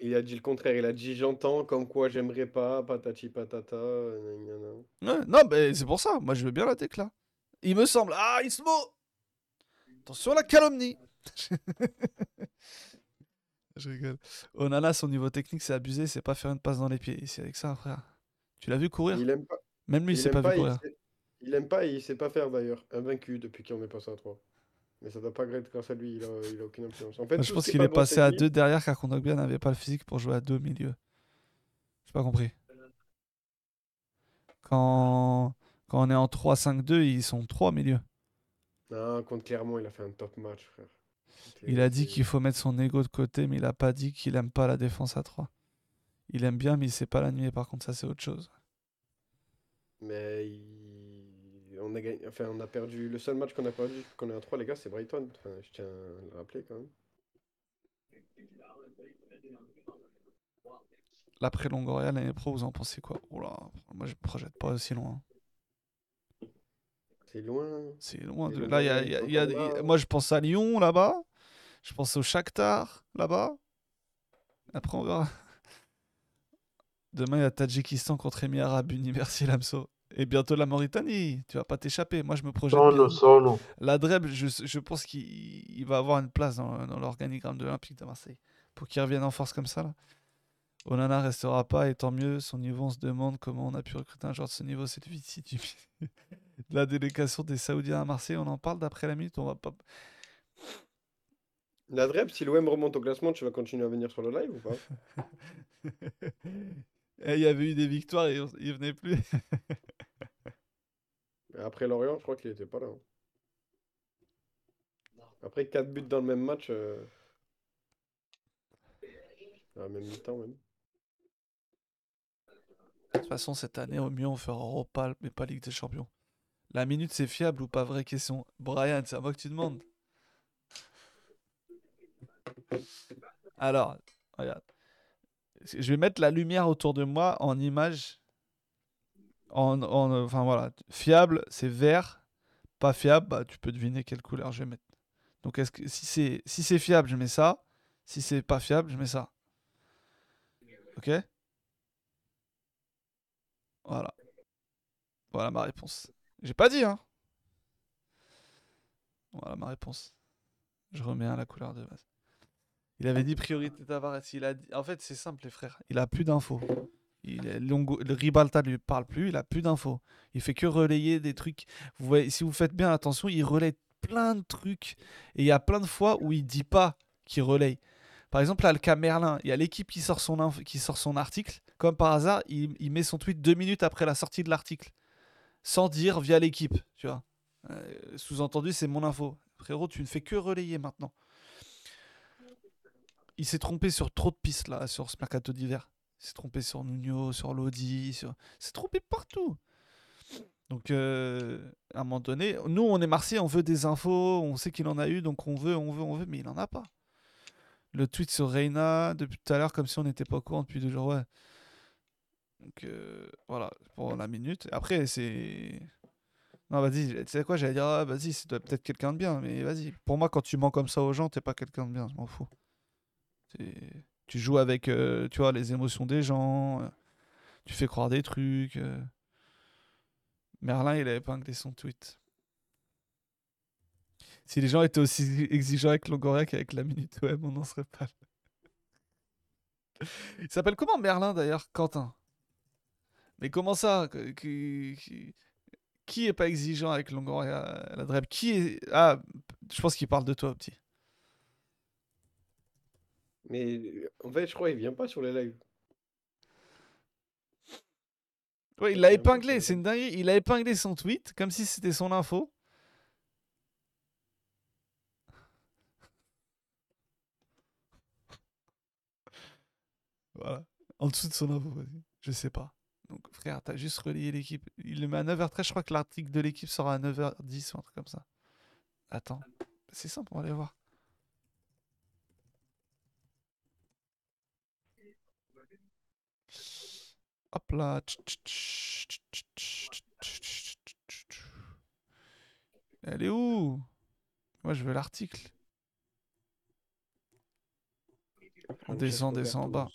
il a dit le contraire. Il a dit j'entends comme quoi j'aimerais pas, patati patata. Ouais, non, mais c'est pour ça. Moi, je veux bien la décla. Il me semble. Ah, Ismo Attention à la calomnie (laughs) Je rigole. Onana, son niveau technique, c'est abusé. C'est pas faire une passe dans les pieds. C'est avec ça, frère. Tu l'as vu courir? Il aime pas. Même lui, il il s'est aime pas, vu il courir. sait- Il aime pas et il sait pas faire d'ailleurs. Invaincu depuis qu'on est passé à 3. Mais ça doit pas être grâce à lui, il a, il a aucune influence. En fait, Moi, je pense qu'il pas est grâce passé à lui- 2 derrière car Kondogbia n'avait pas le physique pour jouer à 2 au milieu. J'ai pas compris. Quand... Quand on est en 3-5-2, ils sont 3 au milieu. Non, contre Clermont, il a fait un top match, frère. Il a dit qu'il faut mettre son ego de côté, mais il a pas dit qu'il aime pas la défense à 3. Il aime bien, mais il sait pas la nuit. Par contre, ça, c'est autre chose. Mais il- on, a gagné... enfin, on a perdu. Le seul match qu'on a perdu, qu'on est à 3, les gars, c'est Brighton. Enfin, je tiens à le rappeler quand même. L'après Longoria, l'année pro, vous en pensez quoi? Là, moi, je me projette pas aussi loin. C'est loin. C'est loin. De... Là, il y a- y a- y là. Moi, je pense à Lyon, là-bas. Je pense au Shakhtar, là-bas. Après, on verra. Demain, il y a Tadjikistan contre Émirats Arabes Unis. Merci, Lamso. Et bientôt la Mauritanie, tu vas pas t'échapper. Moi, je me projette. Sono, bien. sono. La Dreb, je, je pense qu'il il va avoir une place dans, dans l'organigramme de l'Olympique de Marseille. Pour qu'il revienne en force comme ça, là. Onana restera pas, et tant mieux. Son niveau, on se demande comment on a pu recruter un joueur de ce niveau. C'est le vici du- de la délégation des Saoudiens à Marseille. On en parle d'après la minute. On va pas. La Dreb, si l'OM remonte au classement, tu vas continuer à venir sur le live ou pas? (laughs) Eh, Il y avait eu des victoires et il venait plus. (laughs) Après Lorient, je crois qu'il était pas là. hein. Après 4 buts dans le même match. euh, À la même mi-temps même. De toute façon, cette année, au mieux, on fera Europa, mais pas Ligue des Champions. La minute, c'est fiable ou pas Vraie question? Brian, c'est à moi que tu demandes. Alors, regarde. Je vais mettre la lumière autour de moi en image. En, en- enfin voilà, fiable, c'est vert. Pas fiable, bah, tu peux deviner quelle couleur je vais mettre. Donc, est-ce que si c'est si c'est fiable, je mets ça. Si c'est pas fiable, je mets ça. Ok? Voilà. Voilà ma réponse. J'ai pas dit, hein. Voilà ma réponse. Je remets à la couleur de base. Il avait dit priorité Tavares. Il a dit... En fait, c'est simple, les frères. Il a plus d'infos. Il est. Le Ribalta lui parle plus. Il a plus d'infos. Il fait que relayer des trucs. Vous voyez, si vous faites bien attention, il relaye plein de trucs. Et il y a plein de fois où il dit pas qu'il relaye. Par exemple, là, le cas Merlin, il y a l'équipe qui, sort son qui sort son article. Comme par hasard, il met son tweet deux minutes après la sortie de l'article. Sans dire via l'équipe, tu vois. Euh, Sous-entendu, c'est mon info. Frérot, tu ne fais que relayer maintenant. Il s'est trompé sur trop de pistes, là, sur ce mercato d'hiver. Il s'est trompé sur Nuno, sur Lodi, sur... Il s'est trompé partout. Donc, euh, à un moment donné, nous, on est Marseillais, on veut des infos, on sait qu'il en a eu, donc on veut, on veut, on veut, mais il n'en a pas. Le tweet sur Reina, depuis tout à l'heure, comme si on n'était pas au courant depuis deux jours, ouais. Donc, euh, voilà, pour la minute. Après, c'est... Non, vas-y, tu sais quoi, j'allais dire, ah, vas-y, c'est peut-être quelqu'un de bien, mais vas-y. Pour moi, quand tu mens comme ça aux gens, t'es pas quelqu'un de bien, je m'en fous. Tu joues avec, euh, tu vois, les émotions des gens, euh, tu fais croire des trucs. Merlin, il a épinglé son tweet. Si les gens étaient aussi exigeants avec Longoria qu'avec la minute web, on n'en serait pas là. Il s'appelle comment Merlin d'ailleurs Quentin? Mais comment ça? Qui, est pas exigeant avec Longoria la Dreb? Qui est... Ah, je pense qu'il parle de toi, petit. Mais en fait, je crois qu'il vient pas sur les lives. Ouais, il l'a épinglé, c'est une dinguerie. Il a épinglé son tweet comme si c'était son info. Voilà. En dessous de son info, vas-y. Je sais pas. Donc, frère, t'as juste relayé l'équipe. Il le met à 9h13. Je crois que l'article de l'équipe sera à 9h10 ou un truc comme ça. Attends. C'est simple, on va aller voir. Hop là. Elle est où? Moi, je veux l'article. On descend, descend en bas.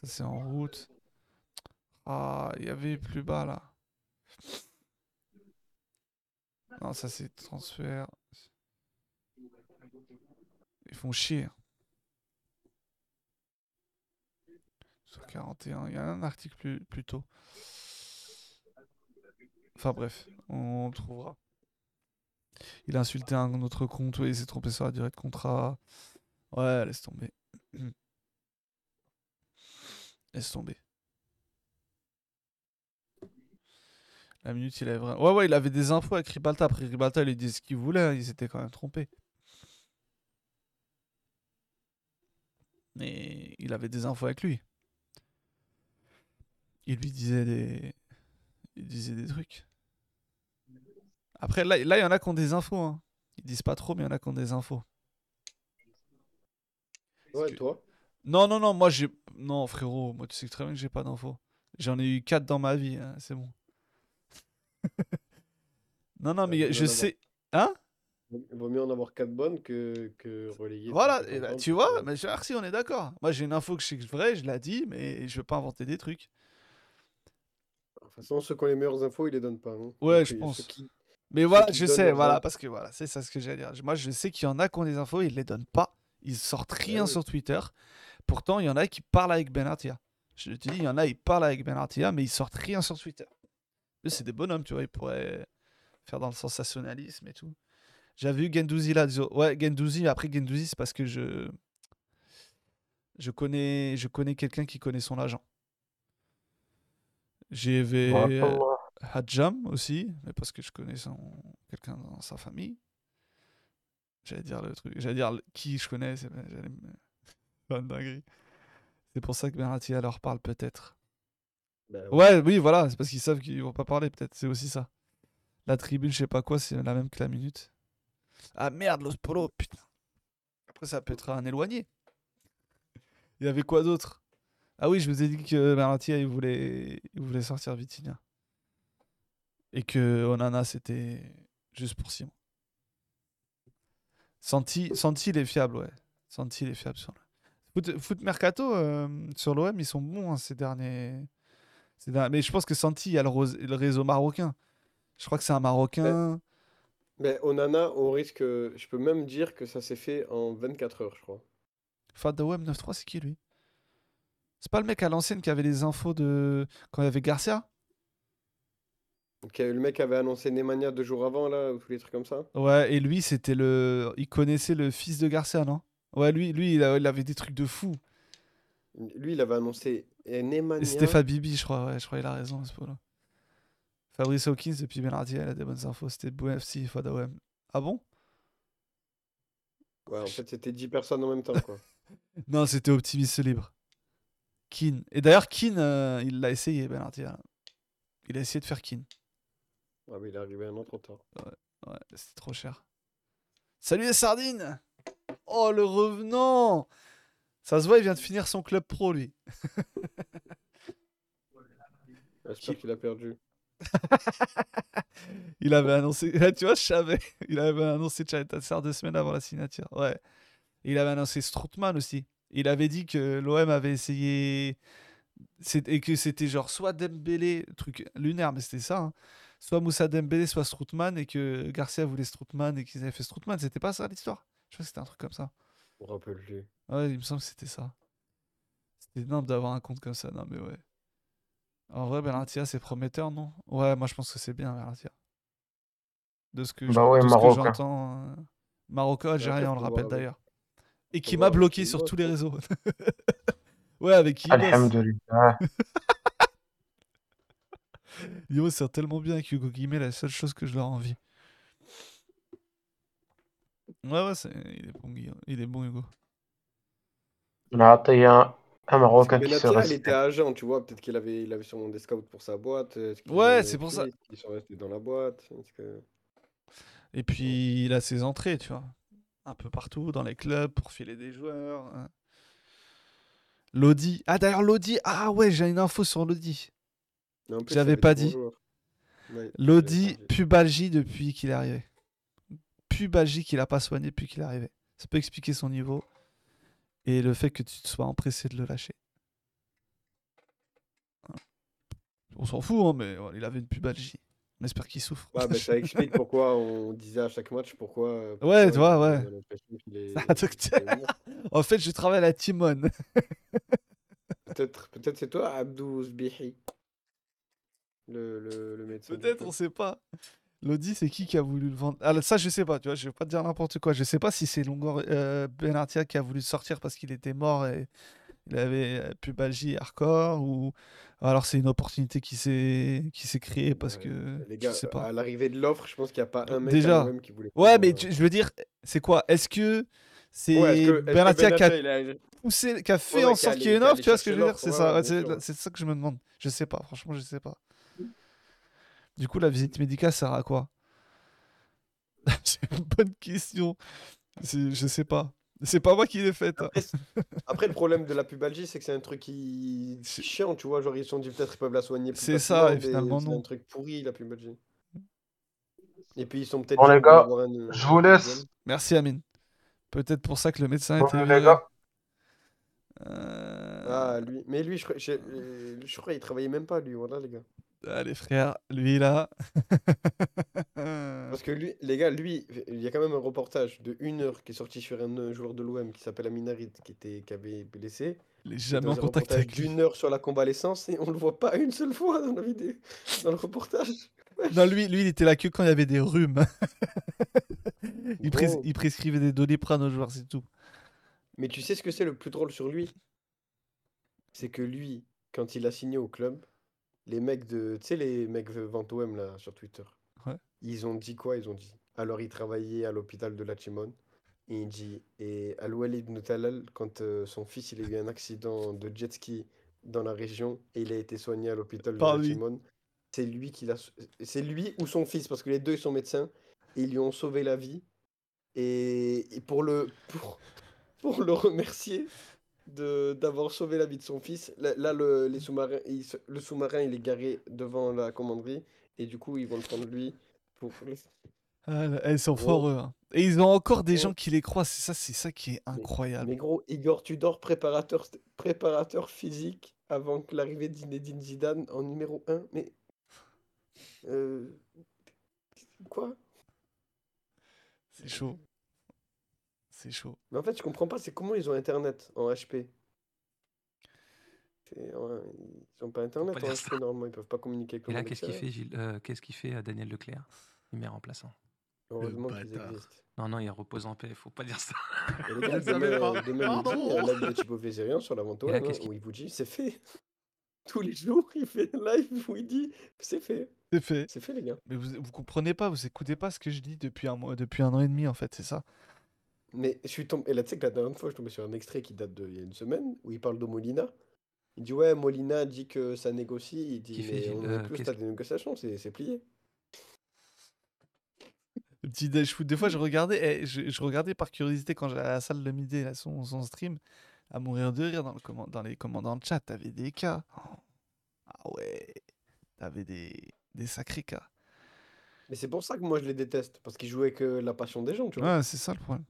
Ça, c'est en route. Ah, il y avait plus bas là. Non, ça, c'est transfert. Ils font chier. Sur 41, il y a un article plus, plus tôt. Enfin bref, on le trouvera. Il a insulté un autre compte, oui, il s'est trompé sur la durée de contrat. Ouais, laisse tomber. (clears throat) laisse tomber. La minute, il avait vraiment... Ouais, ouais, il avait des infos avec Ribalta. Après, Ribalta, il lui disait ce qu'il voulait. hein, Il s'était quand même trompé. Mais il avait des infos avec lui. Il lui disait des... Il disait des trucs. Après, là, là, il y en a qui ont des infos. Hein. Ils disent pas trop, mais il y en a qui ont des infos. Ouais, toi? Non, non, non, moi j'ai. Non, frérot, moi tu sais très bien que j'ai pas d'infos. J'en ai eu 4 dans ma vie, hein, c'est bon. (laughs) non, non, mais mieux je sais. Hein? Il vaut mieux en avoir 4 bonnes que, que relayer. Voilà, 50 et bah, tu vois, mais merci, on est d'accord. Moi j'ai une info que je sais que c'est vrai, je l'ai dit, mais je veux pas inventer des trucs. toute façon, ceux qui ont les meilleures infos, ils les donnent pas. hein. Ouais, Donc, je euh, pense. qui- Mais voilà, je sais, voilà, infos- parce que voilà, c'est ça ce que j'allais dire. Moi, je sais qu'il y en a qui ont des infos, ils les donnent pas. Ils sortent rien oui. sur Twitter. Pourtant, il y en a qui parlent avec Ben Artia. Je te dis, il y en a, ils parlent avec Ben Artia, mais ils sortent rien sur Twitter. C'est des bonhommes, tu vois, ils pourraient faire dans le sensationnalisme et tout. J'avais eu Gendouzi là. Ouais, Gendouzi, après Gendouzi, c'est parce que je. Je connais, je connais quelqu'un qui connaît son agent. J'ai Barakallah. Hadjam aussi, mais parce que je connais son... quelqu'un dans sa famille. J'allais dire le truc, j'allais dire qui je connais, c'est me- (laughs) dinguerie. C'est pour ça que Beratia leur parle peut-être. Bah, Ouais, oui, voilà, c'est parce qu'ils savent qu'ils vont pas parler, peut-être, c'est aussi ça. La tribune, je sais pas quoi, c'est la même que la minute. Ah merde, Los Polo, putain. Après, ça peut être un éloigné. Il y avait quoi d'autre? Ah oui, je vous ai dit que Beratia, il voulait, il voulait sortir Vitinha. Et que Onana, c'était juste pour Simon. Santi, Santi, il est fiable, ouais. Santi, il est fiable sur le. Foot, Foot Mercato, euh, sur l'OM, ils sont bons hein, ces derniers. Mais je pense que Santi, il y a le, réseau marocain. Je crois que c'est un Marocain. Mais Onana, on risque. Je peux même dire que ça s'est fait en 24 heures, je crois. Fad OM 9-3, c'est qui lui? C'est pas le mec à l'ancienne qui avait les infos de. Quand il y avait Garcia? Euh, le mec avait annoncé Nemanja deux jours avant, là, ou tous les trucs comme ça. Ouais, et lui, c'était le. Il connaissait le fils de Garcia, non? Ouais, lui, lui il avait des trucs de fou. Lui, il avait annoncé Nemanja. Et c'était Fabibi, je crois, ouais, je crois qu'il a raison à ce point-là. Fabrice Hawkins, depuis Benardi, elle a des bonnes infos. C'était Bou FC, Fada OM. Ah bon? Ouais, en fait, c'était 10 personnes en même temps, quoi. (laughs) Non, c'était Optimiste Libre. Keane. Et d'ailleurs, Keane, euh, il l'a essayé, Benardi. hein. Il a essayé de faire Keane. Ah, mais il est arrivé un an trop tard. Ouais, ouais c'était trop cher. Salut les sardines Oh, le revenant Ça se voit, il vient de finir son club pro, lui. (laughs) J'espère qu'il a perdu. (laughs) Il avait annoncé, (laughs) là, tu vois, je savais. Il avait annoncé Chaitassar deux semaines avant la signature. Ouais. Il avait annoncé Stroutman aussi. Il avait dit que l'OM avait essayé. Et que c'était genre soit Dembélé, truc lunaire, mais c'était ça. hein. Soit Moussa Dembélé, soit Stroutman. Et que Garcia voulait Stroutman et qu'ils avaient fait Stroutman. C'était pas ça l'histoire? Je crois que c'était un truc comme ça. On rappelle plus. Ouais, il me semble que c'était ça. C'était énorme d'avoir un compte comme ça. Non, mais ouais. En vrai, Bernatia, c'est prometteur, non? Ouais, moi je pense que c'est bien, Bernatia. De ce que je- Bah ouais, Marocain. j'entends. euh, Marocain, algérien, on le rappelle d'ailleurs. Et qui m'a bloqué sur tous les réseaux. (laughs) ouais, avec qui. Alhamdulillah. (laughs) Yo, c'est tellement bien avec Hugo Guimé, la seule chose que je leur envie. Ouais, ouais, il est bon, Guillaume. Il est bon, Hugo. Là, il y a un, un Marocain qui se Benatia, il était agent, tu vois. Peut-être qu'il avait, il avait sûrement des scouts pour sa boîte. euh, Ouais, c'est pour ça. qu'ils sont restés dans la boîte. que- Et puis, il a ses entrées, tu vois. Un peu partout, dans les clubs, pour filer des joueurs. hein. Lodi. Ah, d'ailleurs, Lodi. Ah, ouais, j'ai une info sur Lodi. J'avais pas dit. Ouais, Lodi, pubalgie depuis qu'il est arrivé. Pubalgie qu'il a pas soigné depuis qu'il est arrivé. Ça peut expliquer son niveau. Et le fait que tu te sois empressé de le lâcher. On s'en fout, hein, mais il avait une pubalgie. On espère qu'il souffre. Ouais, bah, ça (laughs) explique pourquoi on disait à chaque match pourquoi. pourquoi Ouais, tu vois, ouais. (laughs) (laughs) en fait, je travaille à la Timone. Peut-être peut c'est toi, Abdou Zbihi. Le, le, le médecin. Peut-être, on sait pas. Lodi, c'est qui qui a voulu le vendre? Alors ça, je sais pas, tu vois, je vais pas te dire n'importe quoi. Je sais pas si c'est Longor euh, Benartia qui a voulu sortir parce qu'il était mort et il avait euh, pubalgie hardcore ou alors c'est une opportunité qui s'est qui s'est créée parce Ouais, que Les gars, je sais pas. à l'arrivée de l'offre, je pense qu'il n'y a pas un mec Déjà. qui voulait. Ouais, mais euh, tu- je veux dire, c'est quoi? Est-ce que c'est Ouais, Benatia qui a poussé, qui a fait ouais, en sorte qu'il y ait une offre Tu vois ce que je veux dire? C'est ça, c'est ça que je me demande. Je sais pas, franchement, je sais pas. Du coup, la visite médicale sert à quoi? (laughs) C'est une bonne question. Je sais pas. C'est pas moi qui l'ai faite. Après, le problème de la pubalgie, c'est que c'est un truc qui C'est- chiant, tu vois. Genre, ils se sont dit peut-être ils peuvent la soigner plus C'est ça, et finalement, mais c'est non. un truc pourri, la pubalgie. Et puis, ils sont peut-être. Bon, les gars, je vous laisse. Merci Amine. Peut-être pour ça que le médecin Bon, était les gars. Euh, Ah, lui. Mais lui, je crois, je, euh, je crois qu'il travaillait même pas, lui. Voilà, les gars. Allez, frère, lui là. (laughs) Parce que lui, les gars, lui, il y a quand même un reportage de une heure qui est sorti sur un joueur de l'OM qui s'appelle Aminarit, qui, était, qui avait blessé. Il est jamais en contact avec lui. d'une heure sur la convalescence et on le voit pas une seule fois dans la vidéo, dans le reportage. (laughs) Non, lui, lui, il était là que quand il y avait des rhumes. (laughs) il, pres- Gros. il prescrivait des doliprane aux joueurs, c'est tout. Mais tu sais ce que c'est le plus drôle sur lui? C'est que lui, quand il a signé au club, les mecs de. Tu sais, les mecs OM là sur Twitter, Ouais. ils ont dit quoi? Ils ont dit. Alors, il travaillait à l'hôpital de Lachimon. Et il dit. Et Al-Walid Noutalal, quand euh, son fils il a eu un accident de jet ski dans la région et il a été soigné à l'hôpital de Par lui. Lachimon, c'est lui qui l'a. C'est lui ou son fils, parce que les deux ils sont médecins, et ils lui ont sauvé la vie. Et, et pour le. Pour, pour le remercier d'avoir sauvé la vie de son fils. Là, là, le, les sous-marins, il le sous-marin, il est garé devant la commanderie et du coup, ils vont le prendre lui pour. Ah, là, ils sont forts, eux. hein. Et ils ont encore des gens qui les croient. C'est ça, c'est ça qui est incroyable. Mais gros, Igor Tudor, préparateur, préparateur physique avant que l'arrivée de Zinedine Zidane en numéro 1. Mais. euh, quoi? C'est chaud. C'est chaud. Mais en fait, je comprends pas, c'est comment ils ont Internet en HP? Ils ont pas Internet pas en HP, normalement, ils peuvent pas communiquer avec Et là, monde qu'est-ce qu'il fait, Gilles Euh, Qu'est-ce qu'il fait à Daniel Leclerc? Numéro remplaçant. Heureusement qu'ils existent. Non, non, il repose en paix, faut pas dire ça. Et les (laughs) gars, il y a un live de Thibaut Vézérian sur la vente Et là, OM, qu'est-ce hein, qu'il- où il vous dit c'est fait. (laughs) Tous les jours, il fait un live où il dit c'est fait. C'est fait. C'est fait, les gars. Mais vous, vous comprenez pas, vous écoutez pas ce que je dis depuis un mois, depuis un an et demi, en fait, c'est ça. Mais je suis tombé. Et là, tu sais que la dernière fois, je suis tombé sur un extrait qui date d'il y a une semaine où il parle de Molina. Il dit Ouais, Molina dit que ça négocie. Il dit Qui Mais on Euh, n'est plus au stade des négociations, c'est c'est plié. Le petit déj foot. Des fois, je regardais, eh, je, je regardais par curiosité quand j'allais à la salle de midi, là, son, son stream, à mourir de rire dans, le comment- dans les commandants de chat. T'avais des cas. Oh. Ah ouais. T'avais des, des sacrés cas. Mais c'est pour ça que moi, je les déteste. Parce qu'ils avec euh, la passion des gens, tu vois. Ouais, c'est ça le problème.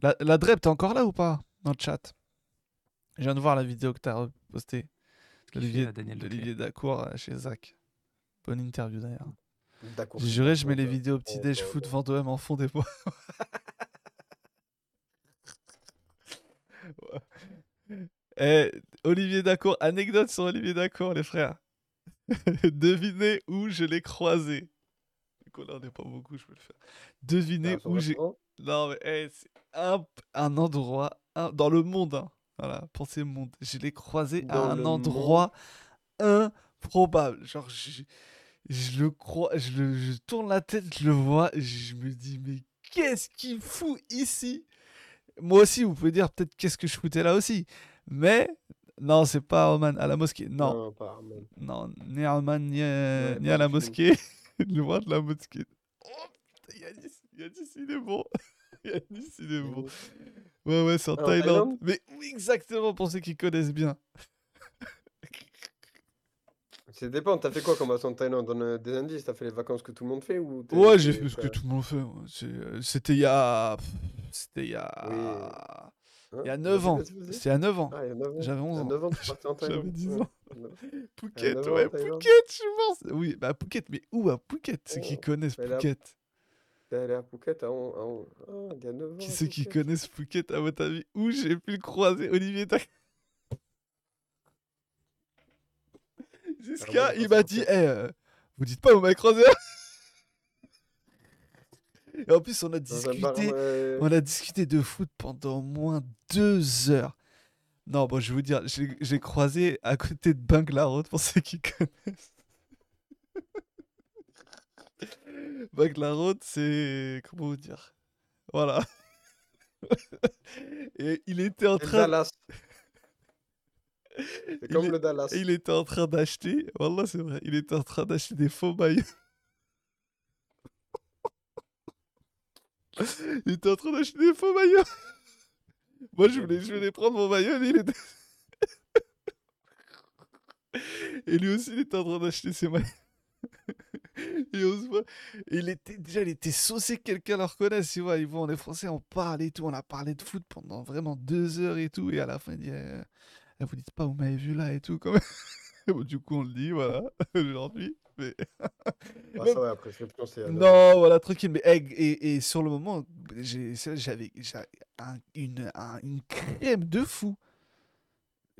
La, la Drep, t'es encore là ou pas Dans le chat? Je viens de voir la vidéo que t'as postée. Daniel Leclerc d'Olivier Dacour euh, chez Zach. Bonne interview d'ailleurs. D'accord. J'ai juré, je mets les vidéos petit Oh, déj bah, foot bah. Vendôme en fond des mois. (laughs) Eh, Olivier Dacour, anecdote sur Olivier Dacour, les frères. (laughs) Devinez où je l'ai croisé. Du coup, là, on n'est pas beaucoup, je peux le faire. Devinez Ah, où j'ai. Non, mais eh, c'est un, un endroit un- dans le monde. hein. Voilà, pensez monde. Je l'ai croisé à un endroit improbable. Genre, je, je le crois, je, le, je tourne la tête, je le vois, je me dis, mais qu'est-ce qu'il fout ici? Moi aussi, vous pouvez dire peut-être qu'est-ce que je foutais là aussi. Mais non, c'est pas Oman, à la mosquée. Non, Non, pas non, ni à Oman, ni, à- Ouais, ni à la mosquée. (laughs) Loin de la mosquée. Oh, putain, Yanis, Yanis, il est bon. (laughs) Bon. Ouais, ouais, c'est en Thaïlande. Thaïlande? Mais oui, exactement pour ceux qui connaissent bien. (laughs) Ça dépend, t'as fait quoi comme vacances en Thaïlande? Donne des indices, t'as fait les vacances que tout le monde fait ou Ouais, j'ai fait ce que tout le monde fait. ouais. C'est, euh, C'était il y a. C'était il y a. Hein Il y a Vas-y, 9 ans. vas-y, vas-y. C'était il y a 9 ans. Ah, il y a 9 ans. J'avais Il y 11 a ans. 9 ans, tu es (laughs) parti en J'avais Thaïlande. 10 Ouais. ans. Phuket, 9 ans en ouais. Phuket, je pense. Oui, bah Phuket, mais où à Phuket Ceux qui Oh, connaissent est à- Phuket. Allé à Phuket à on- à on- Ah, il y a 9 ans. Qui à c'est qui Phuket. connaissent Phuket à votre avis? Où j'ai pu le croiser? Olivier Tac. (laughs) Jusqu'à, il m'a dit. Eh, euh, vous dites pas, vous m'avez croisé là (laughs) Et en plus, on a Dans un bar, discuté, ouais. on a discuté de foot pendant au moins deux heures. Non, bon, je vais vous dire, j'ai j'ai croisé à côté de Bangla Road, pour ceux qui (laughs) connaissent. Road, c'est... Comment vous dire Voilà. (laughs) Et il était en train... Dallas. (laughs) C'est Il comme est- le Dallas. Il était en train d'acheter... Wallah, c'est vrai. Il était en train d'acheter des faux maillots. (laughs) Il était en train d'acheter des faux maillots. Moi, je voulais, je voulais prendre mon maillot, mais il était... Et lui aussi, il était en train d'acheter ses maillots. (laughs) Et on se voit. Il était, déjà, il était saucé que quelqu'un le reconnaisse, tu vois. Ils vont, on est français, on parle et tout. On a parlé de foot pendant vraiment deux heures et tout. Et à la fin, il dit, euh, Eh, vous dites pas, vous m'avez vu là et tout, quand même. (laughs) du coup, on le dit, voilà, (laughs) aujourd'hui. Mais... Ah, ça va, c'est. à Non, voilà, tranquille. Mais hey, et, et sur le moment, j'avais j'avais un- une, un- une crème de fou.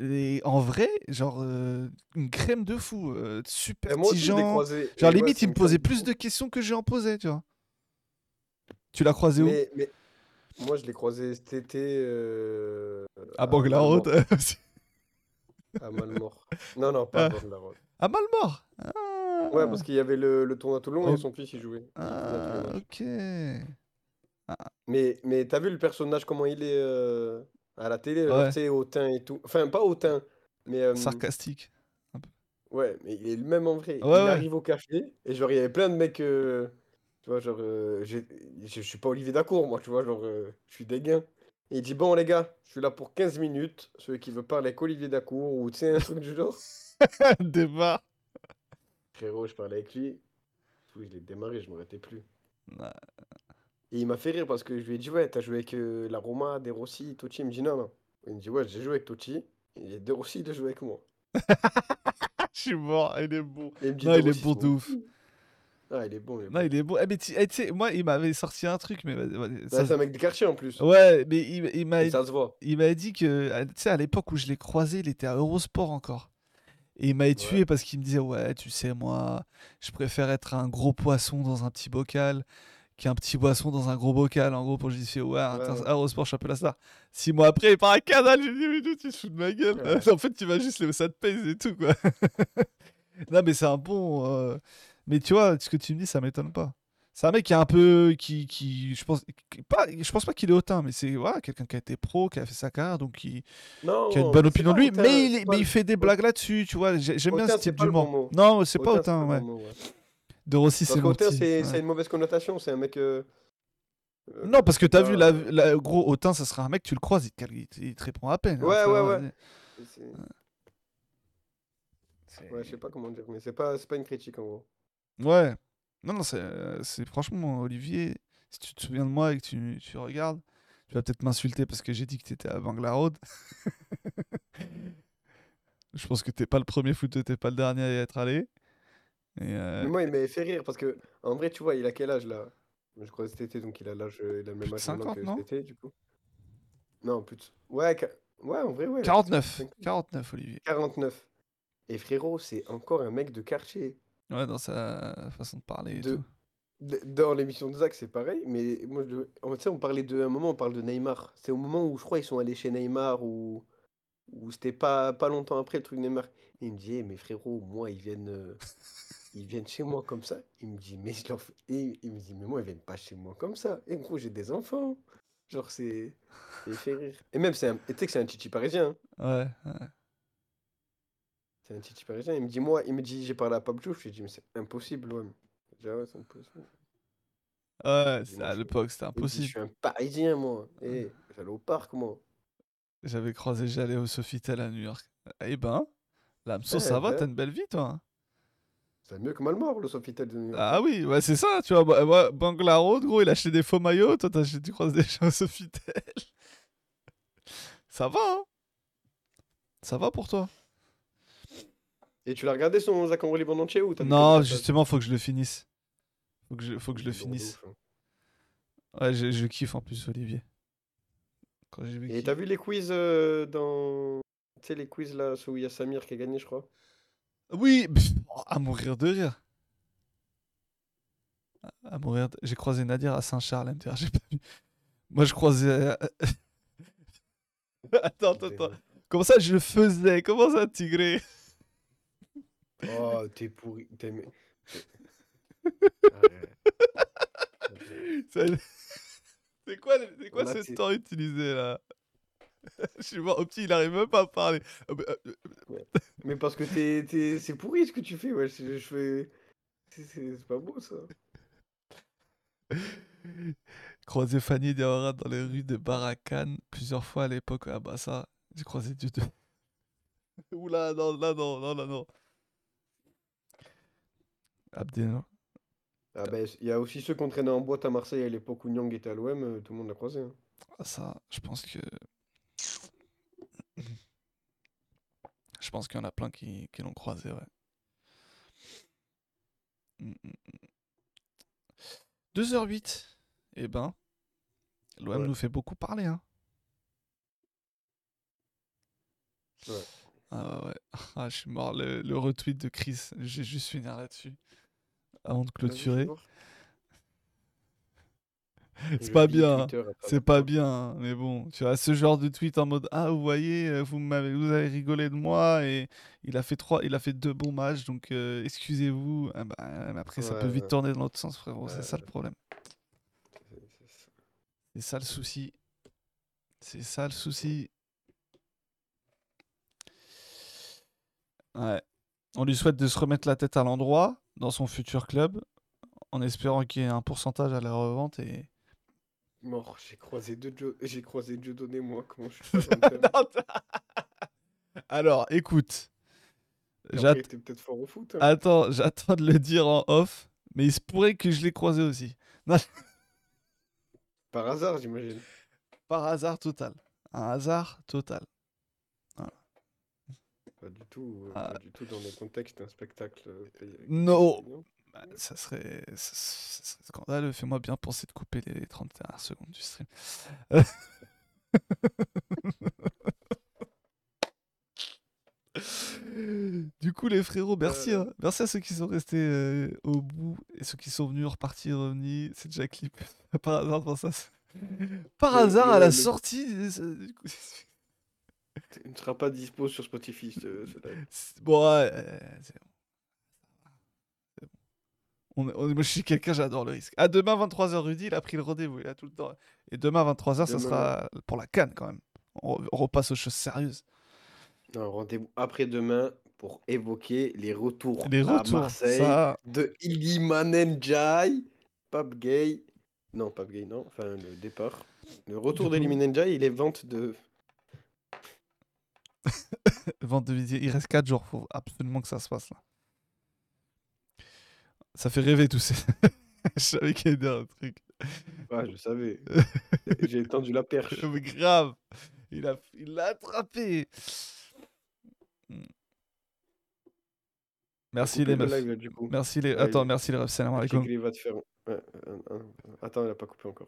Et en vrai, genre, euh, une crème de fou. euh, super moi et Genre, ouais, limite, il me posait plus de questions que j'ai en posé, tu vois. Tu l'as croisé où? Mais, moi, je l'ai croisé cet été. euh, À Bangalore. (laughs) À Malmort. Non, non, pas à Ah. Bangalore. À Malmort? Ouais, parce qu'il y avait le, le tournoi à Toulon Oh. et son fils y jouait. Ah, ok. Mais, mais t'as vu le personnage, comment il est euh, à la télé, Ouais. tu sais, hautain et tout. Enfin, pas hautain, mais. euh, Sarcastique. Ouais, mais il est le même en vrai. Ouais, il ouais. arrive au café et genre, il y avait plein de mecs. euh, tu vois, genre, euh, je je suis pas Olivier Dacour, moi, tu vois, genre, euh, je suis dégain. Et il dit Bon, les gars, je suis là pour 15 minutes. Celui qui veut parler avec Olivier Dacour ou tu sais, un truc du genre. (laughs) Débat. Frérot, je parlais avec lui. Oui, je l'ai démarré, je m'arrêtais plus. Ouais. Et il m'a fait rire parce que je lui ai dit Ouais, t'as joué avec euh, la Roma, De Rossi, Totti. Il me dit Non, non. Il me dit Ouais, j'ai joué avec Totti. Et De Rossi, il a joué avec moi. (laughs) Je suis mort, il est bon. Il me dit, Non, De il est bon de ouf. Ah, il est bon. Il est Non, il est bon. Eh, mais tu eh, tu sais, moi, il m'avait sorti un truc, mais Bah, ça- c'est un mec de quartier en plus. Ouais, mais il, il m'a ça se voit. il m'a dit que, ah, tu sais, à l'époque où je l'ai croisé, il était à Eurosport encore. Et il m'a tué parce qu'il me disait, ouais, tu sais, moi, je préfère être un gros poisson dans un petit bocal qu'un petit poisson dans un gros bocal. En gros, pour je dis, ouais, ouais. à Eurosport, je suis un peu la star. Six mois après, il part à Canal. J'ai dit, mais tu te fous de ma gueule. (laughs) en fait, tu vas juste le ça te pèse et tout, quoi. (laughs) non, mais c'est un bon. euh, Mais tu vois, ce que tu me dis, ça m'étonne pas. C'est un mec qui est un peu. Qui, qui, je, pense, qui- pas, je pense pas qu'il est hautain, mais c'est voilà, quelqu'un qui a été pro, qui a fait sa carrière, donc qui, Non, qui a une bonne opinion de lui. hautain, mais il, est- mais il fait des blagues là-dessus, tu vois. j'ai- J'aime bien ce type bon d'humour. mot. Non, c'est pas Hautain, ouais. De Rossi, c'est petit. c'est ouais. c'est une mauvaise connotation. C'est un mec. euh, euh, Non, parce que t'as pas- vu, la, la- gros, hautain, ça sera un mec, tu le croises, il te, cal- il te- il te répond à peine. hein, Ouais, ouais, ouais. C'est- C'est- Ouais, je sais pas comment dire, mais c'est pas, c'est pas une critique en gros. Ouais. Non, non, c'est euh, c'est- franchement, Olivier, si tu te souviens de moi et que tu, tu regardes, tu vas peut-être m'insulter parce que j'ai dit que tu étais à Bangla. (laughs) Je pense que t'es pas le premier foot, t'es pas le dernier à y être allé. Et, euh, Mais moi, il m'avait fait rire parce que, en vrai, tu vois, il a quel âge là? Je crois cet été, donc il a l'âge, euh, il a le même âge maintenant 50, que été, du coup. Non, plus de... Ouais, ouais, en vrai, ouais. 49. 50. 49, Olivier. 49. Et frérot, c'est encore un mec de quartier. Ouais, dans sa façon de parler et De- tout. D- Dans l'émission de Zach, c'est pareil, mais moi, je... en fait, tu sais, on parlait de, à un moment, on parle de Neymar. C'est au moment où je crois ils sont allés chez Neymar ou, ou c'était pas, pas longtemps après le truc Neymar. Il me dit, Eh, mais frérot, moi, ils viennent, euh, ils viennent chez moi comme ça. Il me dit, mais je leur fais- Et il me dit, mais moi, ils viennent pas chez moi comme ça. Et gros, j'ai des enfants. Genre, c'est. Il fait rire. Et même, c'est un... et tu sais que c'est un titi parisien. hein. Ouais, ouais. C'est un titi parisien. Il me dit, moi, il me dit, j'ai parlé à Pablo. Je lui ai dit, mais c'est impossible, ouais. Je dis, ah ouais, c'est impossible. Ouais, Il dit, c'est- à l'époque, c'était il me dit, Je impossible. suis un parisien, moi. Eh, j'allais au parc, moi. J'avais croisé, j'allais au Sofitel à New York. Eh ben, Lamso, ça va, ben. t'as une belle vie, toi. hein. C'est mieux que Malmort, le Sofitel. Ah oui, ouais, c'est ça, tu vois. Moi, Bangla Road, gros, il a acheté des faux maillots. Toi, t'as acheté, tu croises des gens au Sofitel. (laughs) Ça va, hein Ça va pour toi Et tu l'as regardé son Zach en en entier ou Non, justement, faut que je le finisse. Faut que je, faut que je le finisse. hein. Ouais, je, je kiffe en plus, Olivier. Quand j'ai vu Et t'as vu les quiz euh, dans. Tu sais, les quiz là, où il y a Samir qui a gagné, je crois? Oui, pff, oh, à mourir de rire. À- À mourir de... J'ai croisé Nadir à Saint-Charles, j'ai pas vu. Moi, je croisais... (laughs) attends, attends, attends. Comment ça, je le faisais? Comment ça, Tigré Oh, t'es pourri. T'es... (laughs) C'est quoi, c'est quoi ce temps utilisé, là? (laughs) Je suis mort, au petit, il arrive même pas à parler. Ah, bah, euh, euh, Mais parce que t'es, t'es... c'est pourri ce que tu fais, ouais. Je, je fais. C'est, c'est- c'est pas beau ça. (laughs) Croisé Fanny Diawara dans les rues de Barakan plusieurs fois à l'époque. Ah bah ça, j'ai croisé Dieu de... (laughs) Oula, non, là non, non, là non. Abdel. Ah ben, il y a aussi ceux qu'on traînait en boîte à Marseille à l'époque où Nyang était à l'OM, euh, tout le monde l'a croisé. hein. Ah, ça, je pense que... Je pense qu'il y en a plein qui, qui l'ont croisé, ouais. Mm, mm, mm. 2h08. Eh ben, l'OM Ouais. nous fait beaucoup parler, hein. Ouais. Ah ouais. Ah, je suis mort. Le, le retweet de Chris, j'ai juste finir là-dessus. Avant de clôturer. (laughs) fais voir. C'est pas bien, c'est pas bien, hein, mais bon, tu as ce genre de tweet en mode ah vous voyez, euh, vous m'avez, vous avez rigolé de moi et il a fait trois, il a fait deux bons matchs donc euh, excusez-vous. Ah bah, mais après ça peut vite ouais. tourner dans l'autre sens frérot, c'est ça le problème, c'est ça le souci, c'est ça le souci. Ouais, on lui souhaite de se remettre la tête à l'endroit dans son futur club en espérant qu'il y ait un pourcentage à la revente et Mort, j'ai croisé deux j'ai croisé Dieudonné moi, comment je suis (laughs) (laughs) Alors, écoute. Et J'att- Après, t'es peut-être fort au foot. hein. Attends, (laughs) j'attends de le dire en off, mais il se pourrait que je l'ai croisé aussi. Non, Par hasard, j'imagine. par hasard total. Un hasard total. Pas du tout, euh, Ah. pas du tout dans le contexte d'un spectacle. euh, payé Non. Bah, ça, serait, ça, serait scandaleux. Fais-moi bien penser de couper les 30 dernières secondes du stream. (laughs) Du coup, les frérots, merci. Euh. hein. Merci à ceux qui sont restés euh, au bout et ceux qui sont venus repartir, revenus. C'est déjà clip. (laughs) Par hasard, pour ça. (laughs) Par Le- hasard, à la le- sortie. du coup, ne sera pas dispo sur Spotify, ce, ce Bon, ouais, euh, c'est bon. C'est bon. On on moi, je suis quelqu'un, j'adore le risque. À demain, 23h, Rudy, il a pris le rendez-vous. Il a tout le temps. Et demain, 23h, ça sera pour la canne quand même. On, re- on repasse aux choses sérieuses. Rendez-vous après-demain pour évoquer les retours, Les à retours, Marseille ça- de Iliman Ndiaye, Pape Gay. Non, Pape Gay, non. Enfin, le départ. Le retour d'Iliman Ndiaye et les ventes de. (laughs) Vente de vidéos. Il reste 4 jours. Faut absolument que ça se passe là. Ça fait rêver tous ces. (laughs) je savais qu'il y avait un truc. Ah, je savais. (laughs) J'ai tendu la perche. Mais grave. Il l'a attrapé. Merci les le meufs. live, là. Merci les. Ouais, Attends, il- merci les refs. Salam alaikum. il va te faire. Ouais, Attends, il a pas coupé encore.